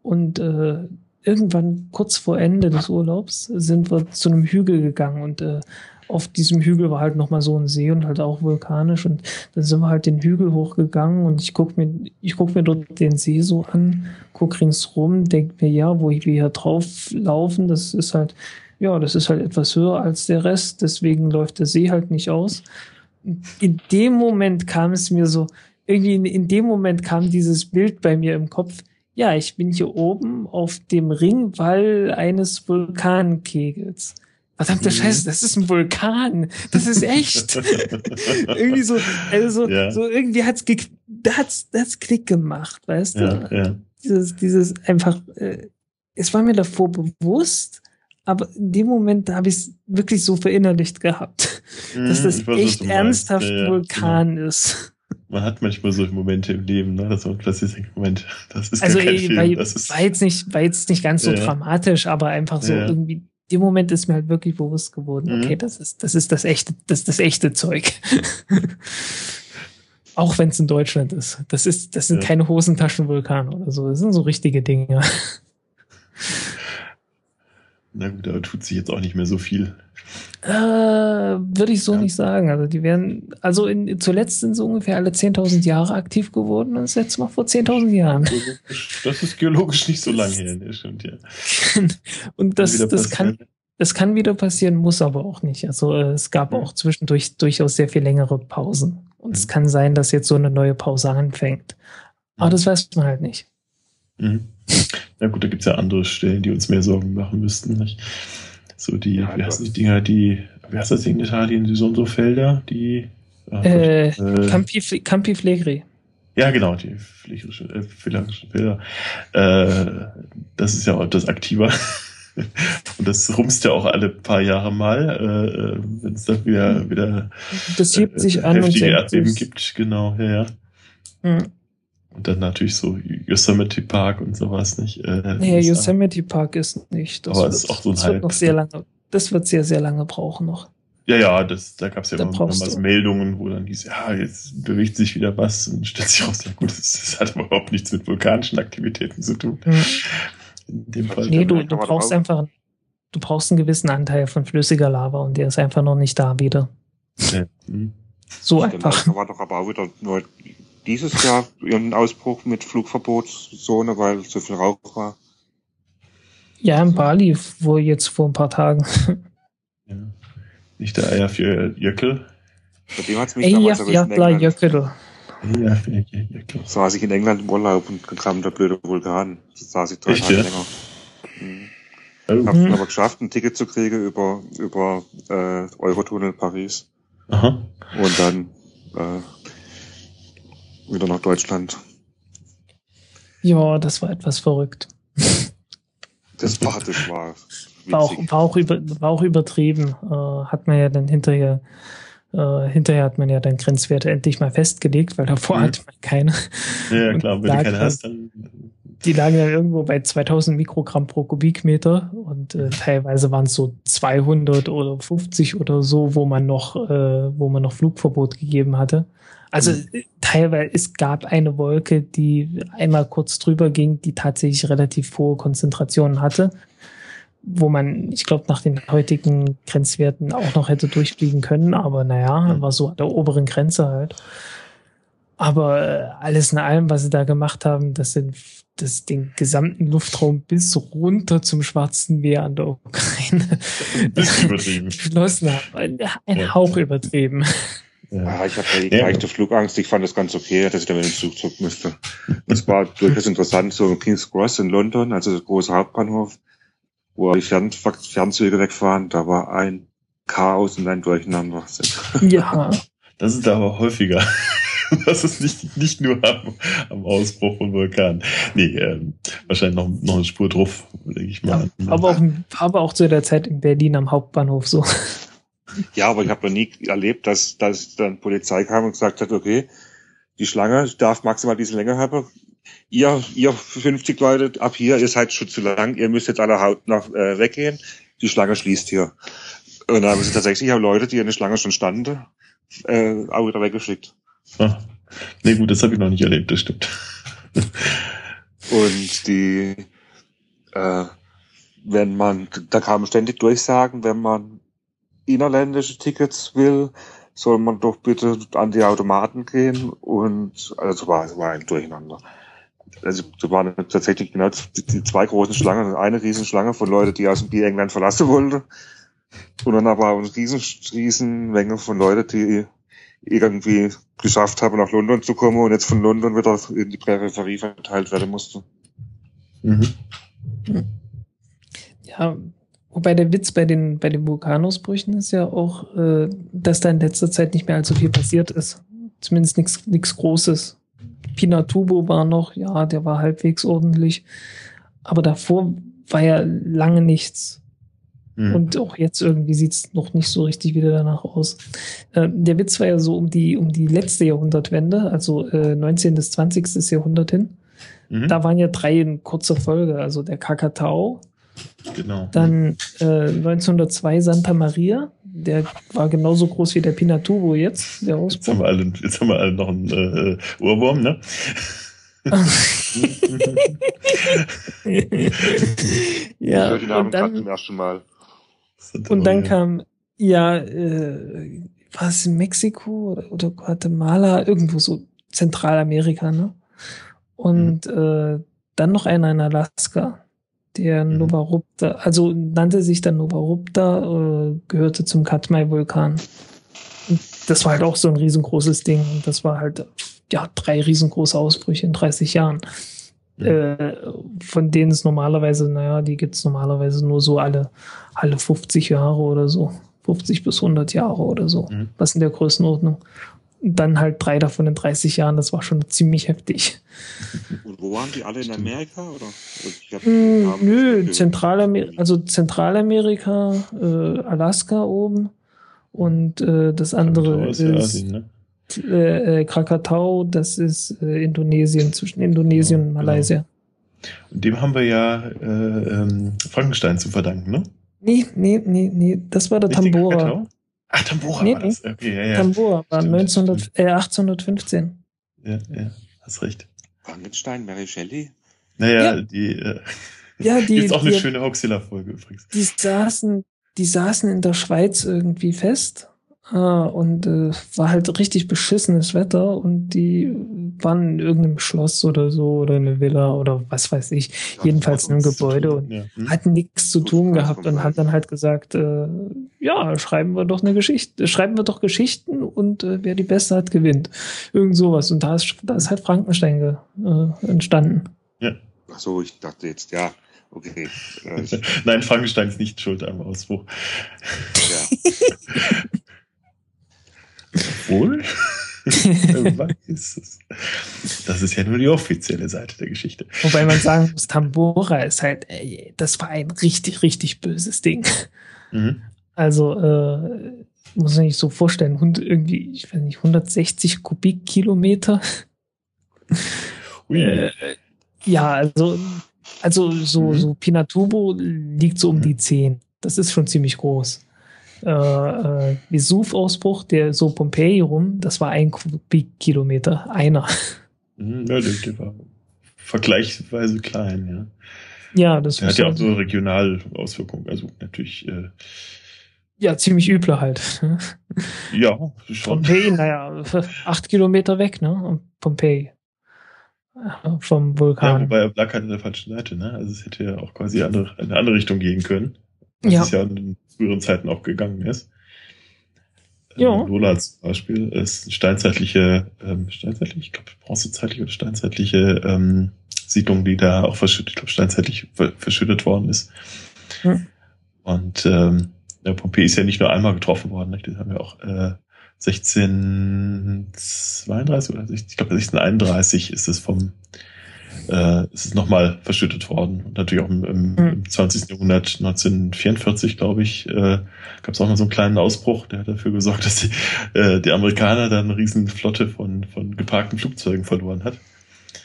Und äh, irgendwann kurz vor Ende des Urlaubs sind wir zu einem Hügel gegangen und äh, auf diesem Hügel war halt nochmal so ein See und halt auch vulkanisch und dann sind wir halt den Hügel hochgegangen und ich guck mir, ich guck mir dort den See so an, guck ringsrum, denk mir, ja, wo wir hier drauf laufen, das ist halt, ja, das ist halt etwas höher als der Rest, deswegen läuft der See halt nicht aus. In dem Moment kam es mir so, irgendwie in, in dem Moment kam dieses Bild bei mir im Kopf, ja, ich bin hier oben auf dem Ringwall eines Vulkankegels verdammte mhm. Scheiße, das ist ein Vulkan. Das ist echt. irgendwie so, also ja. so irgendwie hat's, hat's, hat's Klick gemacht, weißt ja, du? Ja. Dieses, dieses einfach, äh, es war mir davor bewusst, aber in dem Moment habe ich es wirklich so verinnerlicht gehabt, mhm, dass das weiß, echt ernsthaft ja, Vulkan genau. ist. Man hat manchmal solche Momente im Leben, ne? dass man plötzlich denkt, Moment, das ist also kein ey, Film. War, das ist war jetzt nicht, war jetzt nicht ganz so dramatisch, aber einfach so irgendwie dem Moment ist mir halt wirklich bewusst geworden, mhm. okay, das ist, das ist das echte, das das echte Zeug. Auch wenn es in Deutschland ist. Das ist, das sind ja. keine Hosentaschenvulkane oder so. Das sind so richtige Dinge. Na gut, aber tut sich jetzt auch nicht mehr so viel. Äh, Würde ich so ja. nicht sagen. Also die werden, also in, zuletzt sind sie ungefähr alle 10.000 Jahre aktiv geworden und das letzte Mal vor 10.000 Jahren. Das ist geologisch nicht so lange her, das stimmt, ja. und das, das kann, Es kann wieder passieren, muss aber auch nicht. Also äh, es gab auch zwischendurch durchaus sehr viel längere Pausen. Und es kann sein, dass jetzt so eine neue Pause anfängt. Aber das weiß man halt nicht. Mhm. Na gut, da gibt's ja andere Stellen, die uns mehr Sorgen machen müssten. Nicht? So die, ja, wie heißen die Dinger, die, wie heißt das Ding in Italien, die so und so Felder, die äh, äh, Campi, Campi Flegri. Ja, genau, die pflegerischen, äh, Felder. Äh, das ist ja auch das aktiver. Und das rumst ja auch alle paar Jahre mal, äh, wenn es dann wieder, wieder das hebt sich äh, an heftige und Erdbeben gibt. Genau, ja, ja. Mhm. Und dann natürlich so Yosemite Park und sowas nicht. Äh, nee, Yosemite Park ist nicht. Das aber wird, ist auch so ein das wird noch sehr lange. Das wird sehr, sehr lange brauchen noch. Ja, ja, das, da gab es ja Da immer so du- Meldungen, wo dann hieß, ja, jetzt bewegt sich wieder was und stellt sich raus, ja gut, das, das hat überhaupt nichts mit vulkanischen Aktivitäten zu tun. Mhm. In dem Fall. Nee, du, merkt du brauchst drauf. einfach, du brauchst einen gewissen Anteil von flüssiger Lava und der ist einfach noch nicht da wieder. Ja. Mhm. So einfach. war doch aber auch wieder nur dieses Jahr irgendein Ausbruch mit Flugverbotszone, weil zu viel Rauch war. Ja, in Bali, wo jetzt vor ein paar Tagen. Ja. Nicht der Eier für Jöckel. Bei dem hat's mich Ey, ja, damals erwischt ja, in. Jöckel. Ja, Jöckel. saß ich in England im Urlaub und dann kam der blöde Vulkan. Da saß ich drei Tage ja? länger. Mhm. Oh. Hab's Mhm. dann aber geschafft, ein Ticket zu kriegen über, über äh, Eurotunnel Paris Aha. und dann äh, wieder nach Deutschland. Ja, das war etwas verrückt. Das war, das war War auch, war auch, über, war auch übertrieben. Äh, hat man ja dann hinterher, äh, hinterher hat man ja dann Grenzwerte endlich mal festgelegt, weil davor Mhm. hatte man keine. Ja, ja, klar, wenn du keine hast, dann. Die lagen dann irgendwo bei 2000 Mikrogramm pro Kubikmeter und äh, teilweise waren es so 200 oder 50 oder so, wo man noch, äh, wo man noch Flugverbot gegeben hatte. Also äh, teilweise, es gab eine Wolke, die einmal kurz drüber ging, die tatsächlich relativ hohe Konzentrationen hatte, wo man, ich glaube, nach den heutigen Grenzwerten auch noch hätte durchfliegen können, aber naja, Mhm. war so an der oberen Grenze halt. Aber äh, alles in allem, was sie da gemacht haben, das sind das den gesamten Luftraum bis runter zum Schwarzen Meer an der Ukraine Bisschen übertrieben. geschlossen haben. Ein, ein Ja. Hauch übertrieben. Ja. Ja, ich hatte Ja. leichte Flugangst. Ich fand das ganz okay, dass ich da mit dem Zug zurück musste. Es war durchaus interessant, so in King's Cross in London, also der große Hauptbahnhof, wo die Fern Fernzüge wegfahren, da war ein Chaos und ein Durcheinander. Ja, Das ist aber häufiger. Das ist nicht, nicht nur am, am Ausbruch von Vulkan. Nee, ähm, wahrscheinlich noch, noch eine Spur drauf, denke ich mal. aber auch, aber auch zu der Zeit in Berlin am Hauptbahnhof so. Ja, aber ich habe noch nie erlebt, dass, dass dann Polizei kam und gesagt hat, okay, die Schlange darf maximal diese Länge haben. Ihr, ihr 50 Leute ab hier, ihr seid schon zu lang, ihr müsst jetzt alle haut nach, äh, weggehen. Die Schlange schließt hier. Und dann haben sie tatsächlich auch Leute, die in der Schlange schon standen, äh, auch wieder weggeschickt. Ah. Nee, gut, das habe ich noch nicht erlebt, das stimmt. Und die, äh, wenn man, da kamen ständig Durchsagen, wenn man innerländische Tickets will, soll man doch bitte an die Automaten gehen und also war, es war ein Durcheinander. Also da waren tatsächlich genau die, die zwei großen Schlangen, eine Riesenschlange von Leuten, die aus dem Bier England verlassen wollten. Und dann aber auch eine riesen, riesen Menge von Leuten, die irgendwie geschafft haben, nach London zu kommen und jetzt von London wieder in die Peripherie verteilt werden musste. Mhm. Ja, wobei der Witz bei den, bei den Vulkanausbrüchen ist ja auch, äh, dass da in letzter Zeit nicht mehr allzu viel passiert ist. Zumindest nichts Großes. Pinatubo war noch, ja, der war halbwegs ordentlich. Aber davor war ja lange nichts. Mhm. Und auch jetzt irgendwie sieht's noch nicht so richtig wieder danach aus. Äh, der Witz war ja so um die, um die letzte Jahrhundertwende, also äh, 19. bis 20. Jahrhundert hin. Mhm. Da waren ja drei in kurzer Folge, also der Kakatau, genau. dann äh, 1902 Santa Maria, der war genauso groß wie der Pinatubo jetzt, der Jetzt haben Ausbruch. wir alle, jetzt haben wir alle noch einen äh, Ohrwurm, ne? ja, Ich höre die Namen und gerade zum dann, ersten Mal. und dann kam, ja, äh, war es in Mexiko oder, oder Guatemala, irgendwo so Zentralamerika, ne? Und äh, dann noch einer in Alaska. Der Mhm. Novarupta, also nannte sich dann Novarupta, äh, gehörte zum Katmai-Vulkan. Das war halt auch so ein riesengroßes Ding. Das war halt, ja, drei riesengroße Ausbrüche in 30 Jahren. Mhm. Äh, von denen es normalerweise, naja, die gibt's normalerweise nur so alle, alle 50 Jahre oder so. 50 bis 100 Jahre oder so. Mhm. Was in der Größenordnung. Dann halt drei davon in 30 Jahren, das war schon ziemlich heftig. Und wo waren die alle in Amerika? Oder? Ich hab die Mm, Namen nö, Zentralamer also Zentralamerika, äh, Alaska oben und äh, das andere ist Asien, ne? äh, äh, Krakatau, das ist äh, Indonesien, zwischen Indonesien Ja, und genau. Malaysia. Und dem haben wir ja äh, ähm, Frankenstein zu verdanken, ne? Nee, nee, nee, nee, das war der Nicht Tambora. Ach, Tambora Nee, war das. Okay, ja, ja. Tambora war Stimmt, 1900, äh, 1815. ja, ja. Hast recht. Frankenstein, Mary Shelley? Naja, Ja. die äh, Ja, die, gibt's auch eine die, schöne Hoaxilla-Folge übrigens. die saßen, die saßen in der Schweiz irgendwie fest ah, und äh, war halt richtig beschissenes Wetter und die waren in irgendeinem Schloss oder so oder eine Villa oder was weiß ich, jedenfalls in einem Gebäude tun, und ja. Hm? hatten nichts zu Gut, tun gehabt und hat dann halt gesagt, äh, ja, schreiben wir doch eine Geschichte, schreiben wir doch Geschichten und äh, wer die beste hat, gewinnt. Irgend sowas. Und da ist, da ist halt Frankenstein ge, äh, entstanden. Ach so, ich dachte jetzt, ja, okay. Äh, Nein, Frankenstein ist nicht schuld am Ausbruch. ja. Wohl? Wer weiß es. Das ist ja nur die offizielle Seite der Geschichte. Wobei man sagen muss, Tambora ist halt, ey, das war ein richtig, richtig böses Ding. Mhm. Also, äh, muss man sich so vorstellen, hund- irgendwie, ich weiß nicht, 160 Kubikkilometer. Ui. Äh, ja, also, also so, Mhm. so Pinatubo liegt so um die 10. Das ist schon ziemlich groß. Äh, äh, Vesuv-Ausbruch, der so Pompeji rum, das war ein Kubikkilometer. Einer. Mhm, ja, der, war vergleichsweise klein, ja. Ja, das Der hat ist ja auch so regional Auswirkungen. Also natürlich, äh, ja ziemlich üble halt. ja, schon. Pompeji, naja, acht Kilometer weg, ne? Pompeji. Vom Ja, Vulkan. wobei er lag halt an der falschen Seite, ne? Also es hätte ja auch quasi andere, in eine andere Richtung gehen können. Was Ja. es ja in früheren Zeiten auch gegangen ist. Ähm, Lola zum Beispiel ist eine steinzeitliche, ähm, steinzeitlich, ich glaube bronzezeitliche oder steinzeitliche ähm, Siedlung, die da auch verschüttet, ich glaube steinzeitlich ver- verschüttet worden ist. Hm. Und ähm, der Pompeji ist ja nicht nur einmal getroffen worden, nicht? das haben wir auch äh, 1632 oder 16, ich glaube 1631 ist es vom äh, ist es nochmal verschüttet worden. Und natürlich auch im, im, Hm. im 20. Jahrhundert, 1944, glaube ich, äh, gab es auch mal so einen kleinen Ausbruch, der hat dafür gesorgt, dass die, äh, die Amerikaner dann eine riesen Flotte von, von geparkten Flugzeugen verloren hat.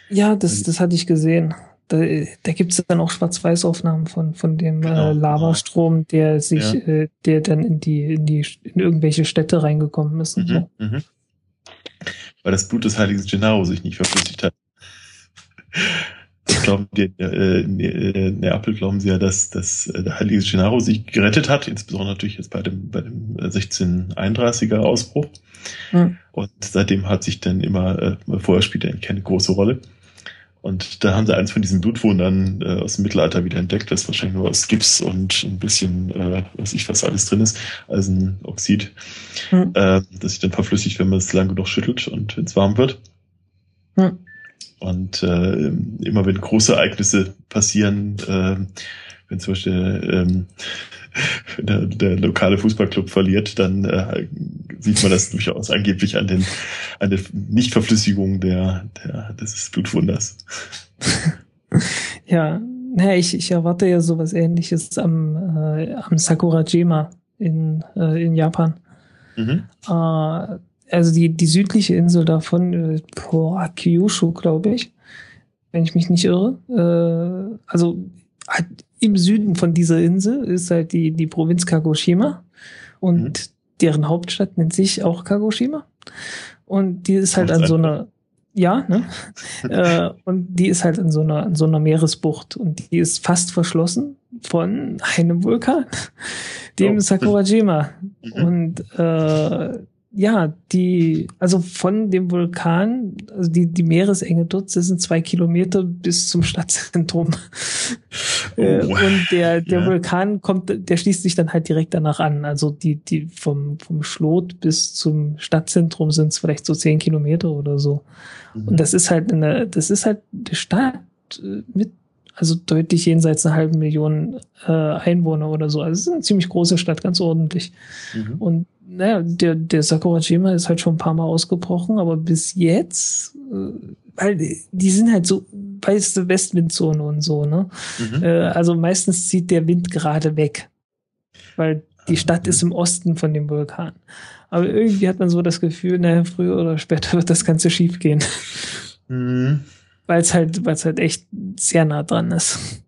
Ja, das, das hatte ich gesehen. Da, da gibt es dann auch Schwarz-Weiß-Aufnahmen von, von dem Genau, äh, Lavastrom, der sich, Ja. äh, der dann in die, in die, in irgendwelche Städte reingekommen ist und so. Mhm, mhm. Weil das Blut des heiligen Gennaro sich nicht verflüssigt hat. Ich glaube, die, äh, in äh, Neapel glauben sie ja, dass, dass äh, der heilige Gennaro sich gerettet hat, insbesondere natürlich jetzt bei dem, bei dem äh, 1631er Ausbruch. Hm. Und seitdem hat sich dann immer, äh, vorher spielt er eigentlich keine große Rolle. Und da haben sie eins von diesen Blutwundern äh, aus dem Mittelalter wieder entdeckt, das wahrscheinlich nur aus Gips und ein bisschen, äh, weiß ich, was alles drin ist, Eisenoxid, Hm. äh, das sich dann verflüssigt, wenn man es lang genug schüttelt und wenn es warm wird. Hm. Und äh, immer wenn große Ereignisse passieren, äh, wenn zum Beispiel ähm, der, der lokale Fußballclub verliert, dann äh, sieht man das durchaus angeblich an den an der Nichtverflüssigung der, der des Blutwunders. Ja, naja, ich, ich erwarte ja sowas ähnliches am, äh, am Sakurajima in, äh, in Japan. Mhm. Äh, also die, die südliche Insel davon, äh, boah, Kyushu, glaube ich, wenn ich mich nicht irre. Äh, also halt im Süden von dieser Insel ist halt die, die Provinz Kagoshima und Mhm. deren Hauptstadt nennt sich auch Kagoshima. Und die ist halt an so einer, ja, ne? äh, und die ist halt in so einer, in so einer Meeresbucht und die ist fast verschlossen von einem Vulkan, dem Oh. Sakurajima. Mhm. Und äh, ja, die, also von dem Vulkan, also die, die Meeresenge dort, das sind zwei Kilometer bis zum Stadtzentrum. Oh. Äh, und der, der ja. Vulkan kommt, der schließt sich dann halt direkt danach an. Also die, die vom, vom Schlot bis zum Stadtzentrum sind es vielleicht so zehn Kilometer oder so. Mhm. Und das ist halt eine, das ist halt eine Stadt äh, mit also deutlich jenseits einer halben Million äh, Einwohner oder so. Also es ist eine ziemlich große Stadt, ganz ordentlich. Mhm. Und naja, der, der Sakurajima ist halt schon ein paar Mal ausgebrochen, aber bis jetzt, äh, weil die sind halt so weiße Westwindzone und so, ne? Mhm. Äh, also meistens zieht der Wind gerade weg. Weil die ah, Stadt mhm. ist im Osten von dem Vulkan. Aber irgendwie hat man so das Gefühl, naja, früher oder später wird das Ganze schief gehen. Mhm. Weil es halt, weil es halt echt sehr nah dran ist.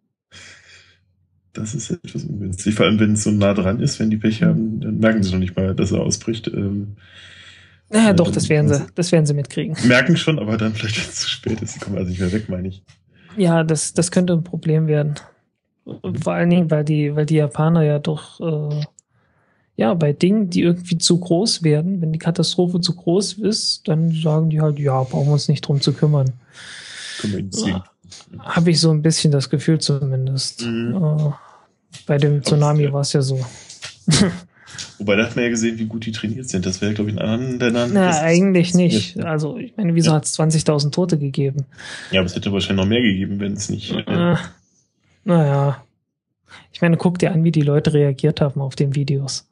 Das ist etwas ungünstig. Vor allem, wenn es so nah dran ist, wenn die Pech haben, dann merken sie noch nicht mal, dass er ausbricht. Ähm, naja, äh, doch, das werden sie, das werden sie mitkriegen. Merken schon, aber dann vielleicht, wenn es zu spät ist, sie kommen also nicht mehr weg, meine ich. Ja, das, das könnte ein Problem werden. Vor allen Dingen, weil die, weil die Japaner ja doch, äh, ja, bei Dingen, die irgendwie zu groß werden, wenn die Katastrophe zu groß ist, dann sagen die halt, ja, brauchen wir uns nicht drum zu kümmern. Können wir ihn ziehen. Habe ich so ein bisschen das Gefühl zumindest. Mhm. Uh, bei dem Tsunami war es ja so. Wobei da hat man ja gesehen, wie gut die trainiert sind. Das wäre, glaube ich, in anderen Ländern. Na, eigentlich nicht. Also, ich meine, wieso ja. hat es 20.000 Tote gegeben? Ja, aber es hätte wahrscheinlich noch mehr gegeben, wenn es nicht. Äh, naja. Ich meine, guck dir an, wie die Leute reagiert haben auf den Videos.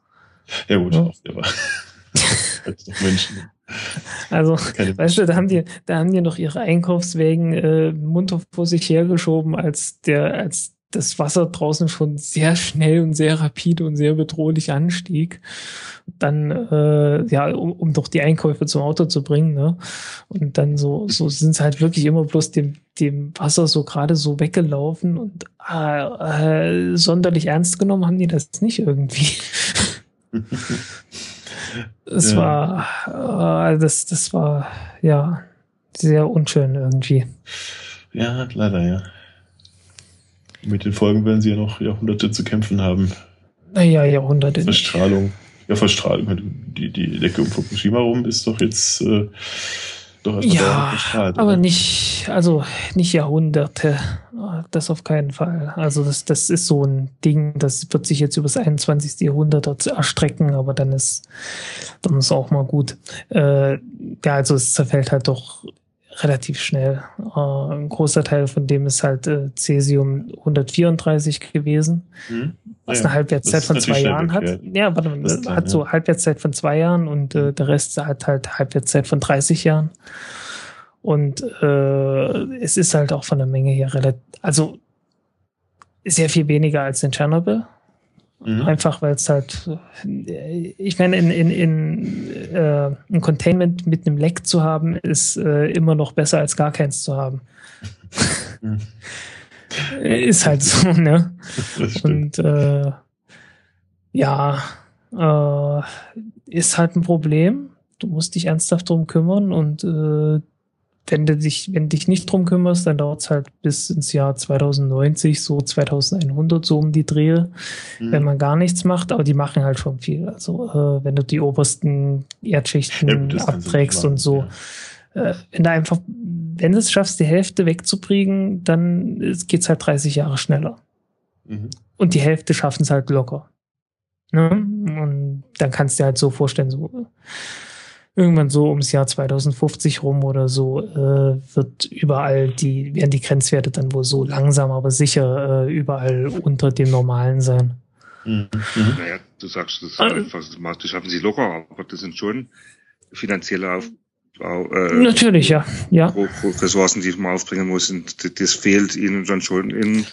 Ja, gut, ja. als doch Menschen. Also, Keine weißt du, da haben die, da haben die noch ihre Einkaufswägen äh, munter vor sich hergeschoben, als der, als das Wasser draußen schon sehr schnell und sehr rapide und sehr bedrohlich anstieg. Dann, äh, ja, um, um doch die Einkäufe zum Auto zu bringen, ne? Und dann so, so sind sie halt wirklich immer bloß dem, dem Wasser so gerade so weggelaufen und äh, äh, sonderlich ernst genommen haben die das nicht irgendwie. Es ja. war, äh, das, das war, ja, sehr unschön irgendwie. Ja, leider, ja. Mit den Folgen werden sie ja noch Jahrhunderte zu kämpfen haben. Naja, Jahrhunderte. Verstrahlung. Ja, Verstrahlung. Die, die Decke um Fukushima rum ist doch jetzt äh, ja, verstrahlt. Aber nicht, also nicht Jahrhunderte. Das auf keinen Fall. Also das, das ist so ein Ding, das wird sich jetzt über das 21. Jahrhundert erstrecken, aber dann ist, dann ist auch mal gut. Äh, ja, also es zerfällt halt doch relativ schnell. Äh, ein großer Teil von dem ist halt äh, Cäsium 134 gewesen, mhm. was ja, eine Halbwertszeit von zwei Jahren hat. Ja, aber das hat so Halbwertszeit von zwei Jahren und äh, der Rest hat halt Halbwertszeit von 30 Jahren. Und äh, es ist halt auch von der Menge her relativ, also sehr viel weniger als in Tschernobyl. Mhm. Einfach weil es halt, ich meine, in, in, in äh, ein Containment mit einem Leck zu haben, ist äh, immer noch besser als gar keins zu haben. Mhm. ist halt so, ne? Und äh, ja, äh, ist halt ein Problem. Du musst dich ernsthaft drum kümmern und äh, wenn du dich, wenn dich nicht drum kümmerst, dann dauert es halt bis ins Jahr 2090, so 2100, so um die Drehe, mhm. wenn man gar nichts macht, aber die machen halt schon viel. Also äh, wenn du die obersten Erdschichten ja, abträgst und so, ja. äh, wenn du einfach, wenn du es schaffst, die Hälfte wegzubringen, dann geht's halt 30 Jahre schneller. Mhm. Und die Hälfte schaffen es halt locker. Ne? Und dann kannst du dir halt so vorstellen, so irgendwann so ums Jahr 2050 rum oder so äh, wird überall die werden die Grenzwerte dann wohl so langsam aber sicher äh, überall unter dem normalen sein. Mhm. mhm. Naja, du sagst das also, einfach, das schaffen sie locker, aber das sind schon finanzielle Auf äh, Natürlich, ja. ja. Ressourcen, die man aufbringen muss, und das fehlt ihnen dann schon in,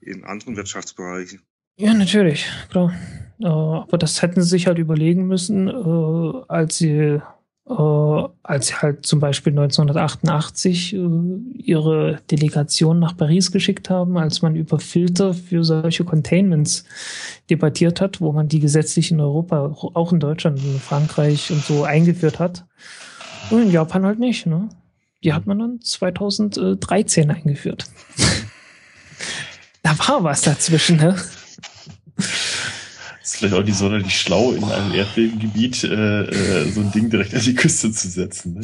in anderen Wirtschaftsbereichen. Ja, natürlich, klar. Äh, aber das hätten sie sich halt überlegen müssen, äh, als sie äh, als sie halt zum Beispiel 1988 ihre Delegation nach Paris geschickt haben, als man über Filter für solche Containments debattiert hat, wo man die gesetzlich in Europa, auch in Deutschland, in Frankreich und so eingeführt hat. Und in Japan halt nicht, ne? Die hat man dann 2013 eingeführt. da war was dazwischen, ne? Ist vielleicht auch nicht sonderlich schlau, in einem Erdbebengebiet äh, äh, so ein Ding direkt an die Küste zu setzen. Ne?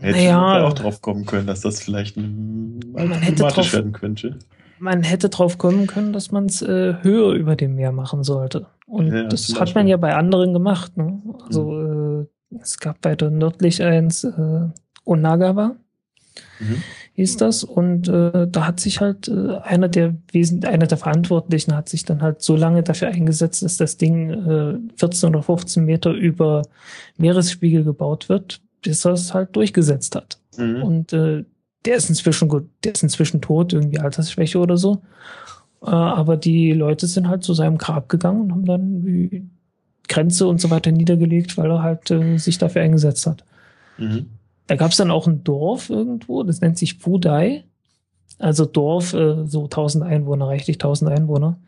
Hätte naja, auch drauf kommen können, dass das vielleicht drauf, werden könnte. Man hätte drauf kommen können, dass man es äh, höher über dem Meer machen sollte. Und ja, das hat man ja bei anderen gemacht. Ne? Also mhm. äh, es gab weiter nördlich eins äh, Onagawa. Mhm hieß das. Und äh, da hat sich halt äh, einer der Wesen, einer der Verantwortlichen hat sich dann halt so lange dafür eingesetzt, dass das Ding äh, 14 oder 15 Meter über Meeresspiegel gebaut wird, bis er es halt durchgesetzt hat. Mhm. Und äh, der ist inzwischen gut, der ist inzwischen tot, irgendwie Altersschwäche oder so. Äh, aber die Leute sind halt zu seinem Grab gegangen und haben dann die Grenze und so weiter niedergelegt, weil er halt äh, sich dafür eingesetzt hat. Mhm. Da gab es dann auch ein Dorf irgendwo, das nennt sich Fudai. Also Dorf, äh, so 1000 Einwohner, reichlich 1000 Einwohner.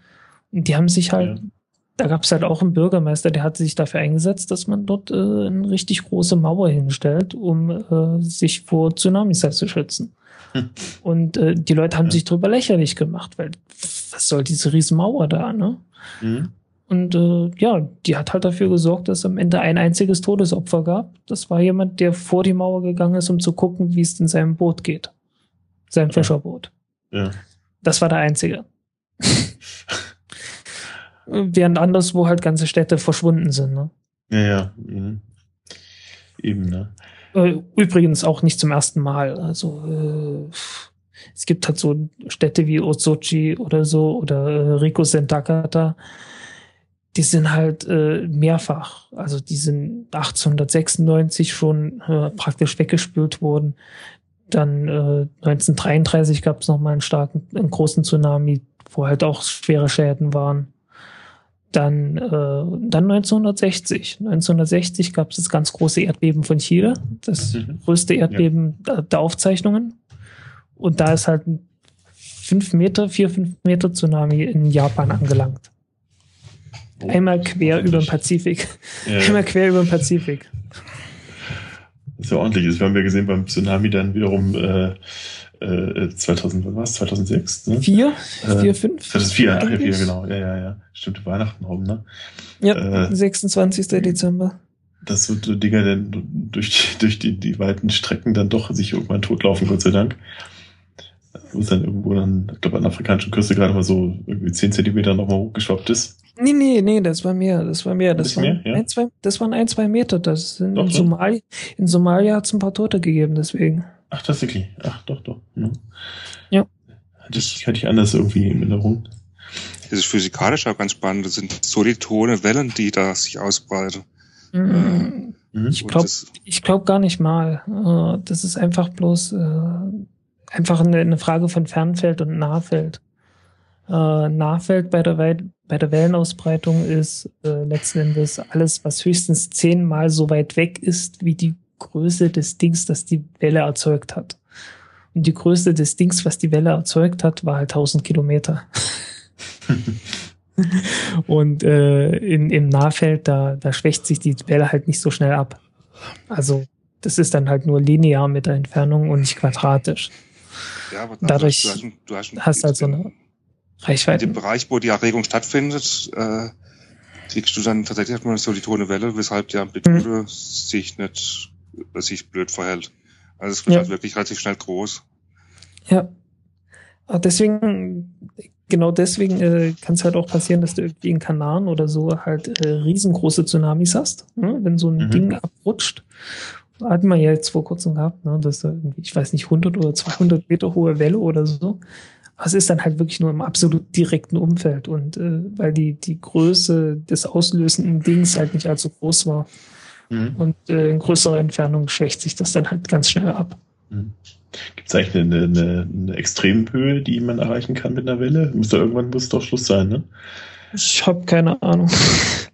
Und die haben sich halt, ja. da gab es halt auch einen Bürgermeister, der hat sich dafür eingesetzt, dass man dort äh, eine richtig große Mauer hinstellt, um äh, sich vor Tsunamis halt zu schützen. Hm. Und äh, die Leute haben ja. sich drüber lächerlich gemacht, weil was soll diese Riesenmauer da, ne? Mhm. Und äh, ja, die hat halt dafür gesorgt, dass es am Ende ein einziges Todesopfer gab. Das war jemand, der vor die Mauer gegangen ist, um zu gucken, wie es in seinem Boot geht. Seinem Fischerboot. Ja. Das war der einzige. Während anderswo halt ganze Städte verschwunden sind. Ne? Ja, ja. Mhm. Eben, ne? Äh, übrigens auch nicht zum ersten Mal. Also äh, es gibt halt so Städte wie Ozochi oder so oder äh, Rico Sentakata die sind halt äh, mehrfach, also die sind 1896 schon äh, praktisch weggespült worden. Dann äh, 1933 gab es nochmal einen starken, einen großen Tsunami, wo halt auch schwere Schäden waren. Dann, äh, dann 1960. 1960 gab es das ganz große Erdbeben von Chile, das mhm. größte Erdbeben ja. der Aufzeichnungen. Und da ist halt ein 5 Meter, 4, 5 Meter Tsunami in Japan angelangt. Oh, Einmal quer über den Pazifik. Ja. Einmal quer über den Pazifik. Das ist ja ordentlich. Das haben wir gesehen beim Tsunami dann wiederum äh, äh, 2000, was war es? 2006? Ne? Vier? Äh, vier, fünf? 2004, ach ja, vier, genau. Ja, ja, ja. Stimmt, Weihnachten rum, ne? Ja, äh, 26. Dezember. Dass so Dinger dann durch, die, durch die, die weiten Strecken dann doch sich irgendwann totlaufen, Gott sei Dank. Wo es dann irgendwo dann, ich glaube, an der afrikanischen Küste gerade mal so irgendwie 10 Zentimeter nochmal hochgeschwappt ist. Nee, nee, nee, das war mehr, das war mehr. Das, waren, mehr, ja? ein, zwei, das waren ein, zwei Meter. Das sind doch, in, Somalia, in Somalia hat es ein paar Tote gegeben, deswegen. Ach, tatsächlich. Ach, doch, doch. Ja. ja. Das hatte ich anders irgendwie in Erinnerung. Das ist physikalisch auch ganz spannend. Das sind solitone Wellen, die da sich ausbreiten. Mhm. mhm. Ich glaube ich glaub gar nicht mal. Äh, das ist einfach bloß äh, einfach eine Frage von Fernfeld und Nahfeld. Äh, Nahfeld bei der Welt bei der Wellenausbreitung ist äh, letzten Endes alles, was höchstens zehnmal so weit weg ist, wie die Größe des Dings, das die Welle erzeugt hat. Und die Größe des Dings, was die Welle erzeugt hat, war halt 1000 Kilometer. Und äh, in, im Nahfeld, da, da schwächt sich die Welle halt nicht so schnell ab. Also das ist dann halt nur linear mit der Entfernung und nicht quadratisch. Ja, aber dadurch du hast, du hast, du hast, hast halt so eine Reichweite. In dem Bereich, wo die Erregung stattfindet, äh, kriegst du dann tatsächlich mal so die Tone Welle, weshalb die Amplitude mhm. sich nicht, sich blöd verhält. Also es wird ja. halt wirklich relativ schnell groß. Ja. Aber deswegen, genau deswegen äh, kann es halt auch passieren, dass du irgendwie in Kanaren oder so halt äh, riesengroße Tsunamis hast, ne? wenn so ein mhm. Ding abrutscht. Hatten wir ja jetzt vor kurzem gehabt, ne? dass da irgendwie, ich weiß nicht, 100 oder 200 Meter hohe Welle oder so es ist dann halt wirklich nur im absolut direkten Umfeld und äh, weil die, die Größe des auslösenden Dings halt nicht allzu groß war. Mhm. Und äh, in größerer Entfernung schwächt sich das dann halt ganz schnell ab. Mhm. Gibt es eigentlich eine, eine, eine Extremhöhe, die man erreichen kann mit einer Welle? Muss da irgendwann muss doch Schluss sein, ne? Ich habe keine Ahnung.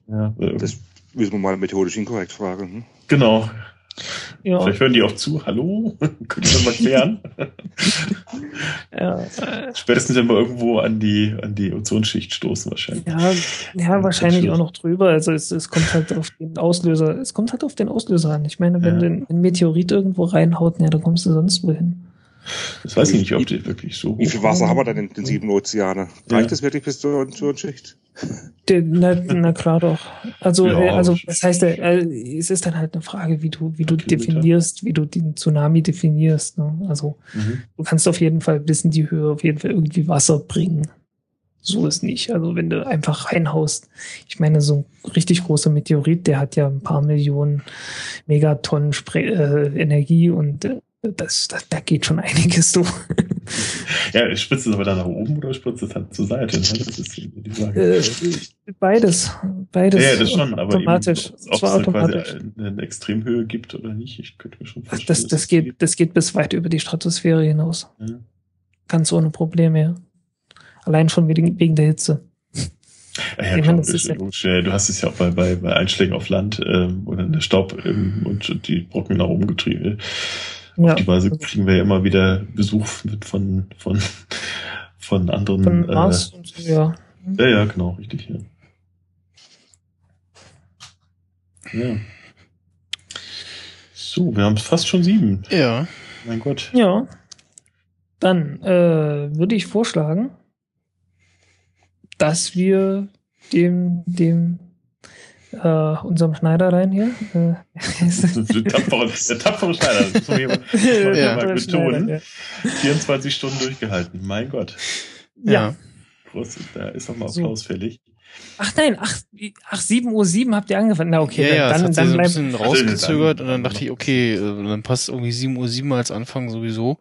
Ja, äh, das müssen wir mal methodisch inkorrekt fragen. Hm? Genau, ja. Vielleicht hören die auch zu. Hallo? Können wir mal klären? ja. Spätestens wenn wir irgendwo an die, an die Ozonschicht stoßen wahrscheinlich. Ja, ja wahrscheinlich auch noch drüber. Also es, es kommt halt auf den Auslöser, es kommt halt auf den Auslöser an. Ich meine, wenn ja. du ein Meteorit irgendwo reinhaut, ja, dann kommst du sonst wohin. Das weiß ich nicht, ob die wirklich so. Wie viel Wasser haben wir denn in den sieben Ozeane? Reicht Ja. das wirklich bis zur, Schicht? Na, na klar doch. Also, Ja, äh, also das heißt, äh, es ist dann halt eine Frage, wie du, wie du Kilometer. definierst, wie du den Tsunami definierst. Ne? Also Mhm. du kannst auf jeden Fall bis in die Höhe auf jeden Fall irgendwie Wasser bringen. So ist nicht. Also wenn du einfach reinhaust, ich meine, so ein richtig großer Meteorit, der hat ja ein paar Millionen Megatonnen Spre äh, Energie und äh, das, das, da geht schon einiges so. Ja, spritzt es aber dann nach oben oder spritzt es halt zur Seite? Ne? Das ist die Frage. Äh, beides. Beides. ja, ja, das schon, aber automatisch. eben, ob Das es automatisch. quasi eine, Extremhöhe gibt oder nicht, ich könnte mir schon vorstellen. das, das, es geht, das geht bis weit über die Stratosphäre hinaus. Ja. Ganz ohne Probleme, ja. Allein schon wegen, wegen der Hitze. Ja, ja, meine, das ja- Du hast es ja auch bei, bei, bei Einschlägen auf Land ähm, oder der Staub ähm, und, und die Brocken nach oben getrieben. Ja. Auf die Weise kriegen wir ja immer wieder Besuch mit von, von, von anderen. Von Mars und so, ja. Äh, ja, ja, genau, richtig, ja. Ja. So, wir haben fast schon sieben. Ja. Mein Gott. Ja. Dann äh, würde ich vorschlagen, dass wir dem, dem äh, unserem Schneider rein hier. Äh, Der tapfere, der tapfere Schneider. Das muss man Ja. mal betonen. ja. 24 Stunden durchgehalten. Mein Gott. ja. Groß, da ist nochmal So. Applaus fällig. Ach nein, ach, ach 7 Uhr 7 habt ihr angefangen. Na okay, ja, ja, dann, es dann, hat sich so ein bisschen dann- rausgezögert und dann dann- dachte ich, okay, äh, dann passt irgendwie 7 Uhr 7 als Anfang sowieso.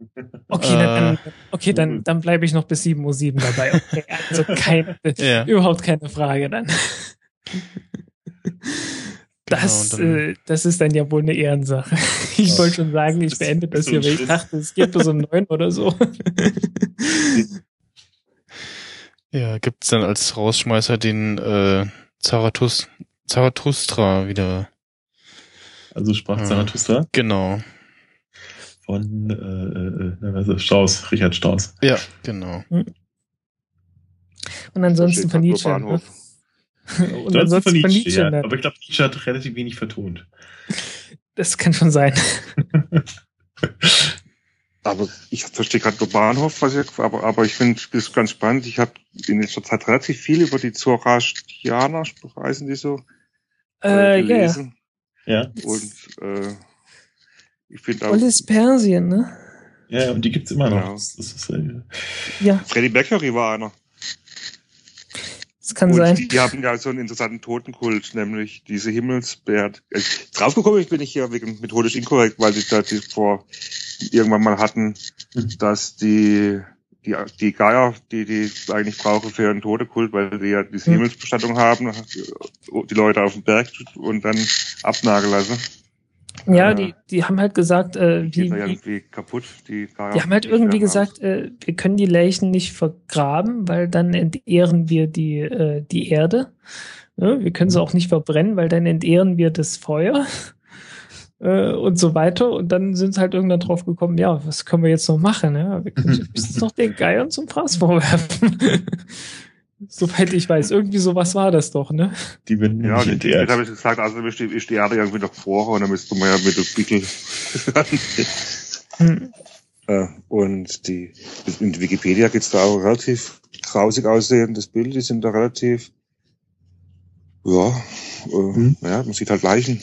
okay, dann, äh, dann, okay, dann, dann bleibe ich noch bis 7 Uhr 7 dabei. Okay, also kein, Ja. überhaupt keine Frage dann. Genau, Das, und dann- äh, das ist dann ja wohl eine Ehrensache. Ich wollte schon sagen, ich beende das hier, weil ich dachte, es geht bis um neun oder so. Ja, gibt's dann als Rausschmeißer den äh, Zarathus Zarathustra wieder. Also sprach Ja. Zarathustra Genau. von äh, äh, na, was ist das? Strauß, Richard Strauss. Ja, genau. Und ansonsten von Nietzsche. Ne? Und Sonst ansonsten von Nietzsche. ja. ne? Aber ich glaube, Nietzsche hat relativ wenig vertont. Das kann schon sein. Aber ich verstehe gerade nur Bahnhof, was ich, aber, aber ich finde es ganz spannend. Ich habe in letzter Zeit relativ viel über die Zoroastrianer, heißen die so, Äh, äh, ja, ja. gelesen. Ja, Und äh, ich finde auch Alles Persien, ne? ja, und die gibt's immer noch. Ja. Das, das ist, äh, Ja, Freddie Mercury war einer. Das kann und sein. die, haben ja so einen interessanten Totenkult, nämlich diese Himmelsbär. Äh, Draufgekommen bin ich hier wegen methodisch inkorrekt, weil sie da die vor irgendwann mal hatten, dass die die, die Geier, die die eigentlich brauchen für einen Totekult, weil die ja diese Mhm. Himmelsbestattung haben, die Leute auf den Berg und dann abnageln lassen. Ja, äh, die, die haben halt gesagt, äh, Die irgendwie kaputt, die die haben halt irgendwie gesagt, äh, wir können die Leichen nicht vergraben, weil dann entehren wir die, äh, die Erde. Ja, wir können sie auch nicht verbrennen, weil dann entehren wir das Feuer. Äh, und so weiter. Und dann sind sie halt irgendwann drauf gekommen, ja, was können wir jetzt noch machen? Ja, wir können höchstens noch den Geiern zum Fraß vorwerfen. Soweit ich weiß, irgendwie sowas war das doch, ne? die werden Ja, nicht und jetzt habe ich gesagt, also ist die, ist die Erde irgendwie noch vor und dann müsste man ja mit dem Pickel. Hm. Und die, in Wikipedia gibt's da auch relativ grausig aussehendes Bild, die sind da relativ, ja, äh, Mhm. ja, man sieht halt Leichen.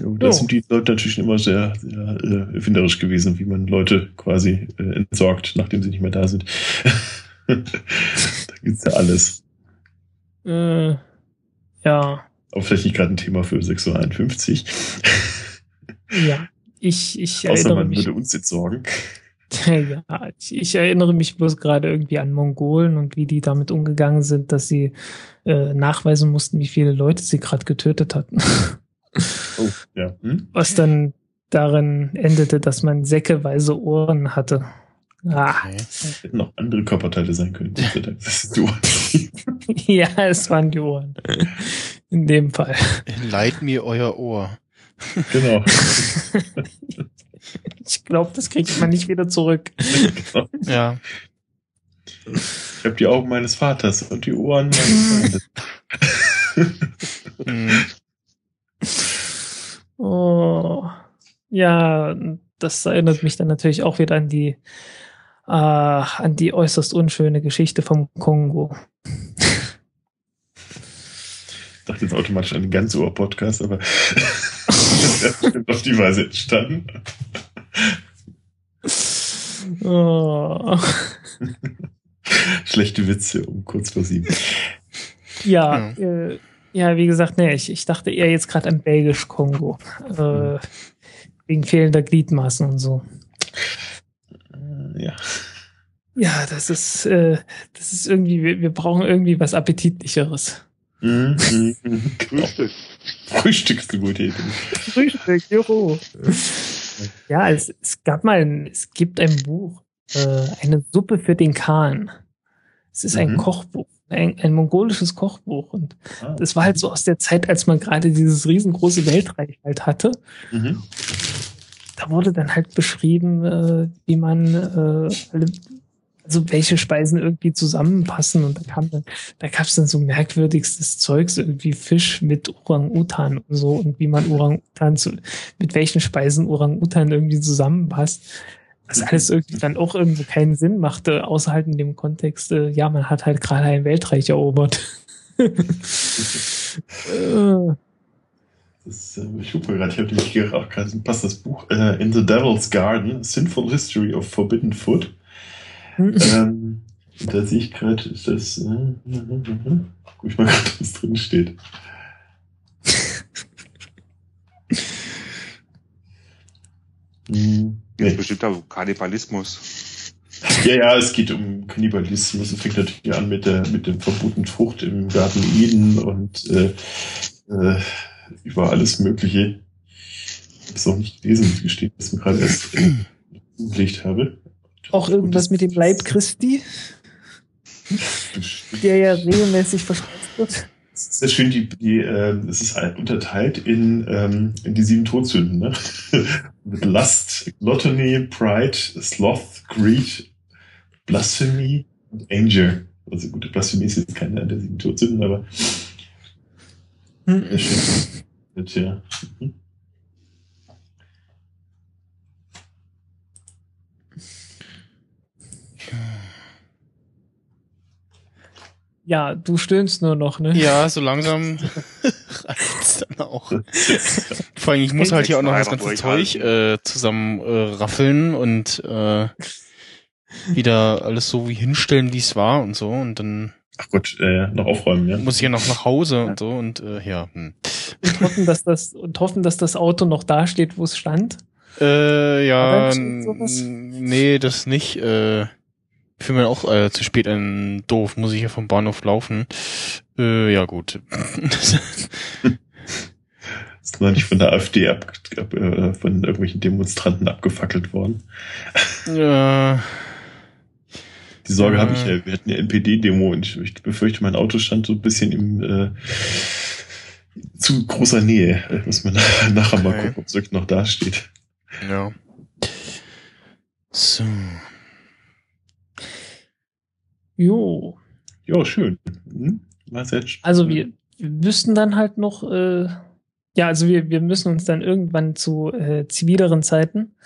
Ja, da Jo. sind die Leute natürlich immer sehr, sehr äh, erfinderisch gewesen, wie man Leute quasi äh, entsorgt, nachdem sie nicht mehr da sind. da gibt's ja alles. Äh, ja, Aber vielleicht nicht gerade ein Thema für 651. ja. Ich, ich Außer erinnere man mich. würde uns jetzt sorgen. Ja, ich, ich erinnere mich bloß gerade irgendwie an Mongolen und wie die damit umgegangen sind, dass sie äh, nachweisen mussten, wie viele Leute sie gerade getötet hatten. Oh, ja. Hm? Was dann darin endete, dass man säckeweise Ohren hatte. Ah, Okay. Hätten noch andere Körperteile sein können. Das ist du. ja, es waren die Ohren. In dem Fall. Leiht mir euer Ohr. genau. Ich glaube, das kriegt man nicht wieder zurück. genau. Ja. Ich habe die Augen meines Vaters und die Ohren meines Freundes. Hm. Oh. Ja, das erinnert mich dann natürlich auch wieder an die äh, an die äußerst unschöne Geschichte vom Kongo. Ich dachte jetzt automatisch an den ganz Ohr-Podcast, aber das ist auf die Weise entstanden. Oh. Schlechte Witze um kurz vor sieben. Ja, ja. Äh, ja, wie gesagt, nee, ich, ich dachte eher jetzt gerade an Belgisch-Kongo. Äh, wegen fehlender Gliedmaßen und so. Ja. Ja, das ist, äh, das ist irgendwie, wir, wir brauchen irgendwie was Appetitlicheres. Mhm, mhm, mhm. Frühstück. Frühstück ist eine gute Idee. Frühstück, juhu. Ja, es, es gab mal, ein, es gibt ein Buch, äh, eine Suppe für den Kahn. Es ist ein mhm. Kochbuch, ein, ein, mongolisches Kochbuch. Und ah. das war halt so aus der Zeit, als man gerade dieses riesengroße Weltreich halt hatte. Mhm. Da wurde dann halt beschrieben, äh, wie man äh, also welche Speisen irgendwie zusammenpassen und da kam dann, da gab es dann so merkwürdigstes Zeugs, irgendwie Fisch mit Orang-Utan und so und wie man Orang-Utan zu, mit welchen Speisen Orang-Utan irgendwie zusammenpasst. Was alles irgendwie dann auch irgendwo keinen Sinn machte, außer halt in dem Kontext, äh, ja, man hat halt gerade ein Weltreich erobert. Das, äh, ich gucke gerade, ich habe nämlich gerade passt das Buch äh, In the Devil's Garden, Sinful History of Forbidden Food ähm, da sehe ich gerade, ist das. Äh, äh, äh, guck ich mal gerade, was drin steht. hm, nee. Bestimmt auch Kannibalismus. Ja, ja, es geht um Kannibalismus. Es fängt natürlich an mit der mit dem verbotenen Frucht im Garten Eden und äh, äh, über alles Mögliche. Ich habe es noch nicht gelesen, muss ich gestehen, dass ich mir gerade erst überlegt habe. Auch irgendwas mit dem Leib Christi, der ja regelmäßig verstopft wird. Das ist sehr schön, die, die, äh, es ist halt unterteilt in, ähm, in die sieben Todsünden, ne? mit Lust, Gluttony, Pride, Sloth, Greed, Blasphemy und Anger. Also gut, Blasphemy ist jetzt keine der sieben Todsünden, aber Mhm. Ja, du stöhnst nur noch, ne? Ja, so langsam reicht's dann auch. Vor allem, ich muss halt hier auch noch das ganze Zeug äh, zusammen äh, raffeln und äh, wieder alles so wie hinstellen, wie es war und so und dann Ach gut, äh, noch aufräumen, ja. Muss ich ja noch nach Hause und so und äh, ja. Hm. Und hoffen, dass das und hoffen, dass das Auto noch da steht, wo es stand. Äh, ja, nee, das nicht. Äh, für mir auch äh, zu spät ein doof, muss ich hier vom Bahnhof laufen. Äh, ja gut. ist noch nicht von der AfD ab, ab, äh, von irgendwelchen Demonstranten abgefackelt worden. Ja. Die Sorge äh, habe ich ja. Wir hatten ja NPD-Demo und ich, ich, befürchte, mein Auto stand so ein bisschen im äh, zu großer Nähe. Muss man nachher okay. mal gucken, ob es wirklich noch da steht. Ja. So. Jo. Jo, schön. Hm? Also wir, wir müssten dann halt noch, äh, ja, also wir, wir müssen uns dann irgendwann zu äh, zivileren Zeiten,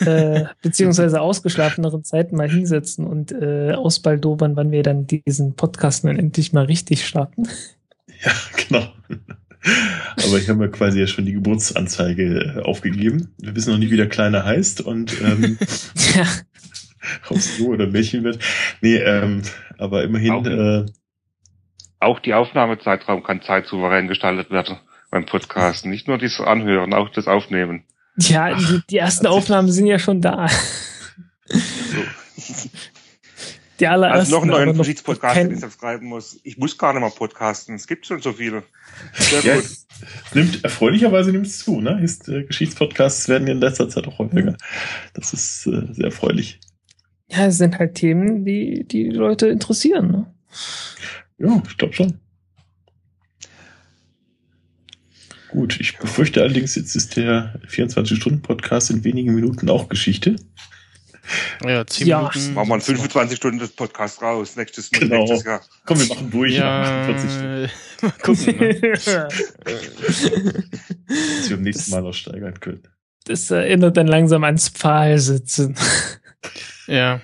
äh, beziehungsweise ausgeschlafeneren Zeiten mal hinsetzen und äh, ausbaldobern, wann wir dann diesen Podcast dann endlich mal richtig starten. Ja, genau. Aber ich habe mir quasi ja schon die Geburtsanzeige äh, aufgegeben. Wir wissen noch nicht, wie der Kleine heißt und ähm, ja. ob es nur oder Mädchen wird. Nee, ähm, aber immerhin. Auch, äh, auch die Aufnahmezeitraum kann zeitsouverän gestaltet werden beim Podcasten. Nicht nur das Anhören, auch das Aufnehmen. Ja, die, die ersten Aufnahmen sind ja schon da. So. Die allerersten. Also noch einen neuen Geschichtspodcast, den ich subscriben muss. Ich muss gar nicht mal podcasten. Es gibt schon so viele. Sehr ja, gut. Nimmt, erfreulicherweise nimmt es zu, ne? Ist, äh, Geschichtspodcasts werden in letzter Zeit auch häufiger. Das ist äh, sehr erfreulich. Ja, es sind halt Themen, die die Leute interessieren. Ne? Ja, ich glaube schon. Gut, ich befürchte allerdings, jetzt ist der 24-Stunden-Podcast in wenigen Minuten auch Geschichte. Ja, zehn ja. Minuten. Machen wir einen 25 Stunden Podcast raus, nächstes, genau. nächstes Jahr. Komm, wir machen durch. Ja, mal gucken. Ne? Dass wir beim nächsten Mal noch steigern können. Das erinnert dann langsam ans Pfahlsitzen. Ja.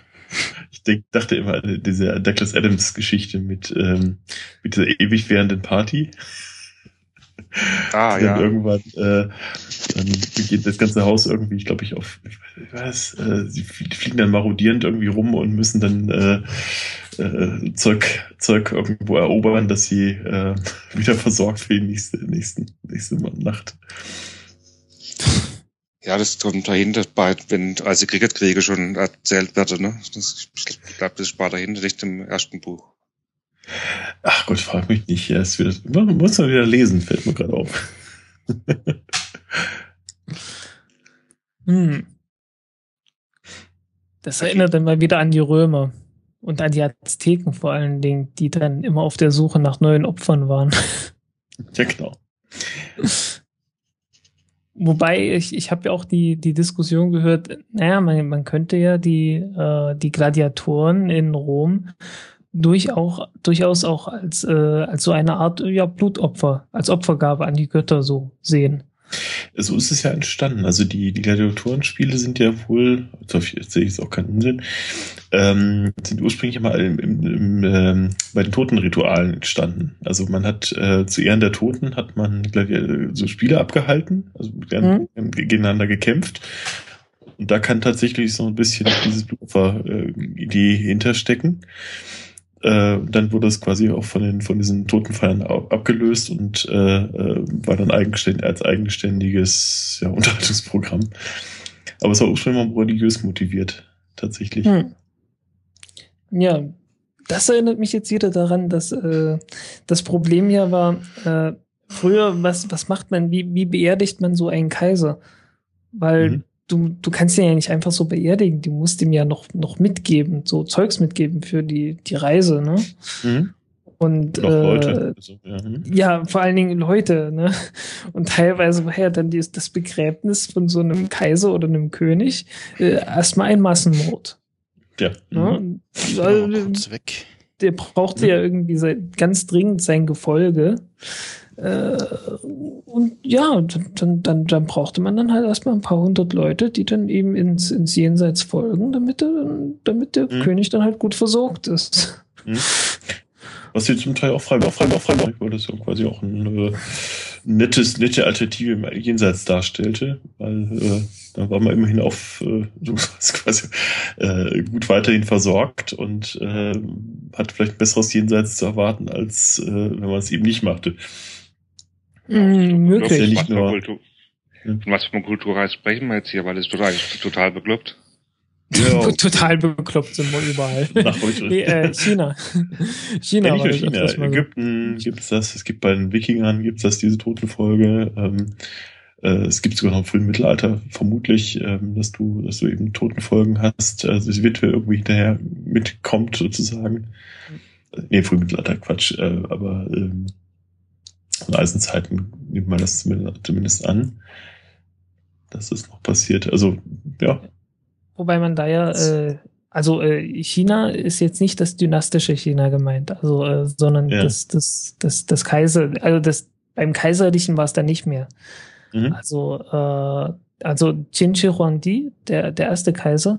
Ich denk, dachte immer an diese Douglas Adams Geschichte mit, ähm, mit dieser ewig währenden Party. Ah, ja. irgendwann, äh, dann geht das ganze Haus irgendwie, ich glaube ich, auf, ich weiß, äh, sie flie- fliegen dann marodierend irgendwie rum und müssen dann äh, äh, Zeug, Zeug irgendwo erobern, dass sie äh, wieder versorgt für die nächste, nächsten, nächste Nacht. Ja, das kommt dahinter, bei, wenn, als die Kricketkriege schon erzählt werden, ne? Das, ich glaube, das war dahinter, nicht im ersten Buch. Ach Gott, frag mich nicht. Ja, wird, man muss mal wieder lesen, fällt mir gerade auf. Hm. Das erinnert dann mal wieder an die Römer und an die Azteken vor allen Dingen, die dann immer auf der Suche nach neuen Opfern waren. Ja, genau. Wobei, ich, ich habe ja auch die, die Diskussion gehört, naja, man, man könnte ja die, äh, die Gladiatoren in Rom durch auch, durchaus auch als, äh, als so eine Art ja, Blutopfer, als Opfergabe an die Götter so sehen. So ist es ja entstanden. Also die, die Gladiatorenspiele sind ja wohl, jetzt sehe ich jetzt auch keinen Unsinn, ähm, sind ursprünglich mal im, im, im, ähm, bei den Totenritualen entstanden. Also man hat äh, zu Ehren der Toten hat man Gladi so Spiele abgehalten, also Mhm. mhm. gegeneinander gekämpft. Und da kann tatsächlich so ein bisschen dieses Blutopfer-Idee hinterstecken. Äh, dann wurde es quasi auch von den von diesen Totenfeiern abgelöst und äh, äh, war dann eigenständig als eigenständiges ja, Unterhaltungsprogramm. Aber es war ursprünglich mal religiös motiviert, tatsächlich. Hm. Ja, das erinnert mich jetzt wieder daran, dass äh, das Problem ja war, äh, früher, was, was macht man, wie, wie beerdigt man so einen Kaiser? Weil Mhm. Du, du kannst ihn ja nicht einfach so beerdigen, du musst ihm ja noch, noch mitgeben, so Zeugs mitgeben für die, die Reise, ne? Mhm. Und äh. Also, ja, hm. ja, vor allen Dingen Leute, ne? Und teilweise war ja dann dies- das Begräbnis von so einem Kaiser oder einem König äh, erstmal ein Massenmord. ja. Ne? Mhm. Bin Also, kurz weg. der brauchte ja irgendwie sein, ganz dringend sein Gefolge. Äh, und ja, dann, dann, dann, brauchte man dann halt erstmal ein paar hundert Leute, die dann eben ins, ins Jenseits folgen, damit der, damit der Mhm. König dann halt gut versorgt ist. Mhm. Was sie zum Teil auch freiwillig, freiwillig, freiwillig, weil das ja quasi auch ein äh, nettes, nette Alternative im Jenseits darstellte, weil äh, da war man immerhin auf äh, quasi äh, gut weiterhin versorgt und äh, hat vielleicht ein besseres Jenseits zu erwarten, als äh, wenn man es eben nicht machte. Mm, Ja, möglich. nicht was für nur- Kultur, Hm. von was für Kulturreis sprechen wir jetzt hier, weil das ist total, total bekloppt. Ja, Total bekloppt sind wir überall. nach heute. nee, äh, China. China Ja, nicht China. mal so. Ägypten gibt's das, es gibt bei den Wikingern gibt's das, diese Totenfolge. Ähm, äh, es gibt sogar noch im frühen Mittelalter vermutlich, ähm, dass du, dass du eben Totenfolgen hast, also die Witwe irgendwie hinterher mitkommt sozusagen. Nee, frühen Mittelalter, Quatsch, äh, aber ähm, in Eisenzeiten nimmt man das zumindest, an, dass das noch passiert. Also, ja, Wobei man da ja, äh, also äh, China ist jetzt nicht das dynastische China gemeint, also äh, sondern Ja. das, das, das, das Kaiser, also das beim Kaiserlichen war es dann nicht mehr. mhm. Also äh, also Qin Shi Huangdi, der der erste Kaiser,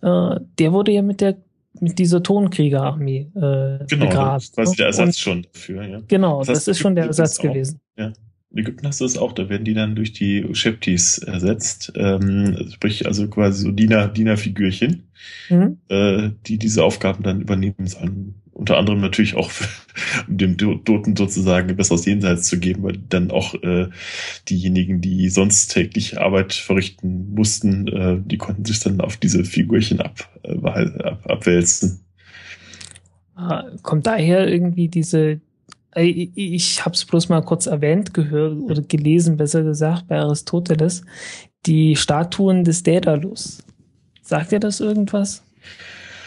äh, der wurde ja mit der mit dieser Tonkriegerarmee äh, genau, begraben. das ist quasi der ne? Ersatz Und, schon dafür, ja. genau, Das das, heißt, ist schon der Ersatz auch- gewesen. In Ägypten hast du das auch, da werden die dann durch die Sheptis ersetzt, ähm, sprich also quasi so Diener, Dienerfigürchen, Mhm. äh, die diese Aufgaben dann übernehmen sollen. Unter anderem natürlich auch, um dem Toten sozusagen besseres Jenseits zu geben, weil dann auch äh, diejenigen, die sonst täglich Arbeit verrichten mussten, äh, die konnten sich dann auf diese Figürchen ab, äh, ab, abwälzen. Ah, Kommt daher irgendwie diese, äh, ich, ich habe es bloß mal kurz erwähnt, gehört oder gelesen, besser gesagt, bei Aristoteles, die Statuen des Daedalus. Sagt ihr das irgendwas?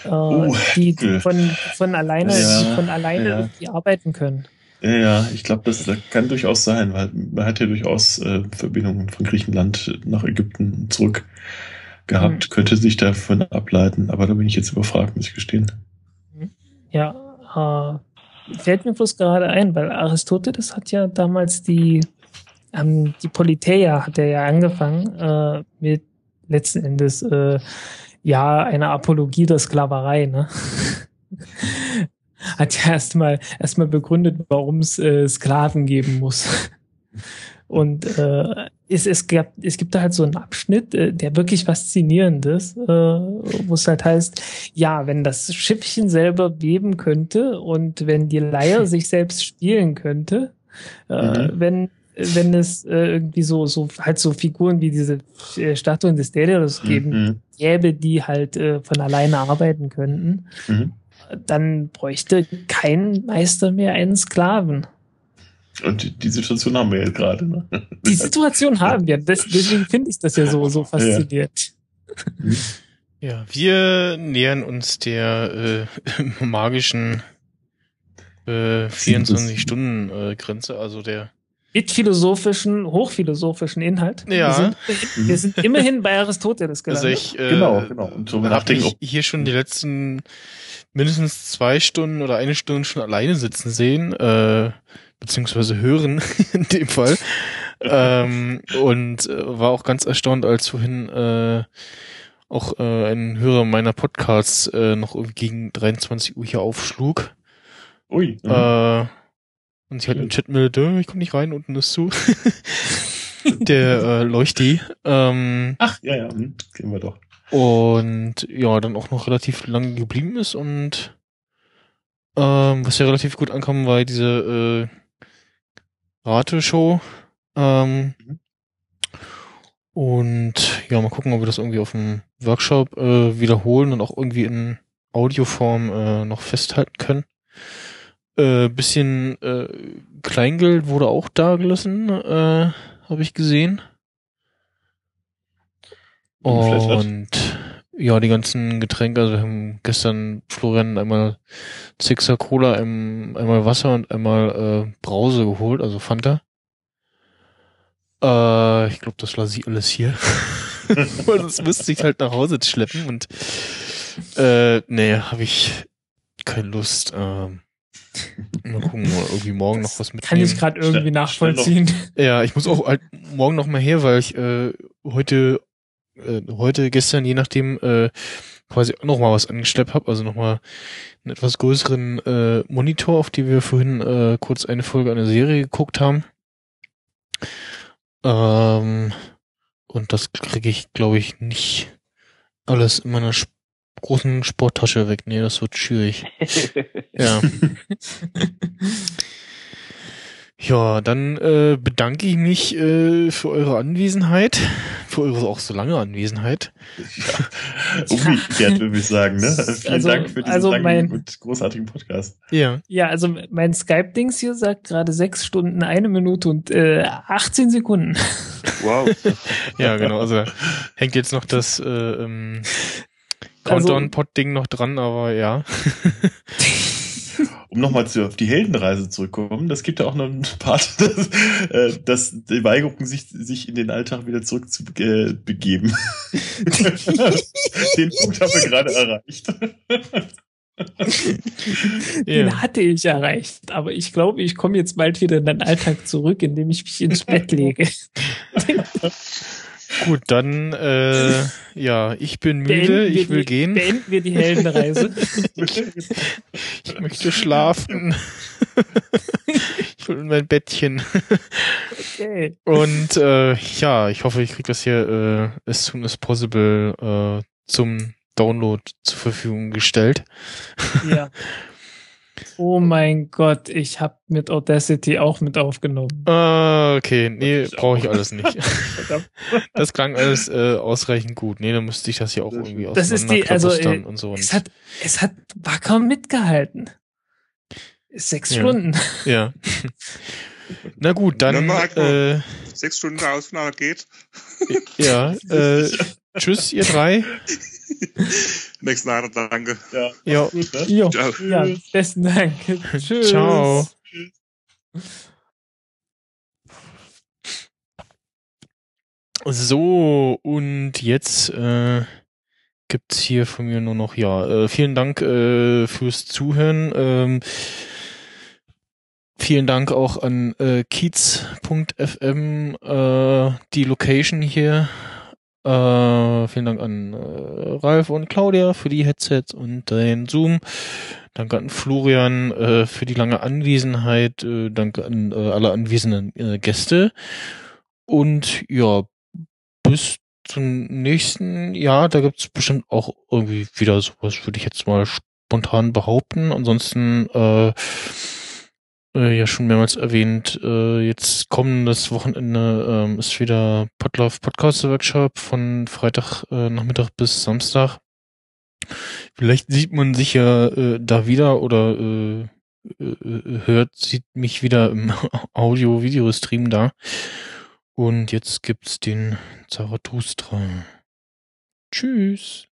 Äh, Oh, die von, von alleine, Ja, die von alleine ja. irgendwie arbeiten können. Ja, ja, ich glaube, das, das kann durchaus sein, weil man hat ja durchaus äh, Verbindungen von Griechenland nach Ägypten zurück gehabt, Hm. könnte sich davon ableiten, aber da bin ich jetzt überfragt, muss ich gestehen. Ja, äh, fällt mir bloß gerade ein, weil Aristoteles hat ja damals die, ähm, die Politeia hat er ja angefangen äh, mit letzten Endes äh, ja eine Apologie der Sklaverei, ne? hat ja erstmal erstmal begründet, warum es äh, Sklaven geben muss. Und äh, es, es, gab, es gibt da halt so einen Abschnitt, äh, der wirklich faszinierend ist, äh, wo es halt heißt, ja, wenn das Schiffchen selber beben könnte und wenn die Leier sich selbst spielen könnte, äh, mhm. wenn wenn es äh, irgendwie so so halt so Figuren wie diese äh, Statuen des Daedalus geben mhm. Gäbe, die halt äh, von alleine arbeiten könnten, mhm. dann bräuchte kein Meister mehr einen Sklaven. Und die Situation haben wir jetzt gerade. Ne? Die Situation haben wir. deswegen finde ich das ja so, so faszinierend. Ja, wir nähern uns der äh, magischen äh, 24-Stunden-Grenze, also der mit philosophischen, hochphilosophischen Inhalt. Ja. Wir sind, wir sind immerhin bei Aristoteles gelandet. Also ich, äh, genau, genau. Und so habe ich hier schon die letzten mindestens zwei Stunden oder eine Stunde schon alleine sitzen sehen. Äh, beziehungsweise hören in dem Fall. ähm, und äh, war auch ganz erstaunt, als vorhin äh, auch äh, ein Hörer meiner Podcasts äh, noch gegen 23 Uhr hier aufschlug. Ui. Äh, und sie halt im Chat meldete, ich komme nicht rein, unten ist zu. Der äh, Leuchti. Ähm, Ach, ja, ja, hm, kennen wir doch. Und ja, dann auch noch relativ lange geblieben ist und ähm, was ja relativ gut ankam, war diese äh, Rateshow. Ähm, mhm. Und ja, mal gucken, ob wir das irgendwie auf dem Workshop äh, wiederholen und auch irgendwie in Audioform äh, noch festhalten können. Äh, bisschen äh, Kleingeld wurde auch da gelassen, äh, habe ich gesehen. Und ja, die ganzen Getränke, also wir haben gestern Florian einmal Sixer Cola, einmal Wasser und einmal äh, Brause geholt, also Fanta. Äh, ich glaube, das lasse ich alles hier. Weil sonst müsste ich halt nach Hause schleppen und äh, nee, habe ich keine Lust. Ähm, mal gucken, mal irgendwie morgen das noch was mitnehmen. Kann ich gerade irgendwie nachvollziehen. Ja, ich muss auch halt morgen noch mal her, weil ich äh, heute äh, heute, gestern, je nachdem, äh, quasi auch noch mal was angeschleppt habe, also noch mal einen etwas größeren äh, Monitor, auf die wir vorhin äh, kurz eine Folge einer Serie geguckt haben. Ähm, und das kriege ich, glaube ich, nicht alles in meiner sp großen Sporttasche weg. Nee, das wird schwierig. ja. Ja, dann äh, bedanke ich mich äh, für eure Anwesenheit, für eure auch so lange Anwesenheit. Ja, umgekehrt würde ich sagen, ne? Vielen also, Dank für diesen also langen mein, und großartigen Podcast. Ja. Ja, also mein Skype-Dings hier sagt gerade sechs Stunden, eine Minute und äh, 18 Sekunden. Wow. ja, genau. Also hängt jetzt noch das äh, ähm, Countdown-Pod-Ding noch dran, aber ja. um nochmal auf die Heldenreise zurückzukommen, das gibt ja auch noch einen Part, dass, äh, dass die Weigerung, sich, sich in den Alltag wieder zurückzubegeben. den Punkt haben wir gerade erreicht. Den ja. hatte ich erreicht, aber ich glaube, ich komme jetzt bald wieder in den Alltag zurück, indem ich mich ins Bett lege. Gut, dann äh, ja, ich bin müde, ich will die, gehen. Beenden wir die Heldenreise. ich möchte schlafen. ich will in mein Bettchen. Okay. Und äh, ja, ich hoffe, ich kriege das hier äh, as soon as possible äh, zum Download zur Verfügung gestellt. Ja. Oh mein Gott, ich habe mit Audacity auch mit aufgenommen. Ah, okay, nee, brauche ich alles nicht. das klang alles äh, ausreichend gut. Nee, dann müsste ich das ja auch irgendwie aus Das ist die, also äh, und so. es hat, es hat wacker mitgehalten. Sechs ja. Stunden. Ja. Na gut, dann äh, sechs Stunden Ausnahme geht. Ja, äh, tschüss, ihr drei. Nächsten Abend, danke. Ja. Jo. Gut, ne? Jo. Ja, besten Dank. Tschüss. Ciao. So, und jetzt äh, gibt's hier von mir nur noch, ja, äh, vielen Dank äh, fürs Zuhören. Ähm, vielen Dank auch an äh, kiez.fm, äh, die Location hier. Äh, vielen Dank an äh, Ralf und Claudia für die Headsets und den Zoom. Danke an Florian äh, für die lange Anwesenheit. Äh, danke an äh, alle anwesenden äh, Gäste. Und ja, bis zum nächsten Jahr, da gibt's bestimmt auch irgendwie wieder sowas, würde ich jetzt mal spontan behaupten. Ansonsten äh, äh, ja schon mehrmals erwähnt, äh, jetzt kommendes Wochenende ähm, ist wieder Podlove Podcast Workshop von Freitag äh, Nachmittag bis Samstag. Vielleicht sieht man sich ja äh, da wieder oder äh, äh, hört, sieht mich wieder im Audio-Video-Stream da. Und jetzt gibt's den Zarathustra. Tschüss.